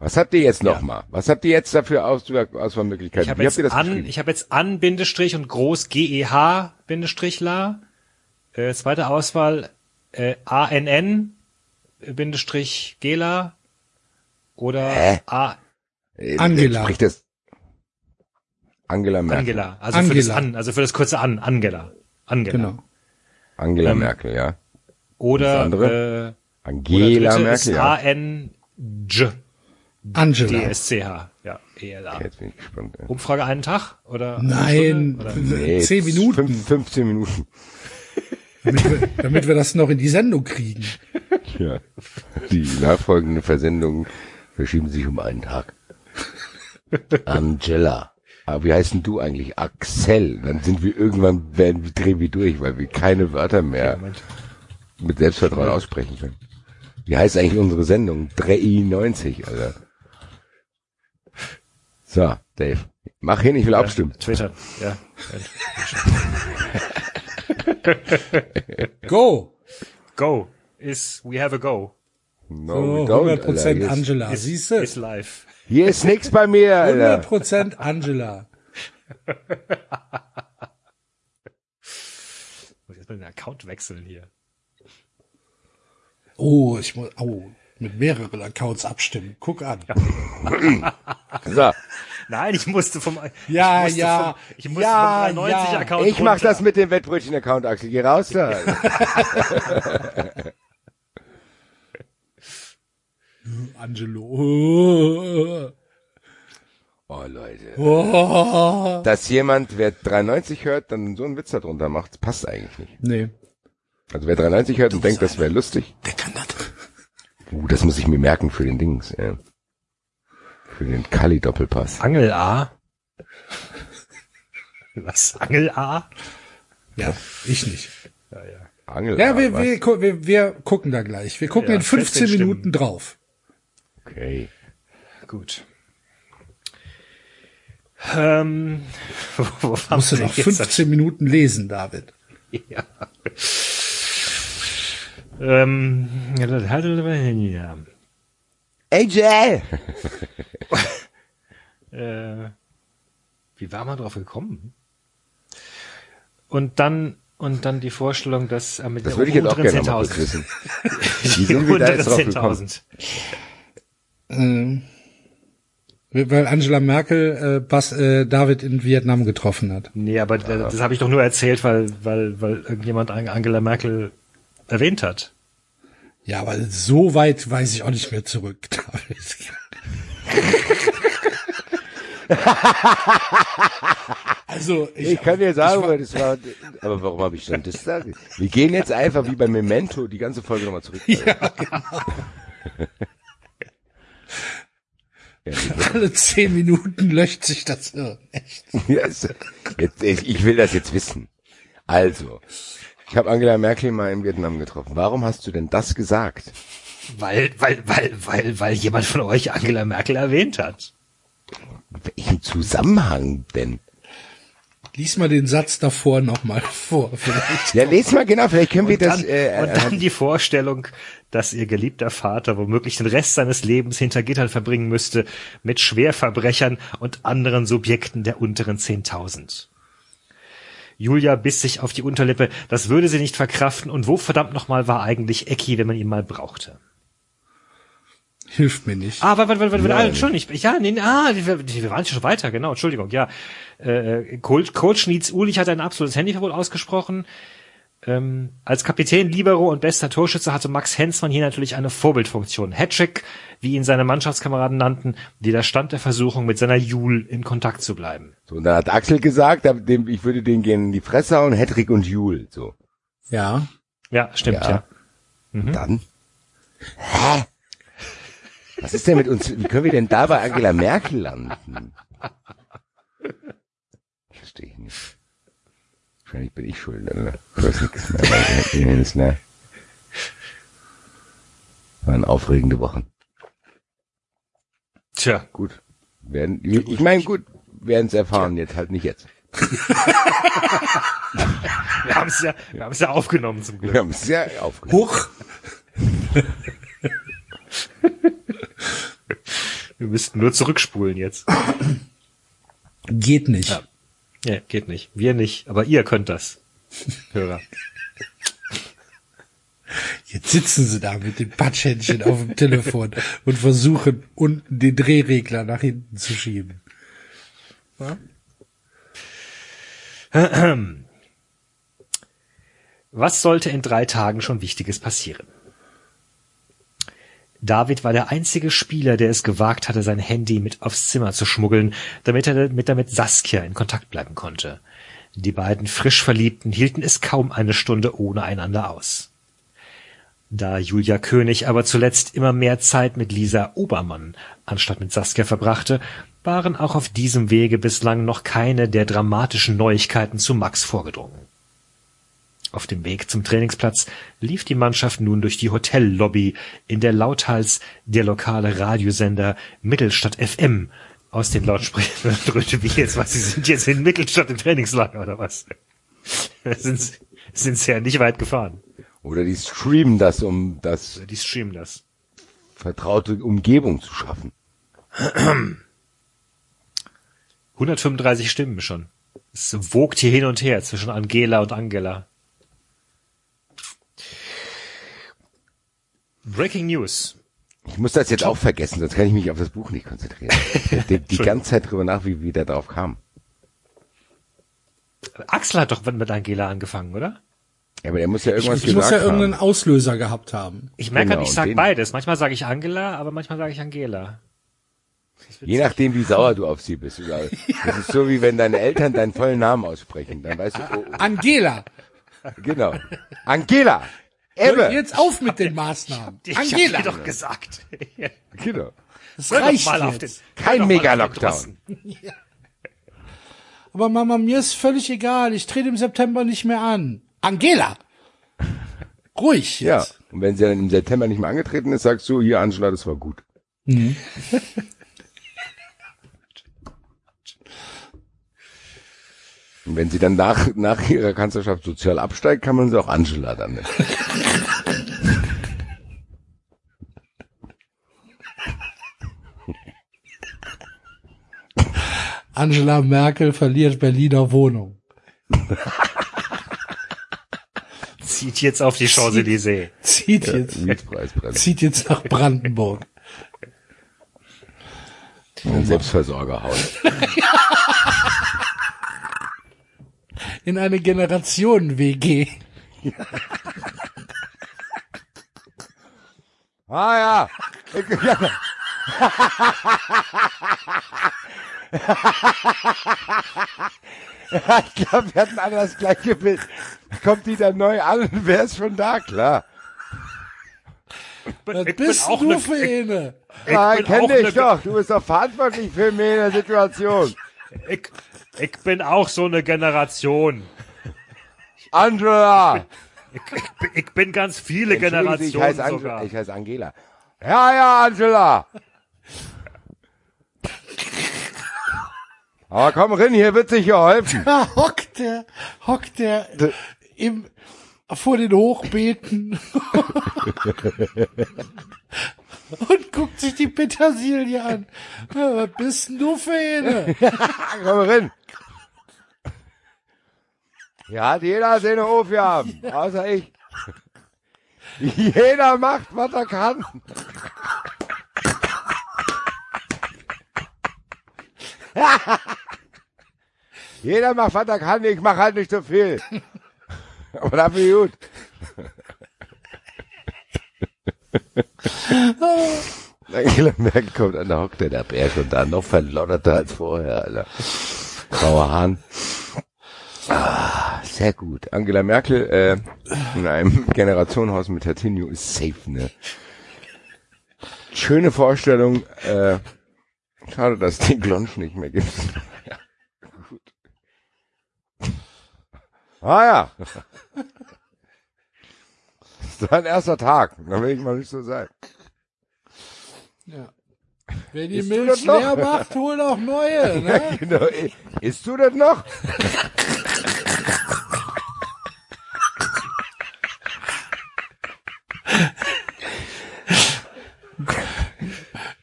Was habt ihr jetzt noch Ja. mal? Was habt ihr jetzt dafür Aus Auswahlmöglichkeiten? Ich habe Wie habt jetzt ihr das an, ich habe jetzt an Bindestrich und groß GEH Bindestrich la. Äh, zweite Auswahl äh, ANN Bindestrich Gela oder Hä? A Äh, Angela. Spricht das Angela Merkel. Angela, also für das Angela. an, also für das kurze an, Angela. Angela. Genau. Angela Ähm, Merkel, ja. Oder, äh, oder Angela ist Merkel, ja. A-N-J Angela. D-S-C-H. Ja, E-L-A. Okay, jetzt bin ich gespannt. ja. Umfrage einen Tag? Oder Nein, Stunde? Oder? Nee, zehn Minuten, Fünf, 15 Minuten. damit, wir, damit wir das noch in die Sendung kriegen. Ja. Die nachfolgenden Versendungen verschieben sich um einen Tag. Angela. Aber wie heißt denn du eigentlich? Axel. Dann sind wir irgendwann, werden, drehen wir durch, weil wir keine Wörter mehr mit Selbstvertrauen aussprechen können. Wie heißt eigentlich unsere Sendung? 390, Alter. So, Dave. Mach hin, ich will abstimmen. Twitter, ja. Go! Go is, we have a go. No, So, we don't, 100% Alter. Hier ist, Angela. Is, Siehste? is live. hier ist nix bei mir, Alter. 100% Angela. Muss jetzt mal den Account wechseln hier. Oh, ich muss, oh, mit mehreren Accounts abstimmen. Guck an. So, Nein, ich musste vom, Ja, ich musste ja, vom, ich musste ja, vom 390 ja. Account ich mach runter. das mit dem Wettbrötchen-Account, Axel. Geh raus da. Angelo. Oh, Leute. oh. Dass jemand, wer 93 hört, dann so einen Witz darunter macht, passt eigentlich nicht. Nee. Also wer 93 hört und denkt, das wäre lustig. Der kann das. Uh, das muss ich mir merken für den Dings. Ja. Für den Kali-Doppelpass. Angel A. Was? Angel A? Ja, ich nicht. Ja, ja. Angel. Ja, wir, wir, gu- wir, wir gucken da gleich. Wir gucken Ja, in 15 15 Minuten drauf. Okay. Gut. Ähm, wo, wo Musst du noch denn jetzt? 15 Minuten lesen, David. Ja. Ähm, ja. AJ! Äh, wie war man drauf gekommen? Und dann und dann die Vorstellung, dass äh, mit Das der würde ich jetzt auch unteren gerne mal kurz 10.000. wissen. Wie sind wir da jetzt drauf gekommen? 10.000. Ähm, weil Angela Merkel äh, Bas, äh, David in Vietnam getroffen hat. Nee, aber äh, das habe ich doch nur erzählt, weil, weil, weil irgendjemand Ang- Angela Merkel erwähnt hat. Ja, aber so weit weiß ich auch nicht mehr zurück, also ich, Ich kann dir sagen, ich war- weil das war, aber warum habe ich dann das da? Wir gehen jetzt einfach wie bei Memento die ganze Folge nochmal zurück. Ja, Ja, alle zehn Minuten löscht sich das Hirn. Echt. Yes. Jetzt, ich ich will das jetzt wissen. Also, ich habe Angela Merkel mal in Vietnam getroffen. Warum hast du denn das gesagt? Weil, weil, weil, weil, weil jemand von euch Angela Merkel erwähnt hat. Welchen Zusammenhang denn? Lies mal den Satz davor nochmal vor, vielleicht. Ja, les mal genau, vielleicht können wir Und das, dann, äh, und dann die Vorstellung, dass ihr geliebter Vater womöglich den Rest seines Lebens hinter Gittern verbringen müsste mit Schwerverbrechern und anderen Subjekten der unteren 10.000. Julia biss sich auf die Unterlippe, das würde sie nicht verkraften und wo verdammt nochmal war eigentlich Ecki, wenn man ihn mal brauchte. Hilft mir nicht. Ah, warte, warte, warte, warte, ah, Entschuldigung, ich, ja, nee, ah, wir, wir waren schon weiter, genau, Entschuldigung, ja. Äh, Coach, Coach Nietz Ulich hat ein absolutes Handyverbot ausgesprochen. Ähm, als Kapitän, Libero und bester Torschütze hatte Max Hensmann hier natürlich eine Vorbildfunktion. Hattrick, wie ihn seine Mannschaftskameraden nannten, widerstand der Versuchung, mit seiner Jul in Kontakt zu bleiben. so, und dann hat Axel gesagt, ich würde den gerne in die Fresse hauen, Hedrick und Jul, so. Ja. Ja, stimmt, Ja. ja. Und Dann? Hä? Was ist denn mit uns, wie können wir denn da bei Angela Merkel landen? Verstehe ich nicht. Wahrscheinlich bin ich schuld, oder? Ich weiß nichts mehr, weil ich- ne? Waren aufregende Wochen. Tja, Gut. Werden, ich meine, gut, werden es erfahren, jetzt halt nicht jetzt. wir haben es ja, wir haben es ja aufgenommen zum Glück. Wir haben es sehr aufgenommen. Huch. Wir müssten nur zurückspulen jetzt. Geht nicht. Ja. Ja, geht nicht. Wir nicht, aber ihr könnt das. Hörer. Jetzt sitzen sie da mit den Patschhändchen auf dem Telefon und versuchen unten den Drehregler nach hinten zu schieben. Was sollte in drei Tagen schon Wichtiges passieren? David war der einzige Spieler, der es gewagt hatte, sein Handy mit aufs Zimmer zu schmuggeln, damit er mit damit Saskia in Kontakt bleiben konnte. Die beiden frisch Verliebten hielten es kaum eine Stunde ohne einander aus. Da Julia König aber zuletzt immer mehr Zeit mit Lisa Obermann anstatt mit Saskia verbrachte, waren auch auf diesem Wege bislang noch keine der dramatischen Neuigkeiten zu Max vorgedrungen. Auf dem Weg zum Trainingsplatz lief die Mannschaft nun durch die Hotellobby, in der lauthals der lokale Radiosender Mittelstadt FM aus den Lautsprechern dröhnte, wie jetzt, was, Sie sind jetzt in Mittelstadt im Trainingslager oder was? sind, sind sie ja nicht weit gefahren. Oder die streamen das, um das Die streamen das. vertraute Umgebung zu schaffen. 135 Stimmen schon. Es wogt hier hin und her zwischen Angela und Angela. Breaking News. Ich muss das jetzt auch vergessen, sonst kann ich mich auf das Buch nicht konzentrieren. Ich denk die ganze Zeit drüber nach, wie, wie der drauf kam. Axel hat doch mit Angela angefangen, oder? Ja, aber der muss ja irgendwas Ich gesagt muss ja irgendeinen haben. Auslöser gehabt haben. Ich merke Genau, halt, ich sag beides. Manchmal sage ich Angela, aber manchmal sage ich Angela. Je nachdem, wie sauer du auf sie bist. Oder? Das ist so, wie wenn deine Eltern deinen vollen Namen aussprechen. Dann weißt du, oh, Angela, oh, genau. Angela! Ebbe! jetzt auf mit den Maßnahmen. Ich hab Angela, dir doch gesagt. Genau. das reicht mal auf den, jetzt. Kein Mega-Lockdown. Aber Mama, mir ist völlig egal. Ich trete im September nicht mehr an. Angela! Ruhig Ja. jetzt. Und wenn sie dann im September nicht mehr angetreten ist, sagst du, hier, Angela, das war gut. Und wenn sie dann nach, nach ihrer Kanzlerschaft sozial absteigt, kann man sie auch Angela dann nennen. Angela Merkel verliert Berliner Wohnung. Zieht jetzt auf die Champs-Élysées. Zieht jetzt, Mietpreis brennt. zieht jetzt nach Brandenburg. Ein Selbstversorgerhaus. In eine Generationen-WG. Ah ja. Ich, ja. ich glaube, wir hatten alle das gleiche Bild. Kommt die dann neu an und wer ist schon da? Klar. Was Ich bin bist auch du ne- für eine? Ah, bin kenn auch dich ne- doch. Du bist doch verantwortlich für mich in der Situation. Ich, ich bin auch so eine Generation. Angela. Ich, ich, bin- ich bin ganz viele Generationen ich heiße, Angela, sogar. ich heiße Angela. Ja, ja, Angela. Aber komm rein, hier wird sich geholfen. Da hockt der, hockt der im, vor den Hochbeeten und guckt sich die Petersilie an. Ja, was bist denn du für eine? komm rein. Hier hat jeder seine Aufgaben, außer ich. Jeder macht, was er kann. Jeder macht, was er kann, ich mach halt nicht so viel. Aber dafür gut. Angela Merkel kommt an, da hockt der der Bär schon da, noch verlotterter als vorher, Alter. Grauer Hahn. Ah, sehr gut. Angela Merkel äh, in einem Generationenhaus mit Tertinio ist safe, ne? Schöne Vorstellung. Äh, schade, dass es den Glonsch nicht mehr gibt. ja, gut. Ah ja. Das war ein erster Tag. Da will ich mal nicht so sein. Ja. Wer die Isst Milch leer macht, hol auch neue, ne? Genau. Isst du das noch?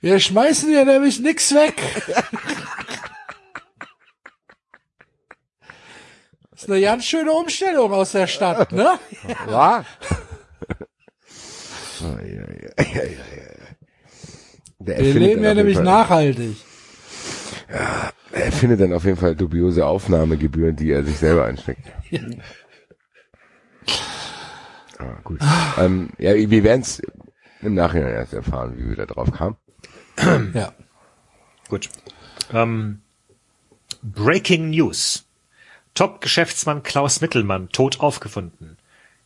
Wir schmeißen hier nämlich nix weg. Das ist eine ganz schöne Umstellung aus der Stadt, ne? Ja. Ja, ja, ja, ja, ja. Wir leben ja nämlich Fall- nachhaltig. Er findet dann auf jeden Fall dubiose Aufnahmegebühren, die er sich selber einsteckt. Ah, gut. ähm, ja, wir werden es im Nachhinein erst erfahren, wie wir da drauf kamen. Ja. Gut. Ähm, Breaking News. Top-Geschäftsmann Klaus Mittelmann tot aufgefunden.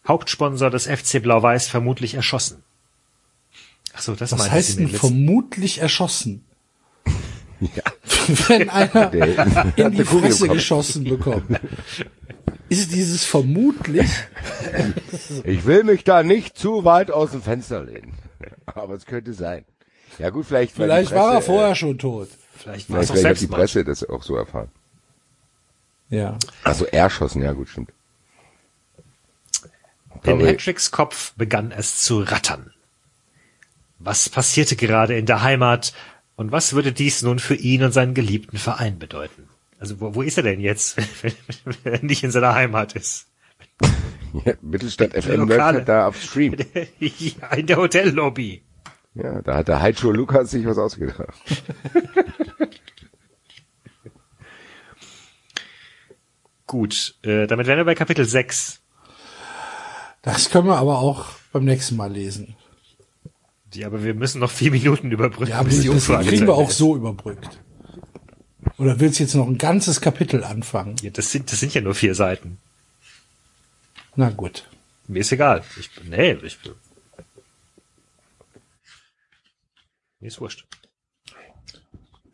Hauptsponsor des FC Blau-Weiß vermutlich erschossen. Ach so, das Was meinte heißt denn vermutlich erschossen? Ja. Wenn einer in hat die Fresse geschossen bekommt. Ist dieses vermutlich? Ich will mich da nicht zu weit aus dem Fenster lehnen. Aber es könnte sein. Ja gut, vielleicht, Vielleicht war er Presse, vorher Äh, schon tot. Vielleicht war es vielleicht, hat die. Presse das auch so erfahren. Ja. Also erschossen, ja gut, stimmt. In Hedricks Kopf begann es zu rattern. Was passierte gerade in der Heimat und was würde dies nun für ihn und seinen geliebten Verein bedeuten? Also wo, wo ist er denn jetzt, wenn, wenn er nicht in seiner Heimat ist? Ja, Mittelstadt FM läuft da auf Stream. ja, in der Hotellobby. Ja, da hat der Heidschuh Lukas sich was ausgedacht. Gut, äh, damit wären wir bei Kapitel 6. Das können wir aber auch beim nächsten Mal lesen. Ja, aber wir müssen noch vier Minuten überbrücken, Ja, aber bis das die das Umfrage kriegen wir auch so überbrückt. Oder willst du jetzt noch ein ganzes Kapitel anfangen? Ja, das sind, das sind ja nur vier Seiten. Na gut. Mir ist egal. Ich, nee, ich, mir ist wurscht.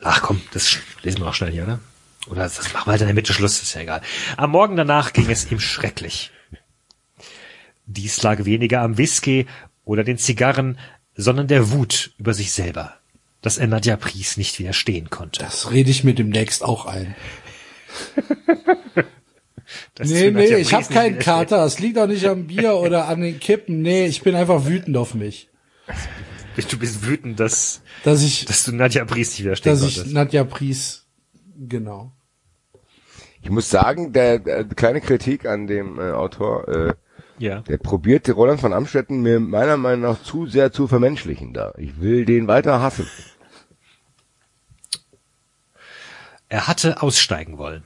Ach komm, das lesen wir noch schnell hier, oder? Oder das machen wir halt in der Mitte Schluss, ist ja egal. Am Morgen danach ging es ihm schrecklich. Dies lag weniger am Whisky oder den Zigarren, sondern der Wut über sich selber, dass er Nadja Pries nicht widerstehen konnte. Das rede ich mir demnächst auch ein. Dass Nee, nee, Nadja ich habe keinen Kater. Es liegt auch nicht am Bier oder an den Kippen. Nee, ich bin einfach wütend auf mich. Du bist wütend, dass, Dass ich, dass du Nadja Pries nicht widerstehen dass ich konntest. Nadja Pries, genau. Ich muss sagen, der, der kleine Kritik an dem äh, Autor, äh, Ja. der probiert die Roland von Amstetten mir meiner Meinung nach zu sehr zu vermenschlichen da. Ich will den weiter hassen. Er hatte aussteigen wollen.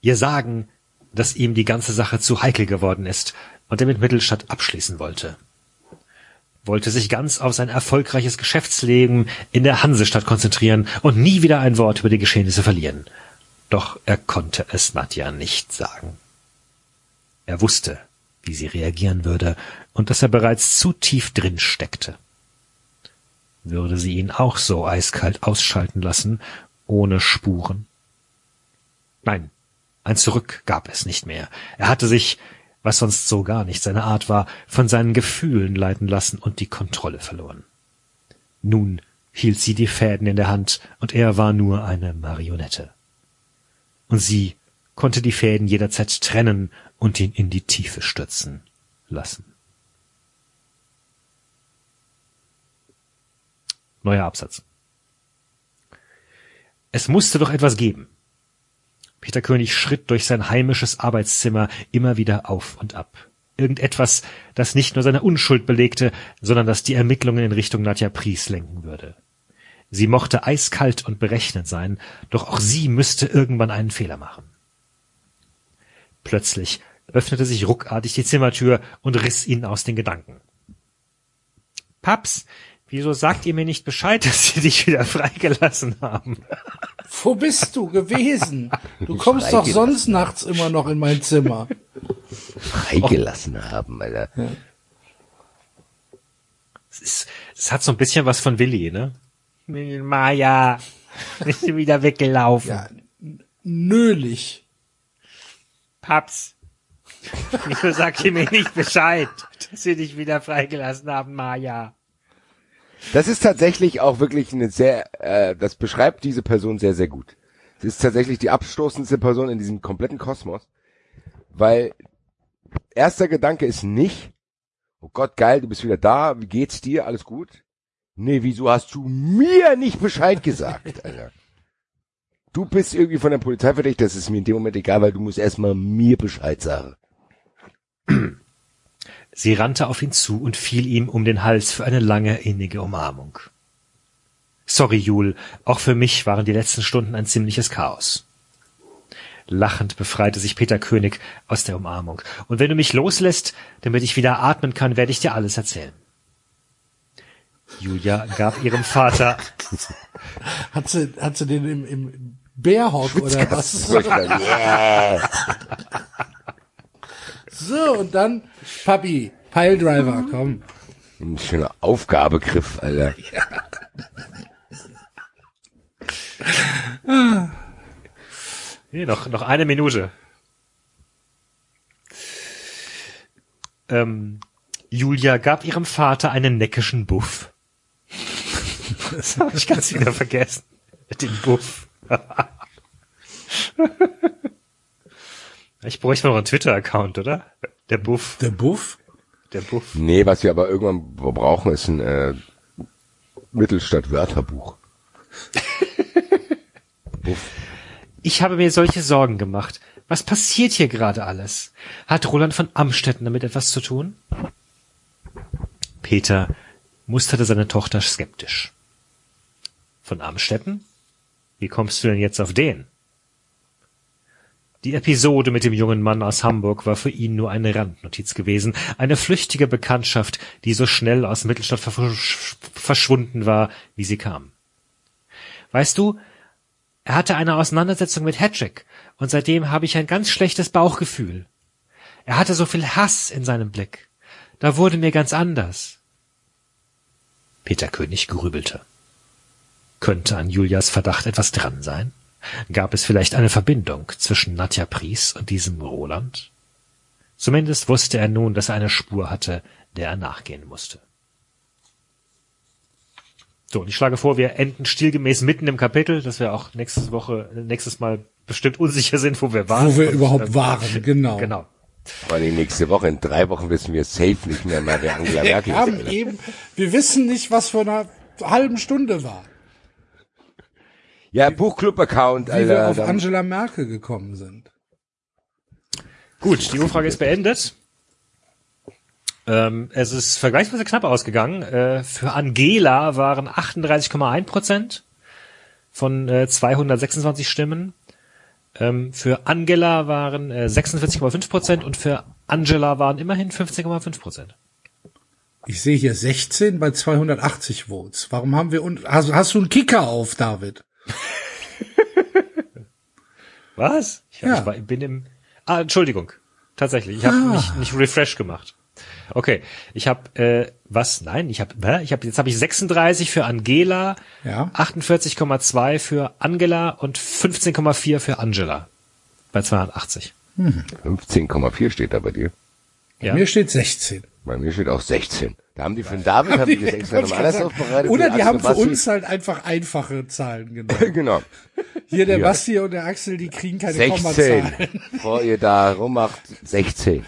Ihr sagen, dass ihm die ganze Sache zu heikel geworden ist und er mit Mittelstadt abschließen wollte. Wollte sich ganz auf sein erfolgreiches Geschäftsleben in der Hansestadt konzentrieren und nie wieder ein Wort über die Geschehnisse verlieren. Doch er konnte es Nadja nicht sagen. Er wusste, wie sie reagieren würde und dass er bereits zu tief drin steckte. Würde sie ihn auch so eiskalt ausschalten lassen, ohne Spuren? Nein, ein Zurück gab es nicht mehr. Er hatte sich, was sonst so gar nicht seine Art war, von seinen Gefühlen leiten lassen und die Kontrolle verloren. Nun hielt sie die Fäden in der Hand, und er war nur eine Marionette. und sie konnte die Fäden jederzeit trennen und ihn in die Tiefe stürzen lassen. Neuer Absatz. Es musste doch etwas geben. Peter König schritt durch sein heimisches Arbeitszimmer immer wieder auf und ab. Irgendetwas, das nicht nur seine Unschuld belegte, sondern das die Ermittlungen in Richtung Nadja Pries lenken würde. Sie mochte eiskalt und berechnend sein, doch auch sie müsste irgendwann einen Fehler machen. Plötzlich öffnete sich ruckartig die Zimmertür und riss ihn aus den Gedanken. Paps, wieso sagt ihr mir nicht Bescheid, dass sie dich wieder freigelassen haben? Wo bist du gewesen? Du kommst doch sonst nachts immer noch in mein Zimmer. Freigelassen haben, Alter. Es, ist, es hat so ein bisschen was von Willi, ne? Maja, bist du wieder weggelaufen? Ja, nölig. Paps, wieso sagt ihr mir nicht Bescheid, dass sie dich wieder freigelassen haben, Maja? Das ist tatsächlich auch wirklich eine sehr, äh, das beschreibt diese Person sehr, sehr gut. Sie ist tatsächlich die abstoßendste Person in diesem kompletten Kosmos, weil erster Gedanke ist nicht, oh Gott, geil, du bist wieder da, wie geht's dir, alles gut? Nee, wieso hast du mir nicht Bescheid gesagt, Alter? Du bist irgendwie von der Polizei verdächtigt, das ist mir in dem Moment egal, weil du musst erstmal mir Bescheid sagen. Sie rannte auf ihn zu und fiel ihm um den Hals für eine lange, innige Umarmung. Sorry, Jul, auch für mich waren die letzten Stunden ein ziemliches Chaos. Lachend befreite sich Peter König aus der Umarmung. Und wenn du mich loslässt, damit ich wieder atmen kann, werde ich dir alles erzählen. Julia gab ihrem Vater. Hat sie, hat sie den im, im Bärhock oder was? Yeah. So, und dann, Papi, Piledriver, komm. Ein schöner Aufgabegriff, Alter. Nee, noch, noch eine Minute. Ähm, Julia gab ihrem Vater einen neckischen Buff. Das habe ich ganz wieder vergessen. Den Buff. Ich bräuchte noch einen Twitter-Account, oder? Der Buff. Der Buff? Der Buff. Nee, was wir aber irgendwann brauchen, ist ein äh, Mittelstadt-Wörterbuch. Ich habe mir solche Sorgen gemacht. Was passiert hier gerade alles? Hat Roland von Amstetten damit etwas zu tun? Peter musterte seine Tochter skeptisch. Von Amstetten? Wie kommst du denn jetzt auf den? Die Episode mit dem jungen Mann aus Hamburg war für ihn nur eine Randnotiz gewesen, eine flüchtige Bekanntschaft, die so schnell aus Mittelstadt versch verschwunden war, wie sie kam. Weißt du, er hatte eine Auseinandersetzung mit Hedrick, und seitdem habe ich ein ganz schlechtes Bauchgefühl. Er hatte so viel Hass in seinem Blick. Da wurde mir ganz anders. Peter König grübelte. Könnte an Julias Verdacht etwas dran sein? Gab es vielleicht eine Verbindung zwischen Nadja Pries und diesem Roland? Zumindest wusste er nun, dass er eine Spur hatte, der er nachgehen musste. So, und ich schlage vor, wir enden stilgemäß mitten im Kapitel, dass wir auch nächste Woche, nächstes Mal bestimmt unsicher sind, wo wir waren. Wo wir Und, überhaupt ähm, waren, genau. Genau. Vor allem nächste Woche, in drei Wochen wissen wir safe nicht mehr mal, wer Angela Merkel Wir haben ist. Eben, wir wissen nicht, was vor einer halben Stunde war, Ja, Buchclub-Account, wie wir Alter. auf dann- Angela Merkel gekommen sind. Gut, die Umfrage ist beendet. Ähm, es ist vergleichsweise knapp ausgegangen. Äh, für Angela waren 38,1 Prozent von äh, 226 Stimmen. Ähm, für Angela waren äh, 46,5 Prozent und für Angela waren immerhin 15,5 Prozent. Ich sehe hier 16 bei 280 Votes. Warum haben wir, un hast, hast du einen Kicker auf, David? Was? Ich, Ja. ich war, bin im. Ah, Entschuldigung. Tatsächlich. Ich habe Ah. nicht, nicht refresh gemacht. Okay. Ich habe äh, was? Nein, ich habe ich habe jetzt habe ich 36 für Angela, Ja. 48,2 für Angela und 15,4 für Angela bei 280. 15,4 steht da bei dir. Ja. Mir steht 16. Bei mir steht auch 16. Da haben die für den David, haben die das extra nochmal anders aufbereitet. Oder für die haben für uns halt einfach einfache Zahlen genommen. Genau. Hier der Ja. Basti und der Axel, die kriegen keine 16. Kommazahlen. Bevor ihr da rummacht, 16.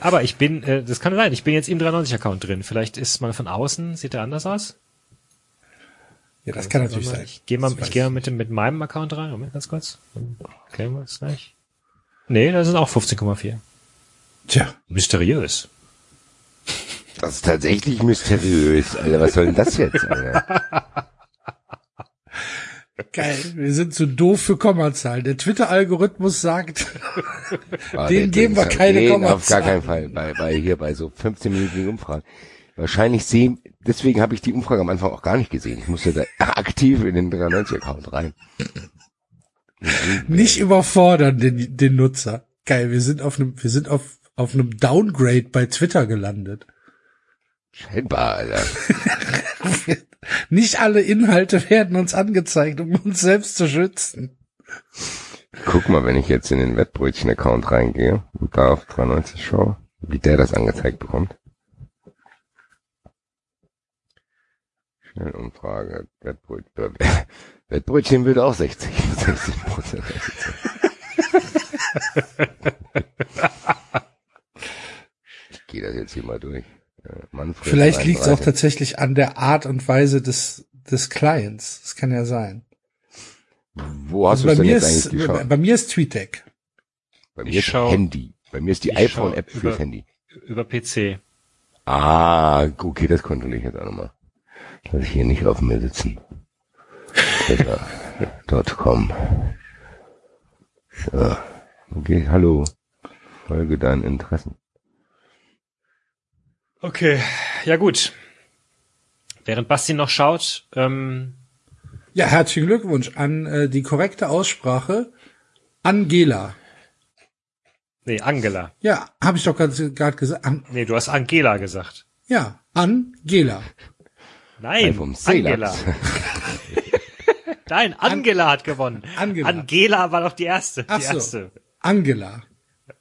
Aber ich bin, äh, das kann sein, ich bin jetzt im 93-Account drin. Vielleicht ist man von außen, sieht der anders aus? Ja, das kann natürlich sein. Ich gehe mal, ich gehe mal mit, dem, mit meinem Account rein. Moment, ganz kurz. Dann klären wir es gleich. Nee, das sind auch 15,4. Tja, Mysteriös. Das ist tatsächlich mysteriös, Alter. Was soll denn das jetzt, Alter? geil. Wir sind zu doof für Kommazahlen. Der Twitter-Algorithmus sagt, Ah, Denen den- geben wir keine den Kommazahlen. Auf gar keinen Fall. Bei, bei hier, bei so 15-minütigen Umfragen. Wahrscheinlich sehen, deswegen habe ich die Umfrage am Anfang auch gar nicht gesehen. Ich musste da aktiv in den 93-Account rein. nicht überfordern den, den Nutzer. Geil, wir sind auf einem, wir sind auf, auf einem Downgrade bei Twitter gelandet. Scheinbar, Alter. Nicht alle Inhalte werden uns angezeigt, um uns selbst zu schützen. Guck mal, wenn ich jetzt in den Wettbrötchen-Account reingehe und da auf 93 schaue, wie der das angezeigt bekommt. Schnellumfrage, Wettbrötchen. Wettbrötchen wird auch 60, 60 Prozent. Ich gehe das jetzt hier mal durch. Manfred Vielleicht liegt es auch 33. tatsächlich an der Art und Weise des, des Clients. Das kann ja sein. Wo hast Also du bei es denn mir jetzt ist, eigentlich geschaut? bei mir ist TweetDeck. Bei Ich mir ist schau- Handy. Bei mir ist die ich iPhone-App fürs Handy. Über PC. Ah, okay, das kontrolliere ich jetzt auch nochmal. Lass ich hier nicht auf mir sitzen. Twitter.com. So. Okay, hallo. Folge deinen Interessen. Okay, ja gut. Während Basti noch schaut, ähm, Ja, herzlichen Glückwunsch an äh, die korrekte Aussprache. Angela. nee, Angela. Ja, habe ich doch gerade gesagt. An, Nee, du hast Angela gesagt. ja, Angela. Nein, vom Angela. Nein, Angela hat gewonnen. Angela. Angela war doch die erste. Ach die so. erste. Angela.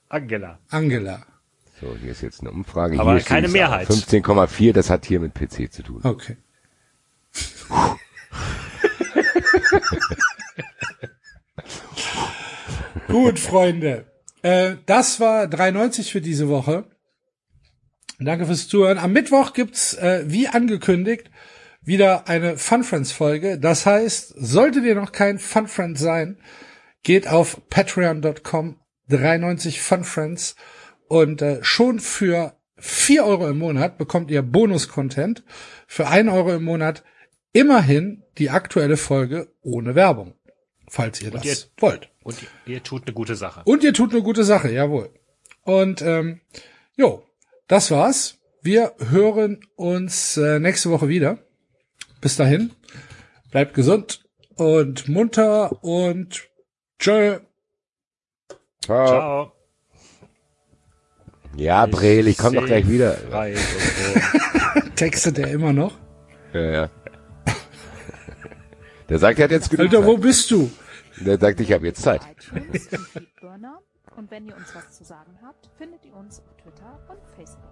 Angela. Angela. So, hier ist jetzt eine Umfrage. Aber hier keine. Mehrheit. 15,4, das hat hier mit PC zu tun. Okay. Gut, Freunde. Äh, das war 3,90 für diese Woche. Danke fürs Zuhören. Am Mittwoch gibt's, äh, wie angekündigt, wieder eine Fun Friends Folge. Das heißt, solltet ihr noch kein Fun Friend sein, geht auf patreon.com 93 Fun Friends und äh, schon für 4 Euro im Monat bekommt ihr Bonus-Content. Für 1 Euro im Monat immerhin die aktuelle Folge ohne Werbung, falls ihr das ihr- wollt. Und ihr tut eine gute Sache. Und ihr tut eine gute Sache, jawohl. Und ähm, jo, das war's. Wir hören uns äh, nächste Woche wieder. Bis dahin, bleibt gesund und munter und tschö. Ciao. Ciao. Ja, Brel, ich komm doch gleich wieder. Frei und so. Textet er immer noch? Ja, ja. Der sagt, er hat jetzt genug Alter, wo Zeit. bist du? Der sagt, ich habe jetzt Zeit. Und wenn ihr uns was zu sagen habt, findet ihr uns auf Twitter und Facebook.